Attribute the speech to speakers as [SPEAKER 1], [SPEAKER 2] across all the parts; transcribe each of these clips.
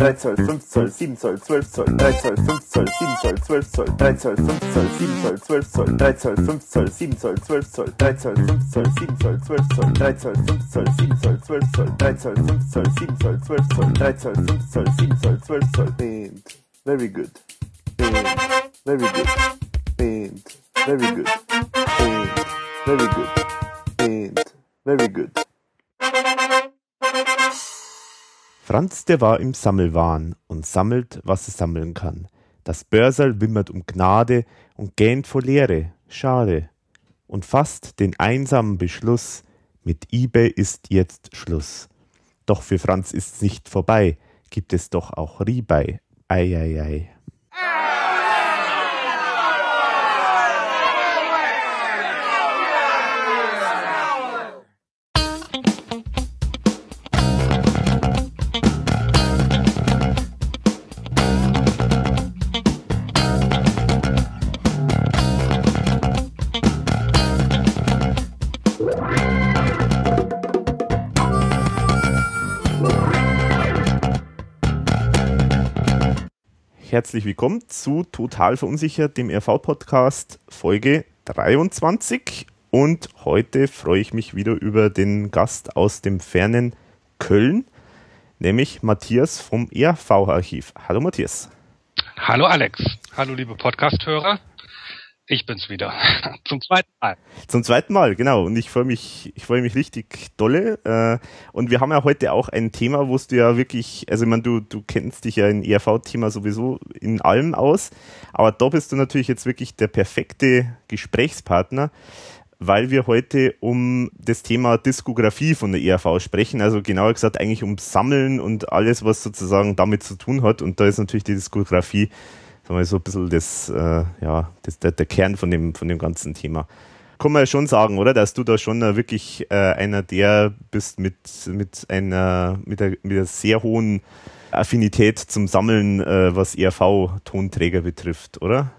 [SPEAKER 1] 3 Zoll, 5 Zoll, 7 Zoll, 12 Zoll, 3 Zoll, 5 Zoll, 7 Zoll, 12 Zoll, 3 Zoll, 5 Zoll, 7 Zoll, 12 Zoll, 3 Zoll, 5 Zoll, 7 Zoll, 12 Zoll, 3 Zoll, 5 Zoll, 7 Zoll, 12 Zoll, 3 Zoll, 5 Zoll, 7 Zoll, 12 Zoll, 3 Zoll, 5 Zoll, 7 Zoll, 12 Zoll, 3 Zoll, 5 Zoll, 7 Zoll, 12 Zoll. And very good. And very good. And very good. Very good. And very good.
[SPEAKER 2] Franz, der war im Sammelwahn und sammelt, was es sammeln kann. Das Börserl wimmert um Gnade und gähnt vor Leere. Schade. Und fasst den einsamen Beschluss, mit eBay ist jetzt Schluss. Doch für Franz ist's nicht vorbei, gibt es doch auch Rebuy. Eieiei. Herzlich willkommen zu Total Verunsichert, dem RV-Podcast Folge 23. Und heute freue ich mich wieder über den Gast aus dem fernen Köln, nämlich Matthias vom RV-Archiv. Hallo Matthias.
[SPEAKER 3] Hallo Alex. Hallo liebe Podcast-Hörer. Ich bin's wieder. Zum zweiten Mal.
[SPEAKER 2] Zum zweiten Mal, genau. Und ich freue mich, ich freue mich richtig dolle. Äh, und wir haben ja heute auch ein Thema, wo du ja wirklich, also ich meine, du, du kennst dich ja in ERV-Thema sowieso in allem aus, aber da bist du natürlich jetzt wirklich der perfekte Gesprächspartner, weil wir heute um das Thema Diskografie von der ERV sprechen. Also genauer gesagt eigentlich um Sammeln und alles, was sozusagen damit zu tun hat. Und da ist natürlich die Diskografie wir so ein bisschen das, äh, ja, das, der, der Kern von dem, von dem ganzen Thema. Kann man ja schon sagen, oder? Dass du da schon wirklich äh, einer der bist mit, mit einer, mit einer, mit einer sehr hohen Affinität zum Sammeln, äh, was ERV-Tonträger betrifft, oder?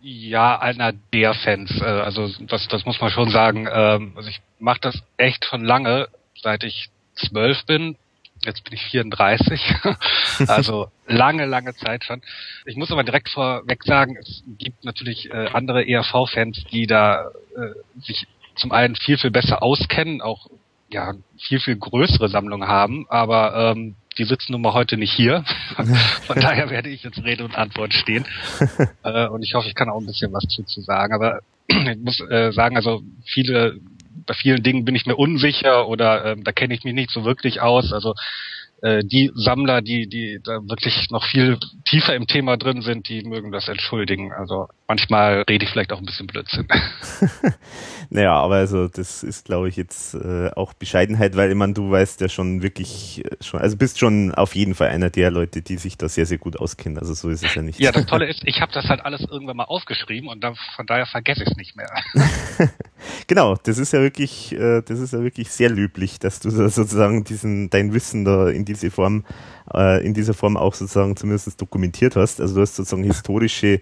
[SPEAKER 3] Ja, einer der Fans. Äh, also das, das muss man schon sagen. Ähm, also ich mache das echt schon lange, seit ich zwölf bin. Jetzt bin ich 34, also lange, lange Zeit schon. Ich muss aber direkt vorweg sagen, es gibt natürlich äh, andere ERV-Fans, die da äh, sich zum einen viel, viel besser auskennen, auch ja viel, viel größere Sammlungen haben, aber ähm, die sitzen nun mal heute nicht hier. Von daher werde ich jetzt Rede und Antwort stehen. äh, und ich hoffe, ich kann auch ein bisschen was dazu sagen. Aber ich muss äh, sagen, also viele bei vielen Dingen bin ich mir unsicher oder ähm, da kenne ich mich nicht so wirklich aus. Also äh, die Sammler, die, die da wirklich noch viel tiefer im Thema drin sind, die mögen das entschuldigen. Also manchmal rede ich vielleicht auch ein bisschen Blödsinn.
[SPEAKER 2] naja, aber also das ist, glaube ich, jetzt äh, auch Bescheidenheit, weil ich meine, du weißt ja schon wirklich äh, schon, also bist schon auf jeden Fall einer der Leute, die sich da sehr, sehr gut auskennen. Also so ist es ja nicht.
[SPEAKER 3] Ja, das Tolle ist, ich habe das halt alles irgendwann mal aufgeschrieben und dann, von daher vergesse ich es nicht mehr.
[SPEAKER 2] genau, das ist ja wirklich, äh, das ist ja wirklich sehr löblich, dass du da sozusagen diesen, dein Wissen da in diese Form, äh, in dieser Form auch sozusagen zumindest dokumentiert hast. Also du hast sozusagen historische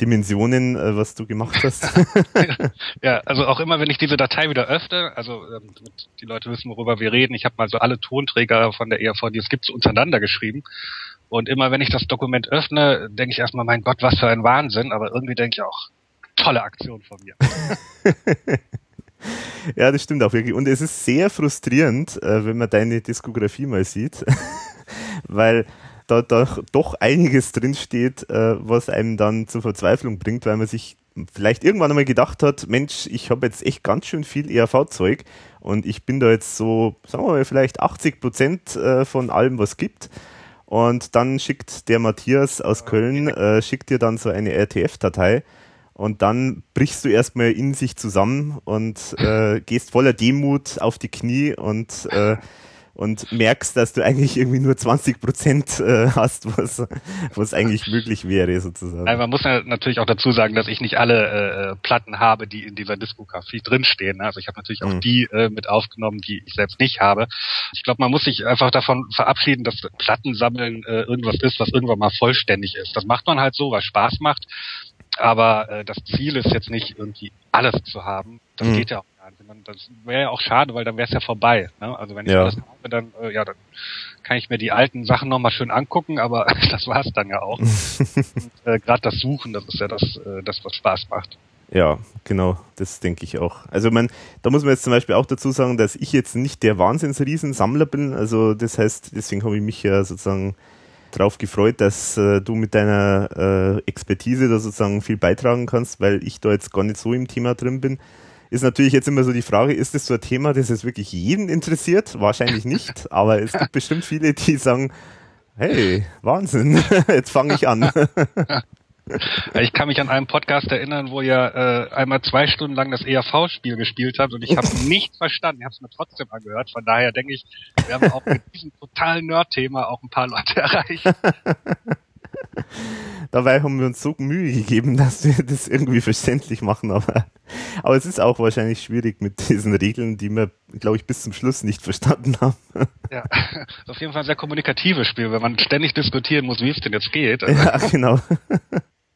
[SPEAKER 2] Dimensionen, äh, was du gemacht hast.
[SPEAKER 3] ja, also auch immer, wenn ich diese Datei wieder öffne, also ähm, die Leute wissen, worüber wir reden, ich habe mal so alle Tonträger von der ERV, die es gibt, so untereinander geschrieben. Und immer, wenn ich das Dokument öffne, denke ich erstmal, mein Gott, was für ein Wahnsinn, aber irgendwie denke ich auch, tolle Aktion von mir.
[SPEAKER 2] ja, das stimmt auch wirklich. Und es ist sehr frustrierend, äh, wenn man deine Diskografie mal sieht, weil da, da doch einiges drinsteht, äh, was einem dann zur Verzweiflung bringt, weil man sich vielleicht irgendwann einmal gedacht hat, Mensch, ich habe jetzt echt ganz schön viel ERV-Zeug und ich bin da jetzt so, sagen wir mal, vielleicht 80 Prozent äh, von allem, was gibt. Und dann schickt der Matthias aus Köln, schickt dir dann so eine RTF-Datei und dann brichst du erstmal in sich zusammen und äh, gehst voller Demut auf die Knie und äh, und merkst, dass du eigentlich irgendwie nur 20 Prozent äh, hast, was, was eigentlich möglich wäre, sozusagen.
[SPEAKER 3] Also man muss ja natürlich auch dazu sagen, dass ich nicht alle äh, Platten habe, die in dieser Diskografie drinstehen. Ne? Also ich habe natürlich auch mhm. die äh, mit aufgenommen, die ich selbst nicht habe. Ich glaube, man muss sich einfach davon verabschieden, dass Plattensammeln äh, irgendwas ist, was irgendwann mal vollständig ist. Das macht man halt so, weil Spaß macht. Aber äh, das Ziel ist jetzt nicht irgendwie alles zu haben. Das mhm. geht ja auch Wahnsinn. Das wäre ja auch schade, weil dann wäre es ja vorbei. Ne? Also wenn ich
[SPEAKER 2] Ja.
[SPEAKER 3] das habe, dann, äh, ja, dann kann ich mir die alten Sachen nochmal schön angucken, aber das war es dann ja auch. Und, äh, Gerade das Suchen, das ist ja das, äh, das, was Spaß macht.
[SPEAKER 2] Ja, genau, das denke ich auch. Also man, da muss man jetzt zum Beispiel auch dazu sagen, dass ich jetzt nicht der Wahnsinnsriesensammler bin. Also das heißt, deswegen habe ich mich ja sozusagen darauf gefreut, dass äh, du mit deiner äh, Expertise da sozusagen viel beitragen kannst, weil ich da jetzt gar nicht so im Thema drin bin. Ist natürlich jetzt immer so die Frage, ist das so ein Thema, das jetzt wirklich jeden interessiert? Wahrscheinlich nicht, aber es gibt bestimmt viele, die sagen, hey, Wahnsinn, jetzt fange ich an.
[SPEAKER 3] Ich kann mich an einen Podcast erinnern, wo ihr äh, einmal zwei Stunden lang das ERV-Spiel gespielt habt und ich habe nichts verstanden. Ich habe es mir trotzdem angehört. Von daher denke ich, wir haben auch mit diesem totalen Nerd-Thema auch ein paar Leute erreicht.
[SPEAKER 2] Dabei haben wir uns so Mühe gegeben, dass wir das irgendwie verständlich machen, aber, aber es ist auch wahrscheinlich schwierig mit diesen Regeln, die wir, glaube ich, bis zum Schluss nicht verstanden haben.
[SPEAKER 3] Ja, auf jeden Fall ein sehr kommunikatives Spiel, wenn man ständig diskutieren muss, wie es denn jetzt geht.
[SPEAKER 2] Ja, genau.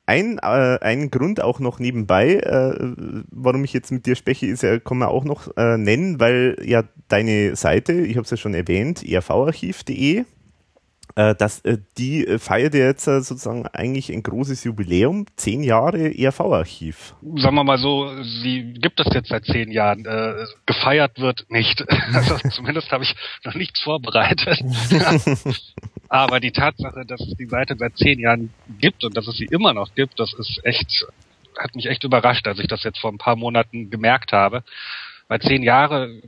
[SPEAKER 2] Ein, äh, ein Grund auch noch nebenbei, äh, warum ich jetzt mit dir spreche, ist ja, kann man auch noch äh, nennen, weil ja deine Seite, ich habe es ja schon erwähnt, ervarchiv.de, äh, das, äh, die feiert ja jetzt äh, sozusagen eigentlich ein großes Jubiläum, zehn Jahre ERV-Archiv.
[SPEAKER 3] sagen wir mal so, sie gibt es jetzt seit zehn Jahren. Äh, gefeiert wird nicht. Also zumindest habe ich noch nichts vorbereitet. Aber die Tatsache, dass es die Seite seit zehn Jahren gibt und dass es sie immer noch gibt, das ist echt, hat mich echt überrascht, als ich das jetzt vor ein paar Monaten gemerkt habe. Weil zehn Jahre,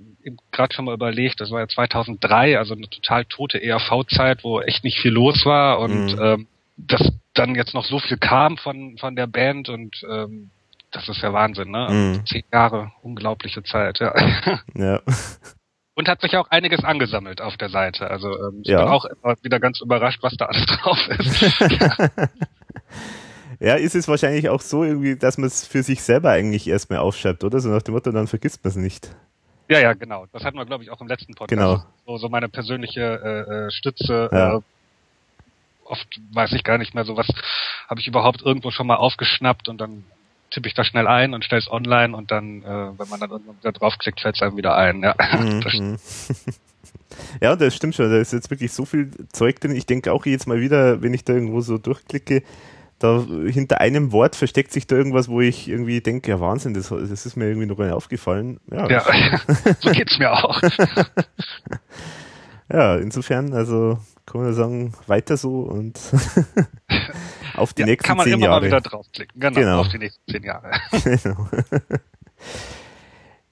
[SPEAKER 3] gerade schon mal überlegt, das war ja 2003, also eine total tote ERV-Zeit, wo echt nicht viel los war und
[SPEAKER 2] Mhm.
[SPEAKER 3] ähm, dass dann jetzt noch so viel kam von, von der Band und ähm, das ist ja Wahnsinn, ne?
[SPEAKER 2] Mhm.
[SPEAKER 3] Zehn Jahre, unglaubliche Zeit, ja.
[SPEAKER 2] Ja.
[SPEAKER 3] Und hat sich auch einiges angesammelt auf der Seite. Also ähm, ich
[SPEAKER 2] Ja.
[SPEAKER 3] bin auch immer wieder ganz überrascht, was da alles drauf ist.
[SPEAKER 2] Ja, ist es wahrscheinlich auch so irgendwie, dass man es für sich selber eigentlich erstmal aufschreibt, oder? So nach dem Motto, dann vergisst man es nicht.
[SPEAKER 3] ja, ja, genau. Das hatten wir, glaube ich, auch im letzten Podcast.
[SPEAKER 2] Genau.
[SPEAKER 3] So, so meine persönliche äh, äh, Stütze.
[SPEAKER 2] Ja.
[SPEAKER 3] Äh, oft weiß ich gar nicht mehr, so was habe ich überhaupt irgendwo schon mal aufgeschnappt und dann tippe ich da schnell ein und stelle es online und dann, äh, wenn man dann wieder draufklickt, fällt es einem wieder ein. Ja, das
[SPEAKER 2] Mhm. Ja, das stimmt schon. Da ist jetzt wirklich so viel Zeug drin. Ich denke auch jetzt mal wieder, wenn ich da irgendwo so durchklicke, da hinter einem Wort versteckt sich da irgendwas, wo ich irgendwie denke, ja Wahnsinn, das, das ist mir irgendwie noch gar nicht aufgefallen. Ja,
[SPEAKER 3] Ja, so geht's mir auch.
[SPEAKER 2] ja insofern, also kann man sagen, weiter so und auf die
[SPEAKER 3] Ja,
[SPEAKER 2] nächsten
[SPEAKER 3] kann man
[SPEAKER 2] zehn
[SPEAKER 3] immer
[SPEAKER 2] Jahre.
[SPEAKER 3] mal wieder draufklicken. Genau,
[SPEAKER 2] Genau.
[SPEAKER 3] auf die nächsten zehn Jahre.
[SPEAKER 2] Genau.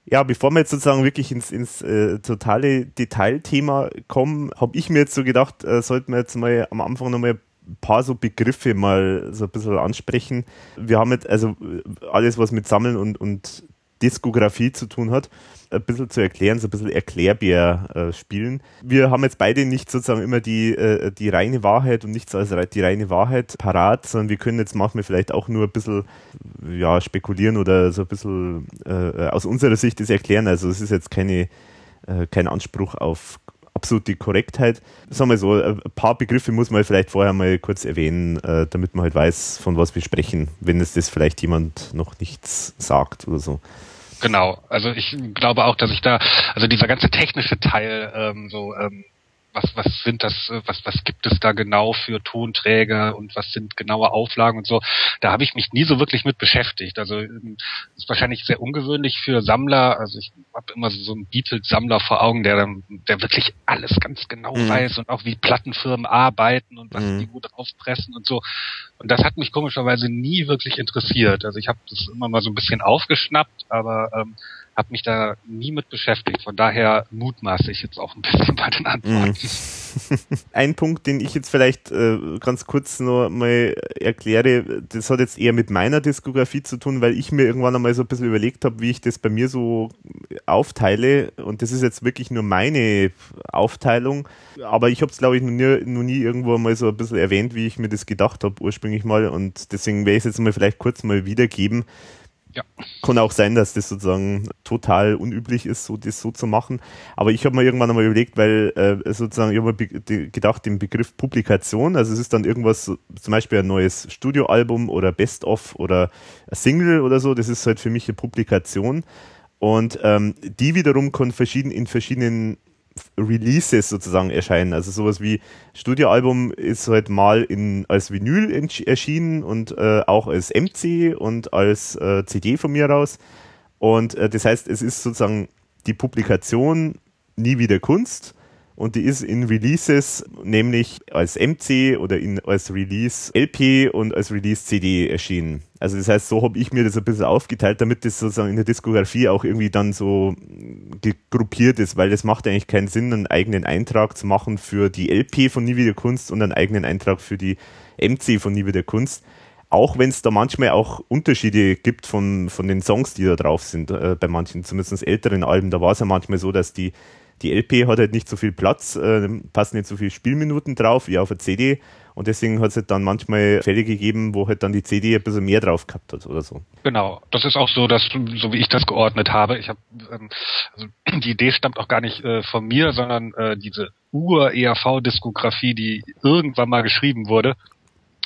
[SPEAKER 2] Ja, bevor wir jetzt sozusagen wirklich ins, ins äh, totale Detailthema kommen, habe ich mir jetzt so gedacht, äh, sollten wir jetzt mal am Anfang nochmal ein paar so Begriffe mal so ein bisschen ansprechen. Wir haben jetzt also äh, alles, was mit Sammeln und, und Diskografie zu tun hat, ein bisschen zu erklären, so ein bisschen Erklärbär äh, spielen. Wir haben jetzt beide nicht sozusagen immer die, äh, die reine Wahrheit und nichts als die reine Wahrheit parat, sondern wir können jetzt manchmal vielleicht auch nur ein bisschen ja, spekulieren oder so ein bisschen äh, aus unserer Sicht das erklären. Also es ist jetzt keine, äh, kein Anspruch auf absolute Korrektheit. Sagen wir so, ein paar Begriffe muss man vielleicht vorher mal kurz erwähnen, äh, damit man halt weiß, von was wir sprechen, wenn es das vielleicht jemand noch nichts sagt oder so.
[SPEAKER 3] Genau, also ich glaube auch, dass ich da, also dieser ganze technische Teil, ähm, so, ähm, was, was sind das, äh, was, was gibt es da genau für Tonträger und was sind genaue Auflagen und so, da habe ich mich nie so wirklich mit beschäftigt. Also ähm, das ist wahrscheinlich sehr ungewöhnlich für Sammler. Also ich habe immer so einen Beatles-Sammler vor Augen, der dann, der wirklich alles ganz genau
[SPEAKER 2] Mhm.
[SPEAKER 3] weiß und auch wie Plattenfirmen arbeiten und was
[SPEAKER 2] Mhm.
[SPEAKER 3] die gut draufpressen und so. Und das hat mich komischerweise nie wirklich interessiert. Also ich habe das immer mal so ein bisschen aufgeschnappt, aber ähm, habe mich da nie mit beschäftigt. Von daher mutmaße ich jetzt auch ein bisschen bei den Antworten.
[SPEAKER 2] Ein Punkt, den ich jetzt vielleicht äh, ganz kurz noch mal erkläre, das hat jetzt eher mit meiner Diskografie zu tun, weil ich mir irgendwann einmal so ein bisschen überlegt habe, wie ich das bei mir so aufteile. Und das ist jetzt wirklich nur meine Aufteilung. Aber ich habe es, glaube ich, noch nie, noch nie irgendwo mal so ein bisschen erwähnt, wie ich mir das gedacht habe ursprünglich mal. Und deswegen werde ich es jetzt mal vielleicht kurz mal wiedergeben.
[SPEAKER 3] Ja.
[SPEAKER 2] Kann auch sein, dass das sozusagen total unüblich ist, so das so zu machen. Aber ich habe mir irgendwann einmal überlegt, weil äh, sozusagen, ich habe gedacht, den Begriff Publikation, also es ist dann irgendwas, zum Beispiel ein neues Studioalbum oder Best-of oder Single oder so, das ist halt für mich eine Publikation. Und ähm, die wiederum können verschieden, in verschiedenen Releases sozusagen erscheinen. Also sowas wie Studioalbum ist halt mal in, als Vinyl erschienen und äh, auch als MC und als äh, CD von mir raus. Und äh, das heißt, es ist sozusagen die Publikation nie wieder Kunst und die ist in Releases, nämlich als MC oder in, als Release LP und als Release CD erschienen. Also das heißt, so habe ich mir das ein bisschen aufgeteilt, damit das sozusagen in der Diskografie auch irgendwie dann so gruppiert ist, weil das macht eigentlich keinen Sinn, einen eigenen Eintrag zu machen für die LP von Nie wieder Kunst und einen eigenen Eintrag für die MC von Nie wieder Kunst. Auch wenn es da manchmal auch Unterschiede gibt von, von den Songs, die da drauf sind, äh, bei manchen, zumindest älteren Alben, da war es ja manchmal so, dass die die LP hat halt nicht so viel Platz, äh, passen nicht so viele Spielminuten drauf wie auf der CD und deswegen hat es halt dann manchmal Fälle gegeben, wo halt dann die CD ein bisschen mehr drauf gehabt hat oder so.
[SPEAKER 3] Genau, das ist auch so, dass so wie ich das geordnet habe, ich habe ähm, also die Idee stammt auch gar nicht äh, von mir, sondern äh, diese Ur-ERV-Diskografie, die irgendwann mal geschrieben wurde,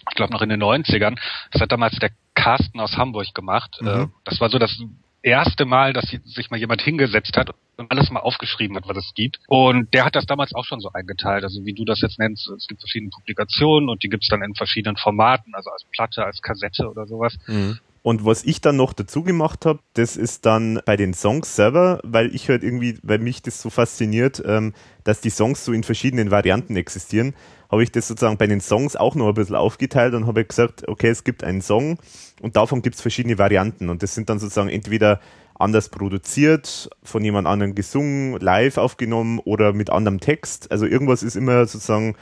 [SPEAKER 3] ich glaube noch in den 90ern, das hat damals der Carsten aus Hamburg gemacht. Mhm. Äh, das war so das erste Mal, dass sich mal jemand hingesetzt hat und alles mal aufgeschrieben hat, was es gibt. Und der hat das damals auch schon so eingeteilt. Also wie du das jetzt nennst, es gibt verschiedene Publikationen und die gibt's dann in verschiedenen Formaten, also als Platte, als Kassette oder sowas.
[SPEAKER 2] Mhm. Und was ich dann noch dazu gemacht habe, das ist dann bei den Songs selber, weil ich halt irgendwie, weil mich das so fasziniert, ähm, dass die Songs so in verschiedenen Varianten existieren, habe ich das sozusagen bei den Songs auch noch ein bisschen aufgeteilt und habe gesagt, okay, es gibt einen Song und davon gibt es verschiedene Varianten und das sind dann sozusagen entweder anders produziert, von jemand anderem gesungen, live aufgenommen oder mit anderem Text. Also irgendwas ist immer sozusagen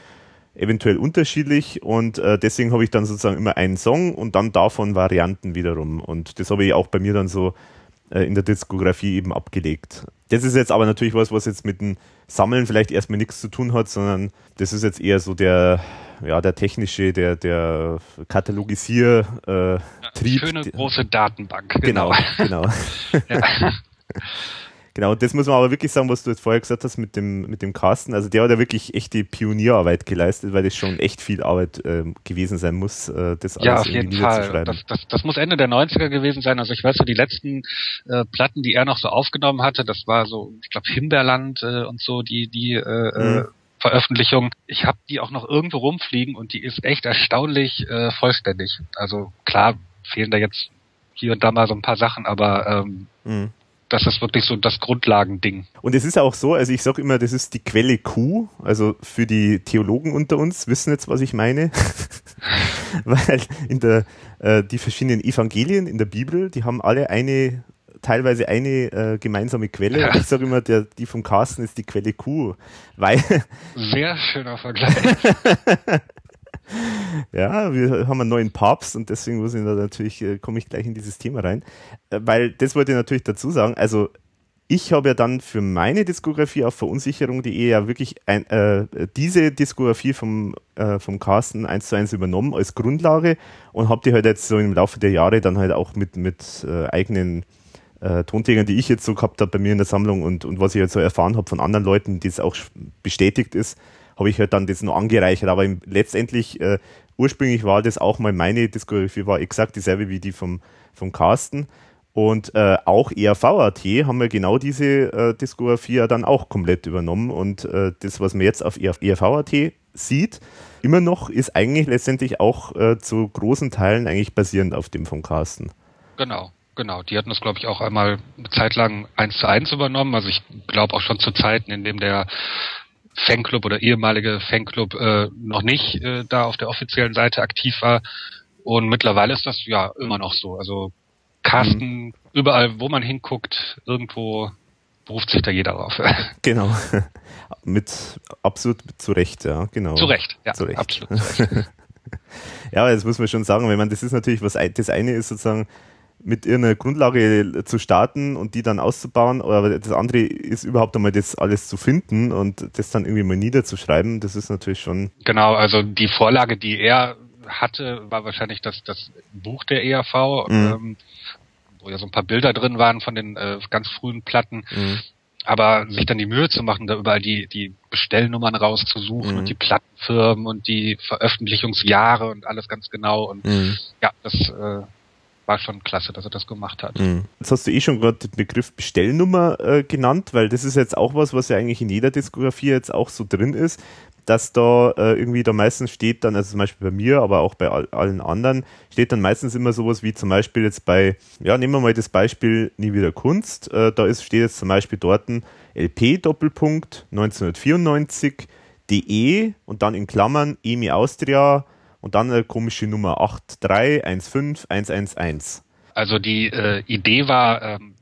[SPEAKER 2] eventuell unterschiedlich und äh, deswegen habe ich dann sozusagen immer einen Song und dann davon Varianten wiederum. Und das habe ich auch bei mir dann so äh, in der Diskografie eben abgelegt. Das ist jetzt aber natürlich was, was jetzt mit dem Sammeln vielleicht erstmal nichts zu tun hat, sondern das ist jetzt eher so der, ja, der technische, der, der Katalogisier, äh.
[SPEAKER 3] Schöne große Datenbank.
[SPEAKER 2] Genau, genau. genau. Genau, das muss man aber wirklich sagen, was du jetzt vorher gesagt hast mit dem, mit dem Carsten. Also der hat ja wirklich echte Pionierarbeit geleistet, weil das schon echt viel Arbeit äh, gewesen sein muss, äh, das
[SPEAKER 3] alles ja, auf jeden Fall. Das, das, das muss Ende der 90er gewesen sein. Also ich weiß so, die letzten äh, Platten, die er noch so aufgenommen hatte, das war so, ich glaube, Himbeerland äh, und so, die, die äh, äh mhm. Veröffentlichung. Ich habe die auch noch irgendwo rumfliegen und die ist echt erstaunlich äh, vollständig. Also klar fehlen da jetzt hier und da mal so ein paar Sachen, aber ähm, mhm das ist wirklich so das Grundlagending.
[SPEAKER 2] Und es ist auch so, also ich sage immer, das ist die Quelle Q, also für die Theologen unter uns wissen jetzt, was ich meine. Weil in der, äh, die verschiedenen Evangelien in der Bibel, die haben alle eine, teilweise eine äh, gemeinsame Quelle. Ja. Ich sage immer, der, die vom Carsten ist die Quelle Q. Weil
[SPEAKER 3] Sehr schöner Vergleich.
[SPEAKER 2] Ja, wir haben einen neuen Papst und deswegen muss ich natürlich, äh, komme ich gleich in dieses Thema rein. Äh, weil das wollte ich natürlich dazu sagen. Also ich habe ja dann für meine Diskografie auf verunsicherung.de ja wirklich ein, äh, diese Diskografie vom, äh, vom Carsten eins zu eins übernommen als Grundlage und habe die halt jetzt so im Laufe der Jahre dann halt auch mit, mit äh, eigenen äh, Tonträgern, die ich jetzt so gehabt habe bei mir in der Sammlung und, und was ich jetzt so erfahren habe von anderen Leuten, die es auch bestätigt ist, habe ich halt dann das noch angereichert. Aber letztendlich, äh, ursprünglich war das auch mal meine Diskografie, war exakt dieselbe wie die vom, vom Carsten. Und äh, auch ERV.at haben wir genau diese äh, Diskografie ja dann auch komplett übernommen. Und äh, das, was man jetzt auf ERV.at sieht, immer noch, ist eigentlich letztendlich auch äh, zu großen Teilen eigentlich basierend auf dem von Carsten.
[SPEAKER 3] Genau. Genau, die hatten das, glaube ich, auch einmal eine Zeit lang eins zu eins übernommen. Also ich glaube auch schon zu Zeiten, in dem der Fanclub oder ehemalige Fanclub äh, noch nicht äh, da auf der offiziellen Seite aktiv war. Und mittlerweile ist das ja immer noch so. Also Carsten, mhm. überall, wo man hinguckt, irgendwo beruft sich da jeder drauf.
[SPEAKER 2] Genau. Mit absolut zu Recht, ja, genau.
[SPEAKER 3] Zu Recht, ja, zu Recht. absolut. Zu Recht.
[SPEAKER 2] ja, das muss man schon sagen, wenn man das ist natürlich was das eine ist sozusagen mit irgendeiner Grundlage zu starten und die dann auszubauen. Aber das andere ist überhaupt einmal das alles zu finden und das dann irgendwie mal niederzuschreiben. Das ist natürlich schon.
[SPEAKER 3] Genau, also die Vorlage, die er hatte, war wahrscheinlich das, das Buch der ERV, mhm. ähm, wo ja so ein paar Bilder drin waren von den äh, ganz frühen Platten. Mhm. Aber sich dann die Mühe zu machen, da überall die, die Bestellnummern rauszusuchen mhm. und die Plattenfirmen und die Veröffentlichungsjahre und alles ganz genau. Und mhm. ja, das äh, war schon klasse, dass er das gemacht hat.
[SPEAKER 2] Mhm. Jetzt hast du eh schon gerade den Begriff Bestellnummer äh, genannt, weil das ist jetzt auch was, was ja eigentlich in jeder Diskografie jetzt auch so drin ist, dass da äh, irgendwie da meistens steht dann, also zum Beispiel bei mir, aber auch bei all, allen anderen, steht dann meistens immer sowas wie zum Beispiel jetzt bei, ja, nehmen wir mal das Beispiel Nie wieder Kunst, äh, da ist, steht jetzt zum Beispiel dort ein LP Doppelpunkt 1994 DE und dann in Klammern EMI Austria und dann eine komische Nummer 8315111.
[SPEAKER 3] Also die äh, Idee war, ähm,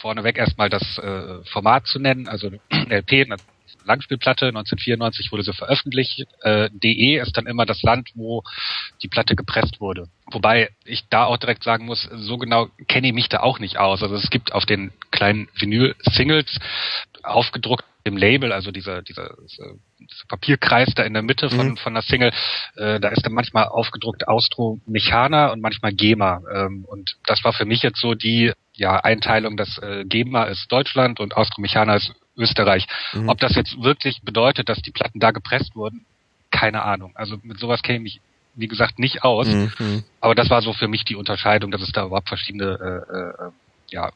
[SPEAKER 3] vorneweg erstmal das äh, Format zu nennen, also LP, Langspielplatte, 1994 wurde sie veröffentlicht. Äh, DE ist dann immer das Land, wo die Platte gepresst wurde. Wobei ich da auch direkt sagen muss, so genau kenne ich mich da auch nicht aus. Also es gibt auf den kleinen Vinyl-Singles aufgedruckt im Label, also dieser, dieser, dieser Papierkreis da in der Mitte von, mhm. von der Single, äh, da ist dann manchmal aufgedruckt Austro Mechana und manchmal GEMA. Ähm, und das war für mich jetzt so die ja, Einteilung, dass äh, GEMA ist Deutschland und Austro Mechana ist Österreich. Mhm. Ob das jetzt wirklich bedeutet, dass die Platten da gepresst wurden, keine Ahnung. Also mit sowas kenne ich wie gesagt, nicht aus. Mhm. mhm. Aber das war so für mich die Unterscheidung, dass es da überhaupt verschiedene, äh, äh, ja,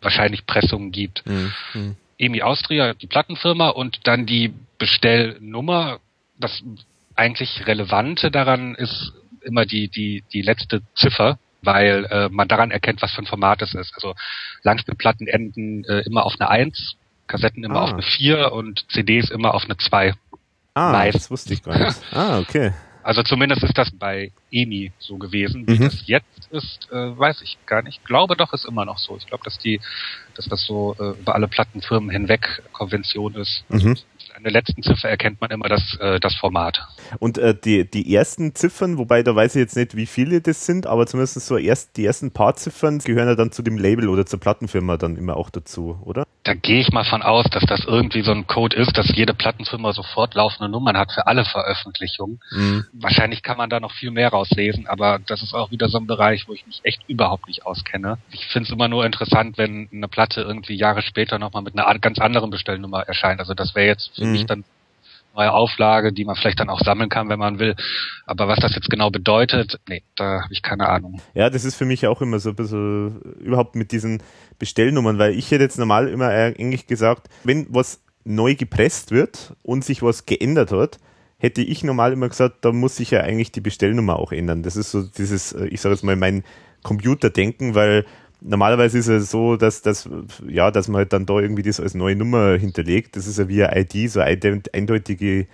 [SPEAKER 3] wahrscheinlich Pressungen gibt. Mhm. EMI Austria, die Plattenfirma, und dann die Bestellnummer. Das eigentlich Relevante daran ist immer die, die, die letzte Ziffer, weil äh, man daran erkennt, was für ein Format es ist. Also Langspielplatten enden äh, immer auf eine Eins, Kassetten immer ah. auf eine Vier und CDs immer auf eine Zwei.
[SPEAKER 2] Ah, Live. das wusste ich gar nicht. Ah, okay.
[SPEAKER 3] Also zumindest ist das bei EMI so gewesen. Wie mhm. das jetzt ist, äh, weiß ich gar nicht. Ich glaube doch, ist immer noch so. Ich glaube, dass die, dass das so äh, über alle Plattenfirmen hinweg Konvention ist. Mhm an der letzten Ziffer erkennt man immer das, äh, das Format.
[SPEAKER 2] Und äh, die, die ersten Ziffern, wobei da weiß ich jetzt nicht, wie viele das sind, aber zumindest so erst die ersten paar Ziffern gehören ja dann zu dem Label oder zur Plattenfirma dann immer auch dazu, oder?
[SPEAKER 3] Da gehe ich mal von aus, dass das irgendwie so ein Code ist, dass jede Plattenfirma sofort laufende Nummern hat für alle Veröffentlichungen. Mhm. Wahrscheinlich kann man da noch viel mehr rauslesen, aber das ist auch wieder so ein Bereich, wo ich mich echt überhaupt nicht auskenne. Ich finde es immer nur interessant, wenn eine Platte irgendwie Jahre später nochmal mit einer ganz anderen Bestellnummer erscheint. Also das wäre jetzt für mhm. mich dann neue Auflage, die man vielleicht dann auch sammeln kann, wenn man will. Aber was das jetzt genau bedeutet, nee, da habe ich keine Ahnung.
[SPEAKER 2] Ja, das ist für mich auch immer so ein bisschen überhaupt mit diesen Bestellnummern, weil ich hätte jetzt normal immer eigentlich gesagt, wenn was neu gepresst wird und sich was geändert hat, hätte ich normal immer gesagt, da muss sich ja eigentlich die Bestellnummer auch ändern. Das ist so dieses, äh, ich sage jetzt mal, mein Computerdenken, weil normalerweise ist es so, dass, dass, ja, dass man halt dann da irgendwie das als neue Nummer hinterlegt. Das ist ja wie eine ID, so eine eindeutige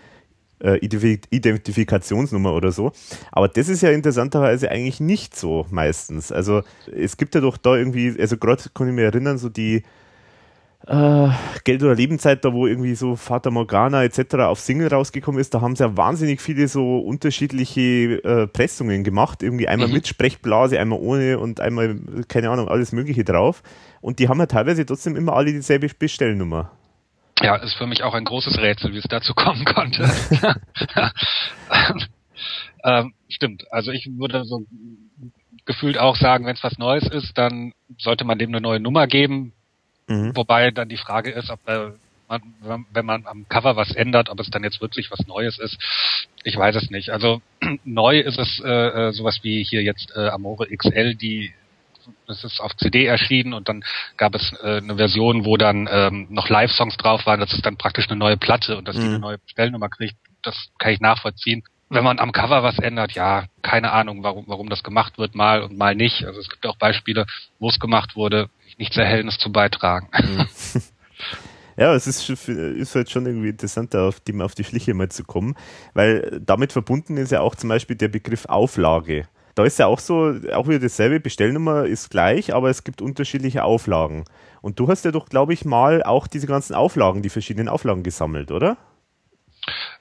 [SPEAKER 2] äh, Identifikationsnummer oder so. Aber das ist ja interessanterweise eigentlich nicht so meistens. Also es gibt ja doch da irgendwie, also gerade kann ich mich erinnern, so die äh, Geld oder Lebenszeit, da wo irgendwie so Fata Morgana etc. auf Single rausgekommen ist, da haben sie ja wahnsinnig viele so unterschiedliche äh, Pressungen gemacht. Irgendwie einmal mhm. mit Sprechblase, einmal ohne und einmal, keine Ahnung, alles Mögliche drauf. Und die haben ja teilweise trotzdem immer alle dieselbe Bestellnummer.
[SPEAKER 3] Ja, ist für mich auch ein großes Rätsel, wie es dazu kommen konnte. ähm, stimmt. Also ich würde so gefühlt auch sagen, wenn es was Neues ist, dann sollte man dem eine neue Nummer geben Mhm. Wobei dann die Frage ist, ob äh, man, wenn man am Cover was ändert, ob es dann jetzt wirklich was Neues ist. Ich weiß es nicht. Also neu ist es äh, äh sowas wie hier jetzt äh, Amore XL, die das ist auf CD erschienen und dann gab es äh, eine Version, wo dann ähm, noch Live-Songs drauf waren. Das ist dann praktisch eine neue Platte und dass mhm. die eine neue Stellnummer kriegt, das kann ich nachvollziehen. Wenn man am Cover was ändert, ja, keine Ahnung, warum, warum das gemacht wird, mal und mal nicht. Also es gibt auch Beispiele, wo es gemacht wurde, nichts Erhellendes zu beitragen. Mhm.
[SPEAKER 2] Ja, es ist, ist halt schon irgendwie interessant, auf die, auf die Schliche mal zu kommen, weil damit verbunden ist ja auch zum Beispiel der Begriff Auflage. Da ist ja auch so, auch wieder dasselbe, Bestellnummer ist gleich, aber es gibt unterschiedliche Auflagen. Und du hast ja doch, glaube ich, mal auch diese ganzen Auflagen, die verschiedenen Auflagen gesammelt, oder?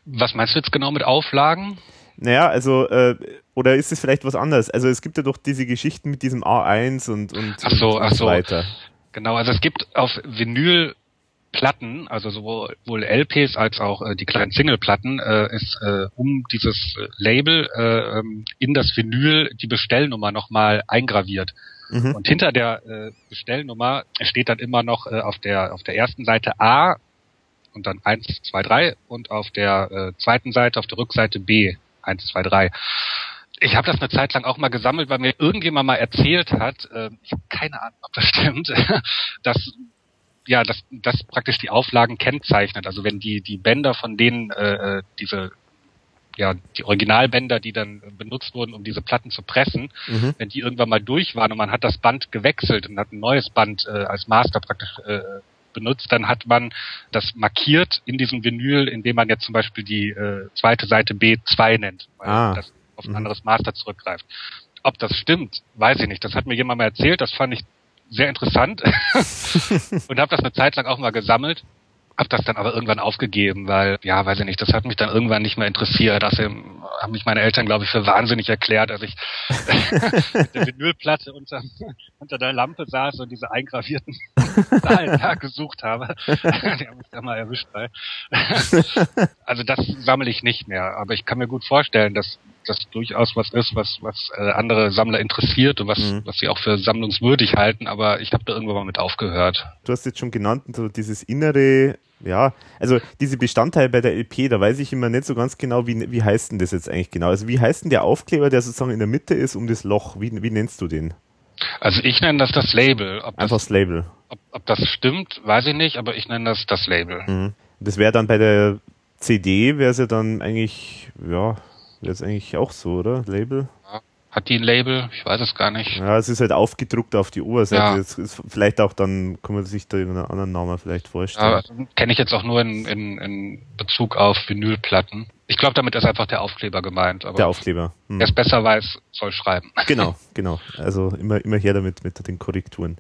[SPEAKER 3] Was meinst du jetzt genau mit Auflagen?
[SPEAKER 2] Naja, also, äh, oder ist es vielleicht was anderes? Also es gibt ja doch diese Geschichten mit diesem A1 und, und,
[SPEAKER 3] ach so,
[SPEAKER 2] und,
[SPEAKER 3] ach so. weiter. Genau, also es gibt auf Vinyl Platten, also sowohl LPs als auch äh, die kleinen Singleplatten, äh, ist äh, um dieses Label äh, ähm, in das Vinyl die Bestellnummer nochmal eingraviert. Mhm. Und hinter der äh, Bestellnummer steht dann immer noch äh, auf der auf der ersten Seite A und dann 1, 2, 3 und auf der äh, zweiten Seite, auf der Rückseite B 1, 2, 3. Ich habe das eine Zeit lang auch mal gesammelt, weil mir irgendjemand mal erzählt hat, äh, ich habe keine Ahnung, ob das stimmt, dass ja, dass das praktisch die Auflagen kennzeichnet. Also wenn die die Bänder von denen äh, äh diese ja, die Originalbänder, die dann benutzt wurden, um diese Platten zu pressen, mhm. wenn die irgendwann mal durch waren und man hat das Band gewechselt und hat ein neues Band äh, als Master praktisch äh, benutzt, dann hat man das markiert in diesem Vinyl, indem man jetzt zum Beispiel die äh, zweite Seite B2 nennt, weil ah. das auf ein mhm. anderes Master zurückgreift. Ob das stimmt, weiß ich nicht. Das hat mir jemand mal erzählt, das fand ich sehr interessant und habe das eine Zeit lang auch mal gesammelt hab das dann aber irgendwann aufgegeben, weil, ja, weiß ich nicht, das hat mich dann irgendwann nicht mehr interessiert. Außerdem haben mich meine Eltern, glaube ich, für wahnsinnig erklärt, als ich mit der Vinylplatte unter, unter der Lampe saß und diese eingravierten Zahlen da gesucht habe. Die haben mich da mal erwischt bei. also das sammle ich nicht mehr, aber ich kann mir gut vorstellen, dass das durchaus was ist, was, was äh, andere Sammler interessiert und was, mhm. was sie auch für sammlungswürdig halten, aber ich habe da irgendwann mal mit aufgehört.
[SPEAKER 2] Du hast jetzt schon genannt, so dieses innere, ja, also diese Bestandteile bei der LP, da weiß ich immer nicht so ganz genau, wie, wie heißt denn das jetzt eigentlich genau? Also wie heißt denn der Aufkleber, der sozusagen in der Mitte ist um das Loch? Wie, wie nennst du den?
[SPEAKER 3] Also ich nenne das das Label.
[SPEAKER 2] Ob Einfach das, das Label.
[SPEAKER 3] Ob, ob, das stimmt, weiß ich nicht, aber ich nenne das das Label.
[SPEAKER 2] Mhm. Das wäre dann bei der CD, wäre es ja dann eigentlich, ja, Jetzt eigentlich auch so, oder? Label? Ja.
[SPEAKER 3] Hat die ein Label? Ich weiß es gar nicht.
[SPEAKER 2] Ja, es ist halt aufgedruckt auf die Oberseite. Ja. Vielleicht auch dann, kann man sich da einen anderen Namen vielleicht vorstellen. Ja,
[SPEAKER 3] Kenne ich jetzt auch nur in, in, in Bezug auf Vinylplatten. Ich glaube, damit ist einfach der Aufkleber gemeint.
[SPEAKER 2] der Aufkleber.
[SPEAKER 3] Hm. Wer es besser weiß, soll schreiben.
[SPEAKER 2] Genau, genau. Also immer, immer her damit mit den Korrekturen.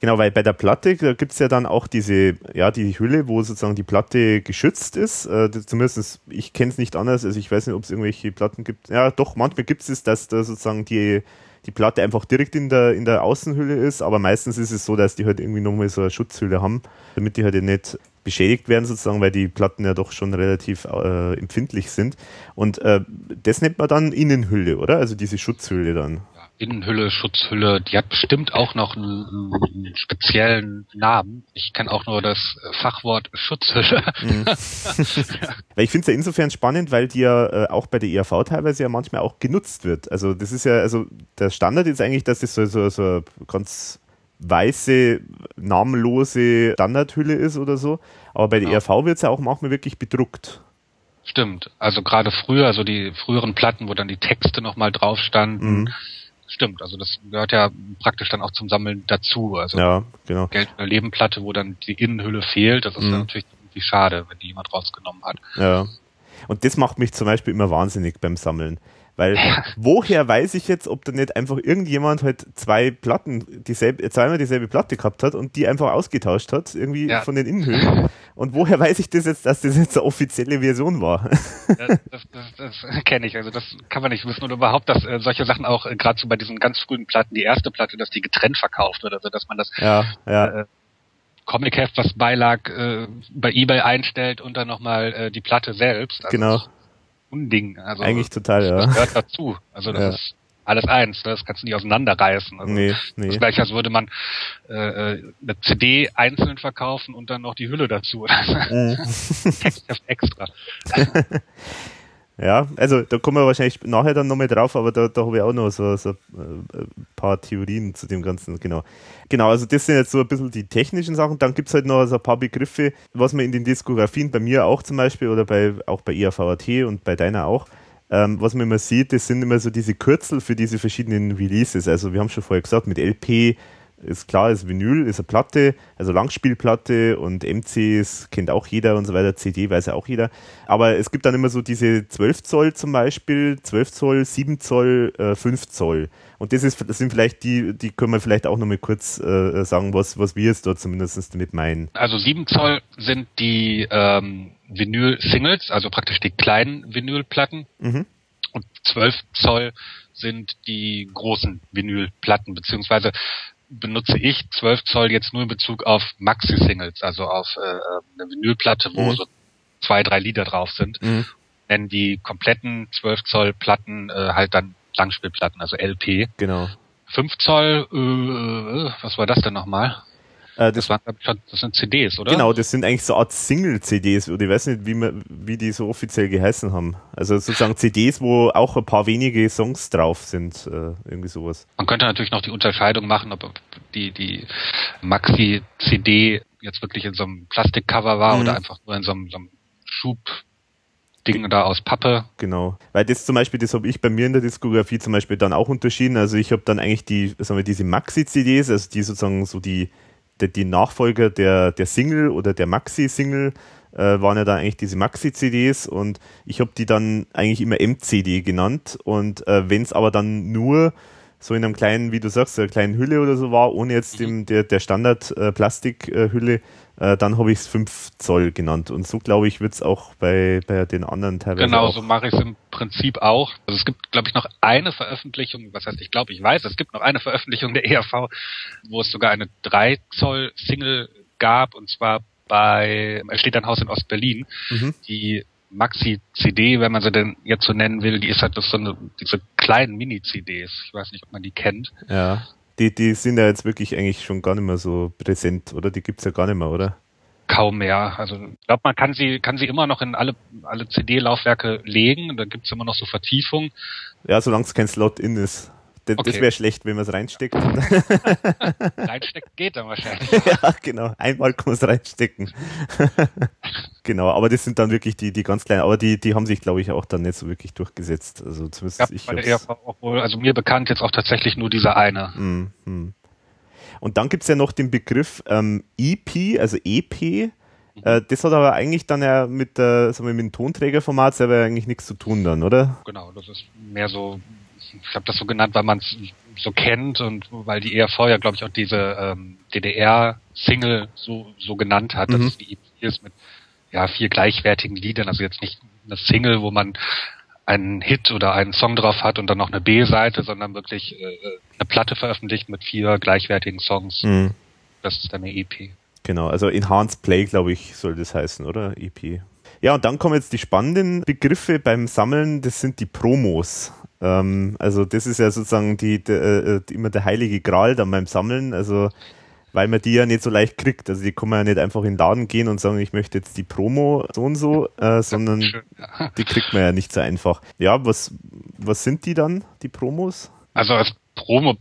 [SPEAKER 2] Genau, weil bei der Platte gibt es ja dann auch diese, ja, die Hülle, wo sozusagen die Platte geschützt ist. Äh, zumindest, ich kenne es nicht anders, also ich weiß nicht, ob es irgendwelche Platten gibt. Ja, doch, manchmal gibt es, dass da sozusagen die, die Platte einfach direkt in der, in der Außenhülle ist, aber meistens ist es so, dass die halt irgendwie nochmal so eine Schutzhülle haben, damit die halt nicht beschädigt werden sozusagen, weil die Platten ja doch schon relativ äh, empfindlich sind. Und äh, das nennt man dann Innenhülle, oder? Also diese Schutzhülle dann.
[SPEAKER 3] Innenhülle, Schutzhülle, die hat bestimmt auch noch einen, einen speziellen Namen. Ich kenne auch nur das Fachwort Schutzhülle. Mhm.
[SPEAKER 2] ich finde es ja insofern spannend, weil die ja äh, auch bei der ERV teilweise ja manchmal auch genutzt wird. Also das ist ja, also der Standard ist eigentlich, dass das so, so, so ganz weiße, namenlose Standardhülle ist oder so. Aber bei der. ERV wird es ja auch manchmal wirklich bedruckt.
[SPEAKER 3] Stimmt. Also gerade früher, also die früheren Platten, wo dann die Texte nochmal drauf standen. Mhm Stimmt, also das gehört ja praktisch dann auch zum Sammeln dazu. Also
[SPEAKER 2] ja, genau.
[SPEAKER 3] Geld in der Lebenplatte, wo dann die Innenhülle fehlt, das ist mhm. dann natürlich irgendwie schade, wenn die jemand rausgenommen hat.
[SPEAKER 2] Ja. Und das macht mich zum Beispiel immer wahnsinnig beim Sammeln. Weil woher weiß ich jetzt, ob da nicht einfach irgendjemand halt zwei Platten, dieselbe, zweimal dieselbe Platte gehabt hat und die einfach ausgetauscht hat, irgendwie ja. von den Innenhüllen. Und woher weiß ich das jetzt, dass das jetzt eine offizielle Version war?
[SPEAKER 3] das, das, das, das kenne ich. Also das kann man nicht wissen. Und überhaupt, dass äh, solche Sachen auch, äh, gerade so bei diesen ganz frühen Platten, die erste Platte, dass die getrennt verkauft wird. Also dass man das
[SPEAKER 2] ja, ja. Äh,
[SPEAKER 3] Comic-Heft, was beilag, äh, bei Ebay einstellt und dann nochmal äh, die Platte selbst.
[SPEAKER 2] Also genau.
[SPEAKER 3] Unding. Also,
[SPEAKER 2] Eigentlich total, ja.
[SPEAKER 3] Das gehört dazu. Also das ja. ist alles eins. Das kannst du nicht auseinanderreißen. Also
[SPEAKER 2] nee, nee.
[SPEAKER 3] Das gleiche, als würde man äh, äh eine CD einzeln verkaufen und dann noch die Hülle dazu. Textheft extra.
[SPEAKER 2] Ja, also da kommen wir wahrscheinlich nachher dann nochmal drauf, aber da, da habe ich auch noch so, so ein äh, paar Theorien zu dem Ganzen, genau. Genau, also das sind jetzt so ein bisschen die technischen Sachen. Dann gibt es halt noch so ein paar Begriffe, was man in den Diskografien, bei mir auch zum Beispiel oder bei auch bei IAVAT und bei deiner auch, ähm, was man immer sieht, das sind immer so diese Kürzel für diese verschiedenen Releases. Also wir haben schon vorher gesagt, mit LP, ist klar, ist Vinyl, ist eine Platte, also Langspielplatte und MC ist, kennt auch jeder und so weiter, CD weiß ja auch jeder. Aber es gibt dann immer so diese 12 Zoll zum Beispiel, 12 Zoll, 7 Zoll, äh, 5 Zoll. Und das, ist, das sind vielleicht die, die können wir vielleicht auch nochmal kurz äh, sagen, was, was wir jetzt dort zumindest damit meinen.
[SPEAKER 3] Also 7 Zoll sind die ähm, Vinyl-Singles, also praktisch die kleinen Vinylplatten. Mhm. Und 12 Zoll sind die großen Vinylplatten, beziehungsweise benutze ich 12 Zoll jetzt nur in Bezug auf Maxi-Singles, also auf äh, eine Vinylplatte, wo mhm. so zwei, drei Lieder drauf sind. Mhm. Nennen die kompletten 12 Zoll Platten äh, halt dann Langspielplatten, also LP.
[SPEAKER 2] Genau.
[SPEAKER 3] 5 Zoll, äh, was war das denn nochmal?
[SPEAKER 2] Äh, das, das, waren, das sind CDs, oder? Genau, das sind eigentlich so eine Art Single-CDs, oder ich weiß nicht, wie, man, wie die so offiziell geheißen haben. Also sozusagen CDs, wo auch ein paar wenige Songs drauf sind, äh, irgendwie sowas.
[SPEAKER 3] Man könnte natürlich noch die Unterscheidung machen, ob die, die Maxi-CD jetzt wirklich in so einem Plastikcover war mhm. oder einfach nur in so einem, so einem Schub Dinge da aus Pappe.
[SPEAKER 2] Genau. Weil das zum Beispiel, das habe ich bei mir in der Diskografie zum Beispiel dann auch unterschieden. Also ich habe dann eigentlich die, sagen wir, diese Maxi-CDs, also die sozusagen so die, die, die Nachfolger der, der Single oder der Maxi-Single, äh, waren ja dann eigentlich diese Maxi-CDs und ich habe die dann eigentlich immer MCD genannt. Und äh, wenn es aber dann nur so in einem kleinen, wie du sagst, einer kleinen Hülle oder so war, ohne jetzt dem, der, der Standard-Plastikhülle, äh, äh, dann habe ich es 5 Zoll genannt. Und so, glaube ich, wird es auch bei, bei den anderen teilweise.
[SPEAKER 3] Genau, so mache ich es im Prinzip auch. Also es gibt, glaube ich, noch eine Veröffentlichung, was heißt, ich glaube, ich weiß, es gibt noch eine Veröffentlichung der ERV, wo es sogar eine 3 Zoll Single gab, und zwar bei, es steht ein Haus in Ostberlin, mhm. die Maxi-CD, wenn man sie denn jetzt so nennen will, die ist halt so eine, diese kleinen Mini-CDs. Ich weiß nicht, ob man die kennt.
[SPEAKER 2] Ja die, die sind ja jetzt wirklich eigentlich schon gar nicht mehr so präsent, oder? Die gibt's ja gar nicht mehr, oder?
[SPEAKER 3] Kaum mehr. Also ich glaube, man kann sie, kann sie immer noch in alle, alle CD-Laufwerke legen, da gibt's immer noch so Vertiefungen.
[SPEAKER 2] Ja, solange es kein Slot in ist. Das, okay. das wäre schlecht, wenn man es reinsteckt.
[SPEAKER 3] Reinstecken geht dann wahrscheinlich.
[SPEAKER 2] ja, genau. Einmal kann man es reinstecken. genau, aber das sind dann wirklich die, die ganz kleinen, aber die, die haben sich, glaube ich, auch dann nicht so wirklich durchgesetzt. Also zumindest ja, ich.
[SPEAKER 3] Bei der ERV auch wohl, also mir bekannt jetzt auch tatsächlich nur dieser eine. Mm,
[SPEAKER 2] mm. Und dann gibt's ja noch den Begriff ähm, EP, also EP. Mhm. Äh, das hat aber eigentlich dann ja mit, äh, sagen wir, mit dem Tonträgerformat selber eigentlich nichts zu tun dann, oder?
[SPEAKER 3] Genau, das ist mehr so ich habe das so genannt, weil man es so kennt und weil die ERV ja, glaube ich, auch diese ähm, DDR-Single so, so genannt hat, mhm. dass es die EP ist mit ja, vier gleichwertigen Liedern, also jetzt nicht eine Single, wo man einen Hit oder einen Song drauf hat und dann noch eine B-Seite, sondern wirklich äh, eine Platte veröffentlicht mit vier gleichwertigen Songs. Mhm. Das ist dann eine EP.
[SPEAKER 2] Genau, also Enhanced Play, glaube ich, soll das heißen, oder? EP. Ja, und dann kommen jetzt die spannenden Begriffe beim Sammeln, das sind die Promos. Ähm, also das ist ja sozusagen die, die, äh, die, immer der heilige Gral dann beim Sammeln. Also weil man die ja nicht so leicht kriegt. Also die kann man ja nicht einfach in den Laden gehen und sagen, ich möchte jetzt die Promo so und so, äh, sondern die kriegt man ja nicht so einfach. Ja, was, was sind die dann, die Promos?
[SPEAKER 3] Also als Promo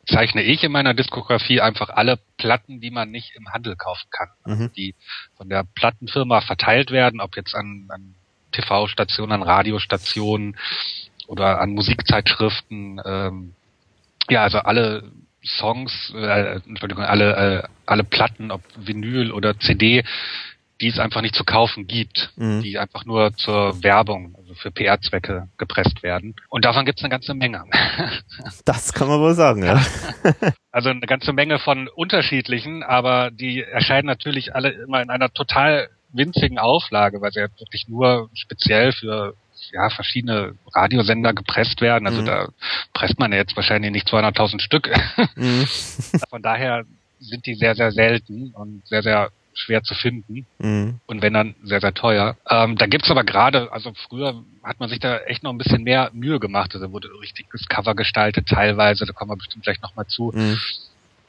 [SPEAKER 3] bezeichne ich in meiner Diskografie einfach alle Platten, die man nicht im Handel kaufen kann. Also mhm. Die von der Plattenfirma verteilt werden, ob jetzt an, an TV-Stationen, an Radiostationen, oder an Musikzeitschriften. Ähm, ja, also alle Songs, äh, Entschuldigung, alle, äh, alle Platten, ob Vinyl oder CD, die es einfach nicht zu kaufen gibt, mhm. die einfach nur zur Werbung, also für PR-Zwecke gepresst werden. Und davon gibt es eine ganze Menge.
[SPEAKER 2] Das kann man wohl sagen, ja.
[SPEAKER 3] Also eine ganze Menge von unterschiedlichen, aber die erscheinen natürlich alle immer in einer total winzigen Auflage, weil sie ja wirklich nur speziell für ja, verschiedene Radiosender gepresst werden. Also mhm. da presst man ja jetzt wahrscheinlich nicht 200.000 Stück. Mhm. Von daher sind die sehr, sehr selten und sehr, sehr schwer zu finden mhm. und wenn dann sehr, sehr teuer. Ähm, da gibt's aber gerade, also früher hat man sich da echt noch ein bisschen mehr Mühe gemacht. Also wurde richtig das Cover gestaltet teilweise, da kommen wir bestimmt gleich nochmal zu. Mhm.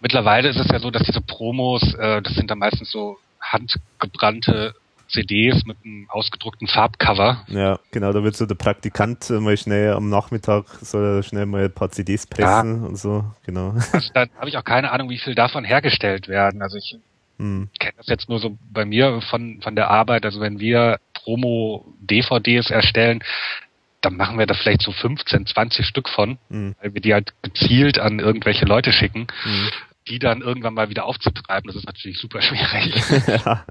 [SPEAKER 3] Mittlerweile ist es ja so, dass diese Promos, äh, das sind dann meistens so handgebrannte CDs mit einem ausgedruckten Farbcover.
[SPEAKER 2] Ja, genau, da wird so der Praktikant mal schnell am Nachmittag soll er schnell mal ein paar CDs pressen ja. und so, genau.
[SPEAKER 3] Also da habe ich auch keine Ahnung, wie viel davon hergestellt werden. Also ich hm. kenne das jetzt nur so bei mir von, von der Arbeit. Also wenn wir Promo-DVDs erstellen, dann machen wir da vielleicht so 15, 20 Stück von, mhm. weil wir die halt gezielt an irgendwelche Leute schicken. Mhm die dann irgendwann mal wieder aufzutreiben, das ist natürlich super schwierig. ja.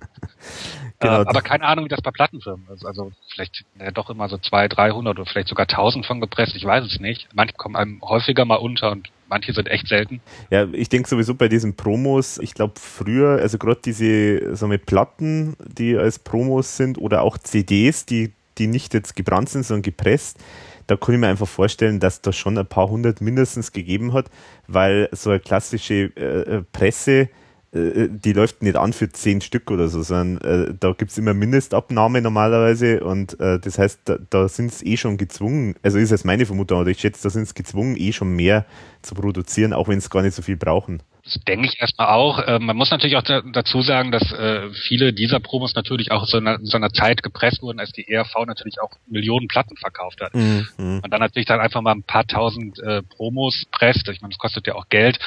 [SPEAKER 3] genau. Äh, aber keine Ahnung, wie das bei Plattenfirmen ist. Also vielleicht ja, doch immer so zwei, dreihundert oder vielleicht sogar tausend von gepresst, ich weiß es nicht. Manche kommen einem häufiger mal unter und manche sind echt selten.
[SPEAKER 2] Ja, ich denke sowieso bei diesen Promos, ich glaube früher, also gerade diese so mit Platten, die als Promos sind oder auch CDs, die, die nicht jetzt gebrannt sind, sondern gepresst, da kann ich mir einfach vorstellen, dass da schon ein paar hundert mindestens gegeben hat, weil so eine klassische äh, äh Presse, äh, äh, die läuft nicht an für zehn Stück oder so, sondern äh, da gibt's immer Mindestabnahme normalerweise und äh, das heißt, da, da sind es eh schon gezwungen, also ist jetzt meine Vermutung, aber ich schätze, da sind es gezwungen, eh schon mehr zu produzieren, auch wenn es gar nicht so viel brauchen.
[SPEAKER 3] Das denke ich erstmal auch. Äh, man muss natürlich auch da, dazu sagen, dass äh, viele dieser Promos natürlich auch so einer, so einer Zeit gepresst wurden, als die ERV natürlich auch Millionen Platten verkauft hat. Mhm. Und dann natürlich dann einfach mal ein paar tausend äh, Promos presst. Ich meine, das kostet ja auch Geld.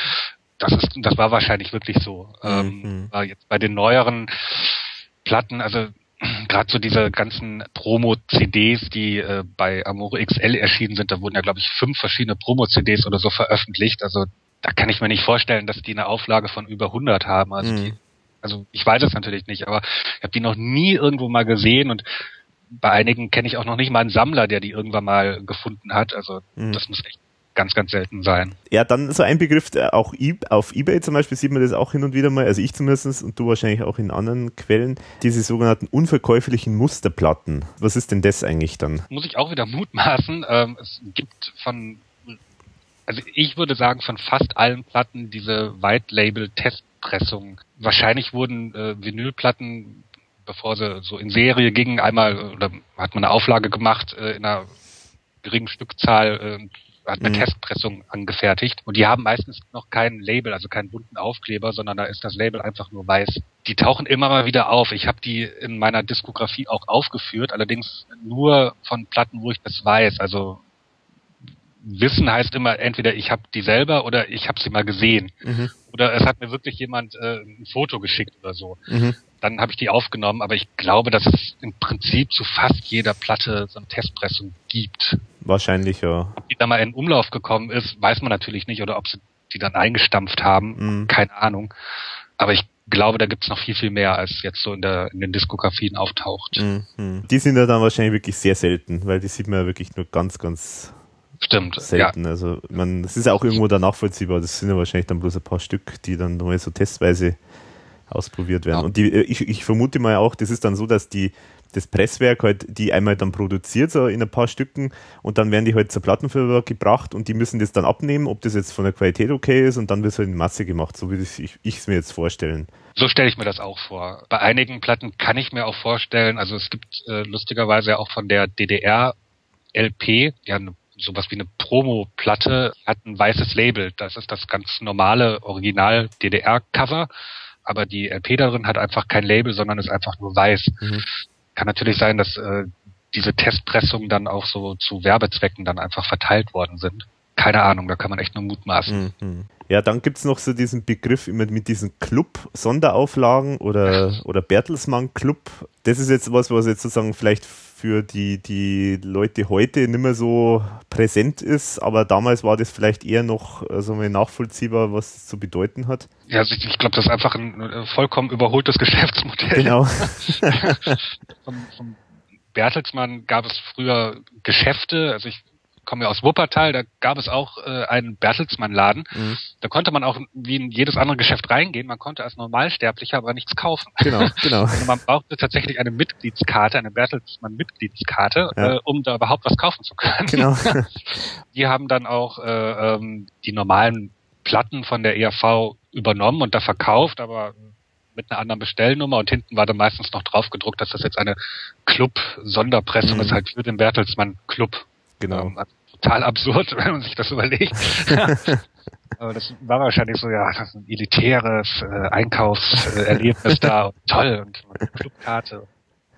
[SPEAKER 3] Das ist, das war wahrscheinlich wirklich so. Ähm, mhm. war jetzt bei den neueren Platten, also gerade so diese ganzen Promo-CDs, die äh, bei Amore XL erschienen sind, da wurden ja, glaube ich, fünf verschiedene Promo-CDs oder so veröffentlicht. Also da kann ich mir nicht vorstellen, dass die eine Auflage von über 100 haben. Also, mhm. die, also ich weiß es natürlich nicht, aber ich habe die noch nie irgendwo mal gesehen und bei einigen kenne ich auch noch nicht mal einen Sammler, der die irgendwann mal gefunden hat. Also mhm. das muss echt ganz, ganz selten sein.
[SPEAKER 2] Ja, dann so ein Begriff, auch auf Ebay zum Beispiel sieht man das auch hin und wieder mal, also ich zumindest und du wahrscheinlich auch in anderen Quellen, diese sogenannten unverkäuflichen Musterplatten. Was ist denn das eigentlich dann?
[SPEAKER 3] Muss ich auch wieder mutmaßen. Ähm, es gibt von also ich würde sagen, von fast allen Platten diese White Label Testpressung. Wahrscheinlich wurden äh, Vinylplatten, bevor sie so in Serie gingen, einmal oder hat man eine Auflage gemacht äh, in einer geringen Stückzahl, äh, hat eine mhm. Testpressung angefertigt und die haben meistens noch kein Label, also keinen bunten Aufkleber, sondern da ist das Label einfach nur weiß. Die tauchen immer mal wieder auf. Ich habe die in meiner Diskografie auch aufgeführt, allerdings nur von Platten, wo ich das weiß. Also Wissen heißt immer entweder ich habe die selber oder ich habe sie mal gesehen. Mhm. Oder es hat mir wirklich jemand äh, ein Foto geschickt oder so. Mhm. Dann habe ich die aufgenommen, aber ich glaube, dass es im Prinzip zu fast jeder Platte so eine Testpressung gibt.
[SPEAKER 2] Wahrscheinlich, ja.
[SPEAKER 3] Ob die da mal in Umlauf gekommen ist, weiß man natürlich nicht. Oder ob sie die dann eingestampft haben, mhm. keine Ahnung. Aber ich glaube, da gibt's noch viel, viel mehr, als jetzt so in, der, in den Diskografien auftaucht.
[SPEAKER 2] Mhm. Die sind ja dann wahrscheinlich wirklich sehr selten, weil die sieht man ja wirklich nur ganz, ganz
[SPEAKER 3] Stimmt.
[SPEAKER 2] Selten. Ja. Also man, es ist ja auch irgendwo da nachvollziehbar. Das sind ja wahrscheinlich dann bloß ein paar Stück, die dann mal so testweise ausprobiert werden. Ja. Und die, ich, ich vermute mal auch, das ist dann so, dass die das Presswerk halt die einmal dann produziert, so in ein paar Stücken, und dann werden die halt zur Plattenfirma gebracht und die müssen das dann abnehmen, ob das jetzt von der Qualität okay ist, und dann wird es halt in Masse gemacht, so würde ich es mir jetzt vorstellen.
[SPEAKER 3] So stelle ich mir das auch vor. Bei einigen Platten kann ich mir auch vorstellen, also es gibt äh, lustigerweise auch von der DDR LP, die haben eine sowas wie eine Promo-Platte, hat ein weißes Label. Das ist das ganz normale Original DDR-Cover, aber die LP darin hat einfach kein Label, sondern ist einfach nur weiß. Mhm. Kann natürlich sein, dass äh, diese Testpressungen dann auch so zu Werbezwecken dann einfach verteilt worden sind. Keine Ahnung, da kann man echt nur mutmaßen.
[SPEAKER 2] Mhm. Ja, dann gibt's noch so diesen Begriff immer mit diesen Club-Sonderauflagen oder, oder Bertelsmann-Club. Das ist jetzt was, was jetzt sozusagen vielleicht für die, die Leute heute nicht mehr so präsent ist, aber damals war das vielleicht eher noch also nachvollziehbar, was das zu bedeuten hat.
[SPEAKER 3] Ja, also ich, ich glaube, das ist einfach ein vollkommen überholtes Geschäftsmodell.
[SPEAKER 2] Genau.
[SPEAKER 3] vom, vom Bertelsmann gab es früher Geschäfte, also ich komme ja aus Wuppertal, da gab es auch äh, einen Bertelsmann-Laden. Mhm. Da konnte man auch wie in jedes andere Geschäft reingehen. Man konnte als Normalsterblicher aber nichts kaufen.
[SPEAKER 2] Genau, genau.
[SPEAKER 3] also man brauchte tatsächlich eine Mitgliedskarte, eine Bertelsmann-Mitgliedskarte, ja. äh, um da überhaupt was kaufen zu können.
[SPEAKER 2] Genau.
[SPEAKER 3] die haben dann auch äh, ähm, die normalen Platten von der ERV übernommen und da verkauft, aber mit einer anderen Bestellnummer und hinten war dann meistens noch drauf gedruckt, dass das jetzt eine Club-Sonderpressung mhm. ist, halt für den Bertelsmann Club.
[SPEAKER 2] Genau. Ähm, also
[SPEAKER 3] total absurd, wenn man sich das überlegt. Aber das war wahrscheinlich so, ja, das ist ein elitäres äh, Einkaufserlebnis da. Toll. Und eine Clubkarte.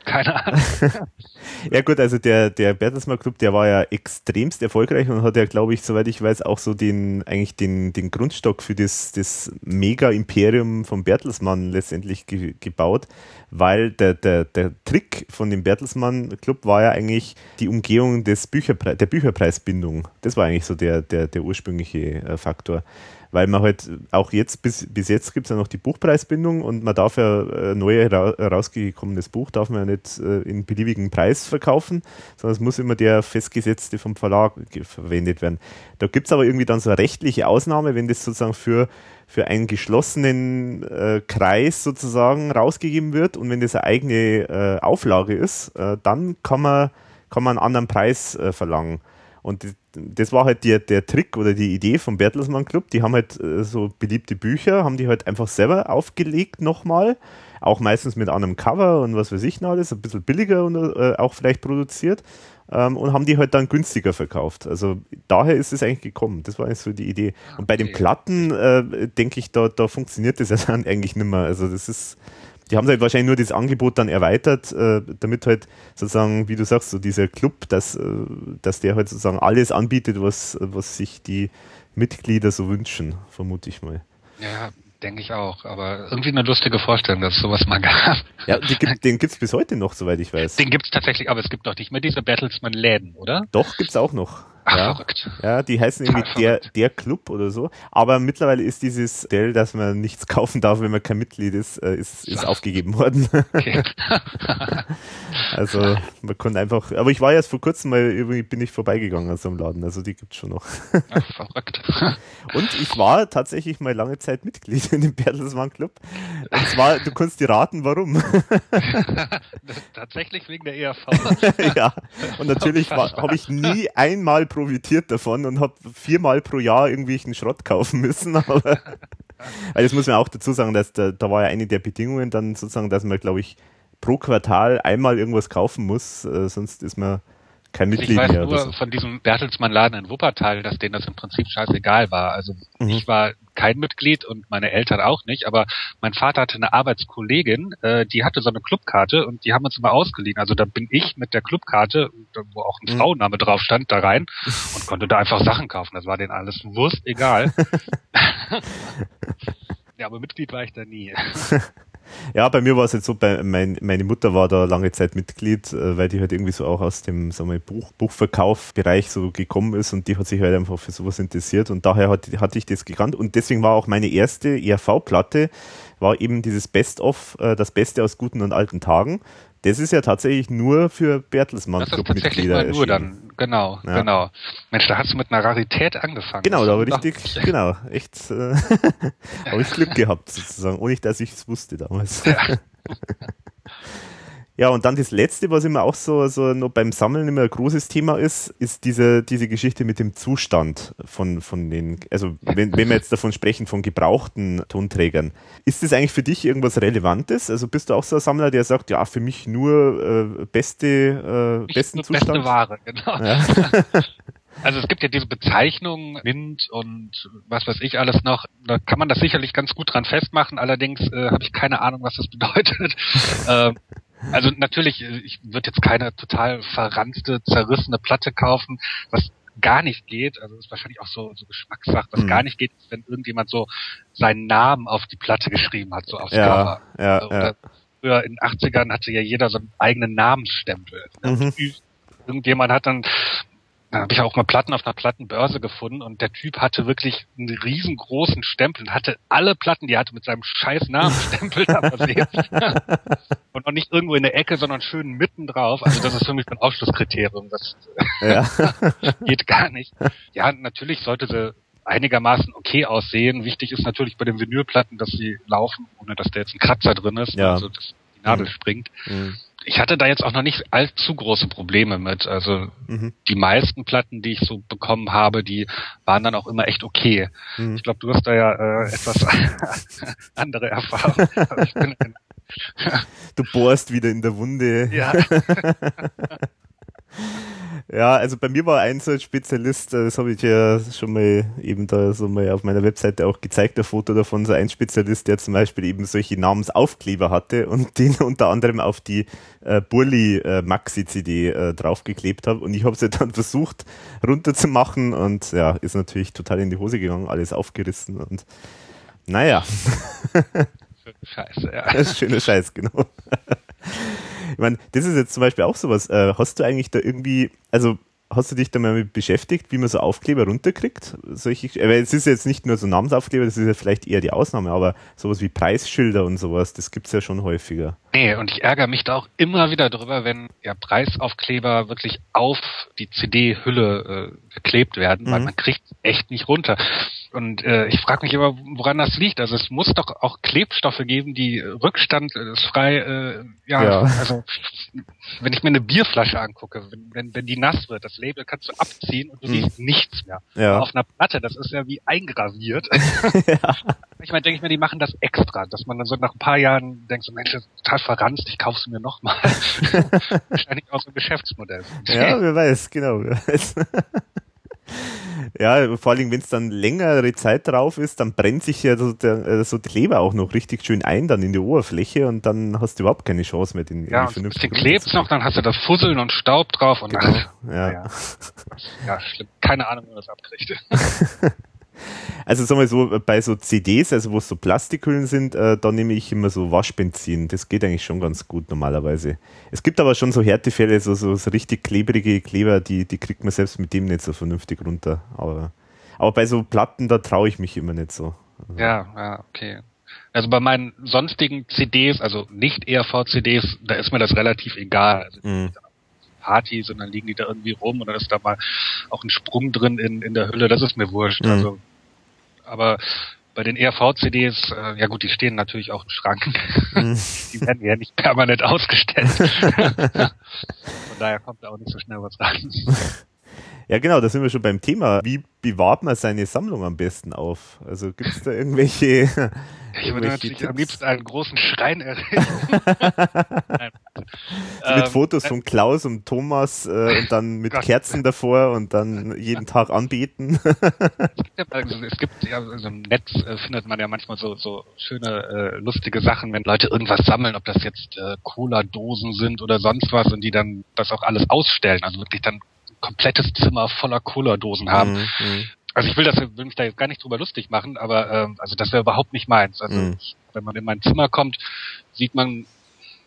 [SPEAKER 3] Keine Ahnung.
[SPEAKER 2] ja gut, also der, der Bertelsmann Club, der war ja extremst erfolgreich und hat ja, glaube ich, soweit ich weiß, auch so den, eigentlich den, den Grundstock für das, das Mega-Imperium von Bertelsmann letztendlich ge gebaut, weil der, der, der Trick von dem Bertelsmann Club war ja eigentlich die Umgehung des Bücherpre der Bücherpreisbindung. Das war eigentlich so der, der, der ursprüngliche äh, Faktor weil man halt auch jetzt, bis, bis jetzt gibt es ja noch die Buchpreisbindung und man darf ja äh, neu herausgekommenes Buch darf man ja nicht äh, in beliebigen Preis verkaufen, sondern es muss immer der festgesetzte vom Verlag verwendet werden. Da gibt es aber irgendwie dann so eine rechtliche Ausnahme, wenn das sozusagen für für einen geschlossenen äh, Kreis sozusagen rausgegeben wird und wenn das eine eigene äh, Auflage ist, äh, dann kann man, kann man einen anderen Preis äh, verlangen. Und das war halt der, der Trick oder die Idee vom Bertelsmann Club. Die haben halt äh, so beliebte Bücher, haben die halt einfach selber aufgelegt nochmal. Auch meistens mit einem Cover und was weiß ich noch alles, ein bisschen billiger und äh, auch vielleicht produziert. Ähm, und haben die halt dann günstiger verkauft. Also daher ist es eigentlich gekommen. Das war eigentlich so die Idee. Und bei den. Platten, äh, denke ich, da, da funktioniert das ja dann eigentlich nicht mehr. Also das ist, die haben halt wahrscheinlich nur das Angebot dann erweitert, äh, damit halt sozusagen, wie du sagst, so dieser Club, dass, äh, dass der halt sozusagen alles anbietet, was, was sich die Mitglieder so wünschen, vermute ich mal.
[SPEAKER 3] Ja, denke ich auch. Aber irgendwie eine lustige Vorstellung, dass es sowas mal gab.
[SPEAKER 2] Ja, gibt, den gibt es bis heute noch, soweit ich weiß.
[SPEAKER 3] Den gibt's tatsächlich, aber es gibt doch nicht mehr diese Bertelsmann-Läden, oder?
[SPEAKER 2] Doch, gibt's auch noch.
[SPEAKER 3] Ach,
[SPEAKER 2] ja.
[SPEAKER 3] verrückt.
[SPEAKER 2] Ja, die heißen irgendwie
[SPEAKER 3] Total
[SPEAKER 2] der,
[SPEAKER 3] verrückt.
[SPEAKER 2] der Club oder so. Aber mittlerweile ist dieses Modell, dass man nichts kaufen darf, wenn man kein Mitglied ist, äh, ist, ist aufgegeben worden.
[SPEAKER 3] Okay.
[SPEAKER 2] Also man konnte einfach, aber ich war jetzt vor kurzem mal, irgendwie bin ich vorbeigegangen an so einem Laden, also die gibt's schon noch.
[SPEAKER 3] Ach, verrückt.
[SPEAKER 2] Und ich war tatsächlich mal lange Zeit Mitglied in dem Bertelsmann Club. Und zwar, du kannst dir raten, warum.
[SPEAKER 3] Tatsächlich wegen der ERV.
[SPEAKER 2] ja. Und natürlich habe ich nie einmal profitiert davon und habe viermal pro Jahr irgendwelchen Schrott kaufen müssen. Aber weil das muss man auch dazu sagen, dass da, da war ja eine der Bedingungen dann sozusagen, dass man, glaube ich, pro Quartal einmal irgendwas kaufen muss, äh, sonst ist man kein
[SPEAKER 3] Ich
[SPEAKER 2] Mitglied
[SPEAKER 3] weiß
[SPEAKER 2] mehr. Oder
[SPEAKER 3] nur
[SPEAKER 2] so.
[SPEAKER 3] von diesem Bertelsmann-Laden in Wuppertal, dass denen das im Prinzip scheißegal war. Also
[SPEAKER 2] Mhm.
[SPEAKER 3] ich war kein Mitglied und meine Eltern auch nicht, aber mein Vater hatte eine Arbeitskollegin, äh, die hatte so eine Clubkarte und die haben uns immer ausgeliehen. Also da bin ich mit der Clubkarte, wo auch ein
[SPEAKER 2] Mhm.
[SPEAKER 3] Frauenname drauf stand, da rein und konnte da einfach Sachen kaufen. Das war denen alles Wurst egal. ja, aber Mitglied war ich da nie.
[SPEAKER 2] Ja, bei mir war es jetzt so, bei, mein, meine Mutter war da lange Zeit Mitglied, äh, weil die halt irgendwie so auch aus dem sagen wir, Buch, Buchverkaufbereich so gekommen ist und die hat sich halt einfach für sowas interessiert und daher hat, hatte ich das gekannt und deswegen war auch meine erste ERV-Platte, war eben dieses Best-of, äh, das Beste aus guten und alten Tagen. Das ist ja tatsächlich nur für Bertelsmann
[SPEAKER 3] Das ist tatsächlich mal nur
[SPEAKER 2] erschienen.
[SPEAKER 3] dann, genau,
[SPEAKER 2] Ja.
[SPEAKER 3] genau. Mensch, da hast du mit einer Rarität angefangen.
[SPEAKER 2] Genau, da
[SPEAKER 3] ist
[SPEAKER 2] war richtig, genau, echt, äh, habe ich Glück gehabt sozusagen, ohne dass ich es wusste damals.
[SPEAKER 3] Ja.
[SPEAKER 2] Ja, und dann das Letzte, was immer auch so, so noch beim Sammeln immer ein großes Thema ist, ist diese, diese Geschichte mit dem Zustand von, von den, also wenn, wenn wir jetzt davon sprechen, von gebrauchten Tonträgern. Ist das eigentlich für dich irgendwas Relevantes? Also bist du auch so ein Sammler, der sagt, ja, für mich nur äh, beste, äh, besten Zustand?
[SPEAKER 3] beste Ware, genau.
[SPEAKER 2] Ja.
[SPEAKER 3] Also es gibt ja diese Bezeichnung Mint und was weiß ich alles noch. Da kann man das sicherlich ganz gut dran festmachen. Allerdings äh, habe ich keine Ahnung, was das bedeutet. ähm, also natürlich, ich würde jetzt keine total verranzte, zerrissene Platte kaufen, was gar nicht geht. Also ist wahrscheinlich auch so, so Geschmackssache. Was
[SPEAKER 2] Mhm.
[SPEAKER 3] gar nicht geht, ist, wenn irgendjemand so seinen Namen auf die Platte geschrieben hat, so aufs
[SPEAKER 2] Ja,
[SPEAKER 3] Cover.
[SPEAKER 2] ja,
[SPEAKER 3] Oder
[SPEAKER 2] ja.
[SPEAKER 3] früher in den 80ern hatte ja jeder so einen eigenen Namensstempel.
[SPEAKER 2] Mhm.
[SPEAKER 3] Irgendjemand hat dann, da habe ich auch mal Platten auf einer Plattenbörse gefunden und der Typ hatte wirklich einen riesengroßen Stempel und hatte alle Platten, die er hatte mit seinem scheiß Namensstempel da versehen. und noch nicht irgendwo in der Ecke, sondern schön mitten drauf. Also das ist für mich ein Ausschlusskriterium. Das
[SPEAKER 2] ja.
[SPEAKER 3] geht gar nicht. Ja, natürlich sollte sie einigermaßen okay aussehen. Wichtig ist natürlich bei den Vinylplatten, dass sie laufen, ohne dass da jetzt ein Kratzer drin ist,
[SPEAKER 2] Ja.
[SPEAKER 3] also dass die Nadel
[SPEAKER 2] Mhm.
[SPEAKER 3] springt.
[SPEAKER 2] Mhm.
[SPEAKER 3] Ich hatte da jetzt auch noch nicht allzu große Probleme mit. Also
[SPEAKER 2] Mhm.
[SPEAKER 3] die meisten Platten, die ich so bekommen habe, die waren dann auch immer echt okay.
[SPEAKER 2] Mhm.
[SPEAKER 3] Ich glaube, du hast da ja äh, etwas andere Erfahrung. Aber ich bin ein,
[SPEAKER 2] Du bohrst wieder in der Wunde.
[SPEAKER 3] ja,
[SPEAKER 2] Ja, also bei mir war ein so ein Spezialist, äh, das habe ich ja schon mal eben da so mal auf meiner Webseite auch gezeigt, ein Foto davon, so ein Spezialist, der zum Beispiel eben solche Namensaufkleber hatte und den unter anderem auf die äh, Burli äh, Maxi CD äh, draufgeklebt habe und ich habe sie dann versucht runterzumachen und ja, ist natürlich total in die Hose gegangen, alles aufgerissen und naja,
[SPEAKER 3] scheiße, ja.
[SPEAKER 2] das ist schöner Scheiß, genau. Ich meine, das ist jetzt zum Beispiel auch sowas. Äh, hast du eigentlich da irgendwie, also hast du dich da mal mit beschäftigt, wie man so Aufkleber runterkriegt? Solche, äh, weil es ist jetzt nicht nur so Namensaufkleber, das ist ja vielleicht eher die Ausnahme, aber sowas wie Preisschilder und sowas, das gibt's ja schon häufiger.
[SPEAKER 3] Nee, und ich ärgere mich da auch immer wieder drüber, wenn ja Preisaufkleber wirklich auf die CD-Hülle äh, geklebt werden, weil
[SPEAKER 2] Mhm.
[SPEAKER 3] man kriegt echt nicht runter. Und äh, ich frage mich immer, woran das liegt. Also es muss doch auch Klebstoffe geben, die Rückstand äh, äh, ja,
[SPEAKER 2] Ja.
[SPEAKER 3] also wenn ich mir eine Bierflasche angucke, wenn, wenn, wenn die nass wird, das Label kannst du abziehen und du hm. siehst nichts mehr.
[SPEAKER 2] Ja.
[SPEAKER 3] auf einer Platte, das ist ja wie eingraviert. ja. Ich meine, denke ich mir, die machen das extra, dass man dann so nach ein paar Jahren denkt, so Mensch, das ist total verranzt, ich kauf's mir nochmal. Wahrscheinlich auch so ein Geschäftsmodell.
[SPEAKER 2] Ja, wer weiß, genau. Wer weiß. Ja, vor allem, wenn es dann längere Zeit drauf ist, dann brennt sich ja so der, äh, so Kleber auch noch richtig schön ein dann in die Oberfläche und dann hast du überhaupt keine Chance mehr, den
[SPEAKER 3] Ja, ein bisschen klebt noch, dann hast du das Fusseln und Staub drauf und
[SPEAKER 2] genau. ach, ja.
[SPEAKER 3] ja. Ja, schlimm. Keine Ahnung, wie man das abkriegt.
[SPEAKER 2] Also sagen wir so, bei so CDs, also wo es so Plastikhüllen sind, äh, da nehme ich immer so Waschbenzin. Das geht eigentlich schon ganz gut normalerweise. Es gibt aber schon so Härtefälle, so, so, so richtig klebrige Kleber, die, die kriegt man selbst mit dem nicht so vernünftig runter. Aber, aber bei so Platten, da traue ich mich immer nicht so.
[SPEAKER 3] Ja, ja, okay. Also bei meinen sonstigen CDs, also nicht ERV-CDs, da ist mir das relativ egal. Also mhm. Party, sondern liegen die da irgendwie rum oder ist da mal auch ein Sprung drin in, in der Hülle, das ist mir wurscht. Mhm. Also aber bei den ERV-CDs, äh, ja gut, die stehen natürlich auch im Schrank. Mhm. die werden ja nicht permanent ausgestellt. Von daher kommt da auch nicht so schnell was rein.
[SPEAKER 2] Ja, genau, da sind wir schon beim Thema. Wie bewahrt man seine Sammlung am besten auf? Also gibt es da irgendwelche.
[SPEAKER 3] Ich würde natürlich Tipps? am liebsten einen großen Schrein errichten.
[SPEAKER 2] so mit ähm, Fotos von Klaus und Thomas äh, und dann mit Gott. Kerzen davor und dann jeden Tag anbeten.
[SPEAKER 3] es gibt ja, also, es gibt ja also im Netz äh, findet man ja manchmal so, so schöne, äh, lustige Sachen, wenn Leute irgendwas sammeln, ob das jetzt äh, Cola-Dosen sind oder sonst was und die dann das auch alles ausstellen. Also wirklich dann komplettes Zimmer voller Cola-Dosen haben. Mhm, mhm. Also ich will das, will mich da jetzt gar nicht drüber lustig machen, aber ähm, also das wäre überhaupt nicht meins. Also mhm. ich, wenn man in mein Zimmer kommt, sieht man,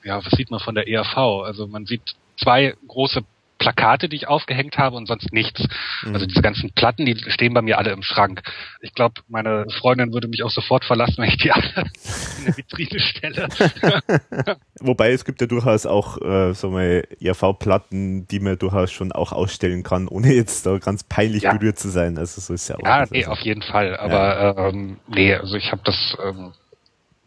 [SPEAKER 3] ja, was sieht man von der ERV? Also man sieht zwei große Plakate, die ich aufgehängt habe und sonst nichts. Mhm. Also diese ganzen Platten, die stehen bei mir alle im Schrank. Ich glaube, meine Freundin würde mich auch sofort verlassen, wenn ich die alle in eine Vitrine stelle.
[SPEAKER 2] Wobei es gibt ja durchaus auch äh, so mal ERV-Platten, die man durchaus schon auch ausstellen kann, ohne jetzt da ganz peinlich ja. berührt zu sein. Also so ist ja auch.
[SPEAKER 3] Ja, nee, also. auf jeden Fall. Aber ja. ähm, nee, also ich habe das. Ähm,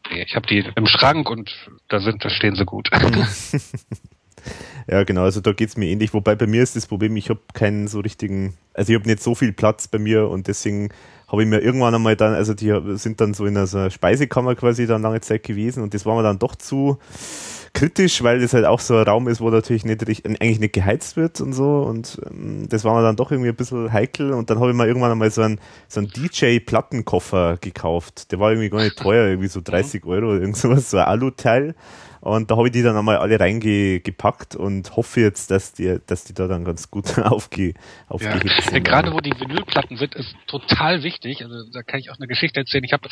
[SPEAKER 3] ich habe die im Schrank und da sind, da stehen sie gut.
[SPEAKER 2] Ja, genau, also da geht es mir ähnlich. Wobei bei mir ist das Problem, ich habe keinen so richtigen, also ich habe nicht so viel Platz bei mir und deswegen habe ich mir irgendwann einmal dann, also die sind dann so in einer Speisekammer quasi dann lange Zeit gewesen und das war mir dann doch zu kritisch, weil das halt auch so ein Raum ist, wo natürlich nicht eigentlich nicht geheizt wird und so und ähm, das war mir dann doch irgendwie ein bisschen heikel und dann habe ich mir irgendwann einmal so einen, so einen DJ-Plattenkoffer gekauft. Der war irgendwie gar nicht teuer, irgendwie so 30 Euro oder irgend sowas, so ein Alu-Teil und da habe ich die dann einmal alle reingepackt und hoffe jetzt, dass die, dass die da dann ganz gut aufge, aufgehebt
[SPEAKER 3] ja. sind. Gerade wo die Vinylplatten sind, ist total wichtig. Also da kann ich auch eine Geschichte erzählen. Ich habe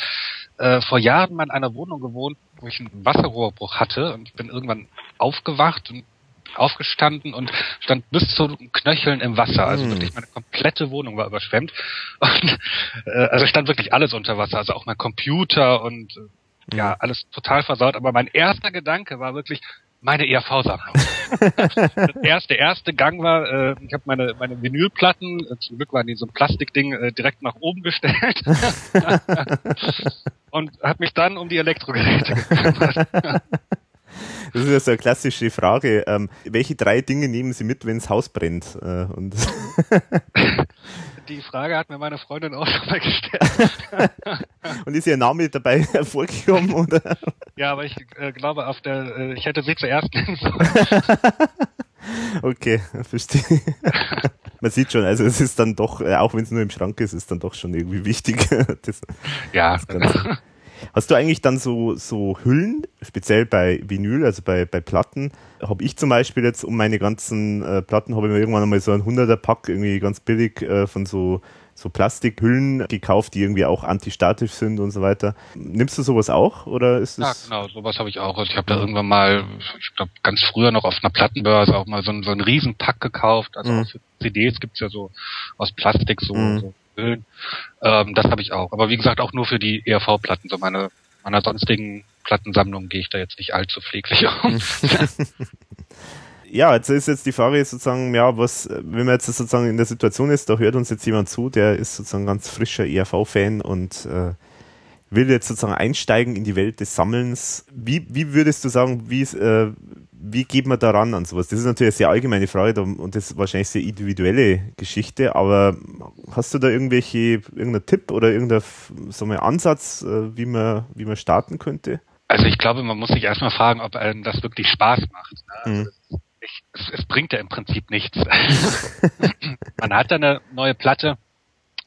[SPEAKER 3] äh, vor Jahren mal in einer Wohnung gewohnt, wo ich einen Wasserrohrbruch hatte und ich bin irgendwann aufgewacht und aufgestanden und stand bis zu Knöcheln im Wasser. Also mm. wirklich meine komplette Wohnung war überschwemmt. Und, äh, also stand wirklich alles unter Wasser. Also auch mein Computer und äh, ja, mhm. alles total versaut. Aber mein erster Gedanke war wirklich meine ERV-Sammlung. der erste, erste Gang war, äh, ich habe meine, meine Vinylplatten, äh, zum Glück waren die so ein Plastikding, äh, direkt nach oben gestellt. und habe mich dann um die Elektrogeräte gekümmert.
[SPEAKER 2] Das ist ja so eine klassische Frage. Ähm, welche drei Dinge nehmen Sie mit, wenn das Haus brennt? Äh,
[SPEAKER 3] die Frage hat mir meine Freundin auch schon mal gestellt.
[SPEAKER 2] Und ist ihr Name dabei hervorgekommen, oder?
[SPEAKER 3] Ja, aber ich äh, glaube, auf der, äh, ich hätte sie zuerst nennen sollen.
[SPEAKER 2] Okay, verstehe. Man sieht schon, also es ist dann doch, äh, auch wenn es nur im Schrank ist, ist dann doch schon irgendwie wichtig. Das,
[SPEAKER 3] ja. Das.
[SPEAKER 2] Hast du eigentlich dann so, so Hüllen, speziell bei Vinyl, also bei, bei Platten? Habe ich zum Beispiel jetzt um meine ganzen äh, Platten, habe ich mir irgendwann einmal so ein 100er Pack irgendwie ganz billig äh, von so, so Plastikhüllen gekauft, die irgendwie auch antistatisch sind und so weiter. Nimmst du sowas auch oder ist
[SPEAKER 3] es? Ja, genau, sowas habe ich auch. Also ich habe da irgendwann mal, ich glaube ganz früher noch auf einer Plattenbörse auch mal so, so einen Riesenpack gekauft. Also mhm. CDs gibt's ja so aus Plastik so, mhm. so Hüllen. Ähm, das habe ich auch. Aber wie gesagt, auch nur für die ERV-Platten. So meine meiner sonstigen Plattensammlung gehe ich da jetzt nicht allzu pfleglich um.
[SPEAKER 2] ja, jetzt ist jetzt die Frage sozusagen, ja, was, wenn man jetzt sozusagen in der Situation ist, da hört uns jetzt jemand zu, der ist sozusagen ganz frischer ERV-Fan und äh, will jetzt sozusagen einsteigen in die Welt des Sammelns. Wie, wie würdest du sagen, wie, äh, wie geht man daran an sowas? Das ist natürlich eine sehr allgemeine Frage und das ist wahrscheinlich eine sehr individuelle Geschichte, aber hast du da irgendwelche, irgendeinen Tipp oder irgendeinen so einen Ansatz, äh, wie man, wie man starten könnte?
[SPEAKER 3] Also ich glaube, man muss sich erstmal fragen, ob einem das wirklich Spaß macht. Ne? Mhm. Also ich, es, es, bringt ja im Prinzip nichts. man hat eine neue Platte,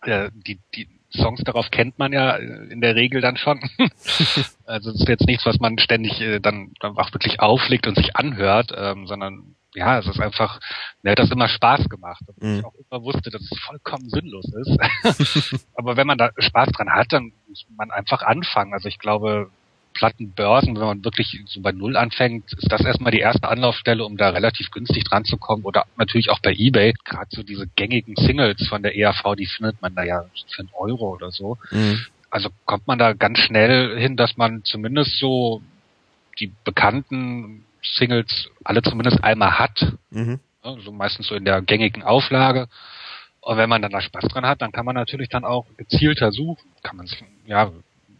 [SPEAKER 3] äh, die, die Songs darauf kennt man ja in der Regel dann schon. also es ist jetzt nichts, was man ständig äh, dann, dann auch wirklich auflegt und sich anhört, ähm, sondern ja, es ist einfach, mir hat das immer Spaß gemacht. Und mhm. ich auch immer wusste, dass es vollkommen sinnlos ist. Aber wenn man da Spaß dran hat, dann muss man einfach anfangen. Also ich glaube, Plattenbörsen, wenn man wirklich so bei Null anfängt, ist das erstmal die erste Anlaufstelle, um da relativ günstig dran zu kommen. Oder natürlich auch bei Ebay. Gerade so diese gängigen Singles von der EAV, die findet man da ja für einen Euro oder so. Mhm. Also kommt man da ganz schnell hin, dass man zumindest so die bekannten Singles alle zumindest einmal hat. Mhm. Also meistens so in der gängigen Auflage. Und wenn man dann da Spaß dran hat, dann kann man natürlich dann auch gezielter suchen. Kann man sich, ja,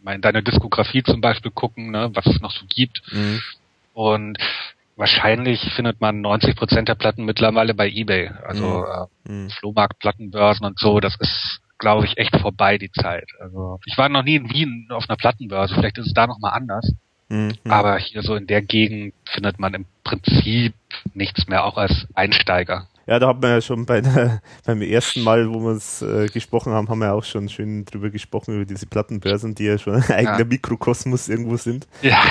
[SPEAKER 3] mal in deine Diskografie zum Beispiel gucken, ne, was es noch so gibt. Mhm. Und wahrscheinlich findet man 90 Prozent der Platten mittlerweile bei eBay. Also mhm. äh, mhm. Flohmarkt, und so, das ist, glaube ich, echt vorbei, die Zeit. Also ich war noch nie in Wien auf einer Plattenbörse, vielleicht ist es da nochmal anders. Mhm. Aber hier so in der Gegend findet man im Prinzip nichts mehr, auch als Einsteiger.
[SPEAKER 2] Ja, da hat man ja schon bei der, beim ersten Mal, wo wir es äh, gesprochen haben, haben wir auch schon schön drüber gesprochen, über diese Plattenbörsen, die ja schon ein eigener ja. Mikrokosmos irgendwo sind. Ja.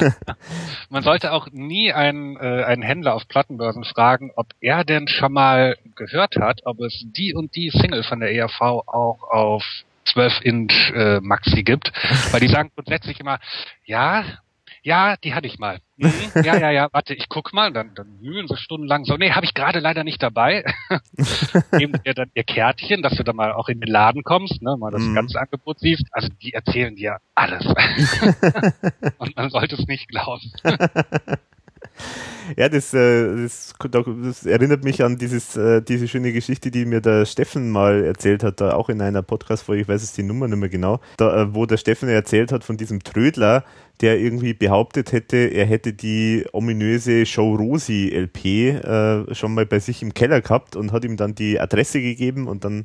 [SPEAKER 3] man sollte auch nie einen, äh, einen Händler auf Plattenbörsen fragen, ob er denn schon mal gehört hat, ob es die und die Single von der ERV auch auf 12 Inch äh, Maxi gibt, weil die sagen grundsätzlich immer, ja, ja, die hatte ich mal. Mhm, ja, ja, ja, warte, ich guck mal, dann, dann wühlen sie stundenlang so, nee, habe ich gerade leider nicht dabei. Geben dir dann ihr Kärtchen, dass du dann mal auch in den Laden kommst, ne, mal das mhm. ganze Angebot siehst. Also die erzählen dir alles. Und man sollte es nicht glauben.
[SPEAKER 2] Ja, das, äh, das, das, erinnert mich an dieses, äh, diese schöne Geschichte, die mir der Steffen mal erzählt hat, da auch in einer Podcast-Folge, ich weiß es die Nummer nicht mehr genau, da, äh, wo der Steffen erzählt hat von diesem Trödler, der irgendwie behauptet hätte, er hätte die ominöse Show Rosi LP äh, schon mal bei sich im Keller gehabt und hat ihm dann die Adresse gegeben und dann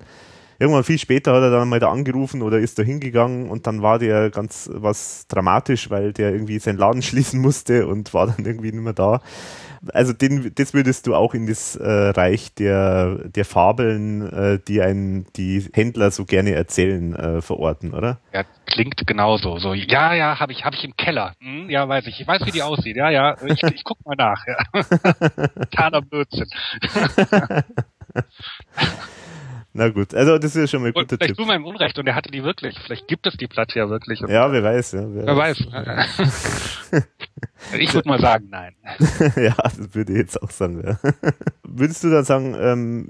[SPEAKER 2] irgendwann viel später hat er dann mal da angerufen oder ist da hingegangen und dann war der ganz was dramatisch, weil der irgendwie seinen Laden schließen musste und war dann irgendwie nicht mehr da. Also den, das würdest du auch in das äh, Reich der, der Fabeln, äh, die ein, die Händler so gerne erzählen, äh, verorten, oder?
[SPEAKER 3] Ja, klingt genauso. So, ja, ja, habe ich, habe ich im Keller. Hm, ja, weiß ich. Ich weiß, wie die aussieht. Ja, ja, ich, ich guck mal nach. Ja. Taner Blödsinn.
[SPEAKER 2] Na gut, also das ist ja schon mal ein guter
[SPEAKER 3] vielleicht Tipp. Vielleicht im Unrecht und er hatte die wirklich. Vielleicht gibt es die Platte ja wirklich.
[SPEAKER 2] Ja, wer weiß. Ja,
[SPEAKER 3] wer, wer weiß. weiß. ich würde mal sagen, nein.
[SPEAKER 2] ja, das würde ich jetzt auch sagen. Ja. Würdest du dann sagen, ähm,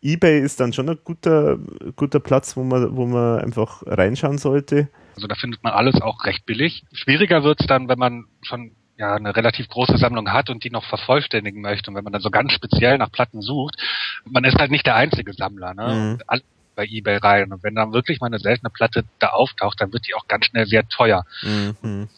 [SPEAKER 2] eBay ist dann schon ein guter, guter Platz, wo man, wo man einfach reinschauen sollte?
[SPEAKER 3] Also da findet man alles auch recht billig. Schwieriger wird's dann, wenn man schon ja eine relativ große Sammlung hat und die noch vervollständigen möchte. Und wenn man dann so ganz speziell nach Platten sucht, man ist halt nicht der einzige Sammler, ne? Mhm. Alle bei eBay rein. Und wenn dann wirklich mal eine seltene Platte da auftaucht, dann wird die auch ganz schnell sehr teuer. Mhm.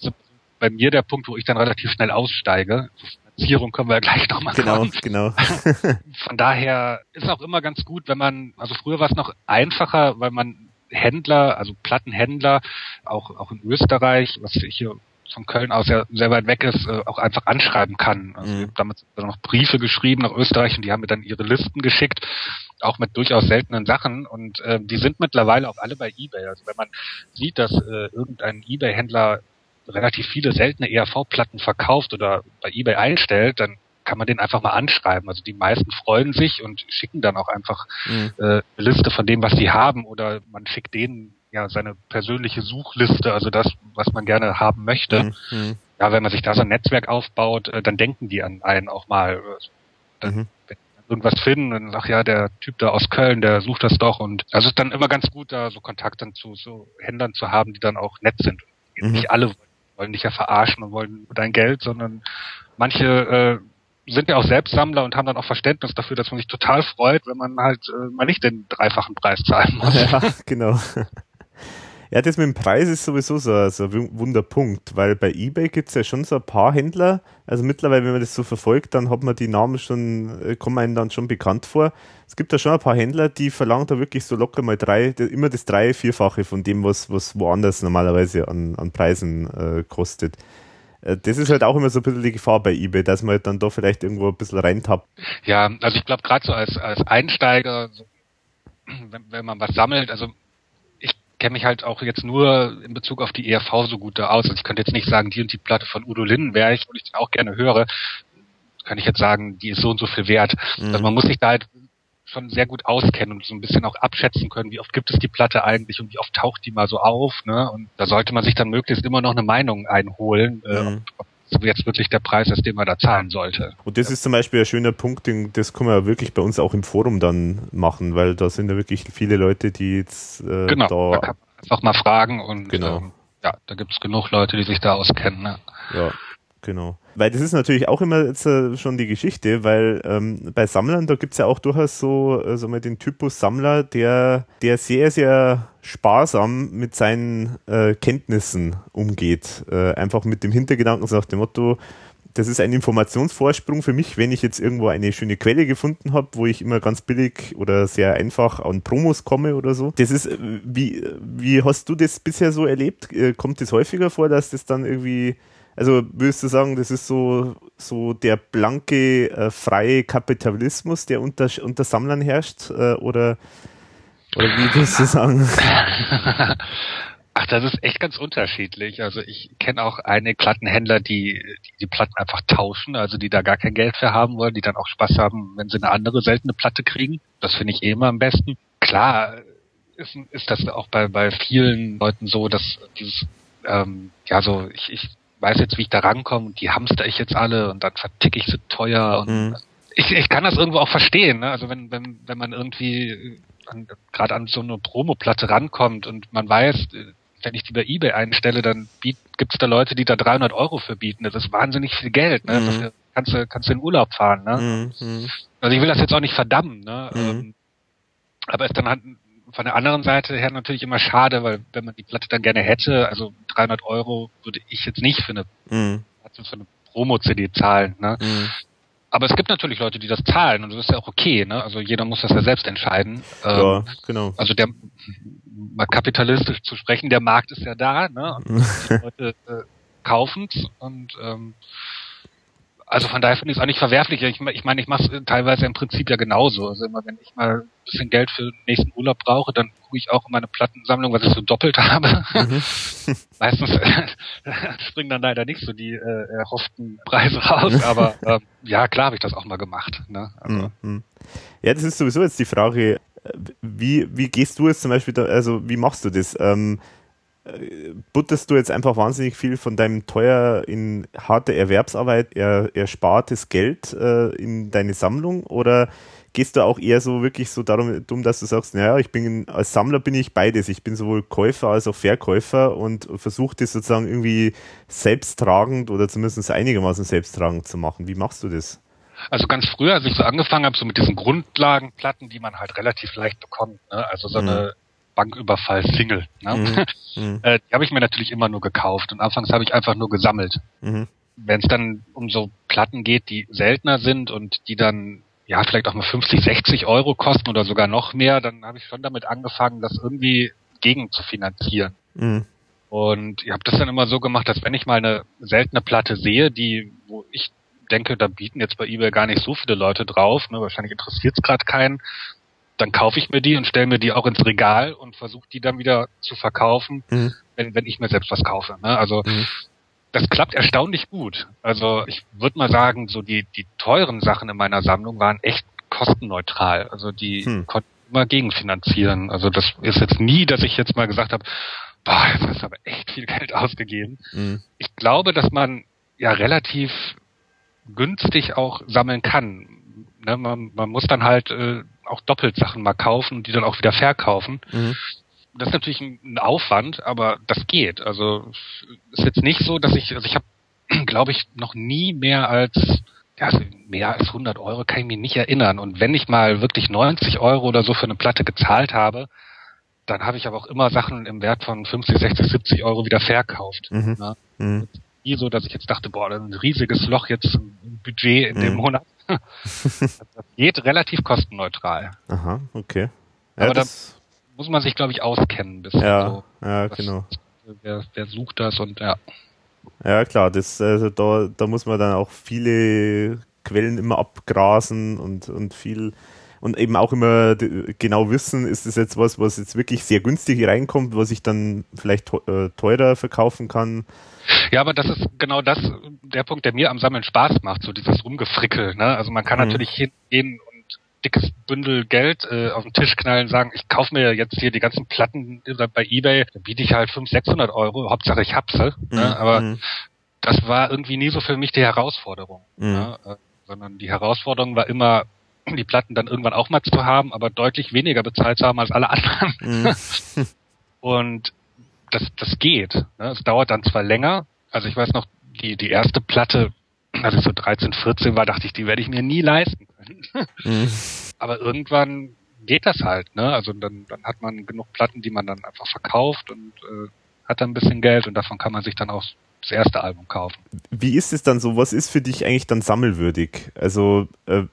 [SPEAKER 3] bei mir der Punkt, wo ich dann relativ schnell aussteige. Finanzierung können wir ja gleich nochmal
[SPEAKER 2] Genau, kommen. genau.
[SPEAKER 3] Von daher ist auch immer ganz gut, wenn man, also früher war es noch einfacher, weil man Händler, also Plattenhändler, auch, auch in Österreich, was ich hier von Köln aus ja sehr weit weg ist, äh, auch einfach anschreiben kann. Also mhm. ich habe damals noch Briefe geschrieben nach Österreich und die haben mir dann ihre Listen geschickt, auch mit durchaus seltenen Sachen und äh, die sind mittlerweile auch alle bei eBay. Also wenn man sieht, dass äh, irgendein eBay-Händler relativ viele seltene ERV-Platten verkauft oder bei eBay einstellt, dann kann man den einfach mal anschreiben. Also die meisten freuen sich und schicken dann auch einfach mhm. äh, eine Liste von dem, was sie haben oder man schickt denen ja seine persönliche Suchliste, also das, was man gerne haben möchte. Mhm. Ja, wenn man sich da so ein Netzwerk aufbaut, äh, dann denken die an einen auch mal. Dann, mhm. Wenn irgendwas finden, dann sagt ja, der Typ da aus Köln, der sucht das doch und also ist dann immer ganz gut, da so Kontakt dann zu so Händlern zu haben, die dann auch nett sind. Mhm. Nicht alle wollen dich ja verarschen und wollen dein Geld, sondern manche äh, sind ja auch Selbstsammler und haben dann auch Verständnis dafür, dass man sich total freut, wenn man halt äh, mal nicht den dreifachen Preis zahlen muss.
[SPEAKER 2] Ja, genau. Ja, das mit dem Preis ist sowieso so, so ein Wunderpunkt, weil bei eBay gibt es ja schon so ein paar Händler. Also mittlerweile, wenn man das so verfolgt, dann hat man die Namen schon, äh, kommen einem dann schon bekannt vor. Es gibt da schon ein paar Händler, die verlangen da wirklich so locker mal drei, immer das drei, vierfache von dem, was, was woanders normalerweise an, an Preisen äh, kostet. Äh, das ist halt auch immer so ein bisschen die Gefahr bei eBay, dass man halt dann da vielleicht irgendwo ein bisschen reintappt.
[SPEAKER 3] Ja, also ich glaube gerade so als, als Einsteiger, wenn, wenn man was sammelt, also kenne mich halt auch jetzt nur in Bezug auf die ERV so gut da aus. Also ich könnte jetzt nicht sagen, die und die Platte von Udo Lindenberg, ich, und ich den auch gerne höre, kann ich jetzt sagen, die ist so und so viel wert. Mhm. Also man muss sich da halt schon sehr gut auskennen und so ein bisschen auch abschätzen können, wie oft gibt es die Platte eigentlich und wie oft taucht die mal so auf. Ne? Und da sollte man sich dann möglichst immer noch eine Meinung einholen, äh, mhm. äh, ob, jetzt wirklich der Preis ist, den man da zahlen sollte.
[SPEAKER 2] Und das ist zum Beispiel ein schöner Punkt, den, das kann man ja wirklich bei uns auch im Forum dann machen, weil da sind ja wirklich viele Leute, die jetzt
[SPEAKER 3] äh, genau, da, da kann man einfach mal fragen und genau. ähm, ja, da gibt es genug Leute, die sich da auskennen. Ne?
[SPEAKER 2] Ja, genau. Weil das ist natürlich auch immer jetzt, äh, schon die Geschichte, weil ähm, bei Sammlern, da gibt es ja auch durchaus so also mal den Typus Sammler, der, der sehr, sehr sparsam mit seinen äh, Kenntnissen umgeht. Äh, einfach mit dem Hintergedanken, so nach dem Motto, das ist ein Informationsvorsprung für mich, wenn ich jetzt irgendwo eine schöne Quelle gefunden habe, wo ich immer ganz billig oder sehr einfach an Promos komme oder so. Das ist, äh, wie, wie hast du das bisher so erlebt? Äh, kommt das häufiger vor, dass das dann irgendwie also würdest du sagen, das ist so, so der blanke, äh, freie Kapitalismus, der unter, unter Sammlern herrscht? Äh, oder, oder wie würdest du sagen?
[SPEAKER 3] Ach, das ist echt ganz unterschiedlich. Also ich kenne auch einige Plattenhändler, die, die die Platten einfach tauschen, also die da gar kein Geld für haben wollen, die dann auch Spaß haben, wenn sie eine andere seltene Platte kriegen. Das finde ich eh immer am besten. Klar ist, ist das auch bei, bei vielen Leuten so, dass dieses, ähm, ja so, ich, ich weiß jetzt, wie ich da rankomme und die hamster ich jetzt alle und dann verticke ich sie teuer und mhm. ich, ich kann das irgendwo auch verstehen, ne? Also wenn, wenn, wenn man irgendwie gerade an so eine Promoplatte rankommt und man weiß, wenn ich die bei eBay einstelle, dann gibt es da Leute, die da 300 Euro für bieten. Das ist wahnsinnig viel Geld. Ne? Mhm. Das kannst du kannst du in Urlaub fahren. Ne? Mhm. Also ich will das jetzt auch nicht verdammen. Ne? Mhm. Ähm, aber ist dann halt von der anderen Seite her natürlich immer schade, weil wenn man die Platte dann gerne hätte, also 300 Euro würde ich jetzt nicht für eine, mhm. für eine Promo-CD zahlen. Ne? Aber es gibt natürlich Leute, die das zahlen und das ist ja auch okay. Ne? Also jeder muss das ja selbst entscheiden.
[SPEAKER 2] Ja, ähm, genau.
[SPEAKER 3] Also der mal kapitalistisch zu sprechen, der Markt ist ja da, ne? Und die Leute äh, kaufen es und ähm, also von daher finde ich es auch nicht verwerflich. Ich, ich meine, ich mache es teilweise im Prinzip ja genauso. Also immer wenn ich mal bisschen Geld für den nächsten Urlaub brauche, dann gucke ich auch in meine Plattensammlung, was ich so doppelt habe. Mhm. Meistens äh, springen dann leider nicht so die äh, erhofften Preise raus, aber äh, ja, klar habe ich das auch mal gemacht. Ne? Also.
[SPEAKER 2] Mhm. Ja, das ist sowieso jetzt die Frage, wie, wie gehst du jetzt zum Beispiel, da, also wie machst du das? Ähm, butterst du jetzt einfach wahnsinnig viel von deinem teuer in harte Erwerbsarbeit er, erspartes Geld äh, in deine Sammlung oder gehst du auch eher so wirklich so darum, dumm, dass du sagst, naja, ich bin als Sammler bin ich beides. Ich bin sowohl Käufer als auch Verkäufer und versuche das sozusagen irgendwie selbsttragend oder zumindest einigermaßen selbsttragend zu machen. Wie machst du das?
[SPEAKER 3] Also ganz früher, als ich so angefangen habe, so mit diesen Grundlagenplatten, die man halt relativ leicht bekommt, ne? also so mhm. eine Banküberfall-Single. Ne? Mhm. Mhm. Äh, die habe ich mir natürlich immer nur gekauft und anfangs habe ich einfach nur gesammelt. Mhm. Wenn es dann um so Platten geht, die seltener sind und die dann ja vielleicht auch mal 50, 60 Euro kosten oder sogar noch mehr, dann habe ich schon damit angefangen, das irgendwie gegen zu finanzieren. Mhm. Und ich habe das dann immer so gemacht, dass wenn ich mal eine seltene Platte sehe, die, wo ich denke, da bieten jetzt bei eBay gar nicht so viele Leute drauf, ne, wahrscheinlich interessiert es gerade keinen, dann kaufe ich mir die und stelle mir die auch ins Regal und versuche die dann wieder zu verkaufen, mhm. wenn, wenn ich mir selbst was kaufe. Ne? Also mhm. Das klappt erstaunlich gut. Also ich würde mal sagen, so die, die teuren Sachen in meiner Sammlung waren echt kostenneutral. Also die mhm. konnten immer gegenfinanzieren. Also das ist jetzt nie, dass ich jetzt mal gesagt habe, boah, jetzt hast du aber echt viel Geld ausgegeben. Mhm. Ich glaube, dass man ja relativ günstig auch sammeln kann. Ne, man, man muss dann halt äh, auch doppelt Sachen mal kaufen und die dann auch wieder verkaufen. Mhm. Das ist natürlich ein, Aufwand, aber das geht. Also ist jetzt nicht so, dass ich, also ich habe, glaube ich, noch nie mehr als ja, also mehr als 100 Euro kann ich mich nicht erinnern. Und wenn ich mal wirklich 90 Euro oder so für eine Platte gezahlt habe, dann habe ich aber auch immer Sachen im Wert von 50, 60, 70 Euro wieder verkauft.
[SPEAKER 2] Mhm.
[SPEAKER 3] Ne?
[SPEAKER 2] Mhm.
[SPEAKER 3] Nie so, dass ich jetzt dachte, boah, da ist ein riesiges Loch jetzt im Budget in dem
[SPEAKER 2] Mhm.
[SPEAKER 3] Monat. das geht relativ kostenneutral.
[SPEAKER 2] Aha, okay. Ja,
[SPEAKER 3] Aber da-
[SPEAKER 2] das,
[SPEAKER 3] Muss man sich, glaube ich, auskennen. Bisschen
[SPEAKER 2] ja,
[SPEAKER 3] so.
[SPEAKER 2] ja,
[SPEAKER 3] Was-
[SPEAKER 2] genau.
[SPEAKER 3] Wer, wer sucht das und ja.
[SPEAKER 2] Ja, klar, das, also da, da muss man dann auch viele Quellen immer abgrasen und, und viel und eben auch immer genau wissen, ist das jetzt was, was jetzt wirklich sehr günstig reinkommt, was ich dann vielleicht äh, teurer verkaufen kann.
[SPEAKER 3] Ja, aber das ist genau das, der Punkt, der mir am Sammeln Spaß macht, so dieses Rumgefrickel. Ne? Also man kann
[SPEAKER 2] Mhm.
[SPEAKER 3] natürlich hingehen und dickes Bündel Geld äh, auf den Tisch knallen, sagen, ich kaufe mir jetzt hier die ganzen Platten bei Ebay, dann biete ich halt 500, 600 Euro, Hauptsache ich hab sie. Ne? Aber
[SPEAKER 2] Mhm.
[SPEAKER 3] das war irgendwie nie so für mich die Herausforderung.
[SPEAKER 2] Mhm.
[SPEAKER 3] Ne? Äh, sondern die Herausforderung war immer, die Platten dann irgendwann auch mal zu haben, aber deutlich weniger bezahlt zu haben als alle anderen.
[SPEAKER 2] Mhm.
[SPEAKER 3] Und das, das geht. Ne? Es dauert dann zwar länger. Also ich weiß noch, die, die erste Platte, als ich so 13, 14 war, dachte ich, die werde ich mir nie leisten.
[SPEAKER 2] Mhm.
[SPEAKER 3] Aber irgendwann geht das halt. Ne? Also dann, dann hat man genug Platten, die man dann einfach verkauft und äh, hat dann ein bisschen Geld und davon kann man sich dann auch das erste Album kaufen.
[SPEAKER 2] Wie ist es dann so? Was ist für dich eigentlich dann sammelwürdig? Also, äh,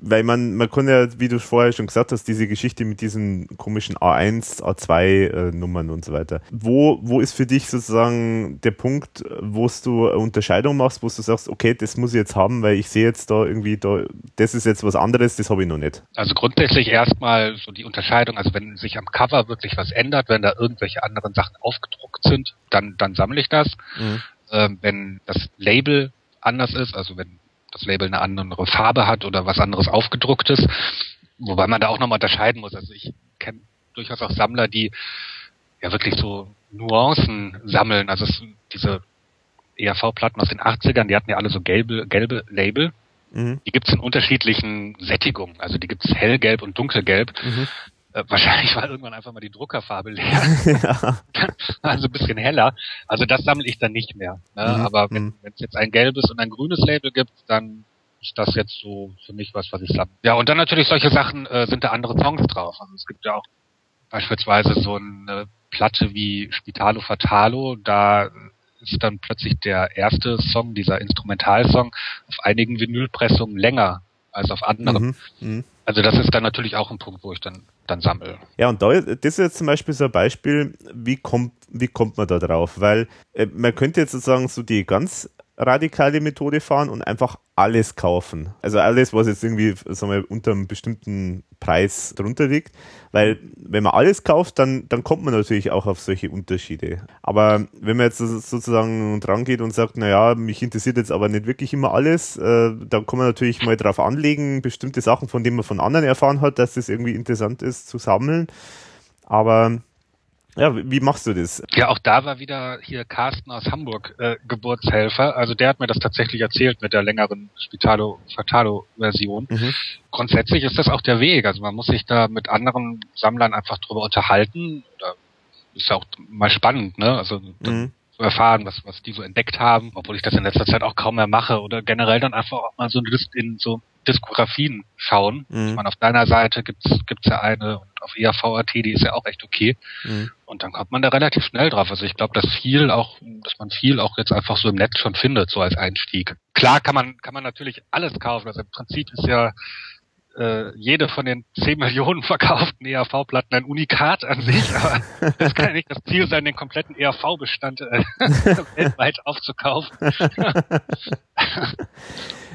[SPEAKER 2] weil man, man kann ja, wie du vorher schon gesagt hast, diese Geschichte mit diesen komischen A1, A2 äh, Nummern und so weiter. Wo, wo ist für dich sozusagen der Punkt, wo du eine Unterscheidung machst, wo du sagst, okay, das muss ich jetzt haben, weil ich sehe jetzt da irgendwie da, das ist jetzt was anderes, das habe ich noch nicht.
[SPEAKER 3] Also grundsätzlich erstmal so die Unterscheidung, also wenn sich am Cover wirklich was ändert, wenn da irgendwelche anderen Sachen aufgedruckt sind, dann, dann sammle ich das.
[SPEAKER 2] Mhm.
[SPEAKER 3] ähm, wenn das Label anders ist, also wenn das Label eine andere Farbe hat oder was anderes aufgedrucktes, wobei man da auch nochmal unterscheiden muss. Also ich kenne durchaus auch Sammler, die ja wirklich so Nuancen sammeln. Also es, diese ERV-Platten aus den 80ern, die hatten ja alle so gelbe, gelbe Label.
[SPEAKER 2] Mhm.
[SPEAKER 3] Die gibt's in unterschiedlichen Sättigungen. Also die gibt's hellgelb und dunkelgelb.
[SPEAKER 2] Mhm.
[SPEAKER 3] Äh, wahrscheinlich war irgendwann einfach mal die Druckerfarbe leer.
[SPEAKER 2] ja.
[SPEAKER 3] also ein bisschen heller. Also das sammle ich dann nicht mehr. Ne?
[SPEAKER 2] Mhm,
[SPEAKER 3] Aber
[SPEAKER 2] mhm.
[SPEAKER 3] wenn es jetzt ein gelbes und ein grünes Label gibt, dann ist das jetzt so für mich was, was ich sammle. Ja, und dann natürlich solche Sachen äh, sind da andere Songs drauf. Also es gibt ja auch beispielsweise so eine Platte wie Spitalo Fatalo, da ist dann plötzlich der erste Song, dieser Instrumentalsong, auf einigen Vinylpressungen länger als auf anderen.
[SPEAKER 2] Mhm.
[SPEAKER 3] Also das ist dann natürlich auch ein Punkt, wo ich dann, dann sammle.
[SPEAKER 2] Ja, und da, das ist jetzt zum Beispiel so ein Beispiel, wie kommt, wie kommt man da drauf? Weil äh, man könnte jetzt sozusagen so die ganz radikale Methode fahren und einfach alles kaufen. Also alles, was jetzt irgendwie, sagen wir, unter einem bestimmten Preis drunter liegt. Weil wenn man alles kauft, dann, dann kommt man natürlich auch auf solche Unterschiede. Aber wenn man jetzt so- sozusagen dran geht und sagt, naja, mich interessiert jetzt aber nicht wirklich immer alles, äh, dann kann man natürlich mal drauf anlegen, bestimmte Sachen, von denen man von anderen erfahren hat, dass das irgendwie interessant ist zu sammeln. Aber ja, wie machst du das?
[SPEAKER 3] Ja, auch da war wieder hier Carsten aus Hamburg äh, Geburtshelfer. Also der hat mir das tatsächlich erzählt mit der längeren Spitalo Fatalo Version.
[SPEAKER 2] Mhm.
[SPEAKER 3] Grundsätzlich ist das auch der Weg. Also man muss sich da mit anderen Sammlern einfach drüber unterhalten. Oder ist ja auch mal spannend, ne? Also
[SPEAKER 2] Mhm.
[SPEAKER 3] zu erfahren, was, was die so entdeckt haben, obwohl ich das in letzter Zeit auch kaum mehr mache oder generell dann einfach auch mal so in, Dis- in so Diskografien schauen.
[SPEAKER 2] Mhm.
[SPEAKER 3] Ich meine, auf deiner Seite gibt's gibt's ja eine und auf EAV.at, die ist ja auch echt okay.
[SPEAKER 2] Mhm.
[SPEAKER 3] Und dann kommt man da relativ schnell drauf. Also ich glaube, dass viel auch, dass man viel auch jetzt einfach so im Netz schon findet, so als Einstieg. Klar kann man, kann man natürlich alles kaufen. Also im Prinzip ist ja äh, jede von den 10 Millionen verkauften ERV-Platten ein Unikat an sich, aber das kann ja nicht das Ziel sein, den kompletten ERV-Bestand äh, weltweit aufzukaufen.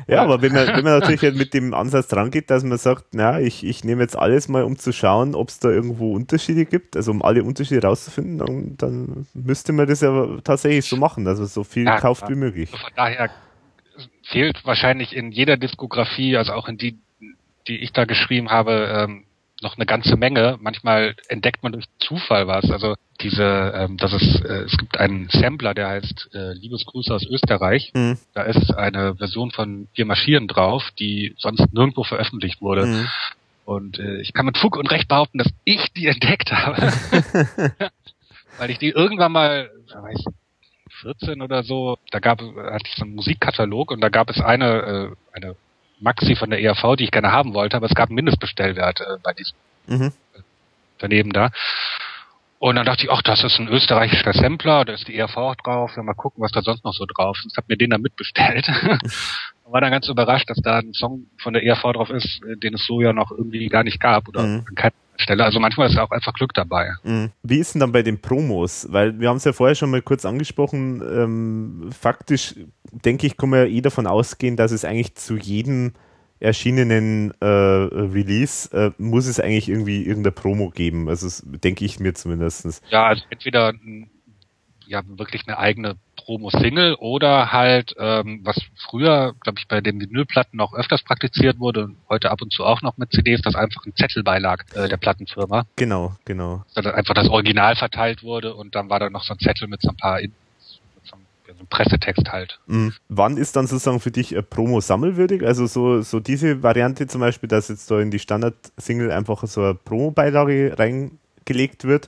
[SPEAKER 2] Ja, aber wenn man, wenn man natürlich halt mit dem Ansatz dran geht, dass man sagt, na, ich, ich nehme jetzt alles mal, um zu schauen, ob es da irgendwo Unterschiede gibt, also um alle Unterschiede rauszufinden, dann, dann müsste man das ja tatsächlich so machen, dass man so viel
[SPEAKER 3] Ja,
[SPEAKER 2] kauft wie möglich.
[SPEAKER 3] Von daher fehlt wahrscheinlich in jeder Diskografie, also auch in die, die ich da geschrieben habe, ähm, noch eine ganze Menge. Manchmal entdeckt man durch Zufall was. Also diese, ähm, das ist, äh, es gibt einen Sampler, der heißt äh, Liebesgrüße aus Österreich.
[SPEAKER 2] Mhm.
[SPEAKER 3] Da ist eine Version von Wir marschieren drauf, die sonst nirgendwo veröffentlicht wurde.
[SPEAKER 2] Mhm.
[SPEAKER 3] Und äh, ich kann mit Fug und Recht behaupten, dass ich die entdeckt habe. Weil ich die irgendwann mal, weiß, 14 oder so, da gab hatte ich so einen Musikkatalog und da gab es eine, äh, eine Maxi von der ERV, die ich gerne haben wollte, aber es gab einen Mindestbestellwert äh, bei diesem
[SPEAKER 2] Mhm.
[SPEAKER 3] daneben da. Und dann dachte ich, ach, das ist ein österreichischer Sampler, da ist die ERV drauf, ja, mal gucken, was da sonst noch so drauf ist. Ich habe mir den dann mitbestellt. war dann ganz überrascht, dass da ein Song von der ERV drauf ist, den es so ja noch irgendwie gar nicht gab oder mhm. an keiner Stelle. Also manchmal ist ja auch einfach Glück dabei.
[SPEAKER 2] Mhm. Wie ist denn dann bei den Promos? Weil wir haben es ja vorher schon mal kurz angesprochen. Ähm, faktisch, denke ich, kann man ja eh davon ausgehen, dass es eigentlich zu jedem erschienenen äh, Release äh, muss es eigentlich irgendwie irgendeine Promo geben. Also denke ich mir zumindest.
[SPEAKER 3] Ja, also entweder ja wirklich eine eigene Promo-Single oder halt, ähm, was früher, glaube ich, bei den Vinylplatten noch öfters praktiziert wurde, heute ab und zu auch noch mit CDs, dass einfach ein Zettelbeilag äh, der Plattenfirma.
[SPEAKER 2] Genau, genau.
[SPEAKER 3] Dass einfach das Original verteilt wurde und dann war da noch so ein Zettel mit so ein paar In so Pressetext halt.
[SPEAKER 2] Mhm. Wann ist dann sozusagen für dich Promo sammelwürdig? Also so, so diese Variante zum Beispiel, dass jetzt da in die Standard-Single einfach so eine Promo-Beilage reingelegt wird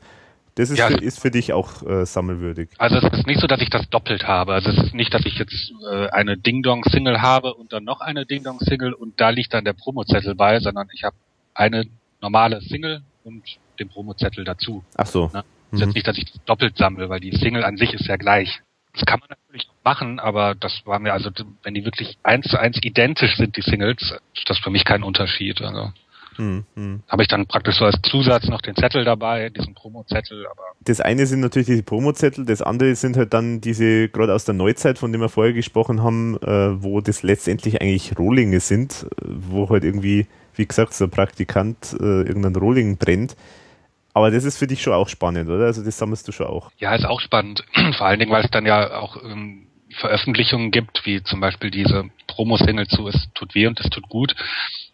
[SPEAKER 2] das ist, ja, für, ist für dich auch äh, sammelwürdig.
[SPEAKER 3] Also es ist nicht so, dass ich das doppelt habe. Also es ist nicht, dass ich jetzt äh, eine Ding-Dong-Single habe und dann noch eine Ding-Dong-Single und da liegt dann der Promozettel bei, sondern ich habe eine normale Single und den Promozettel dazu.
[SPEAKER 2] Ach so.
[SPEAKER 3] Ne? Es ist jetzt mhm. nicht, dass ich das doppelt sammle, weil die Single an sich ist ja gleich. Das kann man natürlich machen, aber das war mir also, wenn die wirklich eins zu eins identisch sind, die Singles, ist das für mich kein Unterschied. Also. Hm, hm. Habe ich dann praktisch so als Zusatz noch den Zettel dabei, diesen Promo-Zettel. Aber
[SPEAKER 2] das eine sind natürlich diese Promo-Zettel, das andere sind halt dann diese, gerade aus der Neuzeit, von dem wir vorher gesprochen haben, äh, wo das letztendlich eigentlich Rohlinge sind, wo halt irgendwie, wie gesagt, so ein Praktikant äh, irgendein Rohling brennt. Aber das ist für dich schon auch spannend, oder? Also das sammelst du schon auch.
[SPEAKER 3] Ja, ist auch spannend. Vor allen Dingen, weil es dann ja auch ähm, Veröffentlichungen gibt, wie zum Beispiel diese Promo-Single zu Es tut weh und es tut gut,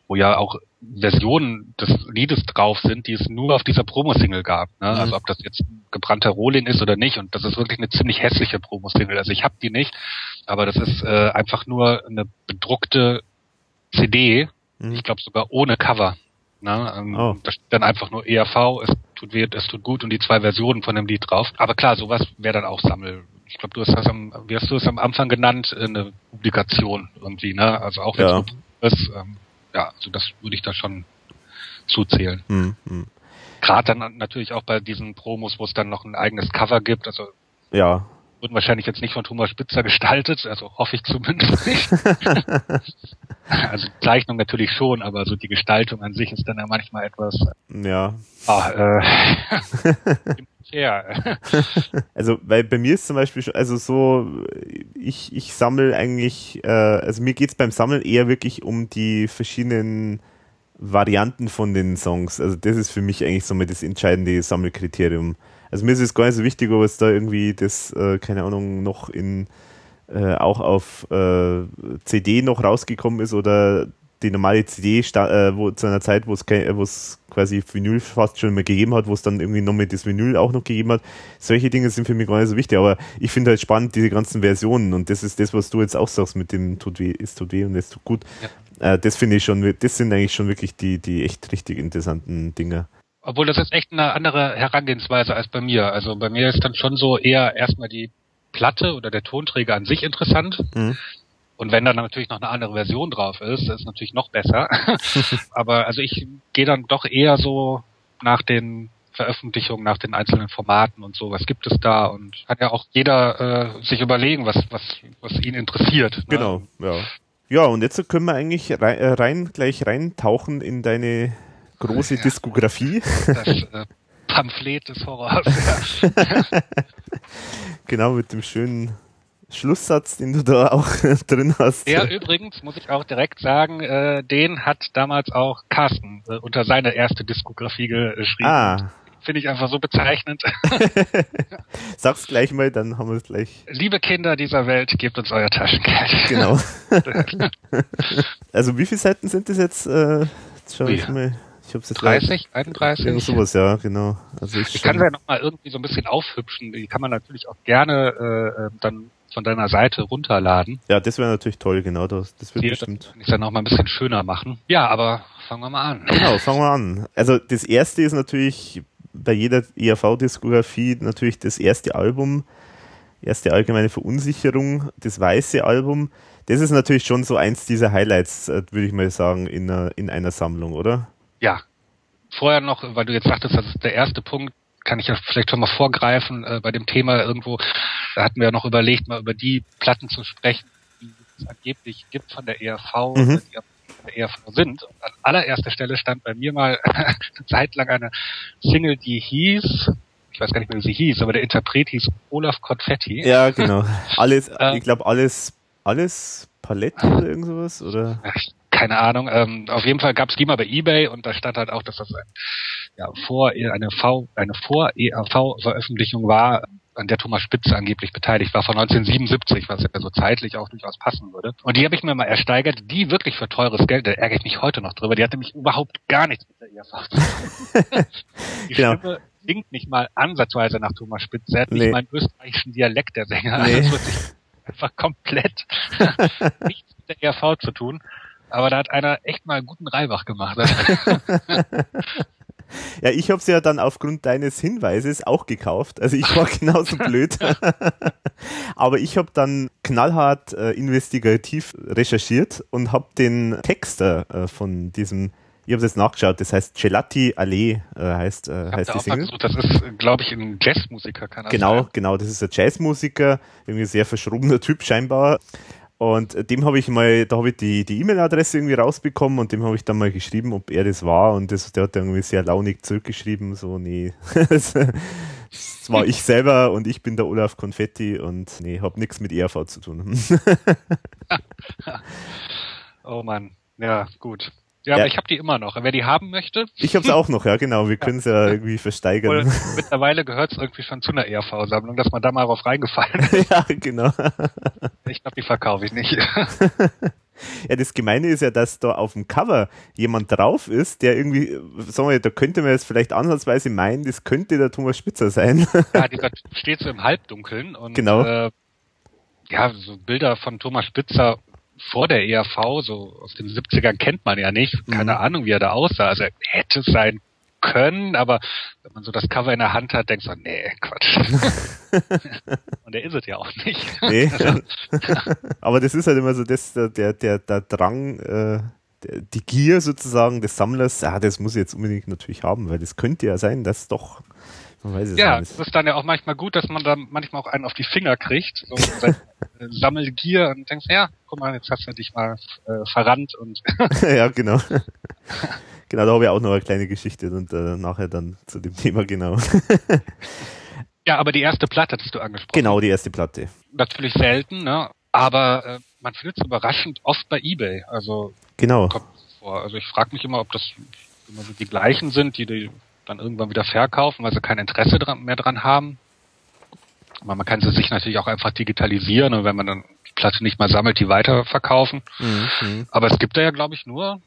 [SPEAKER 3] wo ja auch Versionen des Liedes drauf sind, die es nur auf dieser Promo-Single gab. Ne? Mhm. Also ob das jetzt gebrannter Rohling ist oder nicht. Und das ist wirklich eine ziemlich hässliche Promo-Single. Also ich habe die nicht, aber das ist äh, einfach nur eine bedruckte CD. Mhm. Ich glaube sogar ohne Cover. Ne? Ähm, oh. Da steht dann einfach nur ERV, es tut weh, es tut gut und die zwei Versionen von dem Lied drauf. Aber klar, sowas wäre dann auch Sammel. Ich glaube, du hast das am, wie hast du es am Anfang genannt, eine Publikation irgendwie, ne? Also auch wenn es ist, ähm, ja, also das würde ich da schon zuzählen. Hm, hm. Gerade dann natürlich auch bei diesen Promos, wo es dann noch ein eigenes Cover gibt, also
[SPEAKER 2] ja.
[SPEAKER 3] wurden wahrscheinlich jetzt nicht von Thomas Spitzer gestaltet, also hoffe ich zumindest nicht. also Zeichnung natürlich schon, aber so die Gestaltung an sich ist dann ja manchmal etwas
[SPEAKER 2] ja.
[SPEAKER 3] Ah, äh,
[SPEAKER 2] also, weil bei mir ist zum Beispiel schon, also so, ich, ich sammle eigentlich, äh, also mir geht's beim Sammeln eher wirklich um die verschiedenen Varianten von den Songs. Also das ist für mich eigentlich so mal das entscheidende Sammelkriterium. Also mir ist es gar nicht so wichtig, ob es da irgendwie das, äh, keine Ahnung, noch in äh, auch auf äh, CD noch rausgekommen ist oder die normale CD, äh, wo zu einer Zeit, wo es wo es quasi Vinyl fast schon mal gegeben hat, wo es dann irgendwie noch mit das Vinyl auch noch gegeben hat. Solche Dinge sind für mich gar nicht so wichtig, aber ich finde halt spannend diese ganzen Versionen und das ist das, was du jetzt auch sagst mit dem tut weh, es tut weh und es tut gut. Ja. Äh, das finde ich schon, das sind eigentlich schon wirklich die, die echt richtig interessanten Dinge.
[SPEAKER 3] Obwohl das ist echt eine andere Herangehensweise als bei mir. Also bei mir ist dann schon so eher erstmal die Platte oder der Tonträger an sich interessant. Mhm. Und wenn dann natürlich noch eine andere Version drauf ist, ist natürlich noch besser. Aber also ich gehe dann doch eher so nach den Veröffentlichungen, nach den einzelnen Formaten und so, was gibt es da und kann ja auch jeder äh, sich überlegen, was, was, was ihn interessiert. Ne?
[SPEAKER 2] Genau, ja. Ja, und jetzt können wir eigentlich rein, äh, rein gleich reintauchen in deine große ja, Diskografie. Das äh,
[SPEAKER 3] Pamphlet des Horrors.
[SPEAKER 2] genau, mit dem schönen Schlusssatz, den du da auch drin hast.
[SPEAKER 3] Ja, übrigens muss ich auch direkt sagen, äh, den hat damals auch Carsten äh, unter seine erste Diskografie geschrieben. Ah. Finde ich einfach so bezeichnend.
[SPEAKER 2] Sag's gleich mal, dann haben wir es gleich.
[SPEAKER 3] Liebe Kinder dieser Welt, gebt uns euer Taschengeld.
[SPEAKER 2] Genau. also wie viele Seiten sind das jetzt? Äh, jetzt schau ich mal.
[SPEAKER 3] Ich hab's jetzt 30, 31.
[SPEAKER 2] Ja, sowas, ja, genau.
[SPEAKER 3] Also ich, ich kann ja nochmal irgendwie so ein bisschen aufhübschen. Die kann man natürlich auch gerne äh, äh dann von deiner Seite runterladen.
[SPEAKER 2] Ja, das wäre natürlich toll, genau. Das, das wird bestimmt.
[SPEAKER 3] Kann ich dann noch mal ein bisschen schöner machen. Ja, aber fangen wir mal an.
[SPEAKER 2] Genau, fangen wir an. Also das erste ist natürlich bei jeder ERV-Diskografie natürlich das erste Album, erste allgemeine Verunsicherung, das weiße Album. Das ist natürlich schon so eins dieser Highlights, äh, würde ich mal sagen, in einer, in einer Sammlung, oder?
[SPEAKER 3] Ja, vorher noch, weil du jetzt sagtest, das ist der erste Punkt, kann ich ja vielleicht schon mal vorgreifen äh, bei dem Thema irgendwo. Da hatten wir ja noch überlegt, mal über die Platten zu sprechen, die es angeblich gibt von der ERV, mhm. die der ERV sind. Und an allererster Stelle stand bei mir mal eine Zeit lang eine Single, die hieß, ich weiß gar nicht mehr, wie sie hieß, aber der Interpret hieß Olaf Confetti.
[SPEAKER 2] Ja, genau. Alles, ich glaube, alles, alles Palette oder irgend sowas, oder?
[SPEAKER 3] keine Ahnung. Ähm, auf jeden Fall gab es die mal bei eBay und da stand halt auch, dass das ein, ja, vor eine V, eine vor ERV-Veröffentlichung war, an der Thomas Spitze angeblich beteiligt war, von 1977, was ja so zeitlich auch durchaus passen würde. Und die habe ich mir mal ersteigert, die wirklich für teures Geld, da ärgere ich mich heute noch drüber, die hatte mich überhaupt gar nichts mit der ERV zu tun. die genau. Stimme klingt nicht mal ansatzweise nach Thomas Spitze, er hat nee. nicht mal einen österreichischen Dialekt, der Sänger. Nee. Das wird sich einfach komplett nichts mit der ERV zu tun. Aber da hat einer echt mal einen guten Reibach gemacht.
[SPEAKER 2] Ja, ich habe es ja dann aufgrund deines Hinweises auch gekauft. Also ich war genauso blöd. Aber ich habe dann knallhart äh, investigativ recherchiert und habe den Texter äh, von diesem ich habe jetzt nachgeschaut, das heißt Gelati Allee äh, heißt, äh, heißt die Single.
[SPEAKER 3] Versucht, das ist, glaube ich, ein Jazzmusiker,
[SPEAKER 2] kann das Genau, sein? genau, das ist ein Jazzmusiker, irgendwie ein sehr verschrobener Typ scheinbar. Und dem habe ich mal, da habe ich die die E-Mail-Adresse irgendwie rausbekommen und dem habe ich dann mal geschrieben, ob er das war. Und das, der hat dann irgendwie sehr launig zurückgeschrieben, so, nee, das war ich selber und ich bin der Olaf Konfetti und nee, habe nichts mit ERV zu tun.
[SPEAKER 3] oh Mann, ja, gut. Ja, ja, aber ich habe die immer noch. Wer die haben möchte.
[SPEAKER 2] Ich habe es auch noch, ja, genau. Wir können es ja irgendwie versteigern. Und
[SPEAKER 3] mittlerweile gehört es irgendwie schon zu einer ERV-Sammlung, dass man da mal drauf reingefallen ist.
[SPEAKER 2] ja, genau.
[SPEAKER 3] Ich glaube, die verkaufe ich nicht.
[SPEAKER 2] Ja, das Gemeine ist ja, dass da auf dem Cover jemand drauf ist, der irgendwie, sagen wir, da könnte man jetzt vielleicht ansatzweise meinen, das könnte der Thomas Spitzer sein.
[SPEAKER 3] Ja, dieser steht so im Halbdunkeln und
[SPEAKER 2] genau. Äh,
[SPEAKER 3] ja, so Bilder von Thomas Spitzer vor der ERV, so aus den 70ern kennt man ja nicht. Keine mhm. Ahnung, wie er da aussah. Also er hätte es sein können, aber wenn man so das Cover in der Hand hat, denkt man, nee, Quatsch. Und er ist es ja auch nicht. Nee.
[SPEAKER 2] Also, aber das ist halt immer so das, der, der, der Drang, äh, die Gier sozusagen des Sammlers, ah, das muss ich jetzt unbedingt natürlich haben, weil das könnte ja sein, dass doch
[SPEAKER 3] ja, es ist dann ja auch manchmal gut, dass man da manchmal auch einen auf die Finger kriegt, so Sammelgier und denkst, ja, guck mal, jetzt hast du dich mal äh, verrannt und
[SPEAKER 2] ja, genau. genau, da habe ich auch noch eine kleine Geschichte und äh, nachher dann zu dem Thema genau.
[SPEAKER 3] ja, aber die erste Platte hattest du angesprochen.
[SPEAKER 2] Genau, die erste Platte.
[SPEAKER 3] Natürlich selten, ne? Aber äh, man findet es überraschend oft bei eBay. Also
[SPEAKER 2] genau.
[SPEAKER 3] Kommt vor. Also ich frage mich immer, ob das immer so die gleichen sind, die die dann irgendwann wieder verkaufen, weil sie kein Interesse dran, mehr dran haben. Aber man kann sie sich natürlich auch einfach digitalisieren und wenn man dann die Platte nicht mal sammelt, die weiterverkaufen. Mhm. Aber es gibt da ja, glaube ich, nur,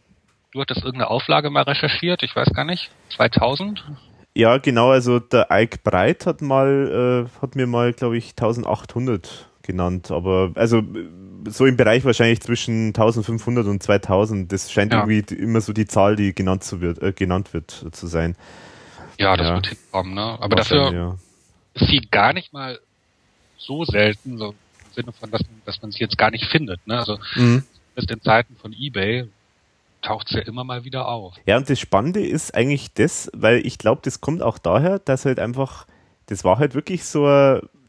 [SPEAKER 3] du hattest irgendeine Auflage mal recherchiert, ich weiß gar nicht, 2000?
[SPEAKER 2] Ja, genau, also der Ike Breit hat mal, äh, hat mir mal, glaube ich, 1800 genannt, aber also so im Bereich wahrscheinlich zwischen 1500 und 2000, das scheint ja. irgendwie immer so die Zahl, die genannt, zu wird, äh, genannt wird zu sein.
[SPEAKER 3] Ja, das ja. wird hinkommen, ne? Aber dafür ja. ist sie gar nicht mal so selten, so im Sinne von, dass, dass man sie jetzt gar nicht findet, ne? Also, mhm. in Zeiten von eBay taucht sie ja immer mal wieder auf.
[SPEAKER 2] Ja, und das Spannende ist eigentlich das, weil ich glaube, das kommt auch daher, dass halt einfach, das war halt wirklich so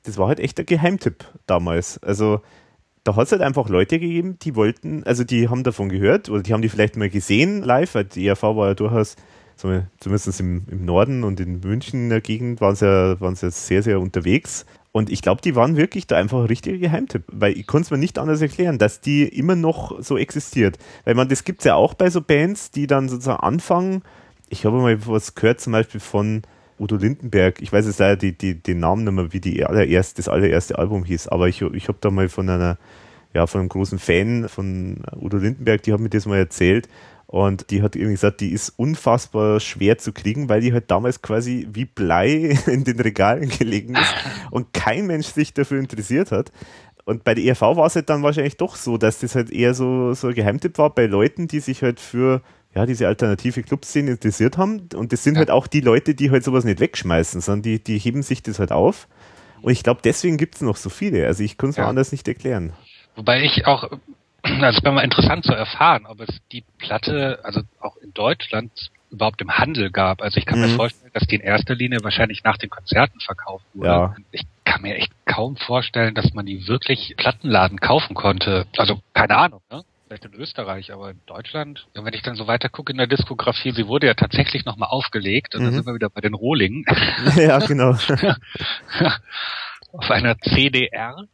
[SPEAKER 2] das war halt echt ein Geheimtipp damals. Also, da hat es halt einfach Leute gegeben, die wollten, also die haben davon gehört oder die haben die vielleicht mal gesehen live, weil die ERV war ja durchaus zumindest im, im Norden und in der Gegend waren sie ja, waren sie sehr, sehr unterwegs. Und ich glaube, die waren wirklich da einfach ein richtiger Geheimtipp, weil ich konnte es mir nicht anders erklären, dass die immer noch so existiert. Weil man, das gibt es ja auch bei so Bands, die dann sozusagen anfangen. Ich habe mal was gehört, zum Beispiel von Udo Lindenberg. Ich weiß jetzt leider die, die, den Namen nicht mehr, wie die allererst, das allererste Album hieß, aber ich, ich habe da mal von einer, ja, von einem großen Fan von Udo Lindenberg, die hat mir das mal erzählt, und die hat irgendwie gesagt, die ist unfassbar schwer zu kriegen, weil die halt damals quasi wie Blei in den Regalen gelegen ist und kein Mensch sich dafür interessiert hat. Und bei der ERV war es halt dann wahrscheinlich doch so, dass das halt eher so, so ein Geheimtipp war bei Leuten, die sich halt für ja, diese alternative Clubszene interessiert haben. Und das sind ja. halt auch die Leute, die halt sowas nicht wegschmeißen, sondern die, die heben sich das halt auf. Und ich glaube, deswegen gibt es noch so viele. Also ich kann es ja. mir anders nicht erklären.
[SPEAKER 3] Wobei ich auch also es wäre mal interessant zu erfahren, ob es die Platte, also auch in Deutschland überhaupt im Handel gab. Also ich kann mhm. mir vorstellen, dass die in erster Linie wahrscheinlich nach den Konzerten verkauft wurde. Ja. Ich kann mir echt kaum vorstellen, dass man die wirklich Plattenladen kaufen konnte. Also keine Ahnung, ne? Vielleicht in Österreich, aber in Deutschland. Und wenn ich dann so weiter gucke in der Diskografie, sie wurde ja tatsächlich nochmal aufgelegt und mhm. dann sind wir wieder bei den Rohlingen.
[SPEAKER 2] Ja, genau.
[SPEAKER 3] auf einer CDR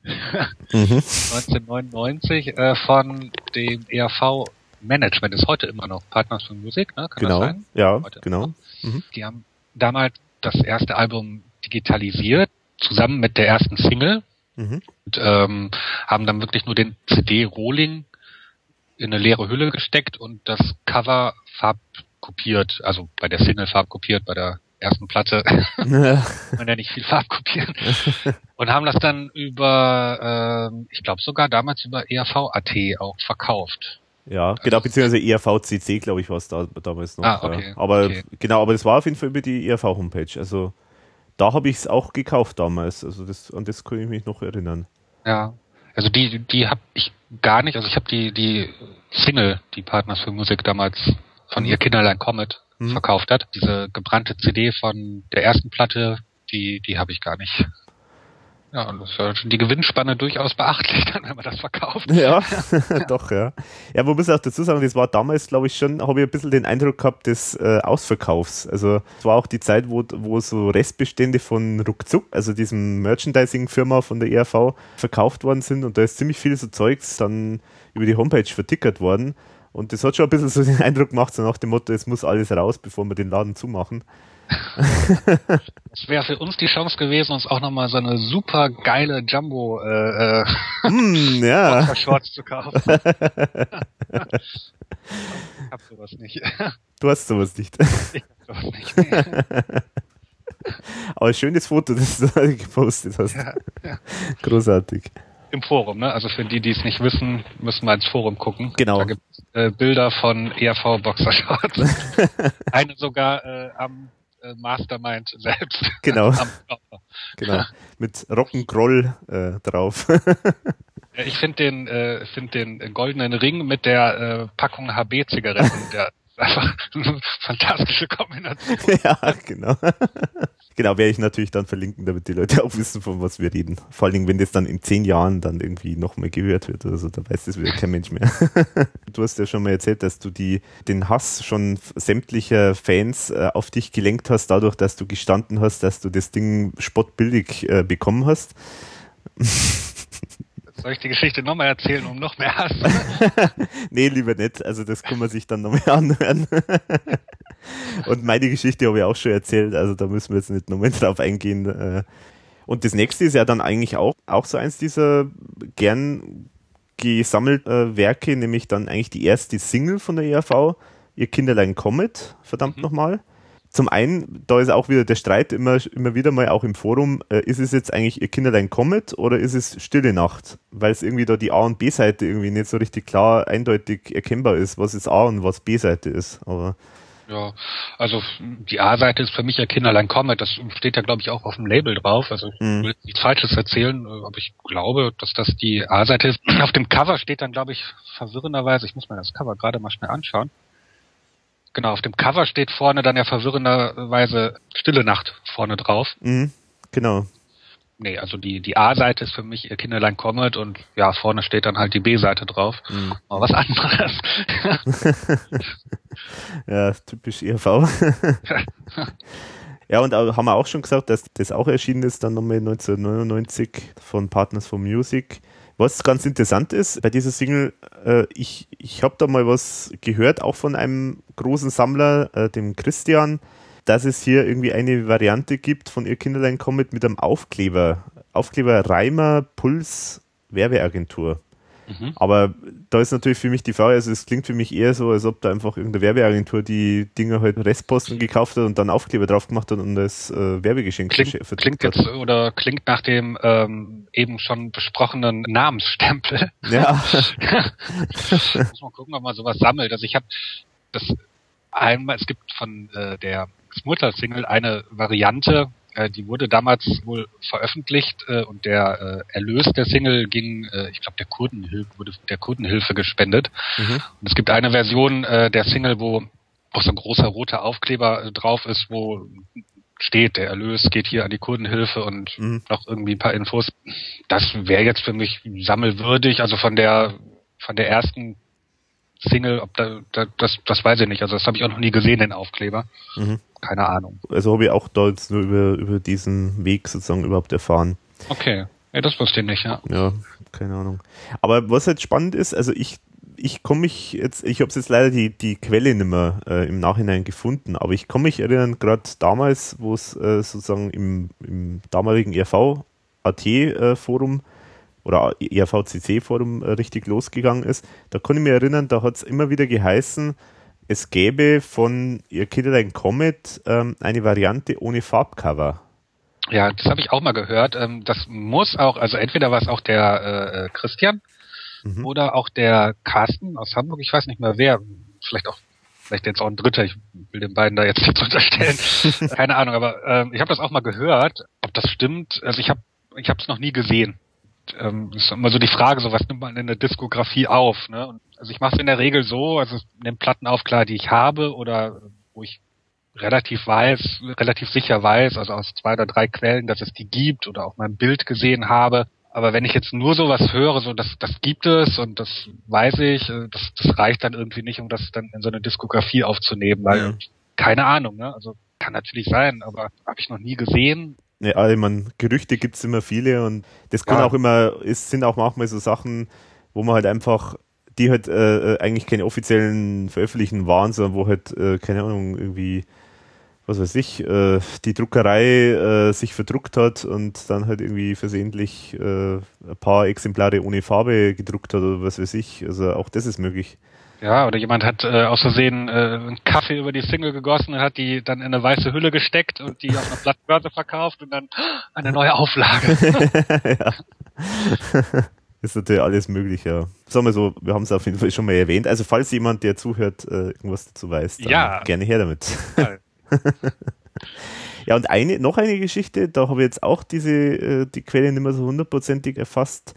[SPEAKER 3] mhm. 1999 äh, von dem ERV Management ist heute immer noch Partners for Music, ne?
[SPEAKER 2] Kann genau, ja, heute genau.
[SPEAKER 3] Mhm. Die haben damals das erste Album digitalisiert, zusammen mit der ersten Single mhm. und ähm, haben dann wirklich nur den CD-Rolling in eine leere Hülle gesteckt und das Cover farbkopiert, also bei der Single farbkopiert, bei der ersten Platte man ja nicht viel farbkopieren und haben das dann über, äh, ich glaube sogar damals über ERV.at auch verkauft.
[SPEAKER 2] Ja, also genau, beziehungsweise ERVCC, glaube ich, war es da, damals noch. Ah, okay, ja. Aber okay. genau, aber das war auf jeden Fall über die ERV-Homepage. Also da habe ich es auch gekauft damals. Also das, an das kann ich mich noch erinnern.
[SPEAKER 3] Ja. Also die, die habe ich gar nicht, also ich habe die, die Single, die Partners für Musik damals von ihr Kinderlein Comet mhm. verkauft hat. Diese gebrannte CD von der ersten Platte, die, die habe ich gar nicht. Ja, und das ist ja schon die Gewinnspanne durchaus beachtlich, dann, wenn man das verkauft.
[SPEAKER 2] Ja, doch, ja. Ja, wo muss ich auch dazu sagen, das war damals, glaube ich, schon, habe ich ein bisschen den Eindruck gehabt des äh, Ausverkaufs. Also es war auch die Zeit, wo, wo so Restbestände von Ruckzuck, also diesem Merchandising-Firma von der ERV, verkauft worden sind und da ist ziemlich viel so Zeugs dann über die Homepage vertickert worden. Und das hat schon ein bisschen so den Eindruck gemacht, so nach dem Motto, es muss alles raus, bevor wir den Laden zumachen.
[SPEAKER 3] Es wäre für uns die Chance gewesen, uns auch nochmal so eine super geile Jumbo äh,
[SPEAKER 2] mm, ja.
[SPEAKER 3] Shorts zu kaufen. ich hab sowas nicht.
[SPEAKER 2] Du hast sowas nicht. Ich hab sowas nicht. Nee. Aber schönes Foto, das du da gepostet hast. Ja, ja. Großartig.
[SPEAKER 3] Im Forum, ne? Also für die, die es nicht wissen, müssen wir ins Forum gucken.
[SPEAKER 2] Genau.
[SPEAKER 3] Da gibt es äh, Bilder von ERV Boxershorts. Eine sogar äh, am äh, Mastermind selbst.
[SPEAKER 2] Genau. genau. Mit Rock'n'Roll äh, drauf.
[SPEAKER 3] ich finde den, äh, find den goldenen Ring mit der äh, Packung HB-Zigaretten, der einfach eine fantastische Kombination.
[SPEAKER 2] Ja, genau. Genau, werde ich natürlich dann verlinken, damit die Leute auch wissen, von was wir reden. Vor allen Dingen, wenn das dann in zehn Jahren dann irgendwie nochmal gehört wird oder so, da weiß das wieder kein Mensch mehr. du hast ja schon mal erzählt, dass du die, den Hass schon sämtlicher Fans äh, auf dich gelenkt hast, dadurch, dass du gestanden hast, dass du das Ding spottbillig äh, bekommen hast.
[SPEAKER 3] Soll ich die Geschichte nochmal erzählen, um noch mehr Hass?
[SPEAKER 2] nee, lieber nicht. Also das kann man sich dann nochmal anhören. Und meine Geschichte habe ich auch schon erzählt, also da müssen wir jetzt nicht nochmal drauf eingehen. Äh. Und das nächste ist ja dann eigentlich auch, auch so eins dieser gern gesammelt äh, Werke, nämlich dann eigentlich die erste Single von der ERV, Ihr Kinderlein Comet, verdammt mhm. nochmal. Zum einen, da ist auch wieder der Streit immer, immer wieder mal auch im Forum, äh, ist es jetzt eigentlich Ihr Kinderlein Comet oder ist es Stille Nacht? Weil es irgendwie da die A- und B-Seite irgendwie nicht so richtig klar, eindeutig erkennbar ist, was jetzt A- und was B-Seite ist. Aber
[SPEAKER 3] ja, also die A-Seite ist für mich ja Kinderlein Comet, das steht ja glaube ich auch auf dem Label drauf, also ich mhm. will nichts Falsches erzählen, äh, aber ich glaube, dass das die A-Seite ist. Auf dem Cover steht dann glaube ich verwirrenderweise, ich muss mir das Cover gerade mal schnell anschauen. Genau, auf dem Cover steht vorne dann ja verwirrenderweise Stille Nacht vorne drauf.
[SPEAKER 2] Mhm, genau
[SPEAKER 3] nee, also die, die A-Seite ist für mich ihr Kinderlein Comet und ja, vorne steht dann halt die B-Seite drauf. Mhm. Mal was anderes.
[SPEAKER 2] ja, typisch ERV. ja, und haben wir auch schon gesagt, dass das auch erschienen ist, dann nochmal 1999 von Partners for Music. Was ganz interessant ist bei dieser Single, äh, ich, ich habe da mal was gehört, auch von einem großen Sammler, äh, dem Christian, dass es hier irgendwie eine Variante gibt von Ihr Kinderlein Comet mit einem Aufkleber. Aufkleber Reimer Puls Werbeagentur. Mhm. Aber da ist natürlich für mich die Frage, also es klingt für mich eher so, als ob da einfach irgendeine Werbeagentur die Dinger halt Restposten gekauft hat und dann Aufkleber drauf gemacht hat und das äh, Werbegeschenk
[SPEAKER 3] klingt, klingt jetzt oder klingt nach dem ähm, eben schon besprochenen Namensstempel.
[SPEAKER 2] Ja.
[SPEAKER 3] Muss man gucken, ob man sowas sammelt. Also ich habe das einmal, es gibt von äh, der Mutter-Single eine Variante, äh, die wurde damals wohl veröffentlicht äh, und der äh, Erlös der Single ging, äh, ich glaube, der Kurdenhilfe wurde der Kurdenhilfe gespendet. Mhm. Und es gibt eine Version äh, der Single, wo auch so ein großer roter Aufkleber äh, drauf ist, wo steht, der Erlös geht hier an die Kundenhilfe und mhm. noch irgendwie ein paar Infos. Das wäre jetzt für mich sammelwürdig, also von der von der ersten Single, ob da, da das, das weiß ich nicht. Also das habe ich auch noch nie gesehen, den Aufkleber. Mhm. Keine Ahnung.
[SPEAKER 2] Also habe ich auch da jetzt nur über, über diesen Weg sozusagen überhaupt erfahren.
[SPEAKER 3] Okay. Ja, das wusste ich nicht, ja.
[SPEAKER 2] Ja, keine Ahnung. Aber was halt spannend ist, also ich ich komme mich jetzt, ich habe jetzt leider die, die Quelle nicht mehr äh, im Nachhinein gefunden, aber ich komme mich erinnern, gerade damals, wo es äh, sozusagen im, im damaligen ERV-AT-Forum äh, oder ERV-CC-Forum äh, richtig losgegangen ist, da kann ich mich erinnern, da hat es immer wieder geheißen, es gäbe von Ihr Kinderlein Comet ähm, eine Variante ohne Farbcover.
[SPEAKER 3] Ja, das habe ich auch mal gehört. Ähm, das muss auch, also entweder war es auch der äh, äh, Christian mhm. oder auch der Carsten aus Hamburg, ich weiß nicht mehr wer, vielleicht auch vielleicht jetzt auch ein Dritter, ich will den beiden da jetzt nichts unterstellen, keine Ahnung, aber ähm, ich habe das auch mal gehört, ob das stimmt. Also ich habe ich habe es noch nie gesehen. Ähm, ist immer so die Frage, so was nimmt man in der Diskografie auf? Ne? Und, also ich mache es in der Regel so, also nehme Platten auf, klar, die ich habe oder wo ich relativ weiß, relativ sicher weiß, also aus zwei oder drei Quellen, dass es die gibt oder auch mal ein Bild gesehen habe. Aber wenn ich jetzt nur sowas höre, so das, das gibt es und das weiß ich, äh, das, das reicht dann irgendwie nicht, um das dann in so eine Diskografie aufzunehmen, weil mhm. keine Ahnung, ne? Also kann natürlich sein, aber habe ich noch nie gesehen.
[SPEAKER 2] Ja, also ich meine, Gerüchte gibt's immer viele und das kann ja. auch immer, es sind auch manchmal so Sachen, wo man halt einfach, die halt äh, äh eigentlich keine offiziellen Veröffentlichen waren, sondern wo halt, äh, keine Ahnung, irgendwie was weiß ich, äh, die Druckerei äh, sich verdruckt hat und dann halt irgendwie versehentlich äh, ein paar Exemplare ohne Farbe gedruckt hat oder was weiß ich. Also auch das ist möglich.
[SPEAKER 3] Ja, oder jemand hat äh, aus Versehen äh, einen Kaffee über die Single gegossen und hat die dann in eine weiße Hülle gesteckt und die auf einer Blattbörse verkauft und dann eine neue Auflage. ja.
[SPEAKER 2] Ist natürlich alles möglich, ja. Sagen wir so, wir haben es auf jeden Fall schon mal erwähnt. Also falls jemand, der zuhört, äh, irgendwas dazu weiß, dann ja. gerne her damit. Ja. ja, und eine, noch eine Geschichte, da habe ich jetzt auch diese, äh, die Quelle nicht mehr so hundertprozentig erfasst,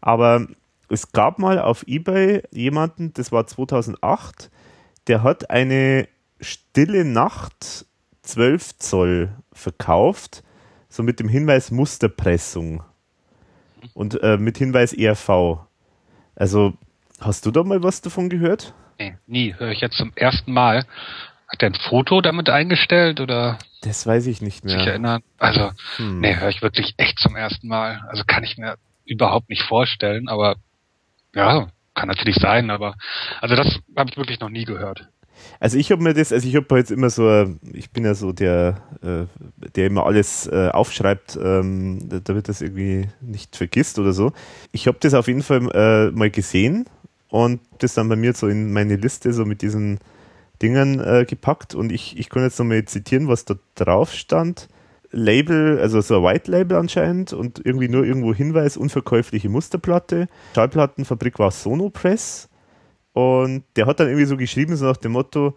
[SPEAKER 2] aber es gab mal auf Ebay jemanden, das war 2008, der hat eine stille Nacht 12 Zoll verkauft, so mit dem Hinweis Musterpressung und äh, mit Hinweis ERV. Also, hast du da mal was davon gehört?
[SPEAKER 3] Nee, nie. Höre ich jetzt zum ersten Mal. Hat er ein Foto damit eingestellt oder?
[SPEAKER 2] Das weiß ich nicht mehr.
[SPEAKER 3] Sich erinnern? Also, hm. nee, höre ich wirklich echt zum ersten Mal. Also kann ich mir überhaupt nicht vorstellen, aber ja, kann natürlich sein, aber also das habe ich wirklich noch nie gehört.
[SPEAKER 2] Also ich habe mir das, also ich habe jetzt immer so, ich bin ja so der, äh, der immer alles äh, aufschreibt, ähm, damit das irgendwie nicht vergisst oder so. Ich habe das auf jeden Fall äh, mal gesehen und das dann bei mir so in meine Liste so mit diesen Dingern gepackt und ich, ich kann jetzt nochmal zitieren, was da drauf stand. Label, also so ein White Label anscheinend und irgendwie nur irgendwo Hinweis, unverkäufliche Musterplatte. Schallplattenfabrik war Sonopress und der hat dann irgendwie so geschrieben, so nach dem Motto,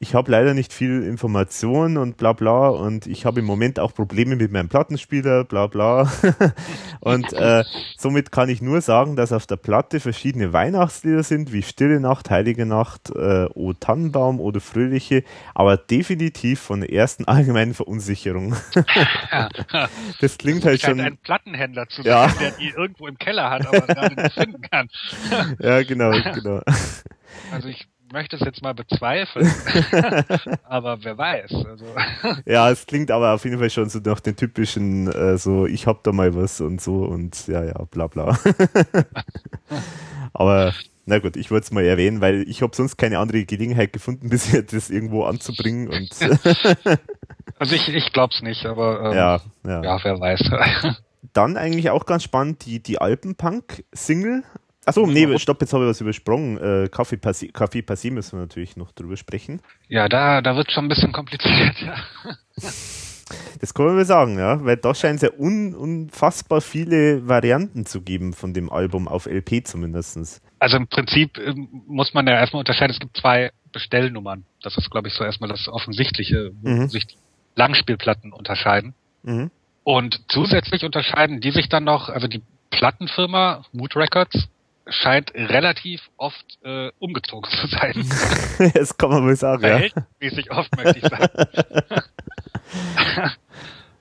[SPEAKER 2] ich habe leider nicht viel Information und bla bla und ich habe im Moment auch Probleme mit meinem Plattenspieler, bla bla. und äh, somit kann ich nur sagen, dass auf der Platte verschiedene Weihnachtslieder sind, wie Stille Nacht, Heilige Nacht, äh, O Tannenbaum oder Fröhliche, aber definitiv von der ersten allgemeinen Verunsicherung. das klingt halt schon.
[SPEAKER 3] ein Plattenhändler zu sein, ja. der die irgendwo im Keller hat, aber gerade nicht finden kann.
[SPEAKER 2] ja, genau, genau.
[SPEAKER 3] Also ich möchte es jetzt mal bezweifeln, aber wer weiß. Also.
[SPEAKER 2] Ja, es klingt aber auf jeden Fall schon so nach den typischen, äh, so ich hab da mal was und so und ja, ja, bla bla. aber na gut, ich wollte es mal erwähnen, weil ich habe sonst keine andere Gelegenheit gefunden, bisher das irgendwo anzubringen und
[SPEAKER 3] Also ich, ich glaub's nicht, aber ähm,
[SPEAKER 2] ja, ja.
[SPEAKER 3] ja, wer weiß.
[SPEAKER 2] Dann eigentlich auch ganz spannend die, die Alpenpunk-Single Achso, nee, stopp, jetzt habe ich was übersprungen. Äh, Kaffee Passé, Kaffee Passé müssen wir natürlich noch drüber sprechen.
[SPEAKER 3] Ja, da, da wird schon ein bisschen kompliziert, ja.
[SPEAKER 2] Das kann man mal sagen, ja, weil da scheint es ja un, unfassbar viele Varianten zu geben von dem Album, auf LP zumindest.
[SPEAKER 3] Also im Prinzip ähm, muss man ja erstmal unterscheiden, es gibt zwei Bestellnummern. Das ist, glaube ich, so erstmal das Offensichtliche, wo mhm. sich Langspielplatten unterscheiden. Mhm. Und zusätzlich unterscheiden die sich dann noch, also die Plattenfirma Mood Records scheint relativ oft äh, umgezogen zu sein.
[SPEAKER 2] das kann man wohl sagen,
[SPEAKER 3] Verhältnismäßig ja. oft, möchte ich sagen.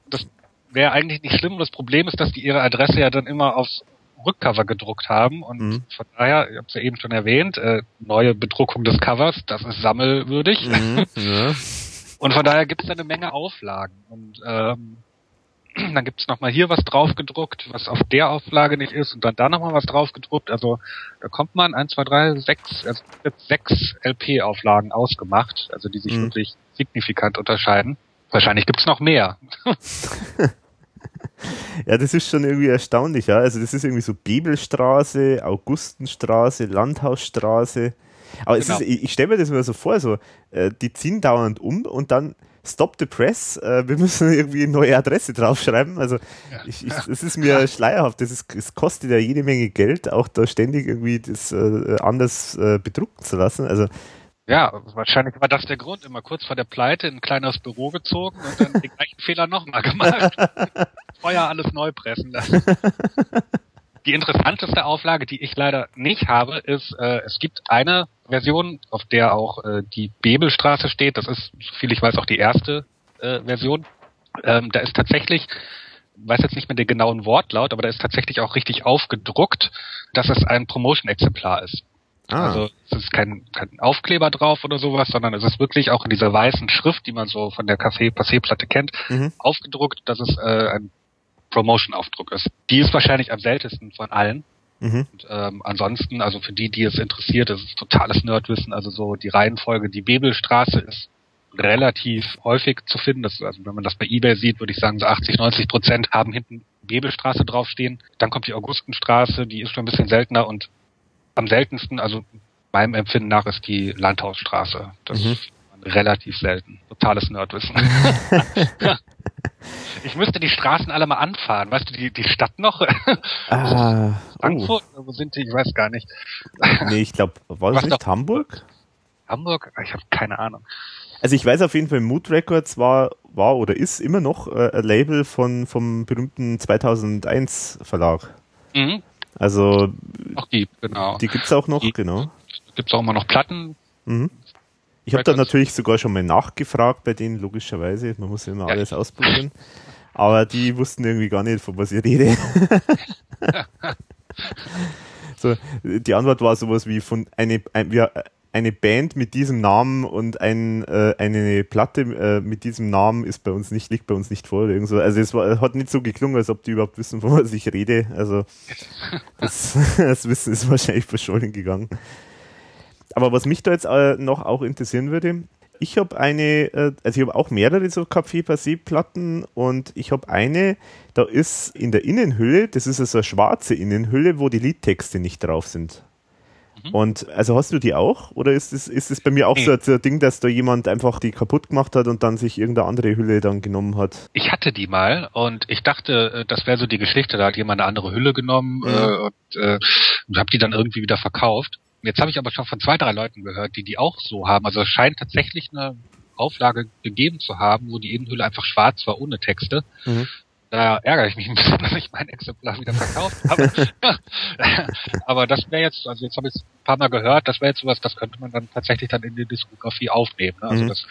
[SPEAKER 3] das wäre eigentlich nicht schlimm. Das Problem ist, dass die ihre Adresse ja dann immer aufs Rückcover gedruckt haben und mhm. von daher, ich habe es ja eben schon erwähnt, äh, neue Bedruckung des Covers, das ist sammelwürdig. Mhm, ja. Und von daher gibt es da eine Menge Auflagen und ähm, dann gibt es nochmal hier was draufgedruckt, was auf der Auflage nicht ist und dann da nochmal was draufgedruckt. Also da kommt man eins, zwei, drei, sechs, also sechs LP-Auflagen ausgemacht, also die sich mhm. wirklich signifikant unterscheiden. Wahrscheinlich gibt es noch mehr.
[SPEAKER 2] ja, das ist schon irgendwie erstaunlich, ja. Also das ist irgendwie so Bibelstraße, Augustenstraße, Landhausstraße. Aber genau. es ist, ich, ich stelle mir das immer so vor, so, äh, die ziehen dauernd um und dann Stop the Press, äh, wir müssen irgendwie eine neue Adresse draufschreiben. Also ich, ich, es ist mir schleierhaft, das ist, es kostet ja jede Menge Geld, auch da ständig irgendwie das äh, anders äh, bedrucken zu lassen. Also
[SPEAKER 3] ja, wahrscheinlich war das der Grund. Immer kurz vor der Pleite in ein kleines Büro gezogen und dann den gleichen Fehler nochmal gemacht. Feuer alles neu pressen lassen. Die interessanteste Auflage, die ich leider nicht habe, ist, äh, es gibt eine Version, auf der auch äh, die Bebelstraße steht. Das ist, soviel ich weiß, auch die erste äh, Version. Ähm, da ist tatsächlich, weiß jetzt nicht mehr den genauen Wortlaut, aber da ist tatsächlich auch richtig aufgedruckt, dass es ein Promotion-Exemplar ist. Ah. Also es ist kein, kein Aufkleber drauf oder sowas, sondern es ist wirklich auch in dieser weißen Schrift, die man so von der Café-Passé-Platte kennt, mhm. aufgedruckt, dass es äh, ein Promotion-Aufdruck ist. Die ist wahrscheinlich am seltensten von allen. Mhm. Und, ähm, ansonsten, also für die, die es interessiert, das ist totales Nerdwissen. Also so die Reihenfolge, die Bebelstraße ist relativ häufig zu finden. Das, also wenn man das bei eBay sieht, würde ich sagen, so 80, 90 Prozent haben hinten Bebelstraße draufstehen. Dann kommt die Augustenstraße, die ist schon ein bisschen seltener und am seltensten, also meinem Empfinden nach, ist die Landhausstraße. Das mhm. Relativ selten. Totales Nerdwissen. ich müsste die Straßen alle mal anfahren. Weißt du, die, die Stadt noch? Ah, Frankfurt? Oh. Wo sind die? Ich weiß gar nicht.
[SPEAKER 2] nee, ich glaube, war das nicht Hamburg?
[SPEAKER 3] Hamburg? Ich habe keine Ahnung.
[SPEAKER 2] Also ich weiß auf jeden Fall, Mood Records war, war oder ist immer noch äh, ein Label von, vom berühmten 2001 Verlag. Mhm. Also
[SPEAKER 3] Ach, die, genau.
[SPEAKER 2] Die gibt's auch noch, die, genau.
[SPEAKER 3] Gibt's auch immer noch Platten.
[SPEAKER 2] Mhm. Ich habe da natürlich sogar schon mal nachgefragt bei denen, logischerweise. Man muss ja immer ja, alles ausprobieren. Aber die wussten irgendwie gar nicht, von was ich rede. so, die Antwort war sowas wie von eine, ein, wir, eine Band mit diesem Namen und ein, äh, eine Platte äh, mit diesem Namen ist bei uns nicht, liegt bei uns nicht vor. Oder so. Also es war, hat nicht so geklungen, als ob die überhaupt wissen, von was ich rede. Also das, das Wissen ist wahrscheinlich verschollen gegangen. Aber was mich da jetzt äh, noch auch interessieren würde, ich habe eine, äh, also ich habe auch mehrere so Café Passé Platten und ich habe eine, da ist in der Innenhülle, das ist also eine schwarze Innenhülle, wo die Liedtexte nicht drauf sind. Mhm. Und also hast du die auch? Oder ist es ist es bei mir auch nee. so ein Ding, dass da jemand einfach die kaputt gemacht hat und dann sich irgendeine andere Hülle dann genommen hat?
[SPEAKER 3] Ich hatte die mal und ich dachte, äh, das wäre so die Geschichte, da hat jemand eine andere Hülle genommen mhm. äh, und, äh, und habe die dann irgendwie wieder verkauft. Jetzt habe ich aber schon von zwei, drei Leuten gehört, die die auch so haben. Also es scheint tatsächlich eine Auflage gegeben zu haben, wo die Innenhülle einfach schwarz war, ohne Texte. Mhm. Da ärgere ich mich ein bisschen, dass ich mein Exemplar wieder verkauft habe. aber das wäre jetzt, also jetzt habe ich es ein paar Mal gehört, das wäre jetzt sowas, das könnte man dann tatsächlich dann in die Diskografie aufnehmen. Ne? Also mhm. das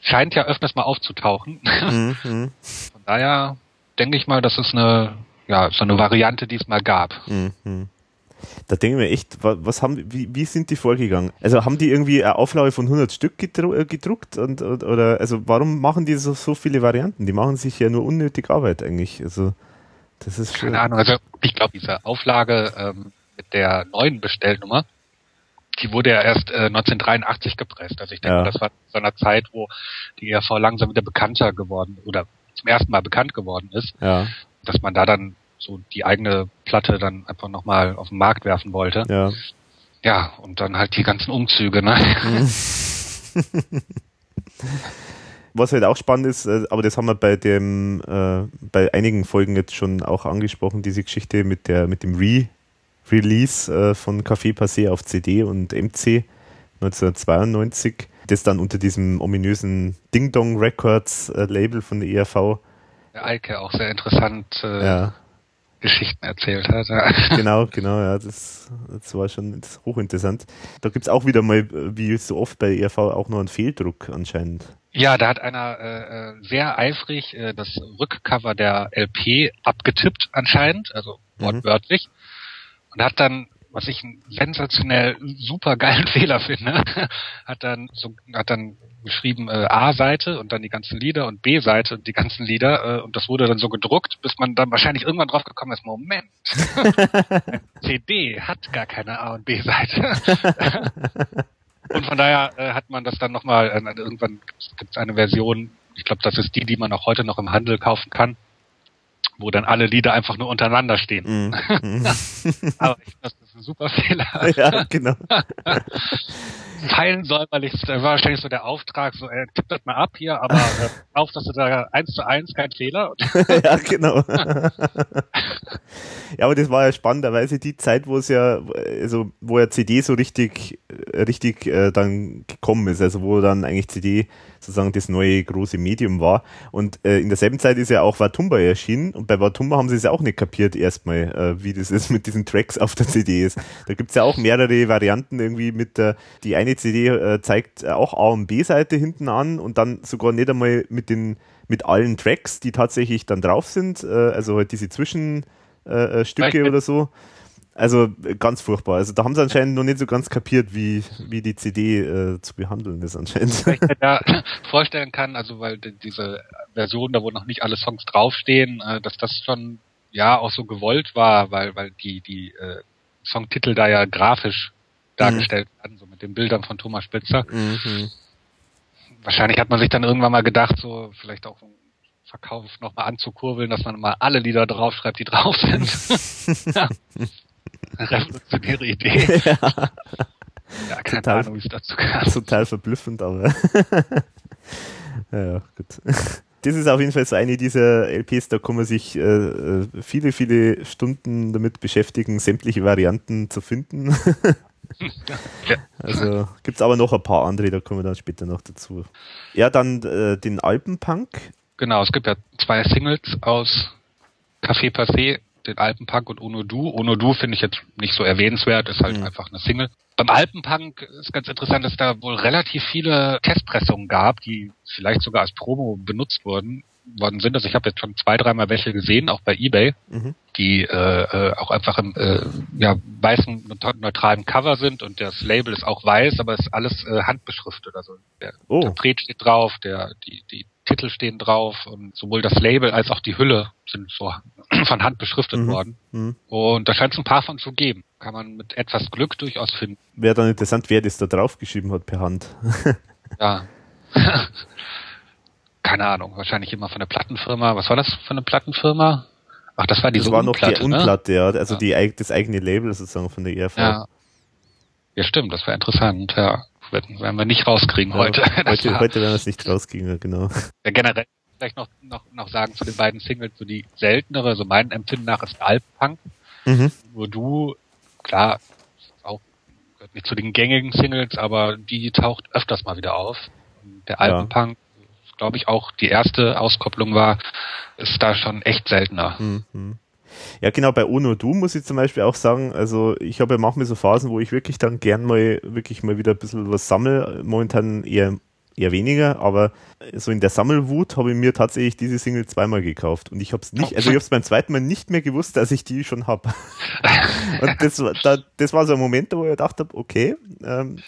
[SPEAKER 3] scheint ja öfters mal aufzutauchen. Mhm. mhm. Von daher denke ich mal, das ist eine, ja, so eine Variante, die es mal gab. Mhm.
[SPEAKER 2] Da denke ich mir echt, was haben, wie, wie sind die vorgegangen? Also haben die irgendwie eine Auflage von 100 Stück gedru äh, gedruckt und, oder, also warum machen die so, so viele Varianten? Die machen sich ja nur unnötig Arbeit eigentlich. Also, das ist.
[SPEAKER 3] Keine Ahnung, also ich glaube, diese Auflage ähm, mit der neuen Bestellnummer, die wurde ja erst äh, 1983 gepresst. Also ich denke, ja. das war zu einer Zeit, wo die ERV langsam wieder bekannter geworden oder zum ersten Mal bekannt geworden ist. Ja. Dass man da dann so die eigene Platte dann einfach nochmal auf den Markt werfen wollte. Ja. Ja, und dann halt die ganzen Umzüge, ne?
[SPEAKER 2] Was halt auch spannend ist, äh, aber das haben wir bei dem, äh, bei einigen Folgen jetzt schon auch angesprochen, diese Geschichte mit der, mit dem Re Release äh, von Café Passé auf CD und MC 1992, das dann unter diesem ominösen Ding Dong Records äh, Label von der ERV.
[SPEAKER 3] Der Eike auch sehr interessant.
[SPEAKER 2] Äh, ja
[SPEAKER 3] Geschichten erzählt hat.
[SPEAKER 2] Genau, genau, ja, das, das war schon das hochinteressant. Da gibt's auch wieder mal, wie so oft bei ERV, auch noch einen Fehldruck anscheinend.
[SPEAKER 3] Ja, da hat einer äh, äh sehr eifrig äh, das Rückcover der LP abgetippt anscheinend, also mhm. wortwörtlich, mhm. und hat dann was ich einen sensationell super geilen Fehler finde, hat dann so hat dann geschrieben äh, A-Seite und dann die ganzen Lieder und B-Seite und die ganzen Lieder äh, und das wurde dann so gedruckt, bis man dann wahrscheinlich irgendwann drauf gekommen ist, Moment, CD hat gar keine A- und B-Seite. und von daher äh, hat man das dann nochmal, äh, irgendwann gibt es eine Version, ich glaube, das ist die, die man auch heute noch im Handel kaufen kann, wo dann alle Lieder einfach nur untereinander stehen. Mm. Aber ich, das ist ein super Fehler.
[SPEAKER 2] Ja, genau.
[SPEAKER 3] Fein säuberlich, das war wahrscheinlich so der Auftrag, so, äh, tipp das mal ab hier, aber äh, auf, dass du da eins zu eins kein Fehler.
[SPEAKER 2] ja, genau. ja, aber das war ja spannenderweise die Zeit, wo es ja, also wo ja CD so richtig, richtig äh, dann gekommen ist, also wo dann eigentlich CD sozusagen das neue große Medium war. Und äh, in derselben Zeit ist ja auch Watumba erschienen und bei Watumba haben sie es ja auch nicht kapiert erstmal, äh, wie das ist mit diesen Tracks auf der CD ist. Da gibt's ja auch mehrere Varianten irgendwie mit der, die eine CD äh, zeigt auch A und B-Seite hinten an und dann sogar nicht einmal mit den mit allen Tracks, die tatsächlich dann drauf sind, äh, also halt diese Zwischenstücke äh, äh oder so. Also ganz furchtbar. Also da haben sie anscheinend noch nicht so ganz kapiert, wie, wie die CD äh, zu behandeln ist anscheinend.
[SPEAKER 3] Was ich mir da vorstellen kann, also weil diese Version, da wo noch nicht alle Songs draufstehen, äh, dass das schon ja auch so gewollt war, weil weil die die äh, Songtitel da ja grafisch dargestellt mhm. werden, so mit den Bildern von Thomas Spitzer. Mhm. Wahrscheinlich hat man sich dann irgendwann mal gedacht, so vielleicht auch Verkauf nochmal anzukurbeln, dass man mal alle Lieder draufschreibt, die drauf sind. ja. Revolutionäre Idee. Ja. ja keine total, Ahnung, wie es dazu kam.
[SPEAKER 2] Total verblüffend, aber. ja, gut. Das ist auf jeden Fall so eine dieser LPs, da kann man sich äh, äh, viele, viele Stunden damit beschäftigen, sämtliche Varianten zu finden. ja. Also gibt es aber noch ein paar andere, da kommen wir dann später noch dazu. Ja, dann äh, den Alpenpunk.
[SPEAKER 3] Genau, es gibt ja zwei Singles aus Café Passé den Alpenpunk und Ono Du. Ono Du finde ich jetzt nicht so erwähnenswert, ist halt mhm. einfach eine Single. Beim Alpenpunk ist ganz interessant, dass da wohl relativ viele Testpressungen gab, die vielleicht sogar als Promo benutzt wurden worden sind. Also ich habe jetzt schon zwei, dreimal welche gesehen, auch bei eBay, mhm. die äh, äh auch einfach im äh, ja, weißen neutralen Cover sind und das Label ist auch weiß, aber es ist alles äh, handbeschriftet. Also der oh. Interpret steht drauf, der die die Titel stehen drauf und sowohl das Label als auch die Hülle sind so von Hand beschriftet mhm. worden. Mhm. Und da scheint es ein paar von zu geben. Kann man mit etwas Glück durchaus finden.
[SPEAKER 2] Wäre dann interessant, wer das da drauf geschrieben hat per Hand.
[SPEAKER 3] ja. Keine Ahnung, wahrscheinlich immer von der Plattenfirma. Was war das für eine Plattenfirma? Ach, das war die
[SPEAKER 2] Das war noch die Unplatte, ne? ja. Also ja. Die, das eigene Label sozusagen von der ERV.
[SPEAKER 3] Ja. Ja, stimmt, das wäre interessant, ja werden, werden wir nicht rauskriegen
[SPEAKER 2] ja,
[SPEAKER 3] heute.
[SPEAKER 2] Heute, heute werden wir es nicht rauskriegen, genau.
[SPEAKER 3] Ja, generell vielleicht noch, noch, noch sagen zu den beiden Singles, so die seltenere, so mein Empfinden nach ist Alppunk. Mhm. Nur du, klar, auch gehört nicht zu den gängigen Singles, aber die taucht öfters mal wieder auf. Der Alpenpunk, ja. glaube ich, auch die erste Auskopplung war, ist da schon echt seltener. Mhm.
[SPEAKER 2] Ja, genau, bei Ono Du muss ich zum Beispiel auch sagen, also ich habe ja manchmal so Phasen, wo ich wirklich dann gern mal, wirklich mal wieder ein bisschen was sammle. Momentan eher eher weniger, aber so in der Sammelwut habe ich mir tatsächlich diese Single zweimal gekauft und ich habe es nicht, also ich habe es beim zweiten Mal nicht mehr gewusst, dass ich die schon habe. und das, da, das war so ein Moment, wo ich gedacht habe, okay, ähm,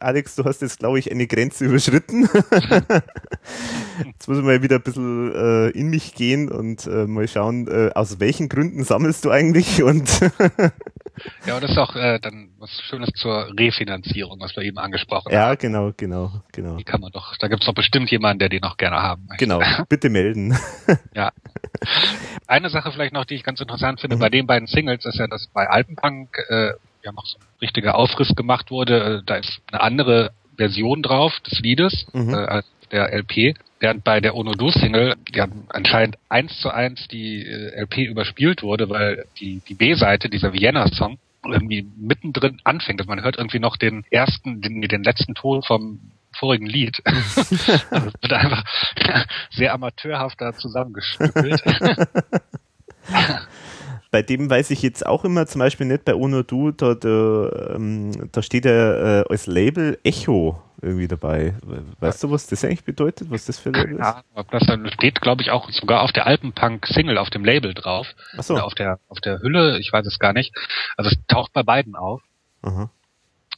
[SPEAKER 2] Alex, du hast jetzt glaube ich eine Grenze überschritten. jetzt muss ich mal wieder ein bisschen äh, in mich gehen und äh, mal schauen, äh, aus welchen Gründen sammelst du eigentlich und
[SPEAKER 3] ja, und das ist auch äh, dann was Schönes zur Refinanzierung, was wir eben angesprochen
[SPEAKER 2] ja,
[SPEAKER 3] haben.
[SPEAKER 2] Ja, genau, genau, genau.
[SPEAKER 3] Die kann man doch, da gibt's doch bestimmt jemanden, der die noch gerne haben
[SPEAKER 2] möchte. Genau, bitte melden.
[SPEAKER 3] ja. Eine Sache vielleicht noch, die ich ganz interessant finde, mhm. bei den beiden Singles ist ja, dass bei Alpenpunk äh, ja noch so ein richtiger Aufriss gemacht wurde. Äh, da ist eine andere Version drauf des Liedes mhm. äh, als der LP. Während bei der Ono Single ja anscheinend eins zu eins die äh, LP überspielt wurde, weil die, die B-Seite, dieser Vienna-Song, irgendwie mittendrin anfängt. Also man hört irgendwie noch den ersten, den, den letzten Ton vom vorigen Lied. also es wird einfach sehr amateurhaft da zusammengestückelt.
[SPEAKER 2] bei dem weiß ich jetzt auch immer, zum Beispiel nicht bei Uno Du, da, da, ähm, da steht ja äh, als Label Echo irgendwie dabei. Weißt du, was das eigentlich bedeutet, was das für ein Label ist?
[SPEAKER 3] Ja, das steht, glaube ich, auch sogar auf der Alpenpunk-Single auf dem Label drauf.
[SPEAKER 2] Ach so.
[SPEAKER 3] Oder auf der, auf der Hülle, ich weiß es gar nicht. Also es taucht bei beiden auf.
[SPEAKER 2] Aha.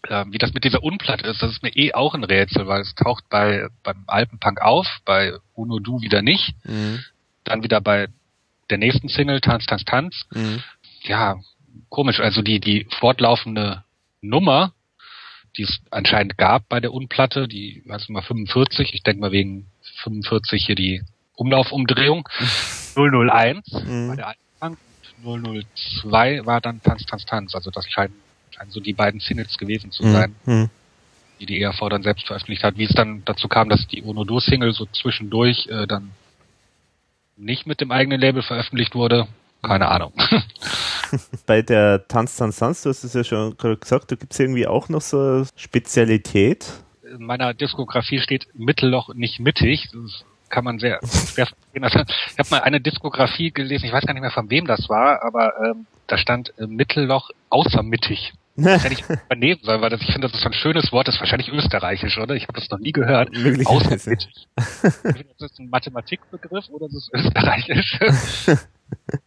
[SPEAKER 3] äh, wie das mit dieser Unplatte ist, das ist mir eh auch ein Rätsel, weil es taucht bei beim Alpenpunk auf, bei Uno Du wieder nicht,
[SPEAKER 2] Mhm.
[SPEAKER 3] dann wieder bei der nächsten Single Tanz Tanz Tanz.
[SPEAKER 2] Mhm.
[SPEAKER 3] Ja, komisch, also die die fortlaufende Nummer, die es anscheinend gab bei der Unplatte, die weiß mal 45, ich denke mal wegen 45 hier die Umlaufumdrehung 001
[SPEAKER 2] Mhm.
[SPEAKER 3] bei der und 002 war dann Tanz Tanz Tanz, also das scheinen scheinen so die beiden Singles gewesen zu sein
[SPEAKER 2] Mhm.
[SPEAKER 3] die die ERV dann selbst veröffentlicht hat. Wie es dann dazu kam, dass die Uno-Dur-Single so zwischendurch äh, dann nicht mit dem eigenen Label veröffentlicht wurde, keine Ahnung.
[SPEAKER 2] Bei der Tanz, Tanz, Tanz, du hast es ja schon gesagt, da gibt es irgendwie auch noch so Spezialität.
[SPEAKER 3] In meiner Diskografie steht Mittelloch nicht mittig. Das kann man sehr schwer verstehen. Also, ich habe mal eine Diskografie gelesen, ich weiß gar nicht mehr von wem das war, aber ähm, da stand äh, Mittelloch außer mittig. Das hätte ich übernehmen sollen, weil das, ich finde, das ist ein schönes Wort, das ist wahrscheinlich österreichisch, oder? Ich habe das noch nie gehört. Außer mittig. Entweder das ist ein Mathematikbegriff oder das ist österreichisch.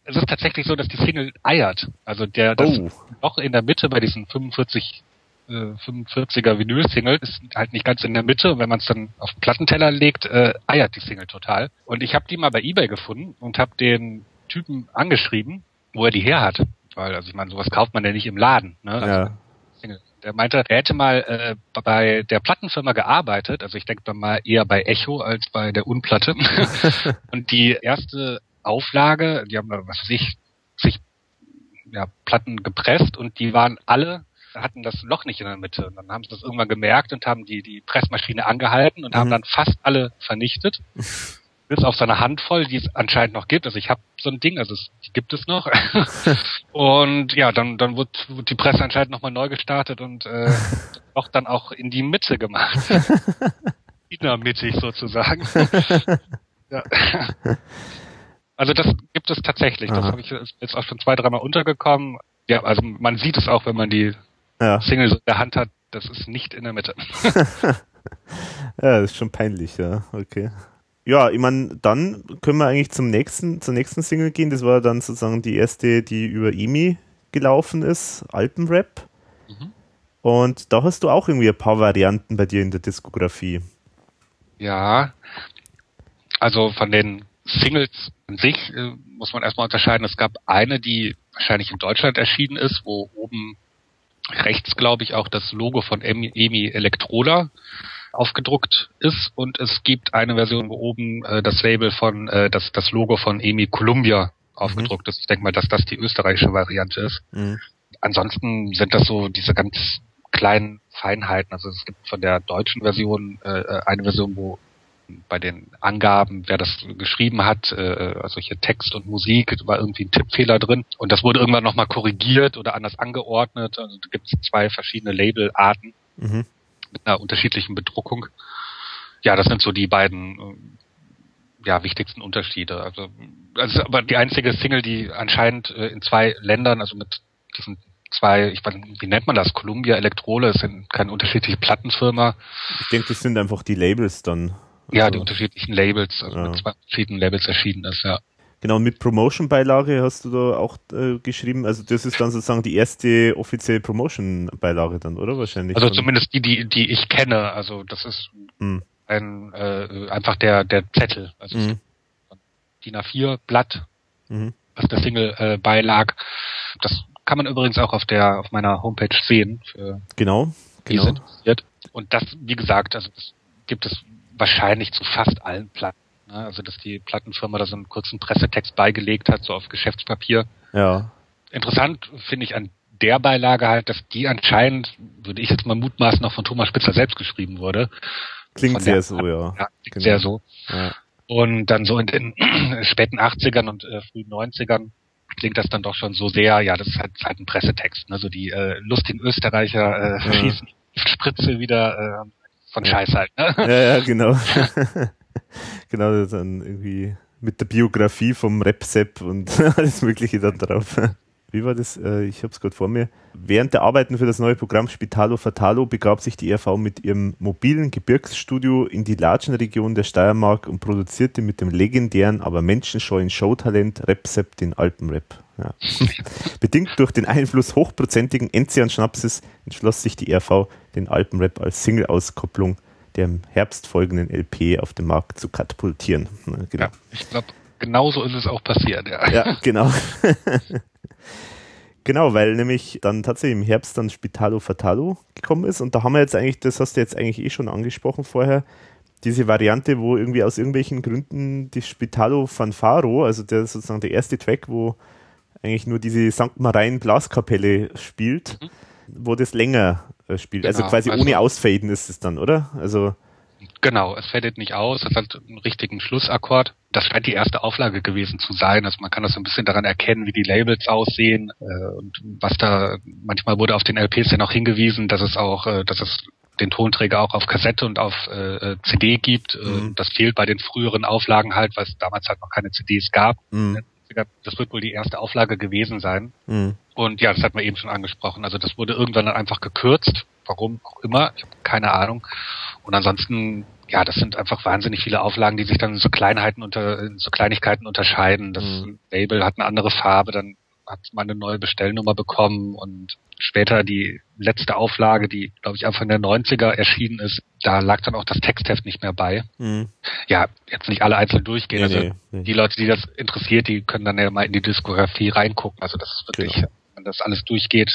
[SPEAKER 3] es ist tatsächlich so, dass die Single eiert. Also der das
[SPEAKER 2] Oh.
[SPEAKER 3] Loch in der Mitte bei diesen 45 äh, 45er Vinyl-Single ist halt nicht ganz in der Mitte und wenn man es dann auf den Plattenteller legt, äh, eiert die Single total. Und ich habe die mal bei Ebay gefunden und habe den Typen angeschrieben, wo er die her hat. Weil, also ich meine, sowas kauft man ja nicht im Laden. Ne? Also
[SPEAKER 2] Ja.
[SPEAKER 3] Der meinte, er hätte mal äh, bei der Plattenfirma gearbeitet, also ich denke mal eher bei Echo als bei der Unplatte. und die erste Auflage, die haben da, was weiß ich, sich ja, Platten gepresst und die waren alle hatten das Loch nicht in der Mitte. Und dann haben sie das irgendwann gemerkt und haben die, die Pressmaschine angehalten und haben
[SPEAKER 2] Mhm.
[SPEAKER 3] dann fast alle vernichtet. Bis auf seine Handvoll, die es anscheinend noch gibt. Also ich habe so ein Ding, also es, gibt es noch. und ja, dann, dann wird, die Presse anscheinend nochmal neu gestartet und äh, Loch dann auch in die Mitte gemacht. Innermittig sozusagen. ja. Also das gibt es tatsächlich. Das habe ich jetzt auch schon zwei, dreimal untergekommen. Ja, also man sieht es auch, wenn man die
[SPEAKER 2] Ja.
[SPEAKER 3] Single so in der Hand hat. Das ist nicht in der Mitte.
[SPEAKER 2] ja, das ist schon peinlich, ja. Okay. Ja, ich meine, dann können wir eigentlich zum nächsten, zur nächsten Single gehen. Das war dann sozusagen die erste, die über EMI gelaufen ist, Alpenrap.
[SPEAKER 3] Mhm.
[SPEAKER 2] Und da hast du auch irgendwie ein paar Varianten bei dir in der Diskografie.
[SPEAKER 3] Ja, also von den Singles an sich äh, muss man erstmal unterscheiden. Es gab eine, die wahrscheinlich in Deutschland erschienen ist, wo oben rechts, glaube ich, auch das Logo von Emi, Electrola aufgedruckt ist und es gibt eine Version, wo oben äh, das Label von äh, das das Logo von Emi Columbia aufgedruckt ist. Ich denke mal, dass das die österreichische Variante ist.
[SPEAKER 2] Mhm.
[SPEAKER 3] Ansonsten sind das so diese ganz kleinen Feinheiten. Also es gibt von der deutschen Version äh, äh, eine Version, wo bei den Angaben, wer das geschrieben hat, äh, also hier Text und Musik, war irgendwie ein Tippfehler drin. Und das wurde irgendwann nochmal korrigiert oder anders angeordnet. Also da gibt es zwei verschiedene Labelarten
[SPEAKER 2] Mhm.
[SPEAKER 3] Mit einer unterschiedlichen Bedruckung. Ja, das sind so die beiden äh, ja, wichtigsten Unterschiede. Also das ist aber die einzige Single, die anscheinend äh, in zwei Ländern, also mit diesen zwei, ich weiß nicht, wie nennt man das? Columbia Elektrole, es sind keine unterschiedliche Plattenfirma.
[SPEAKER 2] Ich denke, das sind einfach die Labels dann.
[SPEAKER 3] Ja,
[SPEAKER 2] Also,
[SPEAKER 3] die unterschiedlichen Labels, also
[SPEAKER 2] Ja.
[SPEAKER 3] mit zwei verschiedenen Labels erschienen ist, ja.
[SPEAKER 2] Genau, mit Promotion-Beilage hast du da auch äh, geschrieben. Also das ist dann sozusagen die erste offizielle Promotion-Beilage dann, oder? Wahrscheinlich.
[SPEAKER 3] Also zumindest die, die, die ich kenne. Also das ist
[SPEAKER 2] Mhm.
[SPEAKER 3] ein äh, einfach der der Zettel, also
[SPEAKER 2] Mhm.
[SPEAKER 3] DIN A4 Blatt,
[SPEAKER 2] Mhm.
[SPEAKER 3] was der Single äh, beilag. Das kann man übrigens auch auf der auf meiner Homepage sehen, für
[SPEAKER 2] Genau. genau.
[SPEAKER 3] Und das, wie gesagt, also das gibt es wahrscheinlich zu fast allen Platten. Ne? Also dass die Plattenfirma da so einen kurzen Pressetext beigelegt hat, so auf Geschäftspapier.
[SPEAKER 2] Ja.
[SPEAKER 3] Interessant finde ich an der Beilage halt, dass die anscheinend, würde ich jetzt mal mutmaßen, noch von Thomas Spitzer selbst geschrieben wurde.
[SPEAKER 2] Klingt sehr so, ja.
[SPEAKER 3] Ja, klingt
[SPEAKER 2] Genau.
[SPEAKER 3] sehr so.
[SPEAKER 2] ja.
[SPEAKER 3] Und dann so in den späten 80ern und äh, frühen 90ern klingt das dann doch schon so sehr, ja, das ist halt, halt ein Pressetext. Ne? So die äh, lustigen Österreicher äh,
[SPEAKER 2] Ja.
[SPEAKER 3] schießen die Spritze wieder äh, von
[SPEAKER 2] Ja.
[SPEAKER 3] Scheiß halt. Ne?
[SPEAKER 2] Ja, ja, genau. genau, dann irgendwie mit der Biografie vom Repsep und alles Mögliche da drauf. Wie war das? Äh, ich habe es gerade vor mir. Während der Arbeiten für das neue Programm Spitalo Fatalo begab sich die ERV mit ihrem mobilen Gebirgsstudio in die Latschenregion der Steiermark und produzierte mit dem legendären, aber menschenscheuen Showtalent Repsep den Alpenrap. Ja. Bedingt durch den Einfluss hochprozentigen Enzian-Schnapses entschloss sich die ERV, den Alpenrap als Single-Auskopplung der im Herbst folgenden LP auf den Markt zu katapultieren.
[SPEAKER 3] Genau. Ja, ich glaube, genauso ist es auch passiert.
[SPEAKER 2] Ja, ja genau. Genau, weil nämlich dann tatsächlich im Herbst dann Spitalo Fatalo gekommen ist und da haben wir jetzt eigentlich, das hast du jetzt eigentlich eh schon angesprochen vorher, diese Variante, wo irgendwie aus irgendwelchen Gründen die Spitalo Fanfaro, also der sozusagen der erste Track, wo eigentlich nur diese St. Marien Blaskapelle spielt, mhm. wo das länger spielt. Also genau, also quasi also ohne Ausfaden ist es dann, oder? Also
[SPEAKER 3] Genau, es fadet nicht aus, es hat einen richtigen Schlussakkord. Das scheint die erste Auflage gewesen zu sein. Also man kann das so ein bisschen daran erkennen, wie die Labels aussehen äh, und was da manchmal wurde auf den LPs ja noch hingewiesen, dass es auch, äh, dass es den Tonträger auch auf Kassette und auf äh, CD gibt. Äh, mhm. Das fehlt bei den früheren Auflagen halt, weil es damals halt noch keine CDs gab. Mhm. Das wird wohl die erste Auflage gewesen sein. Mhm. Und ja, das hat man eben schon angesprochen. Also das wurde irgendwann dann einfach gekürzt. Warum auch immer, ich habe keine Ahnung. Und ansonsten, ja, das sind einfach wahnsinnig viele Auflagen, die sich dann in so Kleinheiten unter, in so Kleinigkeiten unterscheiden. Das mhm. Label hat eine andere Farbe, dann hat man eine neue Bestellnummer bekommen und später die letzte Auflage, die, glaube ich, Anfang der 90er erschienen ist, da lag dann auch das Textheft nicht mehr bei. Mhm. Ja, jetzt nicht alle einzeln durchgehen. Nee, also nee, die Leute, die das interessiert, die können dann ja mal in die Diskografie reingucken. Also das ist wirklich, genau. wenn das alles durchgeht,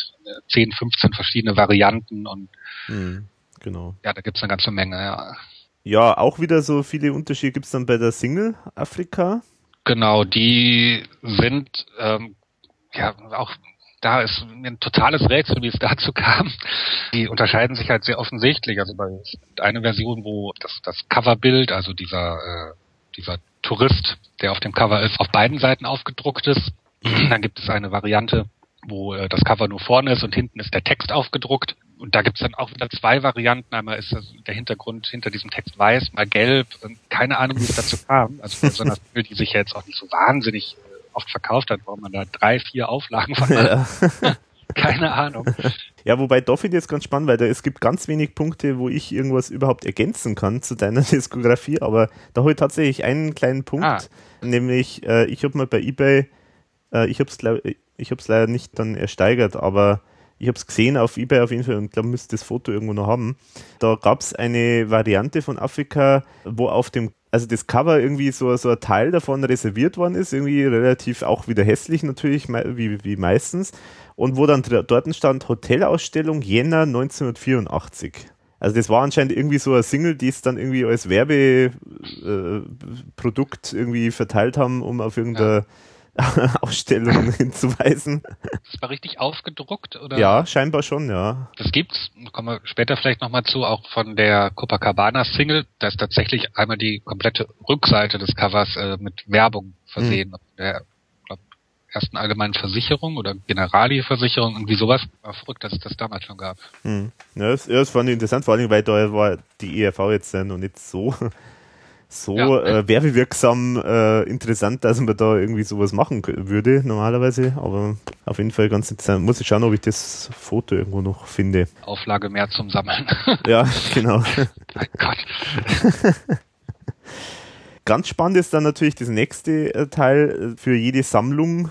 [SPEAKER 3] 10, 15 verschiedene Varianten und mhm. Genau. Ja, da gibt es eine ganze Menge, ja.
[SPEAKER 2] Ja, auch wieder so viele Unterschiede gibt es dann bei der Single Afrika.
[SPEAKER 3] Genau, die sind ähm, ja auch da ist ein totales Rätsel, wie es dazu kam. Die unterscheiden sich halt sehr offensichtlich. Also bei eine Version, wo das, das Coverbild, also dieser, äh, dieser Tourist, der auf dem Cover ist, auf beiden Seiten aufgedruckt ist. Dann gibt es eine Variante, wo äh, das Cover nur vorne ist und hinten ist der Text aufgedruckt und da gibt's dann auch wieder zwei Varianten. Einmal ist der Hintergrund hinter diesem Text weiß, mal gelb. Und keine Ahnung, wie es dazu kam. Also besonders die sich ja jetzt auch nicht so wahnsinnig oft verkauft hat, warum man da drei, vier Auflagen von hat. Ja. keine Ahnung.
[SPEAKER 2] Ja, wobei da finde ich jetzt ganz spannend, weil da, es gibt ganz wenig Punkte, wo ich irgendwas überhaupt ergänzen kann zu deiner Diskografie, aber da habe ich tatsächlich einen kleinen Punkt, ah. nämlich äh, ich habe mal bei eBay, äh, ich habe es ich hab's leider nicht dann ersteigert, aber ich habe es gesehen auf Ebay auf jeden Fall und glaube, müsste das Foto irgendwo noch haben. Da gab es eine Variante von Afrika, wo auf dem, also das Cover irgendwie so, so ein Teil davon reserviert worden ist, irgendwie relativ auch wieder hässlich natürlich, wie, wie meistens. Und wo dann dort stand Hotelausstellung Jänner 1984. Also das war anscheinend irgendwie so ein Single, die es dann irgendwie als Werbeprodukt äh, irgendwie verteilt haben, um auf irgendeiner ja Ausstellungen hinzuweisen.
[SPEAKER 3] Das war richtig aufgedruckt, oder?
[SPEAKER 2] Ja, scheinbar schon, ja.
[SPEAKER 3] Das gibt's, kommen wir später vielleicht nochmal zu, auch von der Copacabana Single. Da ist tatsächlich einmal die komplette Rückseite des Covers äh, mit Werbung versehen. Mhm. Der glaub, ersten allgemeinen Versicherung oder Generali-Versicherung, irgendwie sowas. War verrückt, dass es das damals schon gab.
[SPEAKER 2] Mhm. Ja, das, das fand ich interessant, vor allem, weil da war die ERV jetzt noch nicht so so ja. äh, werbewirksam äh, interessant, dass man da irgendwie sowas machen würde normalerweise. Aber auf jeden Fall ganz interessant. Muss ich schauen, ob ich das Foto irgendwo noch finde.
[SPEAKER 3] Auflage mehr zum Sammeln.
[SPEAKER 2] ja, genau. mein Gott. ganz spannend ist dann natürlich das nächste äh, Teil äh, für jede Sammlung,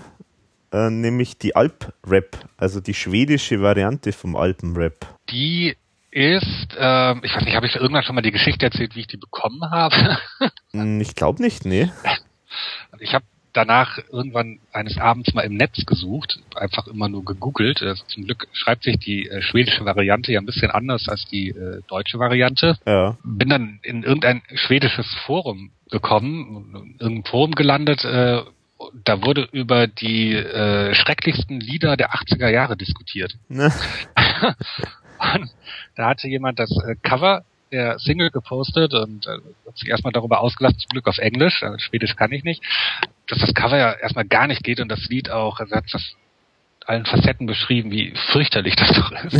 [SPEAKER 2] äh, nämlich die Alp-Rap, also die schwedische Variante vom Alpen-Rap.
[SPEAKER 3] Die ist, äh, ich weiß nicht, habe ich irgendwann schon mal die Geschichte erzählt, wie ich die bekommen habe?
[SPEAKER 2] Hm, ich glaube nicht, nee.
[SPEAKER 3] Ich habe danach irgendwann eines Abends mal im Netz gesucht, einfach immer nur gegoogelt. Also zum Glück schreibt sich die äh, schwedische Variante ja ein bisschen anders als die äh, deutsche Variante. Ja. Bin dann in irgendein schwedisches Forum gekommen, in irgendein Forum gelandet, äh, da wurde über die äh, schrecklichsten Lieder der 80er Jahre diskutiert. Ne? Und da hatte jemand das äh, Cover der Single gepostet und äh, hat sich erstmal darüber ausgelassen, zum Glück auf Englisch, also Schwedisch kann ich nicht, dass das Cover ja erstmal gar nicht geht und das Lied auch, also hat das allen Facetten beschrieben, wie fürchterlich das doch ist.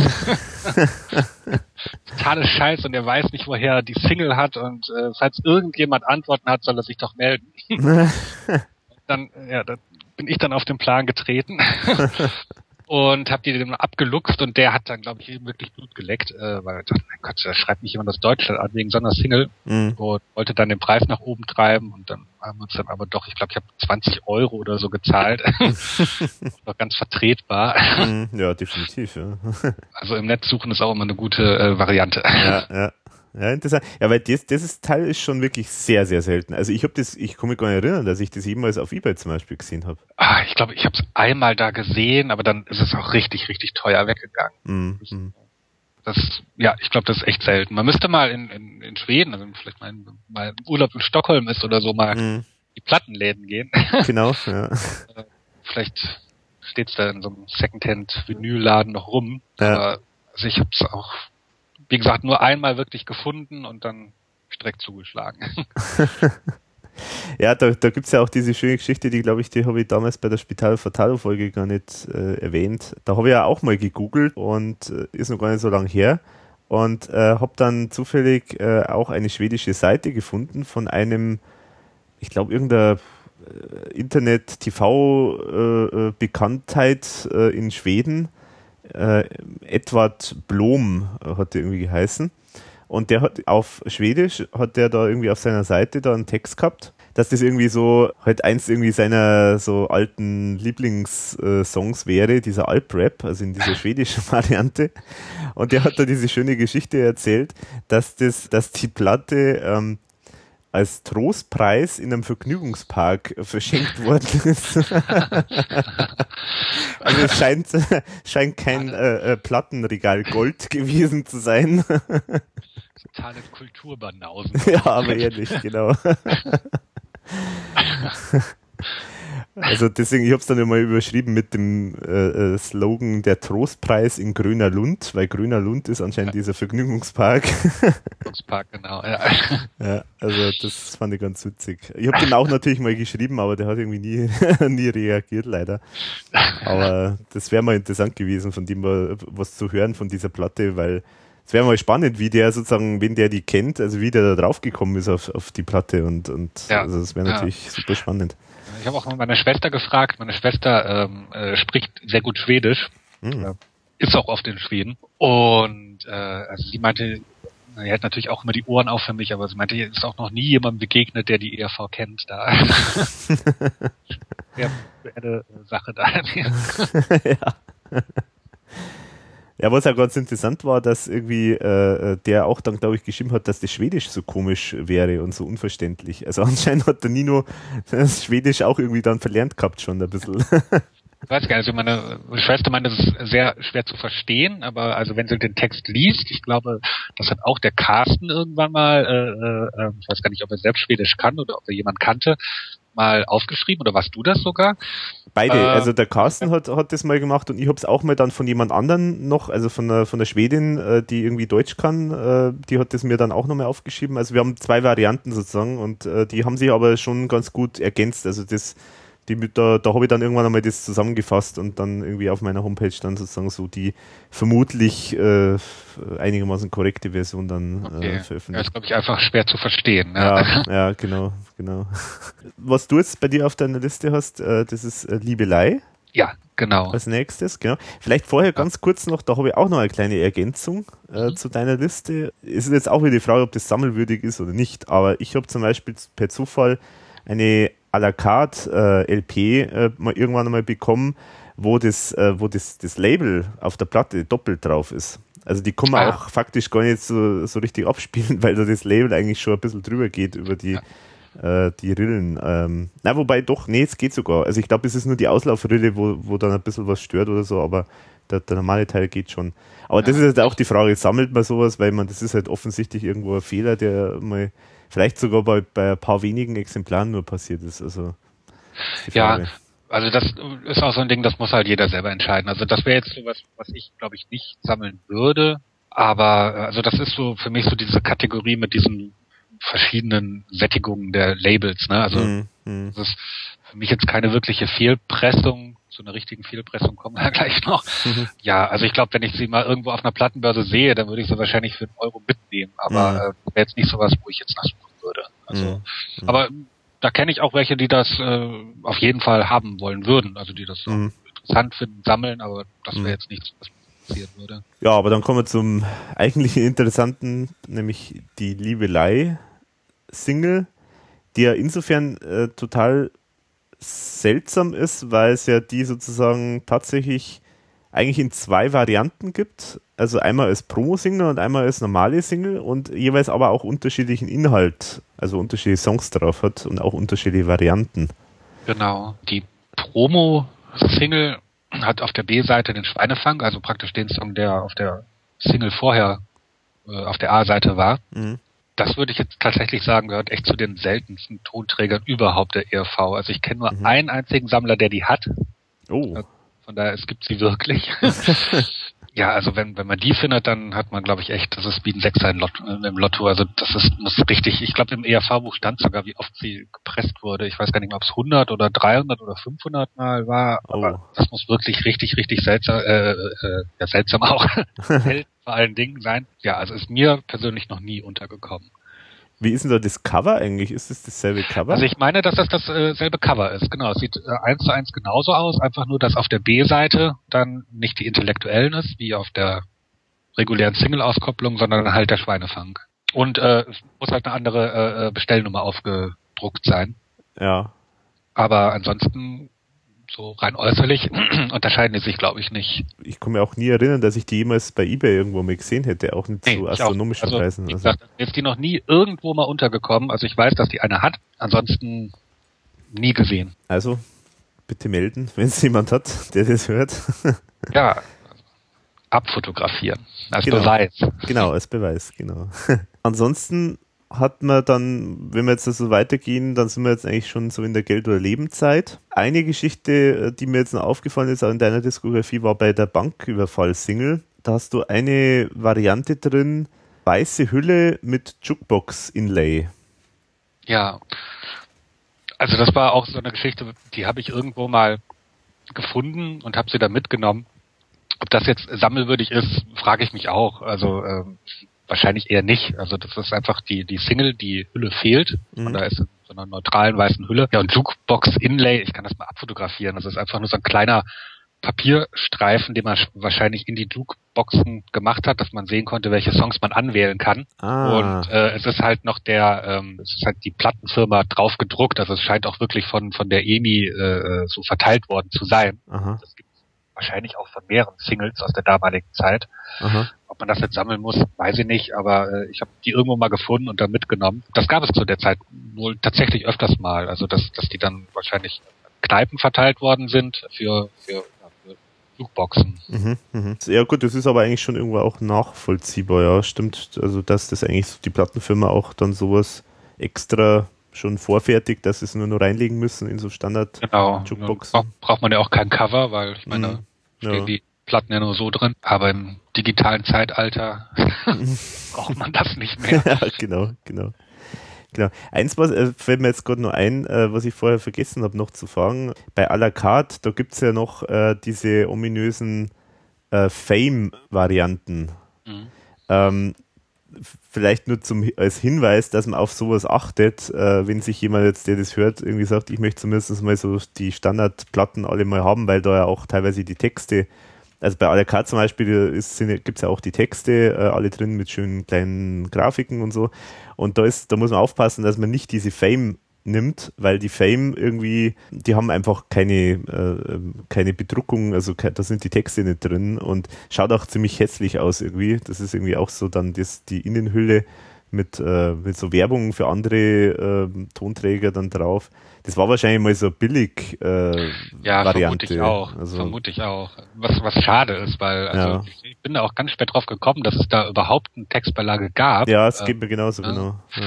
[SPEAKER 3] Totales Scheiß und er weiß nicht, woher er die Single hat und äh, falls irgendjemand Antworten hat, soll er sich doch melden. dann, ja, da bin ich dann auf den Plan getreten und habe die dann abgeluchst und der hat dann, glaube ich, wirklich Blut geleckt, äh, weil ich dachte, mein Gott, da schreibt mich jemand aus Deutschland an wegen so einer Single mhm. und wollte dann den Preis nach oben treiben und dann haben wir uns dann aber doch, ich glaube, ich habe 20 Euro oder so gezahlt. War ganz vertretbar.
[SPEAKER 2] Mhm, ja, definitiv, ja.
[SPEAKER 3] also im Netz suchen ist auch immer eine gute äh, Variante.
[SPEAKER 2] Ja, ja. Ja, interessant. Ja, weil das, das ist, Teil ist schon wirklich sehr, sehr selten. Also ich habe das, ich kann mich gar nicht erinnern, dass ich das jemals auf Ebay zum Beispiel gesehen habe.
[SPEAKER 3] Ah, ich glaube, ich habe es einmal da gesehen, aber dann ist es auch richtig, richtig teuer weggegangen. Mhm. Das, ja, ich glaube, das ist echt selten. Man müsste mal in, in, in Schweden, also vielleicht mal, in, mal im Urlaub in Stockholm ist oder so, mal mhm. die Plattenläden gehen.
[SPEAKER 2] Genau, ja.
[SPEAKER 3] Äh, vielleicht steht's da in so einem Secondhand-Vinyl-Laden noch rum. Ja. Aber also ich habe es auch wie gesagt, nur einmal wirklich gefunden und dann direkt zugeschlagen.
[SPEAKER 2] ja, da, da gibt es ja auch diese schöne Geschichte, die glaube ich, die habe ich damals bei der Spital Fatalo Folge gar nicht äh, erwähnt. Da habe ich ja auch mal gegoogelt und äh, ist noch gar nicht so lange her und äh, habe dann zufällig äh, auch eine schwedische Seite gefunden von einem, ich glaube, irgendeiner äh, Internet-TV-Bekanntheit äh, in Schweden, äh, Edward Blom hat der irgendwie geheißen. Und der hat auf Schwedisch, hat der da irgendwie auf seiner Seite da einen Text gehabt, dass das irgendwie so, halt eins irgendwie seiner so alten Lieblingssongs wäre, dieser Alp-Rap, also in dieser schwedischen Variante. Und der hat da diese schöne Geschichte erzählt, dass das, dass die Platte ähm, als Trostpreis in einem Vergnügungspark verschenkt worden ist. also es scheint, scheint kein äh, äh, Plattenregal Gold gewesen zu sein.
[SPEAKER 3] Totales Kulturbanausen.
[SPEAKER 2] ja, aber ehrlich, genau. Also deswegen, ich habe es dann immer überschrieben mit dem äh, äh, Slogan der Trostpreis in Grüner Lund, weil Grüner Lund ist anscheinend ja. dieser Vergnügungspark.
[SPEAKER 3] Vergnügungspark, genau, ja.
[SPEAKER 2] ja. Also das fand ich ganz witzig. Ich habe dem auch natürlich mal geschrieben, aber der hat irgendwie nie, nie reagiert, leider. Aber das wäre mal interessant gewesen, von dem mal was zu hören von dieser Platte, weil es wäre mal spannend, wie der sozusagen, wenn der die kennt, also wie der da draufgekommen ist auf, auf die Platte und, und ja. also das wäre natürlich super spannend.
[SPEAKER 3] Ich habe auch mal meine Schwester gefragt. Meine Schwester ähm, äh, spricht sehr gut Schwedisch. Mhm. Ist auch oft in Schweden. Und äh, also sie meinte, sie hat natürlich auch immer die Ohren auf für mich, aber sie meinte, ist auch noch nie jemand begegnet, der die ERV kennt. Da ja, eine Sache da. ja.
[SPEAKER 2] Ja, was auch ganz interessant war, dass irgendwie äh, der auch dann, glaube ich, geschrieben hat, dass das Schwedisch so komisch wäre und so unverständlich. Also anscheinend hat der Nino das Schwedisch auch irgendwie dann verlernt gehabt schon ein bisschen.
[SPEAKER 3] Ich weiß gar nicht, also meine Schwester meint, das ist sehr schwer zu verstehen, aber also wenn sie den Text liest, ich glaube, das hat auch der Carsten irgendwann mal, äh, äh, ich weiß gar nicht, ob er selbst Schwedisch kann oder ob er jemand kannte, mal aufgeschrieben oder warst du das sogar?
[SPEAKER 2] Beide, äh, also der Carsten hat, hat das mal gemacht und ich habe es auch mal dann von jemand anderen noch, also von der, von der Schwedin, äh, die irgendwie Deutsch kann, äh, die hat das mir dann auch nochmal aufgeschrieben. Also wir haben zwei Varianten sozusagen und äh, die haben sich aber schon ganz gut ergänzt. Also das die, da, da habe ich dann irgendwann einmal das zusammengefasst und dann irgendwie auf meiner Homepage dann sozusagen so die vermutlich äh, einigermaßen korrekte Version dann äh, okay. äh, veröffentlicht. Ja,
[SPEAKER 3] ist, glaube ich, einfach schwer zu verstehen.
[SPEAKER 2] Ja. ja, ja, genau, genau. Was du jetzt bei dir auf deiner Liste hast, äh, das ist äh, Liebelei.
[SPEAKER 3] Ja, genau.
[SPEAKER 2] Als nächstes, genau. Vielleicht vorher ganz kurz noch, da habe ich auch noch eine kleine Ergänzung äh, mhm. zu deiner Liste. Es ist jetzt auch wieder die Frage, ob das sammelwürdig ist oder nicht, aber ich habe zum Beispiel per Zufall eine à la carte äh, LP äh, mal irgendwann einmal bekommen, wo das, äh, wo das, das Label auf der Platte doppelt drauf ist. Also die kann man ah. auch faktisch gar nicht so, so richtig abspielen, weil da das Label eigentlich schon ein bisschen drüber geht über die, ja. äh, die Rillen. Ähm, na, wobei doch, nee, es geht sogar. Also ich glaube, es ist nur die Auslaufrille, wo, wo dann ein bisschen was stört oder so, aber der, der normale Teil geht schon. Aber ja. das ist halt auch die Frage, sammelt man sowas, weil man, das ist halt offensichtlich irgendwo ein Fehler, der mal vielleicht sogar bei, bei ein paar wenigen Exemplaren nur passiert ist. Also
[SPEAKER 3] ja, also das ist auch so ein Ding, das muss halt jeder selber entscheiden. Also das wäre jetzt so was, was ich glaube ich nicht sammeln würde. Aber also das ist so für mich so diese Kategorie mit diesen verschiedenen Sättigungen der Labels. Ne? Also mm, mm. das ist für mich jetzt keine wirkliche Fehlpressung zu einer richtigen Fehlpressung kommen wir gleich noch. Mhm. Ja, also ich glaube, wenn ich sie mal irgendwo auf einer Plattenbörse sehe, dann würde ich sie wahrscheinlich für einen Euro mitnehmen. Aber mhm. äh, wäre jetzt nicht sowas, wo ich jetzt nachsuchen würde. Also, mhm. aber da kenne ich auch welche, die das äh, auf jeden Fall haben wollen würden, also die das mhm. interessant finden, sammeln, aber das wäre mhm. jetzt nichts, was passieren würde.
[SPEAKER 2] Ja, aber dann kommen wir zum eigentlichen Interessanten, nämlich die Liebelei-Single, die ja insofern äh, total seltsam ist, weil es ja die sozusagen tatsächlich eigentlich in zwei Varianten gibt. Also einmal als Promo-Single und einmal als normale Single und jeweils aber auch unterschiedlichen Inhalt, also unterschiedliche Songs drauf hat und auch unterschiedliche Varianten.
[SPEAKER 3] Genau. Die Promo-Single hat auf der B-Seite den Schweinefang, also praktisch den Song, der auf der Single vorher äh, auf der A-Seite war. Mhm das würde ich jetzt tatsächlich sagen, gehört echt zu den seltensten Tonträgern überhaupt der ERV. Also ich kenne nur mhm. einen einzigen Sammler, der die hat. Oh. Von daher, es gibt sie wirklich. ja, also wenn, wenn man die findet, dann hat man, glaube ich, echt, das ist wie ein Sechser im Lotto. Im Lotto. Also das ist muss richtig, ich glaube im ERV-Buch stand sogar, wie oft sie gepresst wurde. Ich weiß gar nicht mehr, ob es 100 oder 300 oder 500 Mal war. Oh. Aber das muss wirklich richtig, richtig seltsam, äh, äh, ja, seltsam auch, vor allen Dingen sein. Ja, also ist mir persönlich noch nie untergekommen.
[SPEAKER 2] Wie ist denn da das Cover eigentlich? Ist es das dasselbe Cover?
[SPEAKER 3] Also ich meine, dass das dasselbe Cover ist. Genau, es sieht äh, eins zu eins genauso aus, einfach nur, dass auf der B-Seite dann nicht die Intellektuellen ist, wie auf der regulären Single-Auskopplung, sondern halt der Schweinefang. Und äh, es muss halt eine andere äh, äh Bestellnummer aufgedruckt sein.
[SPEAKER 2] Ja.
[SPEAKER 3] Aber ansonsten so rein äußerlich unterscheiden die sich, glaube ich, nicht.
[SPEAKER 2] Ich kann mir auch nie erinnern, dass ich die jemals bei eBay irgendwo mal gesehen hätte, auch nicht nee, zu astronomischen also, Preisen.
[SPEAKER 3] Also gesagt, ist die noch nie irgendwo mal untergekommen. Also ich weiß, dass die eine hat, ansonsten nie gesehen.
[SPEAKER 2] Also bitte melden, wenn es jemand hat, der das hört.
[SPEAKER 3] ja, abfotografieren als
[SPEAKER 2] genau.
[SPEAKER 3] Beweis.
[SPEAKER 2] Genau, als Beweis, genau. Ansonsten hat man dann, wenn wir jetzt so weitergehen, dann sind wir jetzt eigentlich schon so in der Geld- oder Lebenszeit. Eine Geschichte, äh, die mir jetzt noch aufgefallen ist, auch in deiner Diskografie, war bei der Banküberfall-Single. Da hast du eine Variante drin, weiße Hülle mit Jukebox-Inlay.
[SPEAKER 3] Ja. Also das war auch so eine Geschichte, die habe ich irgendwo mal gefunden und habe sie da mitgenommen. Ob das jetzt sammelwürdig ist, frage ich mich auch. Also ähm, Wahrscheinlich eher nicht. Also das ist einfach die, die Single, die Hülle fehlt. Mhm. Und da ist in so einer neutralen weißen Hülle. Ja, und Jukebox Inlay, ich kann das mal abfotografieren. Das ist einfach nur so ein kleiner Papierstreifen, den man wahrscheinlich in die Jukeboxen gemacht hat, dass man sehen konnte, welche Songs man anwählen kann. Ah. Und äh, es ist halt noch der, ähm, es ist halt die Plattenfirma drauf gedruckt, also es scheint auch wirklich von von der EMI äh, so verteilt worden zu sein. Aha. Das gibt wahrscheinlich auch von mehreren Singles aus der damaligen Zeit. Aha. Ob man das jetzt sammeln muss, weiß ich nicht, aber äh, ich habe die irgendwo mal gefunden und dann mitgenommen. Das gab es zu der Zeit wohl tatsächlich öfters mal, also dass, dass die dann wahrscheinlich Kneipen verteilt worden sind für, für, Flugboxen.
[SPEAKER 2] Mhm, mh. Ja gut, das ist aber eigentlich schon irgendwo auch nachvollziehbar, ja, stimmt. Also dass das eigentlich so die Plattenfirma auch dann sowas extra schon vorfertigt, dass sie es nur noch reinlegen müssen in so Standard
[SPEAKER 3] genau. Jukeboxen. Braucht man ja auch kein Cover, weil ich meine, mhm. ja. die Platten ja nur so drin. Aber im digitalen Zeitalter braucht man das nicht mehr.
[SPEAKER 2] ja, genau, genau. Genau. Eins was, äh, fällt mir jetzt gerade noch ein, äh, was ich vorher vergessen habe noch zu fragen. Bei à la carte, da gibt es ja noch äh, diese ominösen äh, Fame-Varianten. Mhm. Ähm, vielleicht nur zum, als Hinweis, dass man auf sowas achtet, äh, wenn sich jemand jetzt, der das hört, irgendwie sagt, ich möchte zumindest mal so die Standardplatten alle mal haben, weil da ja auch teilweise die Texte, also bei ALK zum Beispiel gibt es ja auch die Texte, äh, alle drin mit schönen kleinen Grafiken und so. Und da ist, da muss man aufpassen, dass man nicht diese Fame nimmt, weil die Fame irgendwie, die haben einfach keine, äh, keine Bedruckung, also da sind die Texte nicht drin und schaut auch ziemlich hässlich aus irgendwie. Das ist irgendwie auch so dann das, die Innenhülle mit, äh, mit so Werbung für andere äh, Tonträger dann drauf. Das war wahrscheinlich mal so billig äh,
[SPEAKER 3] ja,
[SPEAKER 2] Variante.
[SPEAKER 3] vermute ich auch. Also, vermute ich auch. Was, was schade ist, weil also ja. ich bin da auch ganz spät drauf gekommen, dass es da überhaupt eine Textbeilage gab.
[SPEAKER 2] Ja, es geht mir genauso, genau. Ja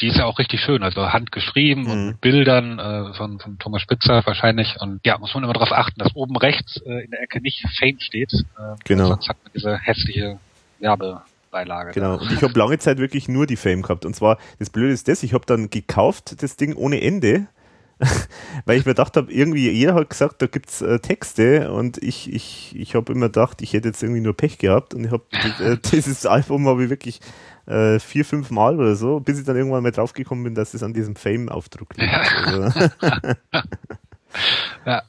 [SPEAKER 3] die ist ja auch richtig schön, also handgeschrieben mhm. und mit Bildern äh, von, von Thomas Spitzer wahrscheinlich. Und ja, muss man immer darauf achten, dass oben rechts äh, in der Ecke nicht Fame steht. Äh,
[SPEAKER 2] genau.
[SPEAKER 3] Sonst hat man diese hässliche Werbebeilage.
[SPEAKER 2] Genau. Und ich habe lange Zeit wirklich nur die Fame gehabt. Und zwar, das Blöde ist das, ich habe dann gekauft, das Ding ohne Ende. weil ich mir gedacht habe, irgendwie jeder hat gesagt, da gibt's äh, Texte und ich, ich, ich habe immer gedacht, ich hätte jetzt irgendwie nur Pech gehabt und ich habe äh, dieses Album habe ich wirklich äh, vier, fünf Mal oder so, bis ich dann irgendwann mal draufgekommen bin, dass es an diesem Fame-Aufdruck liegt. Also. ja.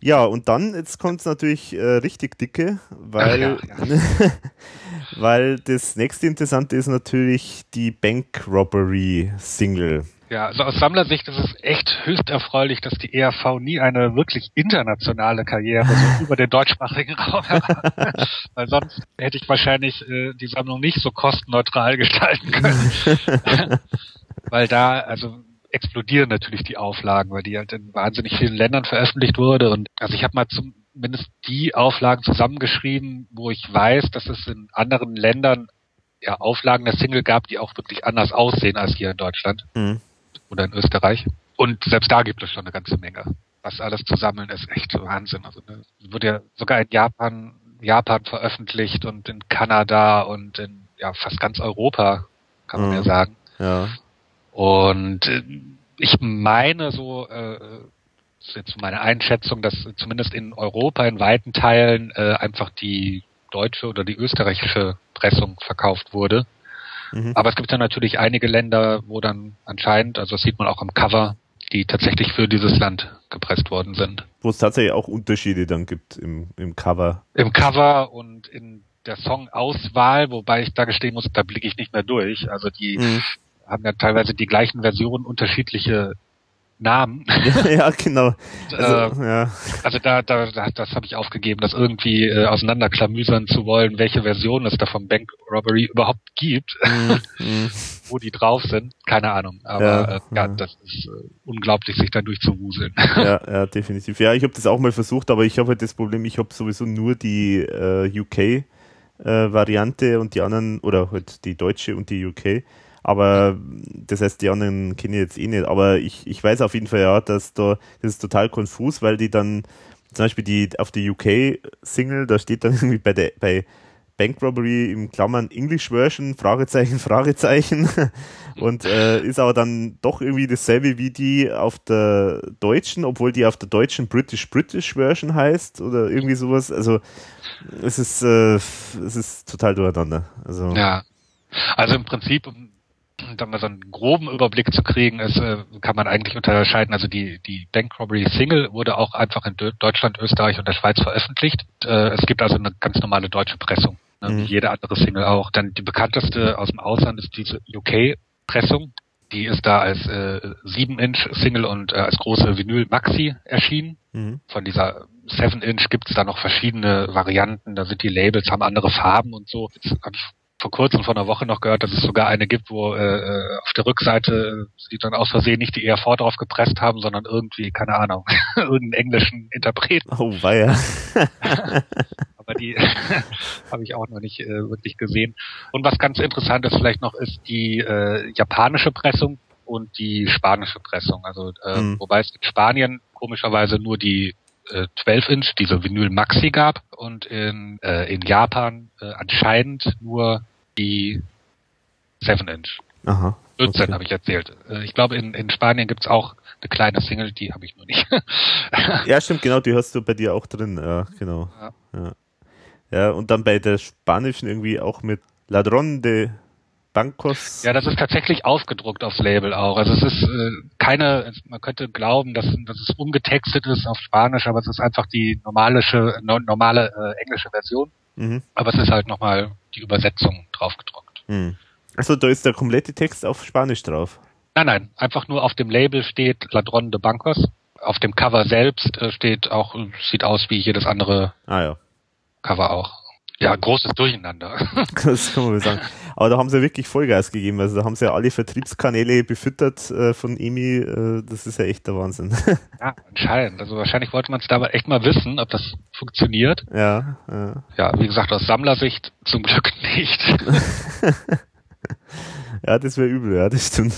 [SPEAKER 2] ja, und dann, jetzt kommt es natürlich äh, richtig dicke, weil, ja, ja. Weil das nächste Interessante ist natürlich die Bank Robbery Single.
[SPEAKER 3] Ja, also aus Sammlersicht ist es echt höchst erfreulich, dass die ERV nie eine wirklich internationale Karriere so über den deutschsprachigen Raum hat. Weil sonst hätte ich wahrscheinlich äh, die Sammlung nicht so kostenneutral gestalten können. weil da, also explodieren natürlich die Auflagen, weil die halt in wahnsinnig vielen Ländern veröffentlicht wurde. Und also ich habe mal zumindest die Auflagen zusammengeschrieben, wo ich weiß, dass es in anderen Ländern ja Auflagen der Single gab, die auch wirklich anders aussehen als hier in Deutschland. Mhm oder in Österreich. Und selbst da gibt es schon eine ganze Menge. Was alles zu sammeln ist echt Wahnsinn. Also ne, wird ja sogar in Japan, Japan veröffentlicht und in Kanada und in ja fast ganz Europa, kann man mhm. ja sagen.
[SPEAKER 2] Ja.
[SPEAKER 3] Und äh, ich meine so, äh, ist jetzt meine Einschätzung, dass zumindest in Europa in weiten Teilen äh, einfach die deutsche oder die österreichische Pressung verkauft wurde. Mhm. Aber es gibt ja natürlich einige Länder, wo dann anscheinend, also das sieht man auch am Cover, die tatsächlich für dieses Land gepresst worden sind.
[SPEAKER 2] Wo es tatsächlich auch Unterschiede dann gibt im, im Cover.
[SPEAKER 3] Im Cover und in der Songauswahl, wobei ich da gestehen muss, da blicke ich nicht mehr durch. Also die mhm. haben ja teilweise die gleichen Versionen, unterschiedliche Namen.
[SPEAKER 2] ja, genau.
[SPEAKER 3] Also, äh, ja. also da, da, da das habe ich aufgegeben, das irgendwie äh, auseinanderklamüsern zu wollen, welche Version es da vom Bank Robbery überhaupt gibt, mm, wo die drauf sind. Keine Ahnung. Aber ja, äh, ja, das ist äh, unglaublich, sich da durchzuwuseln.
[SPEAKER 2] ja, ja, definitiv. Ja, ich habe das auch mal versucht, aber ich habe halt das Problem, ich habe sowieso nur die äh, UK äh, Variante und die anderen, oder halt die deutsche und die UK. Aber das heißt, die anderen kenne ich jetzt eh nicht. Aber ich, ich weiß auf jeden Fall ja, dass da, das ist total konfus, weil die dann, zum Beispiel die auf der UK-Single, da steht dann irgendwie bei der, bei Bank Robbery im Klammern English Version, Fragezeichen, Fragezeichen. Und äh, ist aber dann doch irgendwie dasselbe wie die auf der deutschen, obwohl die auf der deutschen British British Version heißt oder irgendwie sowas. Also es ist, äh, es ist total durcheinander. Also,
[SPEAKER 3] ja. Also im Prinzip, dann mal so einen groben Überblick zu kriegen, ist, äh, kann man eigentlich unterscheiden. Also die, die Bank Robbery Single wurde auch einfach in Deutschland, Österreich und der Schweiz veröffentlicht. Äh, es gibt also eine ganz normale deutsche Pressung, ne, mhm. wie jede andere Single auch. Dann die bekannteste aus dem Ausland ist diese UK-Pressung. Die ist da als äh, 7-Inch-Single und äh, als große Vinyl-Maxi erschienen. Mhm. Von dieser 7-Inch gibt es da noch verschiedene Varianten. Da sind die Labels, haben andere Farben und so. Jetzt habe ich vor kurzem, vor einer Woche noch gehört, dass es sogar eine gibt, wo äh, äh auf der Rückseite sie dann aus Versehen nicht die ERV drauf gepresst haben, sondern irgendwie, keine Ahnung, irgendeinen englischen Interpreten.
[SPEAKER 2] Oh, weia.
[SPEAKER 3] Aber die habe ich auch noch nicht äh, wirklich gesehen. Und was ganz interessant ist vielleicht noch, ist die äh, japanische Pressung und die spanische Pressung. Also äh, mhm. wobei es in Spanien komischerweise nur die 12-Inch, äh, diese Vinyl Maxi gab und in, äh, in Japan äh, anscheinend nur die 7-Inch.
[SPEAKER 2] Aha.
[SPEAKER 3] 14 okay. habe ich erzählt. Äh, ich glaube, in, in Spanien gibt's auch eine kleine Single, die habe ich nur nicht.
[SPEAKER 2] ja, stimmt, genau, die hast du bei dir auch drin, ja, genau. Ja. ja. ja. und dann bei der spanischen irgendwie auch mit Ladron de Bancos.
[SPEAKER 3] Ja, das ist tatsächlich aufgedruckt aufs Label auch. Also es ist äh, keine, man könnte glauben, dass, dass es umgetextet ist auf Spanisch, aber es ist einfach die normale, normale äh, englische Version. Mhm. Aber es ist halt nochmal die Übersetzung draufgedruckt.
[SPEAKER 2] Mhm. Also da ist der komplette Text auf Spanisch drauf.
[SPEAKER 3] Nein, nein, einfach nur auf dem Label steht Ladron de Bancos. Auf dem Cover selbst äh, steht auch, sieht aus wie jedes andere
[SPEAKER 2] ah, ja.
[SPEAKER 3] Cover auch. Ja, großes Durcheinander.
[SPEAKER 2] das kann man sagen. Aber da haben sie ja wirklich Vollgas gegeben. Also da haben sie ja alle Vertriebskanäle befüttert äh, von EMI. Äh, das ist ja echt der Wahnsinn.
[SPEAKER 3] ja, anscheinend. Also wahrscheinlich wollte man es dabei echt mal wissen, ob das funktioniert.
[SPEAKER 2] Ja, ja.
[SPEAKER 3] Ja, wie gesagt, aus Sammlersicht zum Glück nicht.
[SPEAKER 2] ja, das wäre übel, ja, das stimmt.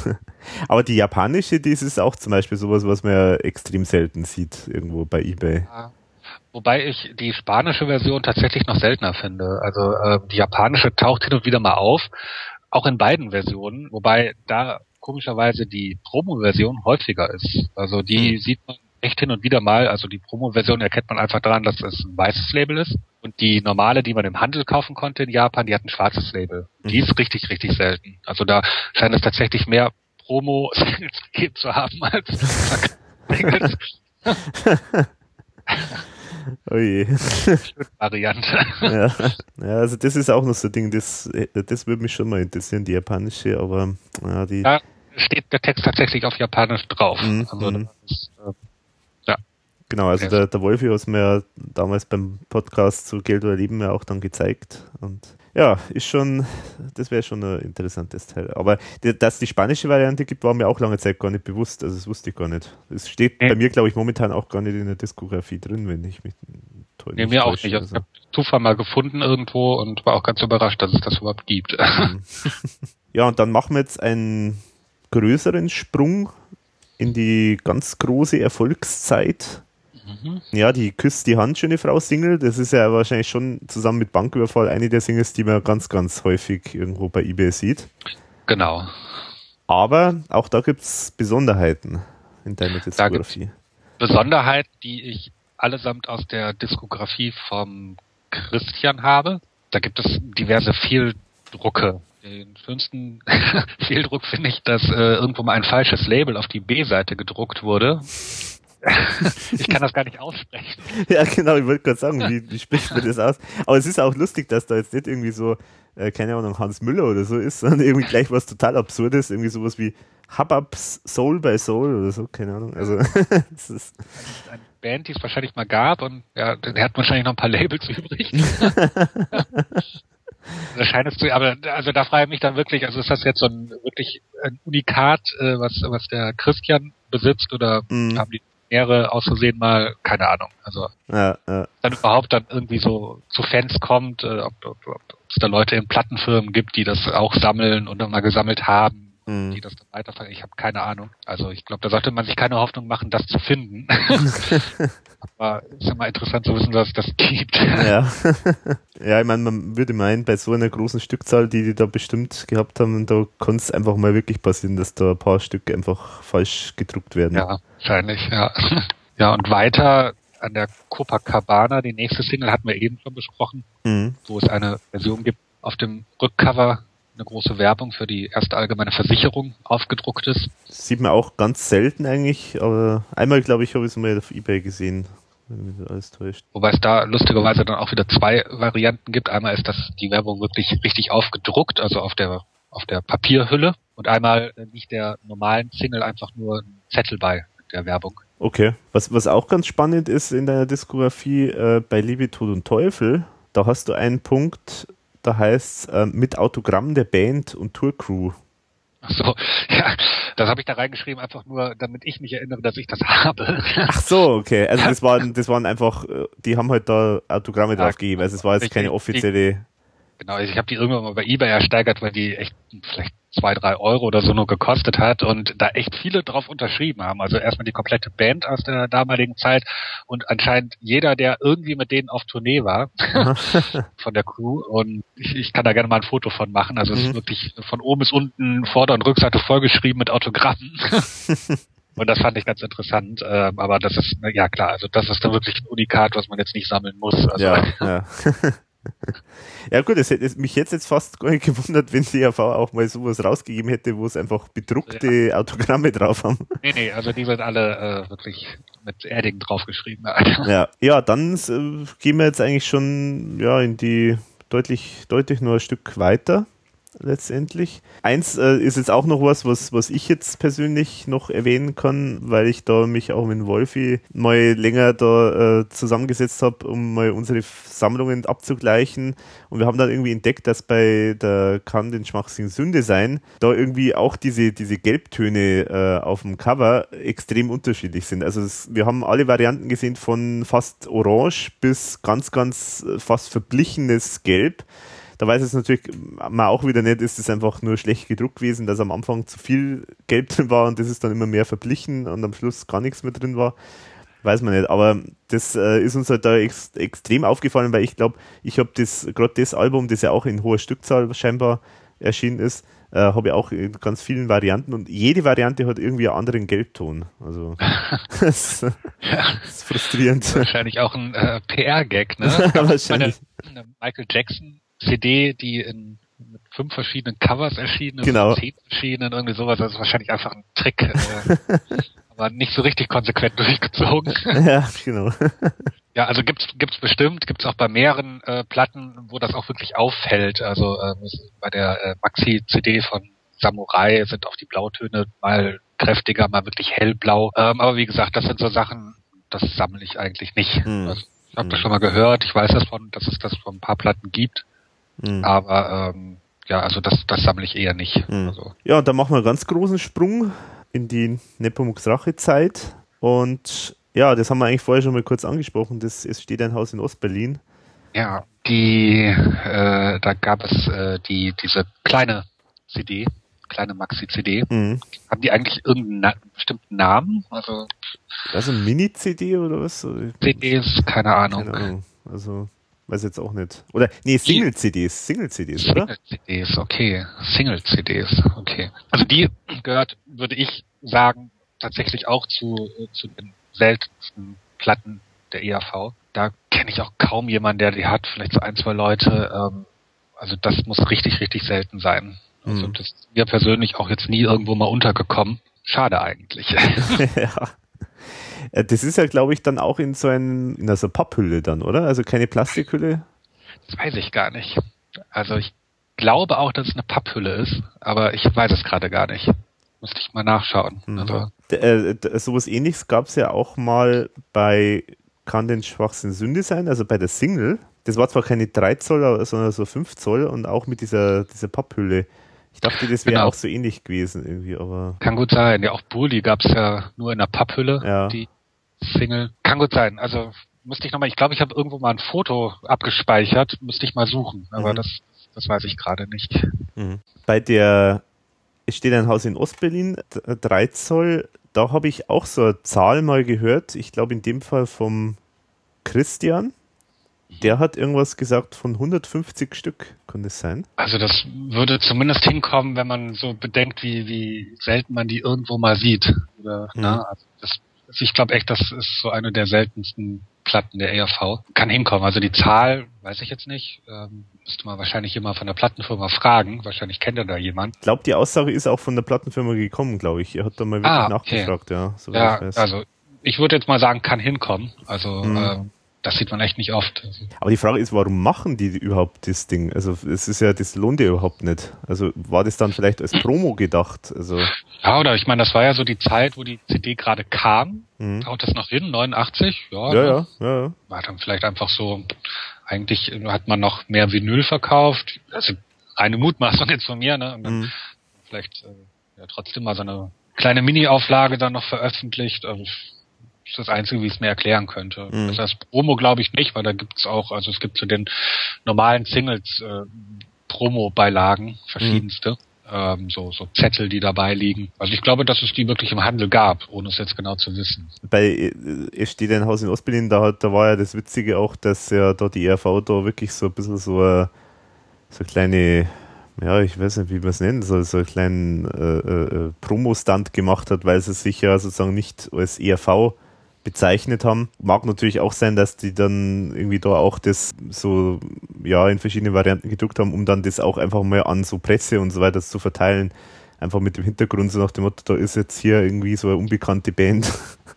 [SPEAKER 2] Aber die japanische, die ist auch zum Beispiel sowas, was man ja extrem selten sieht, irgendwo bei Ebay. Ja.
[SPEAKER 3] Wobei ich die spanische Version tatsächlich noch seltener finde. Also äh, die japanische taucht hin und wieder mal auf, auch in beiden Versionen. Wobei da komischerweise die Promo-Version häufiger ist. Also die mhm. sieht man echt hin und wieder mal. Also die Promo-Version erkennt man einfach daran, dass es ein weißes Label ist. Und die normale, die man im Handel kaufen konnte in Japan, die hat ein schwarzes Label. Mhm. Die ist richtig, richtig selten. Also da scheint es tatsächlich mehr Promo-Singles gegeben zu haben als Singles.
[SPEAKER 2] Oh je.
[SPEAKER 3] Variante.
[SPEAKER 2] Ja. ja, also das ist auch noch so ein Ding, das, das würde mich schon mal interessieren, die japanische, aber ja, die.
[SPEAKER 3] Da steht der Text tatsächlich auf Japanisch drauf. Mhm. Also
[SPEAKER 2] mhm. ist, äh, ja. Genau, also der, der Wolfi hat mir damals beim Podcast zu Geld oder Leben ja auch dann gezeigt und ja, ist schon, das wäre schon ein interessantes Teil. Aber dass die spanische Variante gibt, war mir auch lange Zeit gar nicht bewusst. Also das wusste ich gar nicht. Es steht bei mir, glaube ich, momentan auch gar nicht in der Diskografie drin, wenn ich mich
[SPEAKER 3] toll Nee, mir auch nicht. Also. Ich habe Zufall mal gefunden irgendwo und war auch ganz überrascht, dass es das überhaupt gibt. Mhm.
[SPEAKER 2] ja, und dann machen wir jetzt einen größeren Sprung in die ganz große Erfolgszeit Mhm. Ja, die Küsst die Hand, schöne Frau Single, das ist ja wahrscheinlich schon zusammen mit Banküberfall eine der Singles, die man ganz, ganz häufig irgendwo bei eBay sieht.
[SPEAKER 3] Genau.
[SPEAKER 2] Aber auch da gibt es Besonderheiten in deiner Diskografie.
[SPEAKER 3] Besonderheiten, die ich allesamt aus der Diskografie vom Christian habe. Da gibt es diverse Fehldrucke. Den schönsten Fehldruck finde ich, dass äh, irgendwo mal ein falsches Label auf die B-Seite gedruckt wurde. ich kann das gar nicht aussprechen.
[SPEAKER 2] Ja, genau, ich wollte gerade sagen, wie, wie spricht man das aus? Aber es ist auch lustig, dass da jetzt nicht irgendwie so, äh, keine Ahnung, Hans Müller oder so ist, sondern irgendwie gleich was total Absurdes, irgendwie sowas wie Hubbubs Soul by Soul oder so, keine Ahnung. Also, das ist
[SPEAKER 3] eine Band, die es wahrscheinlich mal gab und ja, der hat wahrscheinlich noch ein paar Labels übrig. Das scheint es zu, aber also da frage ich mich dann wirklich, also ist das jetzt so ein wirklich ein Unikat, äh, was was der Christian besitzt oder mm. haben die Premiere aus Versehen mal, keine Ahnung. Also ja, ja. dann überhaupt dann irgendwie so zu Fans kommt, äh, ob, ob, ob, ob es da Leute in Plattenfirmen gibt, die das auch sammeln und dann mal gesammelt haben, mhm. die das dann weiterfahren. Ich habe keine Ahnung. Also ich glaube, da sollte man sich keine Hoffnung machen, das zu finden. Aber ist ja mal interessant zu wissen, dass es das gibt.
[SPEAKER 2] Ja, ja ich meine, man würde meinen, bei so einer großen Stückzahl, die die da bestimmt gehabt haben, da kann es einfach mal wirklich passieren, dass da ein paar Stücke einfach falsch gedruckt werden.
[SPEAKER 3] Ja, wahrscheinlich, ja. Ja, und weiter an der Copacabana, die nächste Single hatten wir eben schon besprochen, mhm. wo es eine Version gibt auf dem Rückcover eine große Werbung für die erste allgemeine Versicherung aufgedruckt ist.
[SPEAKER 2] sieht man auch ganz selten eigentlich, aber einmal, glaube ich, habe ich es mal auf Ebay gesehen. Wenn mich alles täuscht.
[SPEAKER 3] Wobei es da lustigerweise dann auch wieder zwei Varianten gibt. Einmal ist das die Werbung wirklich richtig aufgedruckt, also auf der auf der Papierhülle und einmal nicht der normalen Single einfach nur ein Zettel bei der Werbung.
[SPEAKER 2] Okay. Was, was auch ganz spannend ist in deiner Diskografie äh, bei Liebe, Tod und Teufel, da hast du einen Punkt, da heißt äh, mit Autogramm der Band und Tourcrew.
[SPEAKER 3] Ach so, ja, das habe ich da reingeschrieben, einfach nur, damit ich mich erinnere, dass ich das habe.
[SPEAKER 2] Ach so, okay. Also das waren, das waren einfach, äh, die haben halt da Autogramme ja, drauf gegeben. Also es war jetzt keine offizielle.
[SPEAKER 3] Genau, ich habe die irgendwann mal bei eBay ersteigert, weil die echt vielleicht zwei, drei Euro oder so nur gekostet hat und da echt viele drauf unterschrieben haben. Also erstmal die komplette Band aus der damaligen Zeit und anscheinend jeder, der irgendwie mit denen auf Tournee war, von der Crew. Und ich, ich kann da gerne mal ein Foto von machen. Also mhm. es ist mhm. wirklich von oben bis unten, Vorder- und Rückseite vollgeschrieben mit Autogrammen. Und das fand ich ganz interessant. Ähm, aber das ist, ja klar, also das ist dann wirklich ein Unikat, was man jetzt nicht sammeln muss. Also,
[SPEAKER 2] ja, ja. Ja gut, es hätte mich jetzt, jetzt fast gar nicht gewundert, wenn die AV auch mal sowas rausgegeben hätte, wo es einfach bedruckte ja. Autogramme drauf haben.
[SPEAKER 3] Nee, nee, also die sind alle äh, wirklich mit Erding draufgeschrieben.
[SPEAKER 2] Ja, ja, dann äh, gehen wir jetzt eigentlich schon ja in die deutlich, deutlich nur ein Stück weiter letztendlich. Eins äh, ist jetzt auch noch was, was, was ich jetzt persönlich noch erwähnen kann, weil ich da mich auch mit Wolfi mal länger da äh, zusammengesetzt habe, um mal unsere Sammlungen abzugleichen. Und wir haben dann irgendwie entdeckt, dass bei der Kann den Schmachsinn Sünde sein, da irgendwie auch diese, diese Gelbtöne äh, auf dem Cover extrem unterschiedlich sind. Also es, wir haben alle Varianten gesehen von fast orange bis ganz, ganz äh, fast verblichenes Gelb. Da weiß es natürlich man auch wieder nicht, ist es einfach nur schlecht gedruckt gewesen, dass am Anfang zu viel Gelb drin war und das ist dann immer mehr verblichen und am Schluss gar nichts mehr drin war. Weiß man nicht, aber das äh, ist uns halt da ex extrem aufgefallen, weil ich glaube, ich habe das, gerade das Album, das ja auch in hoher Stückzahl scheinbar erschienen ist, äh, habe ich auch in ganz vielen Varianten und jede Variante hat irgendwie einen anderen Gelbton. Also das, das ist frustrierend.
[SPEAKER 3] Wahrscheinlich auch ein äh, PR-Gag, ne?
[SPEAKER 2] Wahrscheinlich.
[SPEAKER 3] Meine, eine Michael Jackson CD, die in mit fünf verschiedenen Covers erschienen,
[SPEAKER 2] Genau.
[SPEAKER 3] zehn verschiedenen, irgendwie sowas. Das ist wahrscheinlich einfach ein Trick, äh, aber nicht so richtig konsequent durchgezogen.
[SPEAKER 2] ja, genau.
[SPEAKER 3] Ja, also gibt's gibt's bestimmt, gibt's auch bei mehreren äh, Platten, wo das auch wirklich auffällt. Also es- bei der äh, Maxi-CD von Samurai sind auch die Blautöne mal kräftiger, mal wirklich hellblau. Ähm, aber wie gesagt, das sind so Sachen, das sammle ich eigentlich nicht.
[SPEAKER 2] Hm.
[SPEAKER 3] Also, ich habe das
[SPEAKER 2] Hm.
[SPEAKER 3] schon mal gehört, ich weiß das von, dass es das von ein paar Platten gibt,
[SPEAKER 2] Mhm.
[SPEAKER 3] aber ähm, ja, also das, das sammle ich eher nicht.
[SPEAKER 2] Mhm.
[SPEAKER 3] Also,
[SPEAKER 2] Ja, dann machen wir einen ganz großen Sprung in die Nepomuk's Rache-Zeit. Und ja, das haben wir eigentlich vorher schon mal kurz angesprochen. Das, es steht ein Haus in Ostberlin.
[SPEAKER 3] ja, die, äh, da gab es äh, die diese kleine CD, kleine Maxi-CD.
[SPEAKER 2] Mhm.
[SPEAKER 3] Haben die eigentlich irgendeinen na bestimmten Namen? Also
[SPEAKER 2] Also Mini-CD oder was?
[SPEAKER 3] CDs, keine Ahnung.
[SPEAKER 2] Keine Ahnung. Also, weiß jetzt auch nicht. Oder, nee, Single-CDs. Single-CDs, oder?
[SPEAKER 3] Single-CDs, okay. Single-CDs, okay. Also die gehört, würde ich sagen, tatsächlich auch zu, äh, zu den seltensten Platten der EAV. Da kenne ich auch kaum jemanden, der die hat, vielleicht so ein, zwei Leute. Ähm, also das muss richtig, richtig selten sein. Also
[SPEAKER 2] Mhm.
[SPEAKER 3] das ist mir persönlich auch jetzt nie irgendwo mal untergekommen. Schade eigentlich.
[SPEAKER 2] ja. Äh, Das ist ja, glaube ich, dann auch in so ein, in so einer Papphülle dann, oder? Also keine Plastikhülle.
[SPEAKER 3] Das weiß ich gar nicht. Also ich glaube auch, dass es eine Papphülle ist, aber ich weiß es gerade gar nicht. Müsste ich mal nachschauen.
[SPEAKER 2] Mhm.
[SPEAKER 3] Also,
[SPEAKER 2] äh, d- sowas ähnliches gab es ja auch mal bei Kann denn Schwachsinn Sünde sein, also bei der Single. Das war zwar keine 3 Zoll, sondern so 5 Zoll und auch mit dieser, dieser Papphülle. Ich dachte, das wäre
[SPEAKER 3] Genau.
[SPEAKER 2] auch so ähnlich gewesen irgendwie, aber
[SPEAKER 3] kann gut sein. Ja, auch Bully gab es ja nur in der Papphülle,
[SPEAKER 2] Ja.
[SPEAKER 3] die Single. Kann gut sein. Also müsste ich nochmal, ich glaube, ich habe irgendwo mal ein Foto abgespeichert, müsste ich mal suchen, aber
[SPEAKER 2] Mhm.
[SPEAKER 3] das, das weiß ich gerade nicht.
[SPEAKER 2] Mhm. Bei der, es steht ein Haus in Ostberlin, d- 3 Zoll, da habe ich auch so eine Zahl mal gehört, ich glaube in dem Fall vom Christian. Der hat irgendwas gesagt von 150 Stück, kann das sein?
[SPEAKER 3] Also das würde zumindest hinkommen, wenn man so bedenkt, wie, wie selten man die irgendwo mal sieht. Oder,
[SPEAKER 2] Mhm.
[SPEAKER 3] ne? also das, also ich glaube echt, das ist so eine der seltensten Platten der ERV. Kann hinkommen. Also die Zahl weiß ich jetzt nicht. Ähm, müsste man wahrscheinlich immer von der Plattenfirma fragen. Wahrscheinlich kennt er da jemand.
[SPEAKER 2] Ich glaube, die Aussage ist auch von der Plattenfirma gekommen, glaube ich. Er hat da mal wirklich
[SPEAKER 3] Ah, okay.
[SPEAKER 2] nachgefragt, ja. soweit
[SPEAKER 3] Ja,
[SPEAKER 2] ich
[SPEAKER 3] also ich würde jetzt mal sagen, kann hinkommen. Also
[SPEAKER 2] Mhm.
[SPEAKER 3] ähm, das sieht man echt nicht oft.
[SPEAKER 2] Aber die Frage ist, warum machen die überhaupt das Ding? Also es ist ja, das lohnt ja überhaupt nicht. Also war das dann vielleicht als Promo gedacht? Also
[SPEAKER 3] ja, oder ich meine, das war ja so die Zeit, wo die CD gerade kam.
[SPEAKER 2] mhm.
[SPEAKER 3] Haut das noch hin? 89? Ja,
[SPEAKER 2] ja, ja, ja, ja.
[SPEAKER 3] war dann vielleicht einfach so, eigentlich hat man noch mehr Vinyl verkauft, also reine Mutmaßung jetzt von mir, ne? Und dann
[SPEAKER 2] Mhm.
[SPEAKER 3] vielleicht äh, ja, trotzdem mal so eine kleine Mini-Auflage dann noch veröffentlicht. Also ist das Einzige, wie ich es mir erklären könnte.
[SPEAKER 2] Mhm.
[SPEAKER 3] Das heißt, Promo glaube ich nicht, weil da gibt's auch, also es gibt zu den normalen Singles äh, Promo-Beilagen, verschiedenste. Ähm, so, so Zettel, die dabei liegen. Also ich glaube, dass es die wirklich im Handel gab, ohne es jetzt genau zu wissen.
[SPEAKER 2] Bei äh, es steht ein Haus in Ostberlin, da, hat, da war ja das Witzige auch, dass ja da die ERV da wirklich so ein bisschen so eine, so eine kleine, ja, ich weiß nicht, wie man es nennt, so, so einen kleinen äh, äh, Promo-Stunt gemacht hat, weil sie sich ja sozusagen nicht als ERV bezeichnet haben. Mag natürlich auch sein, dass die dann irgendwie da auch das so, ja, in verschiedene Varianten gedruckt haben, um dann das auch einfach mal an so Presse und so weiter zu verteilen. Einfach mit dem Hintergrund so nach dem Motto, da ist jetzt hier irgendwie so eine unbekannte Band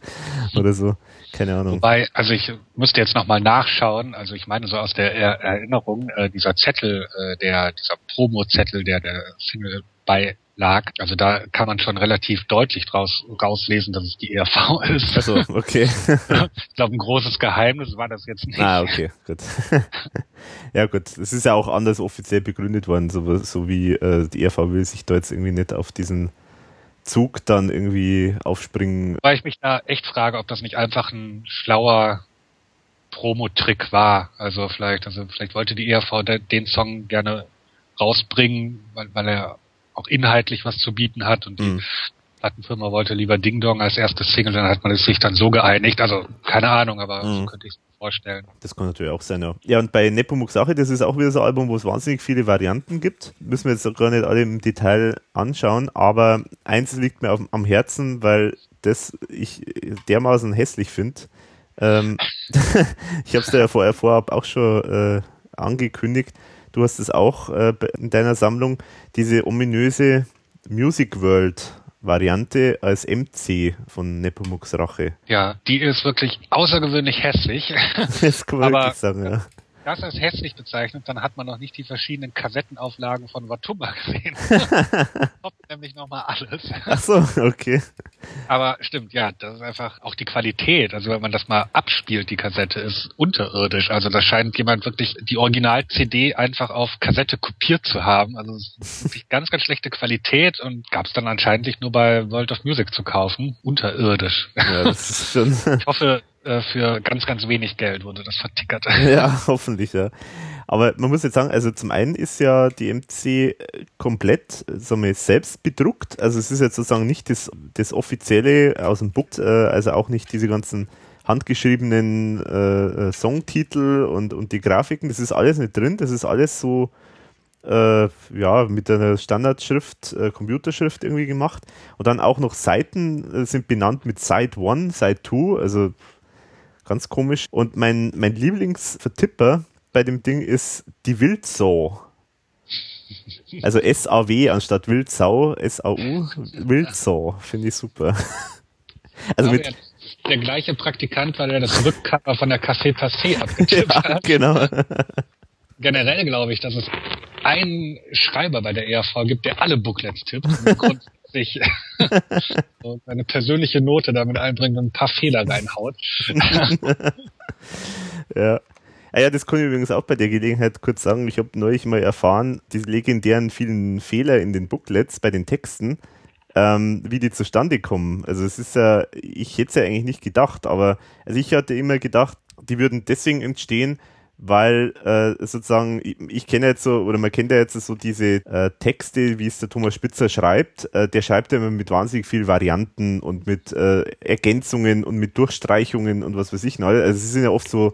[SPEAKER 2] oder so. Keine Ahnung.
[SPEAKER 3] Wobei, also ich müsste jetzt nochmal nachschauen, also ich meine so aus der er Erinnerung, äh, dieser Zettel, äh, der, dieser Promo-Zettel, der der Single beilag, also da kann man schon relativ deutlich draus rauslesen, dass es die ERV ist.
[SPEAKER 2] Also, okay.
[SPEAKER 3] ich glaube, ein großes Geheimnis war das jetzt nicht.
[SPEAKER 2] ah, okay, gut. ja, gut. Es ist ja auch anders offiziell begründet worden, so, so wie äh, die ERV will sich da jetzt irgendwie nicht auf diesen Zug dann irgendwie aufspringen.
[SPEAKER 3] Weil ich mich da echt frage, ob das nicht einfach ein schlauer Promo-Trick war. Also vielleicht, also vielleicht wollte die ERV de- den Song gerne rausbringen, weil, weil er auch inhaltlich was zu bieten hat und die
[SPEAKER 2] Mhm.
[SPEAKER 3] Plattenfirma wollte lieber Ding Dong als erstes Single, dann hat man es sich dann so geeinigt. Also keine Ahnung, aber so
[SPEAKER 2] Mhm.
[SPEAKER 3] könnte ich es mir vorstellen.
[SPEAKER 2] Das kann natürlich auch sein, ja. Ja, und bei Nepomuk Sache, das ist auch wieder so ein Album, wo es wahnsinnig viele Varianten gibt. Müssen wir jetzt gar nicht alle im Detail anschauen, aber eins liegt mir auf, am Herzen, weil das ich dermaßen hässlich finde. Ähm, ich habe es ja vorher vorab auch schon äh, angekündigt. Du hast es auch äh, in deiner Sammlung, diese ominöse Music World Variante als MC von Nepomuks Rache.
[SPEAKER 3] Ja, die ist wirklich außergewöhnlich hässlich.
[SPEAKER 2] Das kann man
[SPEAKER 3] Aber-
[SPEAKER 2] wirklich sagen, ja.
[SPEAKER 3] Das ist hässlich bezeichnet, dann hat man noch nicht die verschiedenen Kassettenauflagen von Watumba gesehen. Kommt nämlich nochmal alles.
[SPEAKER 2] Ach so, okay.
[SPEAKER 3] Aber stimmt, ja, das ist einfach auch die Qualität. Also wenn man das mal abspielt, die Kassette ist unterirdisch. Also da scheint jemand wirklich die Original-CD einfach auf Kassette kopiert zu haben. Also es ist wirklich ganz, ganz schlechte Qualität und gab es dann anscheinend nur bei World of Music zu kaufen. Unterirdisch.
[SPEAKER 2] Ja, das ist schon.
[SPEAKER 3] Ich hoffe, äh, für ganz, ganz wenig Geld wurde das vertickert.
[SPEAKER 2] ja, hoffentlich, ja. Aber man muss jetzt sagen, also zum einen ist ja die MC äh, komplett sagen wir, selbst bedruckt. Also es ist jetzt sozusagen nicht das, das offizielle aus dem Book, äh, also auch nicht diese ganzen handgeschriebenen äh, äh, Songtitel und, und die Grafiken. Das ist alles nicht drin. Das ist alles so äh, ja, mit einer Standardschrift, äh, Computerschrift irgendwie gemacht. Und dann auch noch Seiten äh, sind benannt mit Site 1, Site 2, also ganz komisch. Und mein, mein Lieblingsvertipper bei dem Ding ist die Wildsau. Also S-A-W anstatt Wildsau, S-A-U, Wildsau, finde ich super. Also mit,
[SPEAKER 3] der gleiche Praktikant, weil er das Rückcover von der Café Passé abgetippt
[SPEAKER 2] ja,
[SPEAKER 3] hat.
[SPEAKER 2] genau.
[SPEAKER 3] Generell glaube ich, dass es einen Schreiber bei der ERV gibt, der alle Booklets tippt grundsätzlich so seine persönliche Note damit einbringt und ein paar Fehler reinhaut.
[SPEAKER 2] Ja. Ah ja, das kann ich übrigens auch bei der Gelegenheit kurz sagen. Ich habe neulich mal erfahren, diese legendären vielen Fehler in den Booklets bei den Texten, ähm, wie die zustande kommen. Also es ist ja, ich hätte es ja eigentlich nicht gedacht, aber also ich hatte immer gedacht, die würden deswegen entstehen, weil äh, sozusagen, ich, ich kenne jetzt so, oder man kennt ja jetzt so diese äh, Texte, wie es der Thomas Spitzer schreibt, äh, der schreibt ja immer mit wahnsinnig viel Varianten und mit äh, Ergänzungen und mit Durchstreichungen und was weiß ich noch. Also es sind ja oft so,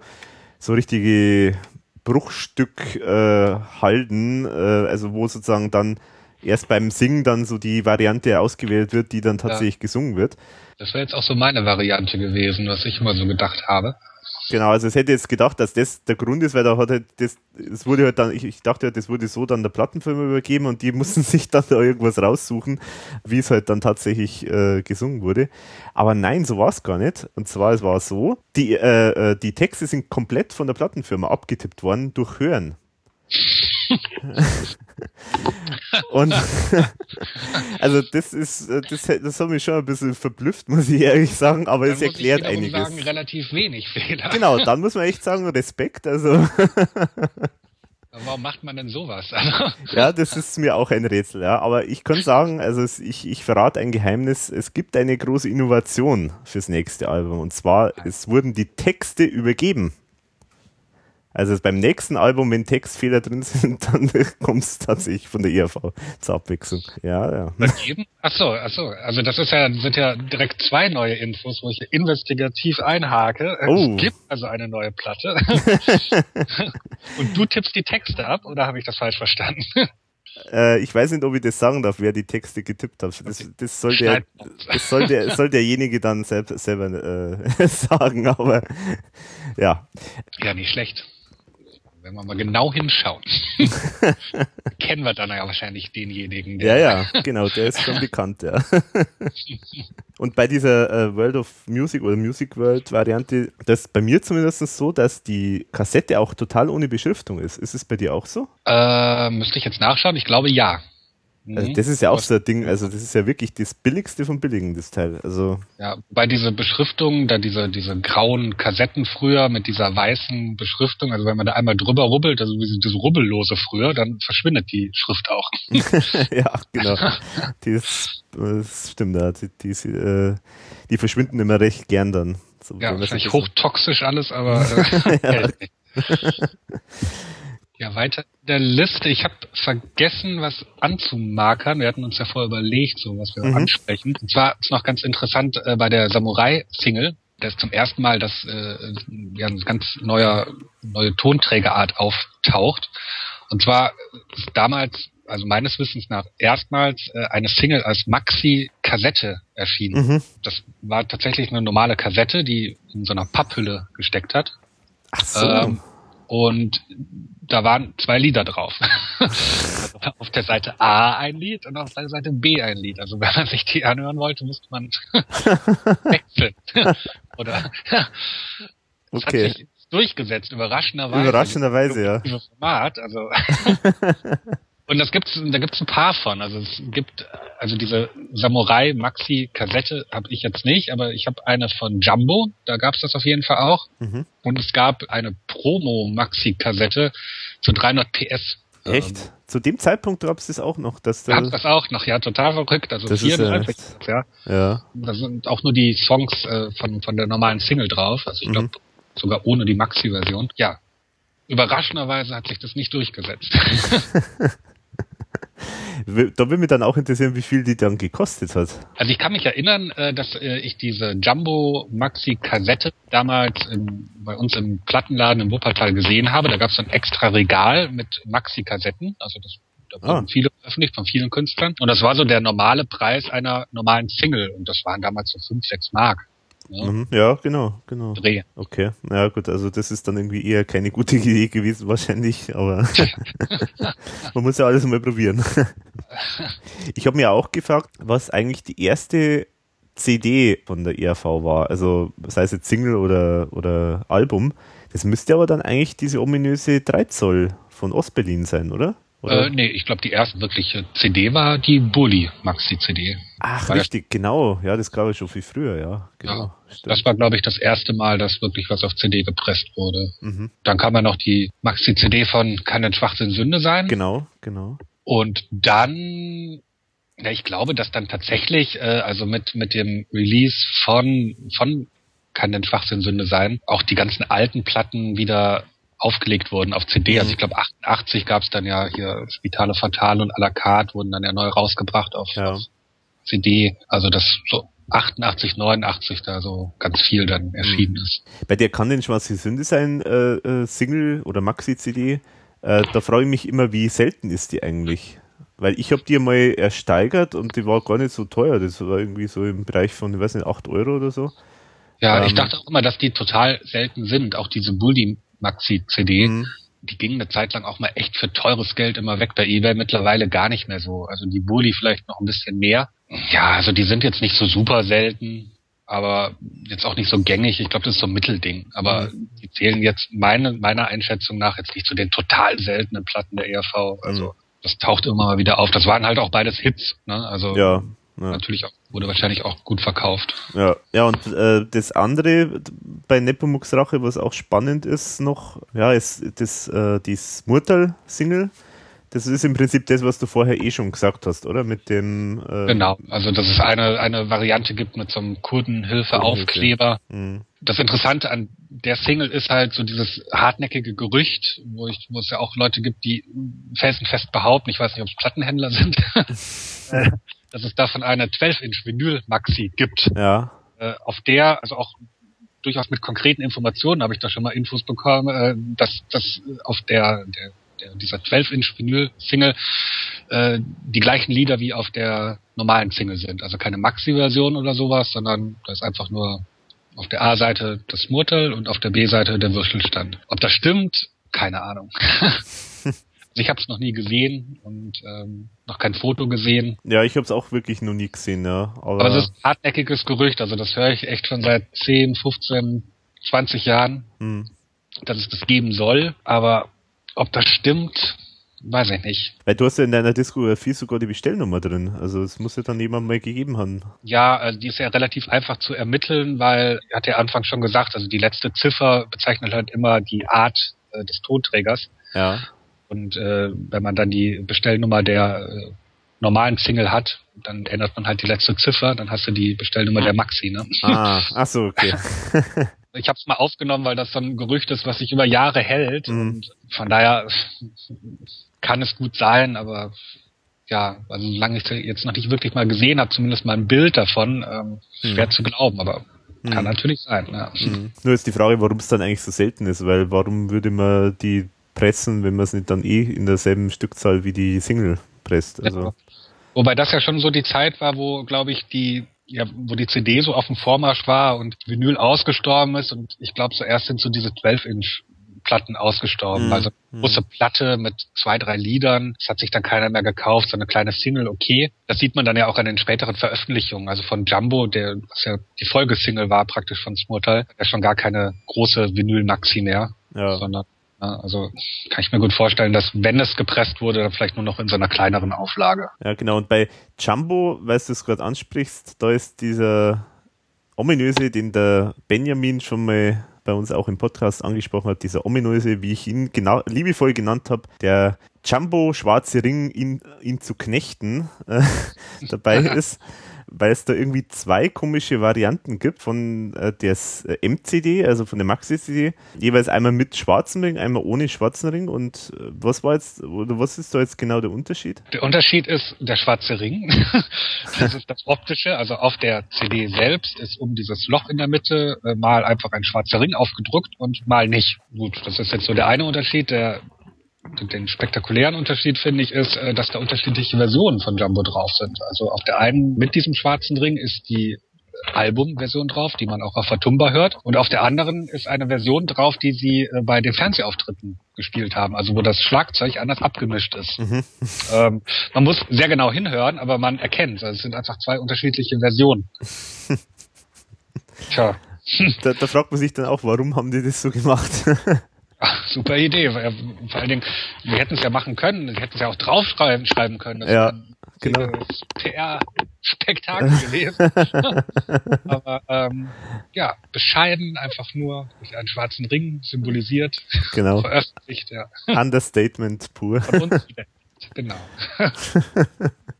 [SPEAKER 2] so richtige Bruchstück äh, halten, äh, also wo sozusagen dann erst beim Singen dann so die Variante ausgewählt wird, die dann tatsächlich gesungen wird.
[SPEAKER 3] Das wäre jetzt auch so meine Variante gewesen, was ich immer so gedacht habe.
[SPEAKER 2] Genau, also es hätte jetzt gedacht, dass das der Grund ist, weil da hat halt das, es wurde halt dann, ich, ich dachte halt, das wurde so dann der Plattenfirma übergeben und die mussten sich dann da irgendwas raussuchen, wie es halt dann tatsächlich äh, gesungen wurde. Aber nein, so war es gar nicht. Und zwar, es war so, die, äh, äh, die Texte sind komplett von der Plattenfirma abgetippt worden durch Hören. Und also das ist, das, das hat mich schon ein bisschen verblüfft, muss ich ehrlich sagen, aber
[SPEAKER 3] Dann
[SPEAKER 2] es erklärt einiges.
[SPEAKER 3] sagen, relativ wenig Fehler.
[SPEAKER 2] Genau, dann muss man echt sagen, Respekt. Also,
[SPEAKER 3] Warum macht man denn sowas? Also,
[SPEAKER 2] ja, das ist mir auch ein Rätsel, ja. Aber ich kann sagen, also ich, ich verrate ein Geheimnis, es gibt eine große Innovation fürs nächste Album. Und zwar, es wurden die Texte übergeben. Also beim nächsten Album, wenn Textfehler drin sind, dann kommt es tatsächlich von der IAV zur Abwechslung. Ja, ja.
[SPEAKER 3] Übergeben? Ach so, ach so. Also das ist ja, sind ja direkt zwei neue Infos, wo ich investigativ einhake.
[SPEAKER 2] Oh.
[SPEAKER 3] Es gibt also eine neue Platte. Und du tippst die Texte ab, oder habe ich das falsch verstanden?
[SPEAKER 2] Äh, ich weiß nicht, ob ich das sagen darf, wer die Texte getippt hat. Das, das soll der, das soll der, soll derjenige dann selbst, selber äh, sagen, aber ja.
[SPEAKER 3] Ja, nicht schlecht. Wenn wir mal genau hinschauen, kennen wir dann ja wahrscheinlich denjenigen,
[SPEAKER 2] Ja, ja, genau, der ist schon bekannt, ja. Und bei dieser äh, World of Music oder Music World Variante, das ist bei mir zumindest so, dass die Kassette auch total ohne Beschriftung ist. Ist es bei dir auch so?
[SPEAKER 3] Äh, müsste ich jetzt nachschauen? Ich glaube ja.
[SPEAKER 2] Also
[SPEAKER 3] Mhm.
[SPEAKER 2] das ist ja auch so ein Ding, also das ist ja wirklich das Billigste vom Billigen, das Teil. Also
[SPEAKER 3] Ja, bei dieser Beschriftung, da diese, diese grauen Kassetten früher mit dieser weißen Beschriftung, also wenn man da einmal drüber rubbelt, also wie diese Rubbellose früher, dann verschwindet die Schrift auch.
[SPEAKER 2] ja, genau. Die ist, das stimmt, ja. Die, die, äh, die verschwinden immer recht gern dann. So,
[SPEAKER 3] Ja, wahrscheinlich hochtoxisch alles, aber äh, nicht. Ja, weiter in der Liste. Ich habe vergessen, was anzumarkern. Wir hatten uns ja vorher überlegt, so was wir
[SPEAKER 2] Mhm.
[SPEAKER 3] ansprechen. Und zwar ist noch ganz interessant äh, bei der Samurai-Single. dass zum ersten Mal das äh, ja, ein ganz neuer neue Tonträgerart auftaucht. Und zwar ist damals, also meines Wissens nach, erstmals äh, eine Single als Maxi-Kassette erschienen.
[SPEAKER 2] Mhm.
[SPEAKER 3] Das war tatsächlich eine normale Kassette, die in so einer Papphülle gesteckt hat.
[SPEAKER 2] Ach so.
[SPEAKER 3] Ähm, und da waren zwei Lieder drauf. auf der Seite A ein Lied und auf der Seite B ein Lied. Also wenn man sich die anhören wollte, musste man wechseln. Oder es
[SPEAKER 2] okay.
[SPEAKER 3] hat sich durchgesetzt, überraschenderweise.
[SPEAKER 2] Überraschenderweise, ja.
[SPEAKER 3] Format, also und das gibt's, da gibt's ein paar von. Also es gibt also diese Samurai Maxi Kassette habe ich jetzt nicht, aber ich habe eine von Jumbo, da gab's das auf jeden Fall auch.
[SPEAKER 2] Mhm.
[SPEAKER 3] Und es gab eine Promo Maxi Kassette zu 300 PS.
[SPEAKER 2] Echt?
[SPEAKER 3] Ähm,
[SPEAKER 2] Zu dem Zeitpunkt gab es das auch noch, dass da.
[SPEAKER 3] gab's das auch noch, ja, total verrückt. Also
[SPEAKER 2] Das ist ja
[SPEAKER 3] 34,
[SPEAKER 2] echt-
[SPEAKER 3] ja.
[SPEAKER 2] Ja.
[SPEAKER 3] Da sind auch nur die Songs äh, von, von der normalen Single drauf. Also ich
[SPEAKER 2] Mhm.
[SPEAKER 3] glaube sogar ohne die Maxi-Version. Ja. Überraschenderweise hat sich das nicht durchgesetzt.
[SPEAKER 2] Da würde mich dann auch interessieren, wie viel die dann gekostet hat.
[SPEAKER 3] Also ich kann mich erinnern, äh, dass äh, ich diese Jumbo Maxi Kassette damals bei uns im Plattenladen im Wuppertal gesehen habe. Da gab es ein extra Regal mit Maxi Kassetten. Also das da wurden
[SPEAKER 2] Ah.
[SPEAKER 3] viele veröffentlicht von vielen Künstlern. Und das war so der normale Preis einer normalen Single. Und das waren damals so fünf, sechs Mark. Ne?
[SPEAKER 2] Mhm. Ja, genau, genau.
[SPEAKER 3] Dreh.
[SPEAKER 2] Okay, ja gut, also das ist dann irgendwie eher keine gute Idee gewesen wahrscheinlich, aber man muss ja alles mal probieren. ich habe mir auch gefragt, was eigentlich die erste CD von der ERV war, also sei es jetzt Single oder, oder Album. Das müsste aber dann eigentlich diese ominöse 3 Zoll von Ostberlin sein, oder? Oder?
[SPEAKER 3] Äh, nee, ich glaube, die erste wirkliche CD war die Bully Maxi CD.
[SPEAKER 2] Ach,
[SPEAKER 3] war das-
[SPEAKER 2] richtig, genau. Ja, das gab es schon viel früher, ja. Genau.
[SPEAKER 3] Ja. Das war, glaube ich, das erste Mal, dass wirklich was auf CD gepresst wurde.
[SPEAKER 2] Mhm.
[SPEAKER 3] Dann kam ja noch die Maxi-CD von Kann denn Schwachsinn Sünde sein?
[SPEAKER 2] Genau, genau.
[SPEAKER 3] Und dann, ja, ich glaube, dass dann tatsächlich, äh, also mit, mit dem Release von, von Kann denn Schwachsinn Sünde sein, auch die ganzen alten Platten wieder aufgelegt wurden auf CD. Also ich glaube 88 gab es dann ja hier Spitale Fatale und à la carte wurden dann ja neu rausgebracht auf,
[SPEAKER 2] Ja.
[SPEAKER 3] auf CD. Also das so 88, 89 da so ganz viel dann erschienen ist.
[SPEAKER 2] Bei der kann denn Schwarze Sünde sein, äh, äh, Single oder Maxi-CD, äh, da frage ich mich immer, wie selten ist die eigentlich? Weil ich habe die mal ersteigert und die war gar nicht so teuer. Das war irgendwie so im Bereich von, ich weiß nicht, 8 Euro oder so.
[SPEAKER 3] Ja, ich
[SPEAKER 2] Ähm,
[SPEAKER 3] dachte auch immer, dass die total selten sind. Auch diese Bully Maxi CD,
[SPEAKER 2] Mhm.
[SPEAKER 3] die gingen eine Zeit lang auch mal echt für teures Geld immer weg bei eBay. Mittlerweile gar nicht mehr so. Also die Bully vielleicht noch ein bisschen mehr. Ja, also die sind jetzt nicht so super selten, aber jetzt auch nicht so gängig. Ich glaube, das ist so ein Mittelding. Aber
[SPEAKER 2] Mhm.
[SPEAKER 3] die zählen jetzt meine, meiner Einschätzung nach jetzt nicht zu den total seltenen Platten der ERV. Also
[SPEAKER 2] Mhm.
[SPEAKER 3] das taucht immer mal wieder auf. Das waren halt auch beides Hits. Ne? Also
[SPEAKER 2] Ja, ja,
[SPEAKER 3] natürlich auch, wurde wahrscheinlich auch gut verkauft.
[SPEAKER 2] ja. Ja, und äh, das andere bei Nepomuk's Rache, was auch spannend ist noch, ja, ist das, äh, die Smurtal-Single. Das ist im Prinzip das, was du vorher eh schon gesagt hast, oder? Mit dem. Äh,
[SPEAKER 3] Genau, also dass es eine, eine Variante gibt mit so einem Kurdenhilfe-Aufkleber.
[SPEAKER 2] mh,
[SPEAKER 3] Das Interessante an der Single ist halt so dieses hartnäckige Gerücht, wo, ich, wo es ja auch Leute gibt, die felsenfest behaupten, ich weiß nicht, ob es Plattenhändler sind, äh, dass es davon eine 12-Inch Vinyl-Maxi gibt,
[SPEAKER 2] Ja.
[SPEAKER 3] äh, auf der, also auch durchaus mit konkreten Informationen habe ich da schon mal Infos bekommen, äh, dass, dass auf der, der, der dieser 12-Inch Vinyl-Single äh, die gleichen Lieder wie auf der normalen Single sind. Also keine Maxi-Version oder sowas, sondern da ist einfach nur auf der A-Seite das Murtel und auf der B-Seite der Würstelstand. Ob das stimmt, keine Ahnung. ich habe es noch nie gesehen und ähm, noch kein Foto gesehen.
[SPEAKER 2] Ja, ich habe es auch wirklich noch nie gesehen, ja. Aber,
[SPEAKER 3] Aber es ist ein hartnäckiges Gerücht, also das höre ich echt schon seit 10, 15, 20 Jahren,
[SPEAKER 2] hm.
[SPEAKER 3] dass es das geben soll. Aber ob das stimmt, weiß ich nicht.
[SPEAKER 2] Weil du hast ja in deiner Diskografie sogar die Bestellnummer drin. Also es muss ja dann jemand mal gegeben haben.
[SPEAKER 3] Ja, also die ist ja relativ einfach zu ermitteln, weil, er hat ja Anfang schon gesagt, also die letzte Ziffer bezeichnet halt immer die Art äh, des Tonträgers.
[SPEAKER 2] Ja.
[SPEAKER 3] Und äh, wenn man dann die Bestellnummer der äh, normalen Single hat, dann ändert man halt die letzte Ziffer, dann hast du die Bestellnummer der Maxi. Ne?
[SPEAKER 2] Ah, ach so, okay.
[SPEAKER 3] Ich habe es mal aufgenommen, weil das so ein Gerücht ist, was sich über Jahre hält.
[SPEAKER 2] Mhm.
[SPEAKER 3] Und von daher kann es gut sein, aber ja, also solange ich es jetzt noch nicht wirklich mal gesehen habe, zumindest mal ein Bild davon, ähm,
[SPEAKER 2] Mhm.
[SPEAKER 3] schwer zu glauben, aber Kann natürlich sein, ja.
[SPEAKER 2] Mhm. Nur ist die Frage, warum es dann eigentlich so selten ist, weil warum würde man die pressen, wenn man es nicht dann eh in derselben Stückzahl wie die Single presst? Also. Ja.
[SPEAKER 3] Wobei das ja schon so die Zeit war, wo, glaube ich, die ja, wo die CD so auf dem Vormarsch war und Vinyl ausgestorben ist und ich glaube, zuerst sind so diese 12-Inch Platten ausgestorben. Mhm. Also große Platte mit zwei, drei Liedern. Das hat sich dann keiner mehr gekauft. So eine kleine Single, okay. Das sieht man dann ja auch an den späteren Veröffentlichungen. Also von Jumbo, der, was ja die Folgesingle war praktisch von Smurtal, ja schon gar keine große Vinyl-Maxi mehr. Ja. Sondern also kann ich mir gut vorstellen, dass wenn es gepresst wurde, dann vielleicht nur noch in so einer kleineren Auflage.
[SPEAKER 2] Ja, genau. Und bei Jumbo, weil du es gerade ansprichst, da ist dieser ominöse, den der Benjamin schon mal bei uns auch im Podcast angesprochen hat, dieser ominöse, wie ich ihn genau, liebevoll genannt habe, der Jumbo Schwarze Ring, ihn, ihn zu knechten, äh, dabei ist weil es da irgendwie zwei komische Varianten gibt von äh, der äh, MCD, also von der Maxi-CD. Jeweils einmal mit schwarzem Ring, einmal ohne schwarzen Ring. Und äh, was war jetzt, oder was ist da jetzt genau der Unterschied?
[SPEAKER 3] Der Unterschied ist der schwarze Ring. das ist das Optische. Also auf der CD selbst ist um dieses Loch in der Mitte äh, mal einfach ein schwarzer Ring aufgedruckt und mal nicht. Gut, das ist jetzt so der eine Unterschied. Der den spektakulären Unterschied finde ich ist, äh, dass da unterschiedliche Versionen von Jumbo drauf sind. Also auf der einen mit diesem schwarzen Ring ist die Albumversion drauf, die man auch auf Fatumba hört. Und auf der anderen ist eine Version drauf, die sie äh, bei den Fernsehauftritten gespielt haben, also wo das Schlagzeug anders abgemischt ist. Mhm. Ähm, man muss sehr genau hinhören, aber man erkennt, also es sind einfach zwei unterschiedliche Versionen.
[SPEAKER 2] Tja. Da, da fragt man sich dann auch, warum haben die das so gemacht?
[SPEAKER 3] Ach, super Idee. Vor allen Dingen, wir hätten es ja machen können, wir hätten es ja auch draufschreiben schreiben können. Das
[SPEAKER 2] ja, genau.
[SPEAKER 3] PR-Spektakel gewesen. Aber ähm, ja, bescheiden, einfach nur durch einen schwarzen Ring symbolisiert.
[SPEAKER 2] Genau.
[SPEAKER 3] Veröffentlicht, ja.
[SPEAKER 2] Understatement pur. Von uns
[SPEAKER 3] Genau.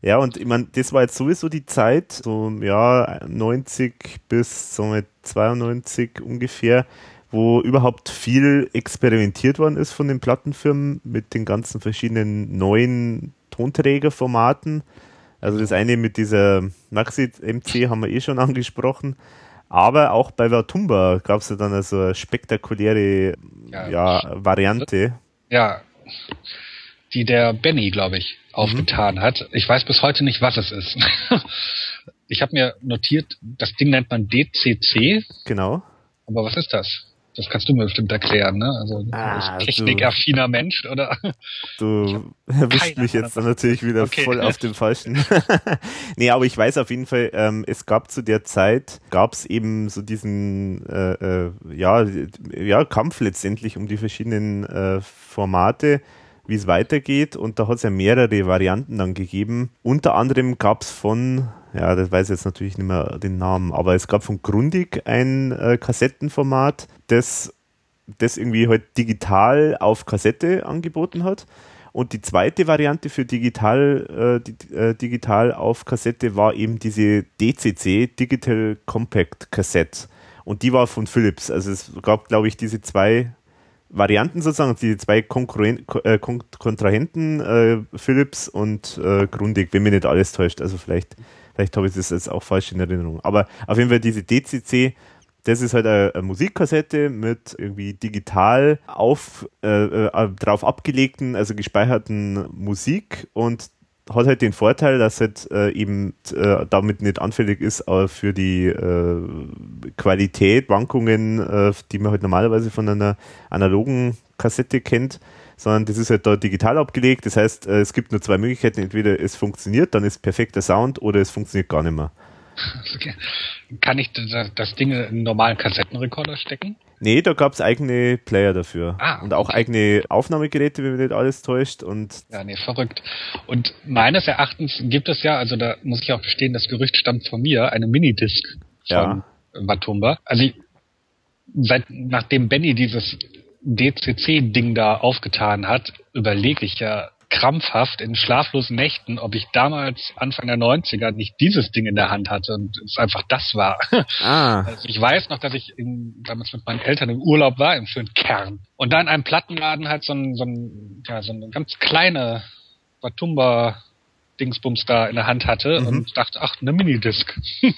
[SPEAKER 2] ja, und ich meine, das war jetzt sowieso die Zeit, so ja, 90 bis so 92 ungefähr, wo überhaupt viel experimentiert worden ist von den Plattenfirmen mit den ganzen verschiedenen neuen Tonträgerformaten. Also das eine mit dieser Maxi MC haben wir eh schon angesprochen. Aber auch bei Vatumba gab es ja dann also eine spektakuläre ja, ja, Variante.
[SPEAKER 3] Ja, die der Benny, glaube ich, aufgetan mhm. hat. Ich weiß bis heute nicht, was es ist. ich habe mir notiert, das Ding nennt man DCC.
[SPEAKER 2] Genau.
[SPEAKER 3] Aber was ist das? Das kannst du mir bestimmt erklären, ne? Also ah, technikaffiner Mensch, oder?
[SPEAKER 2] Du erwischt mich jetzt dann natürlich wieder okay. voll auf dem Falschen. nee, aber ich weiß auf jeden Fall, ähm, es gab zu der Zeit, gab es eben so diesen äh, äh, ja, ja, Kampf letztendlich um die verschiedenen äh, Formate wie es weitergeht. Und da hat es ja mehrere Varianten dann gegeben. Unter anderem gab es von, ja, das weiß ich jetzt natürlich nicht mehr den Namen, aber es gab von Grundig ein äh, Kassettenformat, das das irgendwie halt digital auf Kassette angeboten hat. Und die zweite Variante für digital, äh, die, äh, digital auf Kassette war eben diese DCC, Digital Compact Cassette. Und die war von Philips. Also es gab, glaube ich, diese zwei Varianten sozusagen, die zwei Konkurren äh, Kontrahenten, äh, Philips und äh, Grundig, wenn mir nicht alles täuscht. Also vielleicht, vielleicht habe ich das jetzt auch falsch in Erinnerung. Aber auf jeden Fall diese DCC, das ist halt eine, eine Musikkassette mit irgendwie digital auf, äh, äh, drauf abgelegten, also gespeicherten Musik und hat halt den Vorteil, dass halt äh, eben äh, damit nicht anfällig ist äh, für die äh, Qualität, Wankungen, äh, die man halt normalerweise von einer analogen Kassette kennt, sondern das ist halt da digital abgelegt. Das heißt, äh, es gibt nur zwei Möglichkeiten. Entweder es funktioniert, dann ist perfekter Sound oder es funktioniert gar nicht mehr.
[SPEAKER 3] Okay. Kann ich das Ding in einen normalen Kassettenrekorder stecken?
[SPEAKER 2] Nee, da gab es eigene Player dafür. Ah, und auch eigene Aufnahmegeräte, wenn mich nicht alles täuscht. Und
[SPEAKER 3] ja, nee, verrückt. Und meines Erachtens gibt es ja, also da muss ich auch gestehen, das Gerücht stammt von mir, eine Minidisc von ja. Watumba. Also ich, seit nachdem Benny dieses DCC-Ding da aufgetan hat, überlege ich ja krampfhaft in schlaflosen Nächten, ob ich damals Anfang der 90er nicht dieses Ding in der Hand hatte und es einfach das war. Ah. Also ich weiß noch, dass ich in, damals mit meinen Eltern im Urlaub war, im schönen Kern. Und da in einem Plattenladen halt so ein, so ein, ja, so eine ganz kleine Batumba Dingsbums da in der Hand hatte mhm. und dachte, ach, eine Minidisc.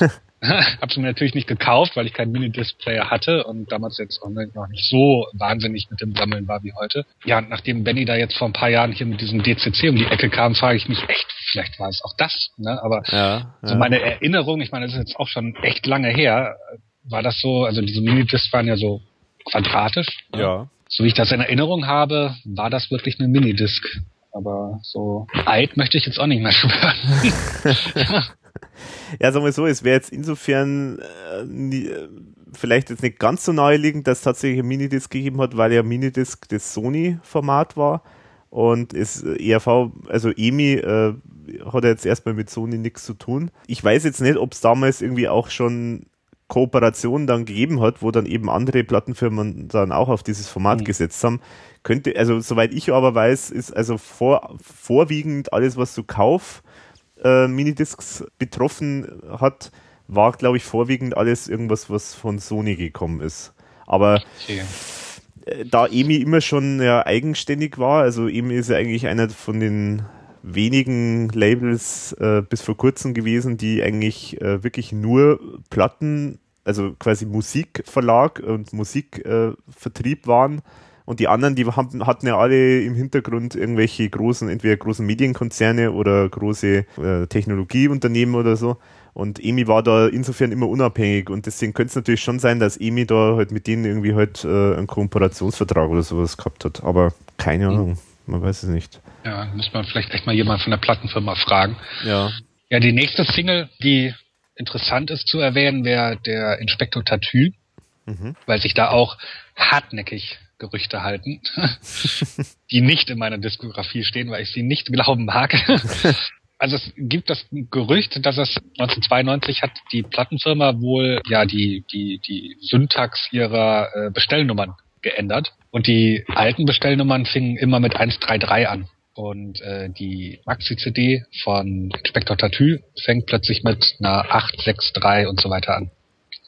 [SPEAKER 3] habe sie mir natürlich nicht gekauft, weil ich keinen Minidisc-Player hatte und damals jetzt auch noch nicht so wahnsinnig mit dem Sammeln war wie heute. Ja, nachdem Benny da jetzt vor ein paar Jahren hier mit diesem DCC um die Ecke kam, frage ich mich echt, vielleicht war es auch das. Ne? Aber ja, ja. so meine Erinnerung, ich meine, das ist jetzt auch schon echt lange her, war das so, also diese Minidiscs waren ja so quadratisch.
[SPEAKER 2] Ne? Ja.
[SPEAKER 3] So wie ich das in Erinnerung habe, war das wirklich eine Minidisc. Aber so alt möchte ich jetzt auch nicht mehr schwören.
[SPEAKER 2] ja, sagen wir so, es wäre jetzt insofern äh, nie, äh, vielleicht jetzt nicht ganz so naheliegend, dass es tatsächlich ein Minidisc gegeben hat, weil ja Minidisc das Sony-Format war und es äh, ERV, also EMI, äh, hat jetzt erstmal mit Sony nichts zu tun. Ich weiß jetzt nicht, ob es damals irgendwie auch schon Kooperationen dann gegeben hat, wo dann eben andere Plattenfirmen dann auch auf dieses Format mhm. gesetzt haben. Könnte, also soweit ich aber weiß, ist also vor, vorwiegend alles, was du kauf, äh, Minidiscs betroffen hat, war, glaube ich, vorwiegend alles irgendwas, was von Sony gekommen ist. Aber okay. äh, da EMI immer schon ja, eigenständig war, also EMI ist ja eigentlich einer von den wenigen Labels äh, bis vor kurzem gewesen, die eigentlich äh, wirklich nur Platten, also quasi Musikverlag und Musikvertrieb äh, waren und die anderen, die haben, hatten ja alle im Hintergrund irgendwelche großen, entweder großen Medienkonzerne oder große äh, Technologieunternehmen oder so. Und EMI war da insofern immer unabhängig und deswegen könnte es natürlich schon sein, dass EMI da halt mit denen irgendwie halt äh, einen Kooperationsvertrag oder sowas gehabt hat. Aber keine Ahnung, mhm. man weiß es nicht.
[SPEAKER 3] Ja, muss man vielleicht echt mal jemand von der Plattenfirma fragen.
[SPEAKER 2] Ja.
[SPEAKER 3] Ja, die nächste Single, die interessant ist zu erwähnen, wäre der Inspektor Tattoo, mhm. weil sich da auch hartnäckig Gerüchte halten, die nicht in meiner Diskografie stehen, weil ich sie nicht glauben mag. Also es gibt das Gerücht, dass es 1992 hat die Plattenfirma wohl ja die die die Syntax ihrer äh, Bestellnummern geändert und die alten Bestellnummern fingen immer mit 133 an und äh, die Maxi-CD von Inspector Tattoo fängt plötzlich mit einer 863 und so weiter an.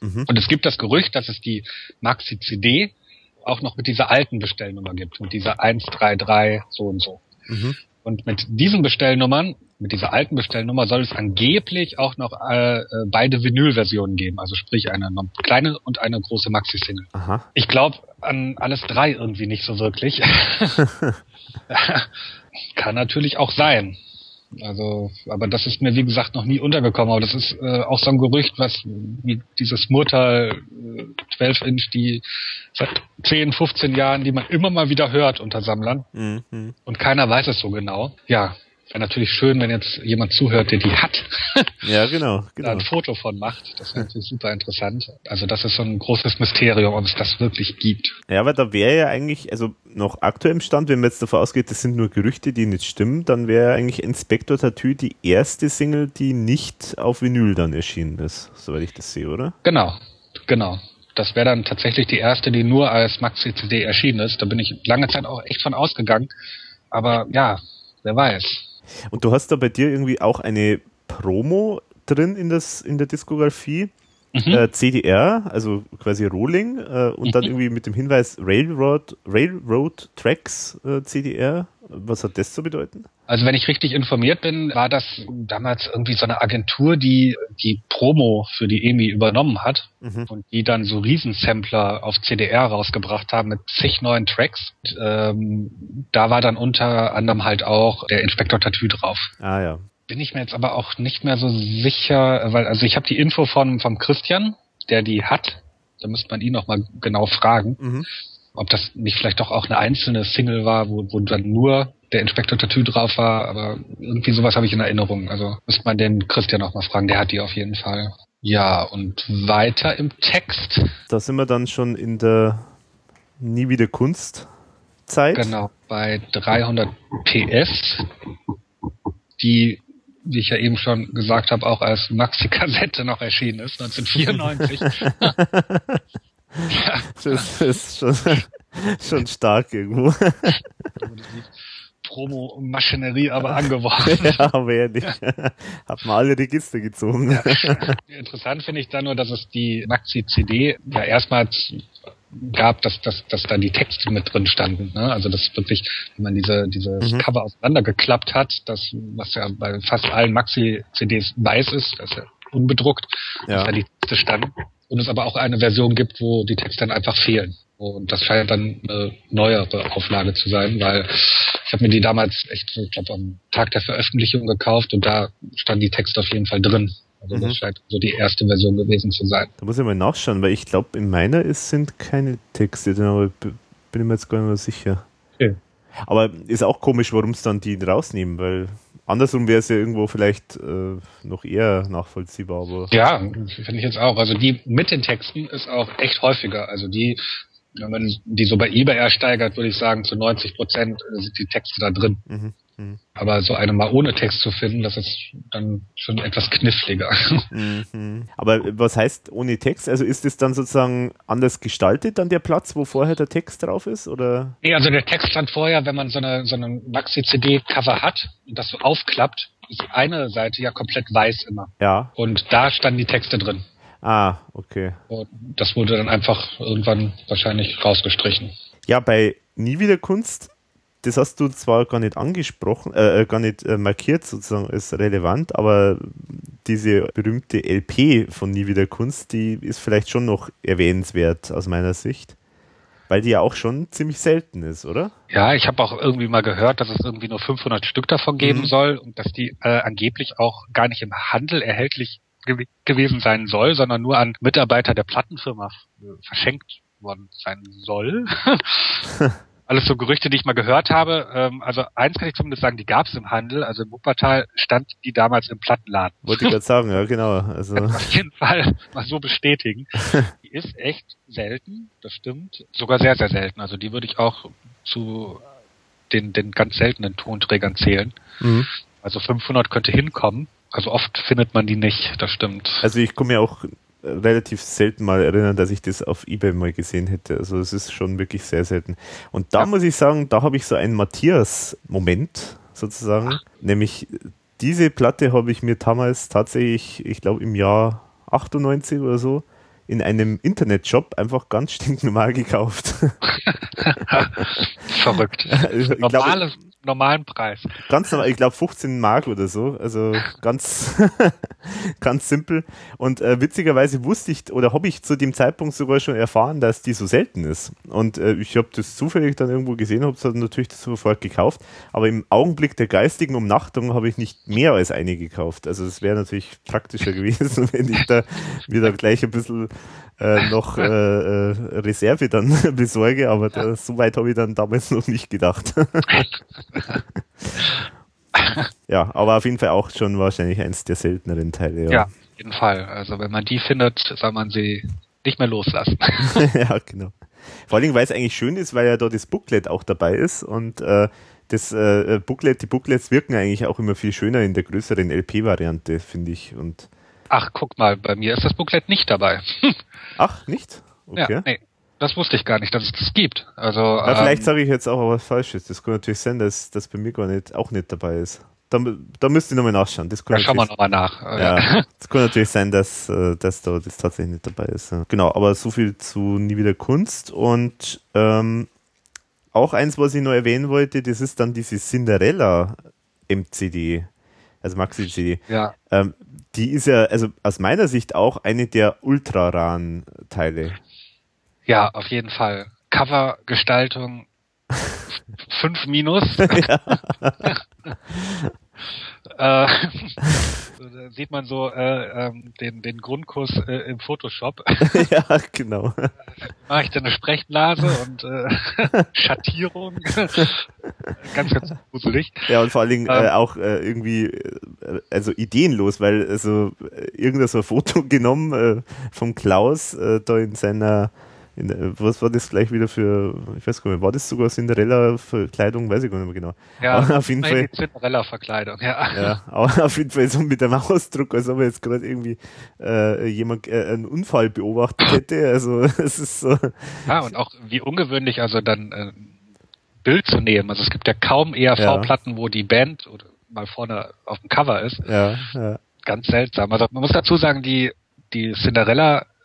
[SPEAKER 3] Mhm. Und es gibt das Gerücht, dass es die Maxi-CD auch noch mit dieser alten Bestellnummer gibt, mit dieser 133 so und so. Mhm. Und mit diesen Bestellnummern, mit dieser alten Bestellnummer soll es angeblich auch noch äh, äh beide Vinyl-Versionen geben, also sprich eine kleine und eine große Maxi-Single. Ich glaube an alles drei irgendwie nicht so wirklich. Kann natürlich auch sein. Also, aber das ist mir wie gesagt noch nie untergekommen. Aber das ist äh, auch so ein Gerücht, was wie dieses Murtal äh, 12 Inch, die seit 10, 15 Jahren, die man immer mal wieder hört unter Sammlern. Mhm. Und keiner weiß es so genau. Ja, Wäre natürlich schön, wenn jetzt jemand zuhört, der die hat.
[SPEAKER 2] Ja, genau.
[SPEAKER 3] genau. Da ein Foto von macht. Das wäre natürlich super interessant. Also das ist so ein großes Mysterium, ob es das wirklich gibt.
[SPEAKER 2] Ja, aber da wäre ja eigentlich, also noch aktuell im Stand, wenn man jetzt davon ausgeht, das sind nur Gerüchte, die nicht stimmen, dann wäre eigentlich Inspector Tattoo die erste Single, die nicht auf Vinyl dann erschienen ist, soweit ich das sehe, oder?
[SPEAKER 3] Genau, genau. Das wäre dann tatsächlich die erste, die nur als Maxi-CD erschienen ist. Da bin ich lange Zeit auch echt von ausgegangen. Aber ja, wer weiß.
[SPEAKER 2] Und du hast da bei dir irgendwie auch eine Promo drin in, das, in der Diskografie. Mhm. Äh, CDR, also quasi Rolling, äh, und mhm. dann irgendwie mit dem Hinweis Railroad, Railroad Tracks äh, CDR. Was hat das zu bedeuten?
[SPEAKER 3] Also wenn ich richtig informiert bin, war das damals irgendwie so eine Agentur, die die Promo für die EMI übernommen hat mhm. und die dann so Riesensampler auf CDR rausgebracht haben mit zig neuen Tracks. Und, ähm, da war dann unter anderem halt auch der Inspektor Tattoo drauf.
[SPEAKER 2] Ah ja
[SPEAKER 3] bin ich mir jetzt aber auch nicht mehr so sicher, weil also ich habe die Info von vom Christian, der die hat. Da müsste man ihn noch mal genau fragen, mhm. Ob das nicht vielleicht doch auch eine einzelne Single war, wo, wo dann nur der Inspektor Tattoo drauf war, aber irgendwie sowas habe ich in Erinnerung. Also müsste man den Christian noch mal fragen, der hat die auf jeden Fall. Ja, und weiter im Text.
[SPEAKER 2] Da sind wir dann schon in der Nie wieder Kunst Zeit.
[SPEAKER 3] Genau, bei 300 PS, die wie ich ja eben schon gesagt habe, auch als Maxi-Kassette noch erschienen ist, 1994.
[SPEAKER 2] ja. Das ist schon, schon stark irgendwo.
[SPEAKER 3] Promo-Maschinerie aber angeworfen.
[SPEAKER 2] Ja, aber ehrlich. Hat man alle Register gezogen. Ja.
[SPEAKER 3] Interessant finde ich dann nur, dass es die Maxi-CD ja erstmals gab, dass, dass, dass da die Texte mit drin standen. Ne? Also das wirklich, wenn man diese, diese mhm. Cover auseinandergeklappt hat, das, was ja bei fast allen Maxi-CDs weiß ist, da ist ja unbedruckt,
[SPEAKER 2] Ja.
[SPEAKER 3] dass da die Texte standen. Und es aber auch eine Version gibt, wo die Texte dann einfach fehlen. Und das scheint dann eine neuere Auflage zu sein, weil ich habe mir die damals echt, ich glaube, am Tag der Veröffentlichung gekauft und da standen die Texte auf jeden Fall drin. Also
[SPEAKER 2] Mhm.
[SPEAKER 3] das scheint so die erste Version gewesen zu sein.
[SPEAKER 2] Da muss ich mal nachschauen, weil ich glaube, in meiner ist, sind keine Texte drin, aber bin ich mir jetzt gar nicht mehr sicher.
[SPEAKER 3] Okay.
[SPEAKER 2] Aber ist auch komisch, warum es dann die rausnehmen, weil andersrum wäre es ja irgendwo vielleicht äh, noch eher nachvollziehbar, aber
[SPEAKER 3] Ja, finde ich jetzt auch. Also die mit den Texten ist auch echt häufiger. Also die, wenn man die so bei eBay ersteigert, würde ich sagen, zu 90 Prozent sind die Texte da drin.
[SPEAKER 2] Mhm, mhm.
[SPEAKER 3] Aber so eine mal ohne Text zu finden, das ist dann schon etwas kniffliger.
[SPEAKER 2] Mhm. Aber was heißt ohne Text? Also ist es dann sozusagen anders gestaltet dann der Platz, wo vorher der Text drauf ist? Oder?
[SPEAKER 3] nee, also der Text stand vorher, wenn man so eine, so eine Maxi-CD-Cover hat und das so aufklappt, ist eine Seite ja komplett weiß immer.
[SPEAKER 2] Ja.
[SPEAKER 3] Und da standen die Texte drin.
[SPEAKER 2] Ah, okay.
[SPEAKER 3] Und das wurde dann einfach irgendwann wahrscheinlich rausgestrichen.
[SPEAKER 2] Ja, bei Nie wieder Kunst, das hast du zwar gar nicht angesprochen, äh, äh, gar nicht äh, markiert sozusagen als relevant, aber diese berühmte LP von Nie wieder Kunst, die ist vielleicht schon noch erwähnenswert aus meiner Sicht, weil die ja auch schon ziemlich selten ist, oder?
[SPEAKER 3] Ja, ich habe auch irgendwie mal gehört, dass es irgendwie nur 500 Stück davon geben
[SPEAKER 2] Mhm.
[SPEAKER 3] soll und dass die äh, angeblich auch gar nicht im Handel erhältlich gew gewesen sein soll, sondern nur an Mitarbeiter der Plattenfirma äh, verschenkt worden sein soll. Alles so Gerüchte, die ich mal gehört habe. Ähm, also eins kann ich zumindest sagen, die gab es im Handel. Also im Wuppertal stand die damals im Plattenladen.
[SPEAKER 2] Wollte ich gerade sagen, ja genau. Also
[SPEAKER 3] Auf jeden Fall mal so bestätigen. Die ist echt selten, das stimmt. Sogar sehr, sehr selten. Also die würde ich auch zu den, den ganz seltenen Tonträgern zählen.
[SPEAKER 2] mhm.
[SPEAKER 3] Also 500 könnte hinkommen. Also oft findet man die nicht, das stimmt.
[SPEAKER 2] also ich komme mir auch relativ selten mal erinnern, dass ich das auf Ebay mal gesehen hätte. Also es ist schon wirklich sehr selten. Und da
[SPEAKER 3] Ja.
[SPEAKER 2] muss ich sagen, da habe ich so einen Matthias-Moment sozusagen. Nämlich diese Platte habe ich mir damals tatsächlich, ich glaube im Jahr 98 oder so, in einem Internetshop einfach ganz stinknormal gekauft.
[SPEAKER 3] Verrückt. Normales, normalen Preis.
[SPEAKER 2] ganz normal, ich glaube 15 Mark oder so, also ganz, ganz simpel. Und äh, witzigerweise wusste ich oder habe ich zu dem Zeitpunkt sogar schon erfahren, dass die so selten ist. Und äh, ich habe das zufällig dann irgendwo gesehen, habe es dann natürlich sofort gekauft. Aber im Augenblick der geistigen Umnachtung habe ich nicht mehr als eine gekauft. Also es wäre natürlich praktischer gewesen, wenn ich da mir da gleich ein bisschen äh, noch äh, äh, Reserve dann besorge, aber da, so weit habe ich dann damals noch nicht gedacht. ja, aber auf jeden Fall auch schon wahrscheinlich eins der selteneren Teile.
[SPEAKER 3] Ja,
[SPEAKER 2] Ja,
[SPEAKER 3] auf jeden Fall. Also wenn man die findet, soll man sie nicht mehr loslassen.
[SPEAKER 2] ja. genau. Vor allem, weil es eigentlich schön ist, weil ja da das Booklet auch dabei ist und äh, das äh, Booklet, die Booklets wirken eigentlich auch immer viel schöner in der größeren LP-Variante, finde ich. Und
[SPEAKER 3] Ach, guck mal, bei mir ist das Booklet nicht dabei.
[SPEAKER 2] ach, nicht? Okay.
[SPEAKER 3] Ja, nee. Das wusste ich gar nicht, dass es das gibt. Also
[SPEAKER 2] Ja, vielleicht
[SPEAKER 3] ähm,
[SPEAKER 2] sage ich jetzt auch was Falsches. Das kann natürlich sein, dass das bei mir gar nicht, auch nicht dabei ist. Da, da müsste ich nochmal nachschauen. Das kann
[SPEAKER 3] da schauen wir nochmal nach.
[SPEAKER 2] Ja, es kann natürlich sein, dass, äh, dass da das tatsächlich nicht dabei ist. Genau, aber so viel zu Nie wieder Kunst. Und ähm, auch eins, was ich noch erwähnen wollte, das ist dann diese Cinderella MCD, also Maxi-CD.
[SPEAKER 3] ja.
[SPEAKER 2] Ähm, die ist ja, also aus meiner Sicht auch eine der ultra raren Teile.
[SPEAKER 3] Ja, auf jeden Fall. Covergestaltung 5 minus. äh, da sieht man so äh, ähm, den, den Grundkurs äh, im Photoshop.
[SPEAKER 2] ja, genau.
[SPEAKER 3] Mache ich dann eine Sprechblase und äh, Schattierung. ganz, ganz gruselig.
[SPEAKER 2] Ja, und vor allen Dingen äh,
[SPEAKER 3] Ähm.
[SPEAKER 2] auch äh, irgendwie, äh, also ideenlos, weil also äh, irgendein so ein Foto genommen äh, vom Klaus äh, da in seiner, in, was war das gleich wieder für, ich weiß gar nicht, war das sogar Cinderella-Verkleidung, weiß ich gar nicht mehr genau.
[SPEAKER 3] Ja,
[SPEAKER 2] Aber auf jeden Fall,
[SPEAKER 3] Cinderella-Verkleidung, ja.
[SPEAKER 2] ja, aber auf jeden Fall so mit einem Ausdruck, als ob jetzt gerade irgendwie äh, jemand äh, einen Unfall beobachtet hätte. Also es ist so,
[SPEAKER 3] Ja, und auch wie ungewöhnlich, also dann äh, Bild zu nehmen. Also es gibt ja kaum ERV-Platten, wo die Band oder mal vorne auf dem Cover ist.
[SPEAKER 2] ja, ja,
[SPEAKER 3] Ganz seltsam. Also man muss dazu sagen, die, die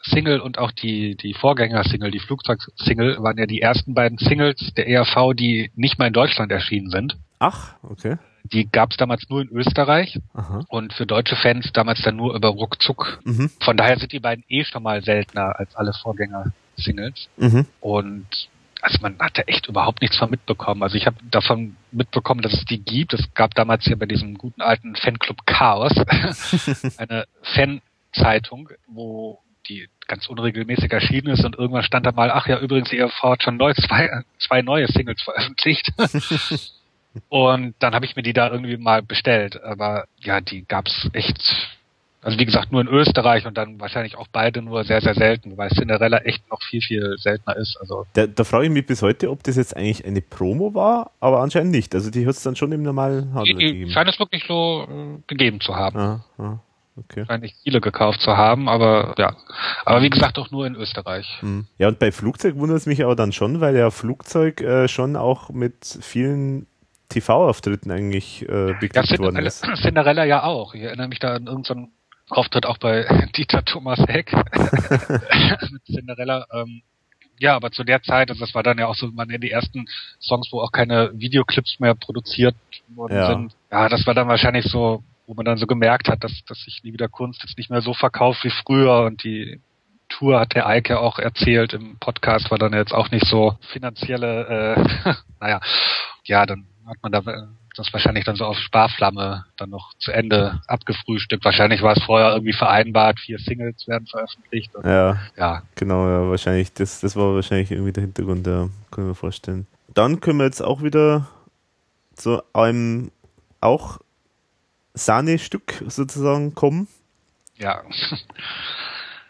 [SPEAKER 3] Cinderella-Single und auch die, die Vorgänger-Single, die Flugzeug-Single, waren ja die ersten beiden Singles der ERV, die nicht mal in Deutschland erschienen sind.
[SPEAKER 2] Ach, okay.
[SPEAKER 3] Die gab es damals nur in Österreich
[SPEAKER 2] Aha.
[SPEAKER 3] und für deutsche Fans damals dann nur über Ruckzuck.
[SPEAKER 2] Mhm.
[SPEAKER 3] Von daher sind die beiden eh schon mal seltener als alle Vorgänger-Singles.
[SPEAKER 2] Mhm.
[SPEAKER 3] Und also man hatte echt überhaupt nichts von mitbekommen. Also ich habe davon mitbekommen, dass es die gibt. Es gab damals hier bei diesem guten alten Fanclub Chaos eine Fanzeitung, wo die ganz unregelmäßig erschienen ist und irgendwann stand da mal, ach ja, übrigens, ihr hat schon neu, zwei, zwei neue Singles veröffentlicht. und dann habe ich mir die da irgendwie mal bestellt. Aber ja, die gab's echt, also wie gesagt, nur in Österreich und dann wahrscheinlich auch beide nur sehr, sehr selten, weil Cinderella echt noch viel, viel seltener ist. Also
[SPEAKER 2] Da, da frage ich mich bis heute, ob das jetzt eigentlich eine Promo war, aber anscheinend nicht. Also die hat es dann schon im normalen Handel
[SPEAKER 3] die, die
[SPEAKER 2] gegeben.
[SPEAKER 3] scheint es wirklich so äh, gegeben zu haben.
[SPEAKER 2] Ah, ah, okay.
[SPEAKER 3] Viele gekauft zu haben, aber ja. Aber wie gesagt, auch nur in Österreich.
[SPEAKER 2] Hm. Ja, und bei Flugzeug wundert es mich aber dann schon, weil ja Flugzeug äh, schon auch mit vielen TV-Auftritten eigentlich äh,
[SPEAKER 3] Ja,
[SPEAKER 2] bekannt worden
[SPEAKER 3] Cinderella,
[SPEAKER 2] ist.
[SPEAKER 3] Cinderella ja auch. Ich erinnere mich da an irgendeinen Auftritt auch bei Dieter Thomas Heck mit Cinderella. Ähm, ja, aber zu der Zeit, also das war dann ja auch so man die ersten Songs, wo auch keine Videoclips mehr produziert worden
[SPEAKER 2] Ja.
[SPEAKER 3] sind. Ja, das war dann wahrscheinlich so, wo man dann so gemerkt hat, dass, dass sich nie wieder Kunst jetzt nicht mehr so verkauft wie früher und die Tour hat der Eike auch erzählt im Podcast, war dann jetzt auch nicht so finanzielle, äh, naja, ja, dann hat man da äh, das wahrscheinlich dann so auf Sparflamme dann noch zu Ende abgefrühstückt. Wahrscheinlich war es vorher irgendwie vereinbart, vier Singles werden veröffentlicht. Und,
[SPEAKER 2] Ja,
[SPEAKER 3] ja,
[SPEAKER 2] genau, ja, wahrscheinlich, das, das war wahrscheinlich irgendwie der Hintergrund, ja, kann ich mir vorstellen. Dann können wir jetzt auch wieder zu einem auch Sahne-Stück sozusagen kommen.
[SPEAKER 3] ja.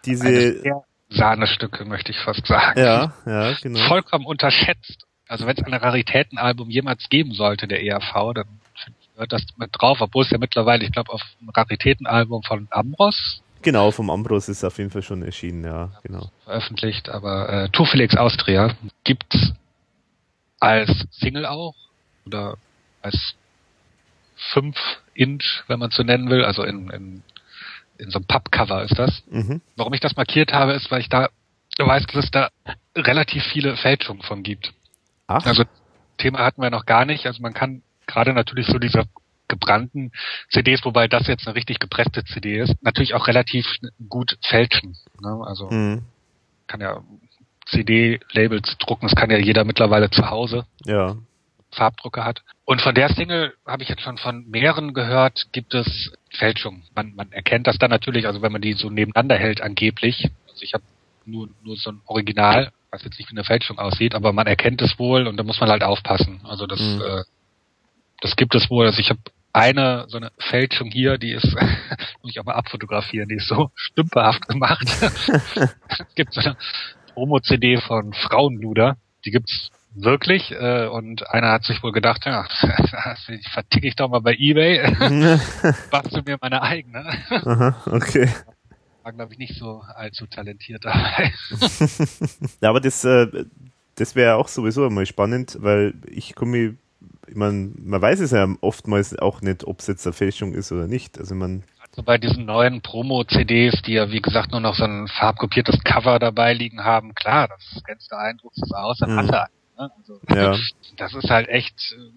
[SPEAKER 2] Diese,
[SPEAKER 3] Sahnestücke, möchte ich fast sagen.
[SPEAKER 2] ja, ja, genau.
[SPEAKER 3] Vollkommen unterschätzt. Also wenn es ein Raritätenalbum jemals geben sollte, der ERV, dann gehört das mit drauf, obwohl es ja mittlerweile, ich glaube, auf einem Raritätenalbum von Ambros
[SPEAKER 2] Genau, vom Ambros ist auf jeden Fall schon erschienen, ja, genau.
[SPEAKER 3] veröffentlicht, aber äh, Tour Felix Austria gibt's als Single auch oder als 5 Inch, wenn man es so nennen will, also in, in, in so einem Pappcover ist das.
[SPEAKER 2] Mhm.
[SPEAKER 3] Warum ich das markiert habe, ist, weil ich da weiß, dass es da relativ viele Fälschungen von gibt.
[SPEAKER 2] Ach,
[SPEAKER 3] Also Thema hatten wir noch gar nicht. Also man kann gerade natürlich so diese gebrannten CDs, wobei das jetzt eine richtig gepresste CD ist, natürlich auch relativ gut fälschen. Ne? Also
[SPEAKER 2] mhm.
[SPEAKER 3] kann ja CD-Labels drucken, das kann ja jeder mittlerweile zu Hause,
[SPEAKER 2] ja,
[SPEAKER 3] Farbdrucker hat. Und von der Single habe ich jetzt schon von mehreren gehört, gibt es Fälschungen. Man, man erkennt das dann natürlich, also wenn man die so nebeneinander hält angeblich. Also ich habe nur, nur so ein Original, was jetzt nicht wie eine Fälschung aussieht, aber man erkennt es wohl und da muss man halt aufpassen. Also das,
[SPEAKER 2] Mhm.
[SPEAKER 3] äh, das gibt es wohl. Also ich habe eine so eine Fälschung hier, die ist, muss ich auch mal abfotografieren, die ist so stümperhaft gemacht. es gibt so eine Promo-CD von Frauenluder, die gibt's wirklich äh, und einer hat sich wohl gedacht, ja, verticke ich doch mal bei Ebay, machst du mir meine eigene.
[SPEAKER 2] Aha, okay.
[SPEAKER 3] War glaube ich nicht so allzu talentiert dabei.
[SPEAKER 2] Ja, aber das, äh, das wäre auch sowieso einmal spannend, weil ich komme, ich mein, man weiß es ja oftmals auch nicht, ob es jetzt eine Fälschung ist oder nicht. Also man,
[SPEAKER 3] Also bei diesen neuen Promo-CDs, die ja wie gesagt nur noch so ein farbkopiertes Cover dabei liegen haben, klar, das scannst du ein, druckst es aus, dann
[SPEAKER 2] Mhm.
[SPEAKER 3] hast du. Ne? Also,
[SPEAKER 2] ja,
[SPEAKER 3] das ist halt echt äh,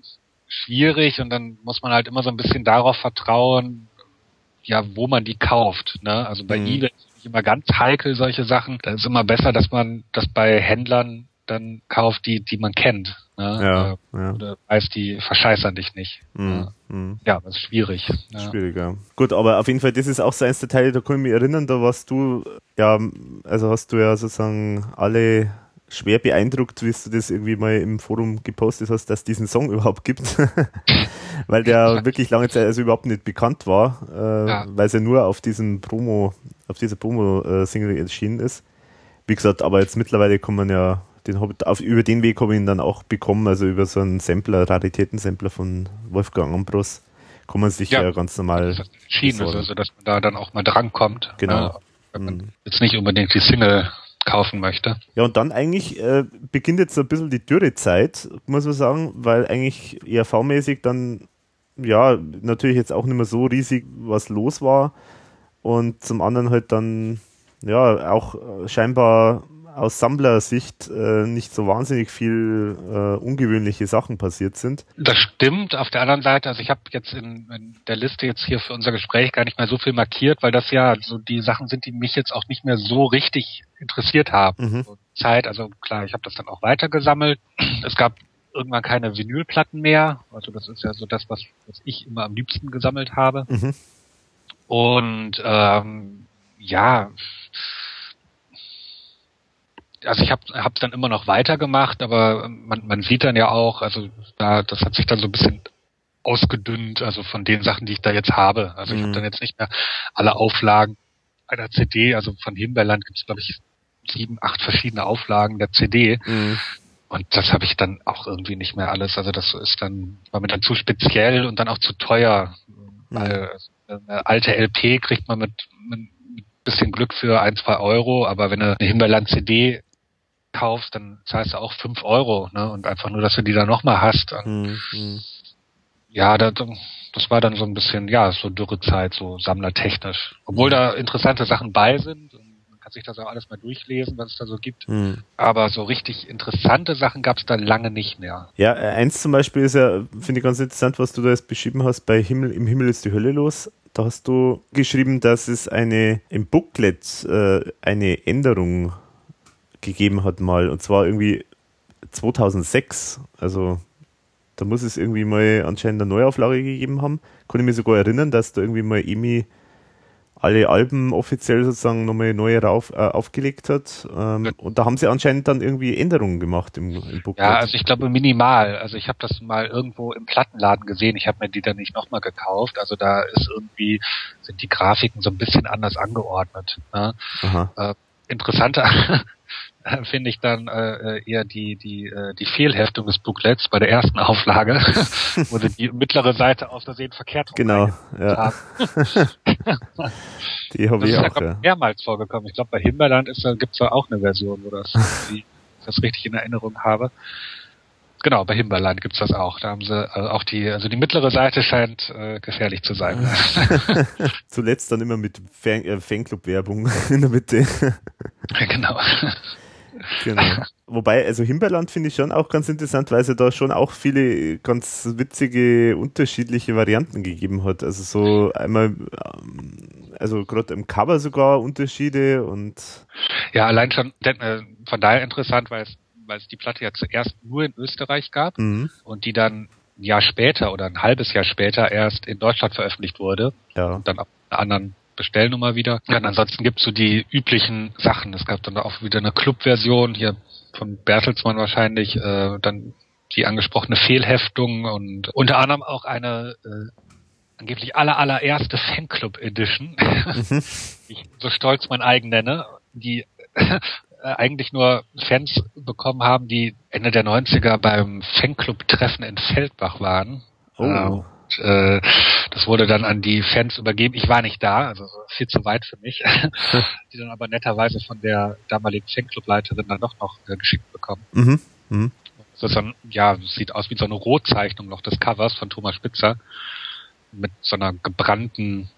[SPEAKER 3] schwierig und dann muss man halt immer so ein bisschen darauf vertrauen, ja, wo man die kauft. Ne? Also bei
[SPEAKER 2] Mhm.
[SPEAKER 3] eBay ist es immer ganz heikel solche Sachen. Da ist immer besser, dass man das bei Händlern dann kauft, die, die man kennt. Ne?
[SPEAKER 2] ja,
[SPEAKER 3] Äh,
[SPEAKER 2] ja.
[SPEAKER 3] Oder weiß, die verscheißern dich nicht.
[SPEAKER 2] Mhm. Mhm.
[SPEAKER 3] Ja, das ist schwierig. Ja.
[SPEAKER 2] Schwieriger. Gut, aber auf jeden Fall, das ist auch so eins der Teile, da kann ich mich erinnern, da warst du, ja, also hast du ja sozusagen alle schwer beeindruckt, wie du das irgendwie mal im Forum gepostet hast, dass es diesen Song überhaupt gibt. weil der wirklich lange Zeit also überhaupt nicht bekannt war, äh,
[SPEAKER 3] Ja.
[SPEAKER 2] weil ja nur auf diesem Promo, auf dieser Promo-Single erschienen ist. Wie gesagt, aber jetzt mittlerweile kann man ja, den hab, auf, über den Weg habe ich ihn dann auch bekommen, also über so einen Sampler, Raritätensampler von Wolfgang Ambros, kann man sich ja,
[SPEAKER 3] Ja.
[SPEAKER 2] ganz normal
[SPEAKER 3] Das ist also dass man da dann auch mal drankommt.
[SPEAKER 2] Genau.
[SPEAKER 3] Ne? Wenn man
[SPEAKER 2] Mhm.
[SPEAKER 3] jetzt nicht unbedingt die Single kaufen möchte.
[SPEAKER 2] Ja, und dann eigentlich äh, beginnt jetzt so ein bisschen die Dürrezeit, muss man sagen, weil eigentlich ERV-mäßig dann, ja, natürlich jetzt auch nicht mehr so riesig was los war und zum anderen halt dann, ja, auch äh, scheinbar aus Sammlersicht äh, nicht so wahnsinnig viel äh, ungewöhnliche Sachen passiert sind.
[SPEAKER 3] Das stimmt. Auf der anderen Seite, also ich habe jetzt in, in, der Liste jetzt hier für unser Gespräch gar nicht mehr so viel markiert, weil das ja so die Sachen sind, die mich jetzt auch nicht mehr so richtig interessiert haben. Mhm. So Zeit, also klar, ich habe das dann auch weitergesammelt. Es gab irgendwann keine Vinylplatten mehr. Also das ist ja so das, was, was ich immer am liebsten gesammelt habe. Mhm. Und ähm, ja, also ich habe hab dann immer noch weitergemacht, aber man, man sieht dann ja auch, also da, das hat sich dann so ein bisschen ausgedünnt, also von den Sachen, die ich da jetzt habe. Also mhm. ich habe dann jetzt nicht mehr alle Auflagen einer CD, also von Himbeerland gibt es, glaube ich, sieben, acht verschiedene Auflagen der CD. Mhm. Und das habe ich dann auch irgendwie nicht mehr alles. Also das ist dann, war mir dann zu speziell und dann auch zu teuer. Mhm. Weil eine alte LP kriegt man mit, mit bisschen Glück für ein, zwei Euro, aber wenn du eine Himbeerland CD kaufst, dann zahlst du auch fünf Euro, ne? Und einfach nur, dass du die da nochmal hast. Mhm. Ja, das, das war dann so ein bisschen, ja, so Dürrezeit, so sammlertechnisch. Obwohl da interessante Sachen bei sind. Man kann sich das auch alles mal durchlesen, was es da so gibt. Mhm. Aber so richtig interessante Sachen gab es da lange nicht mehr.
[SPEAKER 2] Ja, äh, eins zum Beispiel ist ja, finde ich ganz interessant, was du da jetzt beschrieben hast, bei Himmel, im Himmel ist die Hölle los. Da hast du geschrieben, dass es eine im Booklet äh, eine Änderung gegeben hat mal und zwar irgendwie 2006. Also da muss es irgendwie mal anscheinend eine Neuauflage gegeben haben. Kann ich mir sogar erinnern, dass da irgendwie mal EMI alle Alben offiziell sozusagen nochmal neu rauf, äh, aufgelegt hat. Ähm, und da haben sie anscheinend dann irgendwie Änderungen gemacht im, im
[SPEAKER 3] Booklet. Ja, also ich glaube minimal. Also ich habe das mal irgendwo im Plattenladen gesehen. Ich habe mir die dann nicht nochmal gekauft. Also da ist irgendwie, sind die Grafiken so ein bisschen anders angeordnet. Ne? Äh, interessanter finde ich dann äh, eher die die äh, die Fehlheftung des Booklets bei der ersten Auflage, wo sie die mittlere Seite aus Versehen verkehrt
[SPEAKER 2] genau, ja. die habe ich auch,
[SPEAKER 3] ja. mehrmals vorgekommen. Ich glaube, bei Himberland ist, gibt es da auch eine Version, wo das, die, das richtig in Erinnerung habe. Genau, bei Himberland gibt's das auch. Da haben sie äh, auch die, also die mittlere Seite scheint äh, gefährlich zu sein.
[SPEAKER 2] Zuletzt dann immer mit Fan, äh, Fanclub-Werbung in der Mitte.
[SPEAKER 3] genau.
[SPEAKER 2] Genau. Wobei, also Himberland finde ich schon auch ganz interessant, weil es da schon auch viele ganz witzige, unterschiedliche Varianten gegeben hat. Also so einmal, ähm, also gerade im Cover sogar Unterschiede und.
[SPEAKER 3] Ja, allein schon äh, von daher interessant, weil es, weil es die Platte ja zuerst nur in Österreich gab mhm. und die dann ein Jahr später oder ein halbes Jahr später erst in Deutschland veröffentlicht wurde. Ja. Und dann auf einer anderen Bestellnummer wieder. Ja, und ansonsten gibt's so die üblichen Sachen. Es gab dann auch wieder eine Club-Version, hier von Bertelsmann wahrscheinlich, äh, dann die angesprochene Fehlheftung und unter anderem auch eine äh, angeblich aller allererste Fanclub Edition, mhm. ich so stolz mein eigen nenne, die äh, eigentlich nur Fans bekommen haben, die Ende der 90er beim Fanclub-Treffen in Feldbach waren. Oh. Ähm, äh, das wurde dann an die Fans übergeben. Ich war nicht da, also viel zu weit für mich. die dann aber netterweise von der damaligen Fanclubleiterin dann doch noch äh, geschickt bekommen. Mhm. Mhm. Das ist dann, ja, sieht aus wie so eine Rotzeichnung noch des Covers von Thomas Spitzer mit so einer gebrannten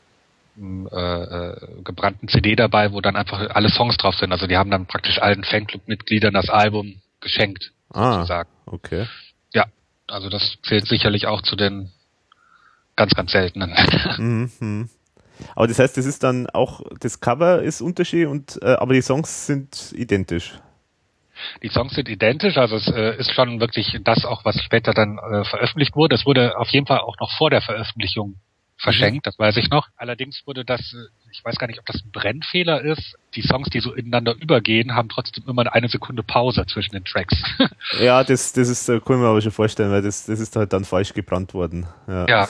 [SPEAKER 3] äh, äh, gebrannten CD dabei, wo dann einfach alle Songs drauf sind. Also die haben dann praktisch allen Fanclub-Mitgliedern das Album geschenkt, ah, sozusagen.
[SPEAKER 2] Okay.
[SPEAKER 3] Ja, also das zählt sicherlich auch zu den ganz, ganz seltenen.
[SPEAKER 2] Mhm. Aber das heißt, das ist dann auch, das Cover ist Unterschied und äh, aber die Songs sind identisch.
[SPEAKER 3] Die Songs sind identisch, also es äh, ist schon wirklich das auch, was später dann äh, veröffentlicht wurde. Es wurde auf jeden Fall auch noch vor der Veröffentlichung verschenkt, mhm. das weiß ich noch. Allerdings wurde das, äh, ich weiß gar nicht, ob das ein Brennfehler ist. Die Songs, die so ineinander übergehen, haben trotzdem immer eine Sekunde Pause zwischen den Tracks.
[SPEAKER 2] ja, das, das ist, äh, kann ich mir aber schon vorstellen, weil das, das ist halt dann falsch gebrannt worden. Ja.
[SPEAKER 3] ja.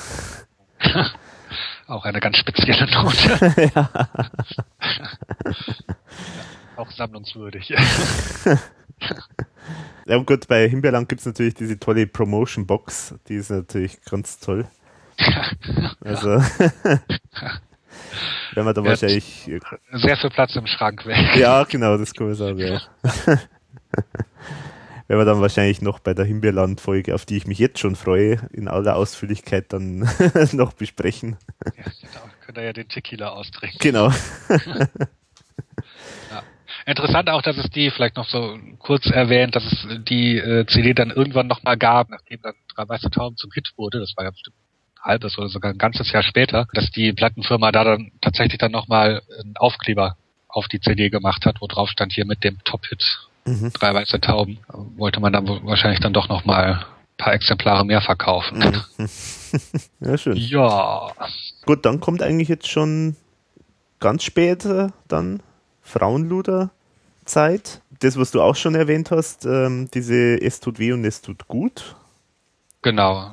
[SPEAKER 3] Auch eine ganz spezielle Note. ja. Auch sammlungswürdig.
[SPEAKER 2] ja, und gut, bei Himbeerland gibt es natürlich diese tolle Promotion Box, die ist natürlich ganz toll. Also, wenn man da ja, wahrscheinlich.
[SPEAKER 3] Sehr viel Platz im Schrank weg.
[SPEAKER 2] Ja, genau, das kann man sagen, ja. Wenn wir dann wahrscheinlich noch bei der Himbeerland-Folge, auf die ich mich jetzt schon freue, in aller Ausführlichkeit dann noch besprechen.
[SPEAKER 3] Ja, genau. Könnt ihr ja den Tequila austrinken.
[SPEAKER 2] Genau.
[SPEAKER 3] ja. Interessant auch, dass es die, vielleicht noch so kurz erwähnt, dass es die äh, CD dann irgendwann nochmal gab, nachdem dann Drei Weiße Tauben zum Hit wurde, das war ja bestimmt halbes oder sogar ein ganzes Jahr später, dass die Plattenfirma da dann tatsächlich dann nochmal einen Aufkleber auf die CD gemacht hat, wo drauf stand hier mit dem Top-Hit
[SPEAKER 2] Mhm.
[SPEAKER 3] Drei Weiße Tauben. Wollte man dann wahrscheinlich dann doch nochmal ein paar Exemplare mehr verkaufen.
[SPEAKER 2] Mhm. Ja, schön.
[SPEAKER 3] Ja.
[SPEAKER 2] Gut, dann kommt eigentlich jetzt schon ganz spät äh, dann Frauenluder-Zeit. Das, was du auch schon erwähnt hast, ähm, diese Es tut weh und es tut gut.
[SPEAKER 3] Genau.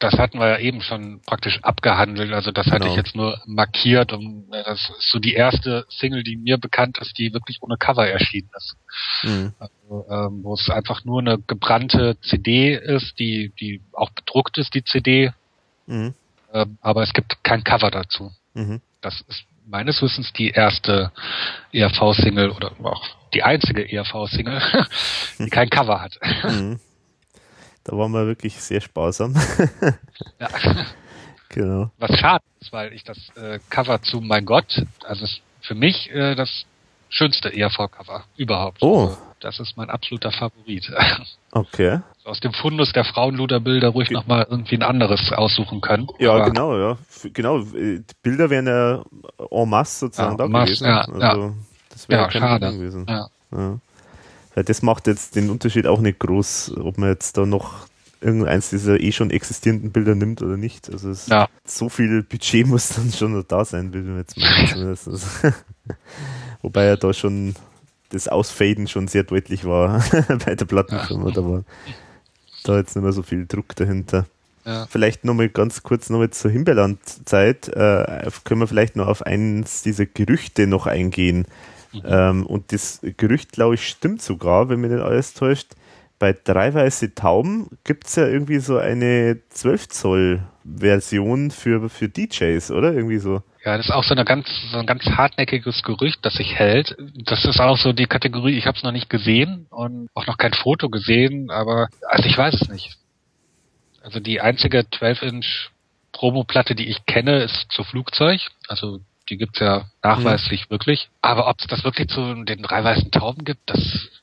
[SPEAKER 3] Das hatten wir ja eben schon praktisch abgehandelt. Also das hatte
[SPEAKER 2] Genau.
[SPEAKER 3] ich jetzt nur markiert und äh, das ist so die erste Single, die mir bekannt ist, die wirklich ohne Cover erschienen ist.
[SPEAKER 2] Mhm.
[SPEAKER 3] Also, ähm, wo es einfach nur eine gebrannte CD ist, die, die auch bedruckt ist, die CD,
[SPEAKER 2] Mhm.
[SPEAKER 3] ähm, aber es gibt kein Cover dazu.
[SPEAKER 2] Mhm.
[SPEAKER 3] Das ist meines Wissens die erste ERV-Single oder auch die einzige ERV-Single, die kein Cover hat.
[SPEAKER 2] Mhm. Da waren wir wirklich sehr sparsam.
[SPEAKER 3] Ja.
[SPEAKER 2] genau.
[SPEAKER 3] Was schade ist, weil ich das äh, Cover zu Mein Gott, also ist für mich äh, das schönste ERV-Cover überhaupt.
[SPEAKER 2] Oh.
[SPEAKER 3] Also, das ist mein absoluter Favorit.
[SPEAKER 2] Okay.
[SPEAKER 3] Aus dem Fundus der Frauenluderbilder ruhig
[SPEAKER 2] Ge-
[SPEAKER 3] nochmal irgendwie ein anderes aussuchen können.
[SPEAKER 2] Ja,
[SPEAKER 3] Aber
[SPEAKER 2] genau, ja. Genau, äh, die Bilder wären ja en masse sozusagen
[SPEAKER 3] Ja,
[SPEAKER 2] da
[SPEAKER 3] masse,
[SPEAKER 2] gewesen.
[SPEAKER 3] ja,
[SPEAKER 2] also, Das wäre
[SPEAKER 3] Ja,
[SPEAKER 2] kein
[SPEAKER 3] schade.
[SPEAKER 2] Gewesen.
[SPEAKER 3] Ja.
[SPEAKER 2] Ja. Weil das macht jetzt den Unterschied auch nicht groß, ob man jetzt da noch irgendeins dieser eh schon existierenden Bilder nimmt oder nicht. Also es
[SPEAKER 3] Ja.
[SPEAKER 2] so viel Budget muss dann schon noch da sein, will ich jetzt mal Wobei ja da schon das Ausfaden schon sehr deutlich war bei der Plattenfirma. Da war da jetzt nicht mehr so viel Druck dahinter.
[SPEAKER 3] Ja.
[SPEAKER 2] Vielleicht nochmal ganz kurz nochmal zur Himbeerland-Zeit. Äh, können wir vielleicht noch auf eins dieser Gerüchte noch eingehen. Ähm, und das Gerücht, glaube ich, stimmt sogar, wenn mir nicht alles täuscht. Bei Drei Weiße Tauben gibt es ja irgendwie so eine 12-Zoll-Version für, für DJs, oder? Irgendwie so.
[SPEAKER 3] Ja, das ist auch so, eine ganz, so ein ganz hartnäckiges Gerücht, das sich hält. Das ist auch so die Kategorie, ich habe es noch nicht gesehen und auch noch kein Foto gesehen, aber also ich weiß es nicht. Also die einzige 12-Inch Promoplatte, die ich kenne, ist zu Flugzeug. Also die gibt's ja nachweislich wirklich. Aber ob es das wirklich zu den drei weißen Tauben gibt, das,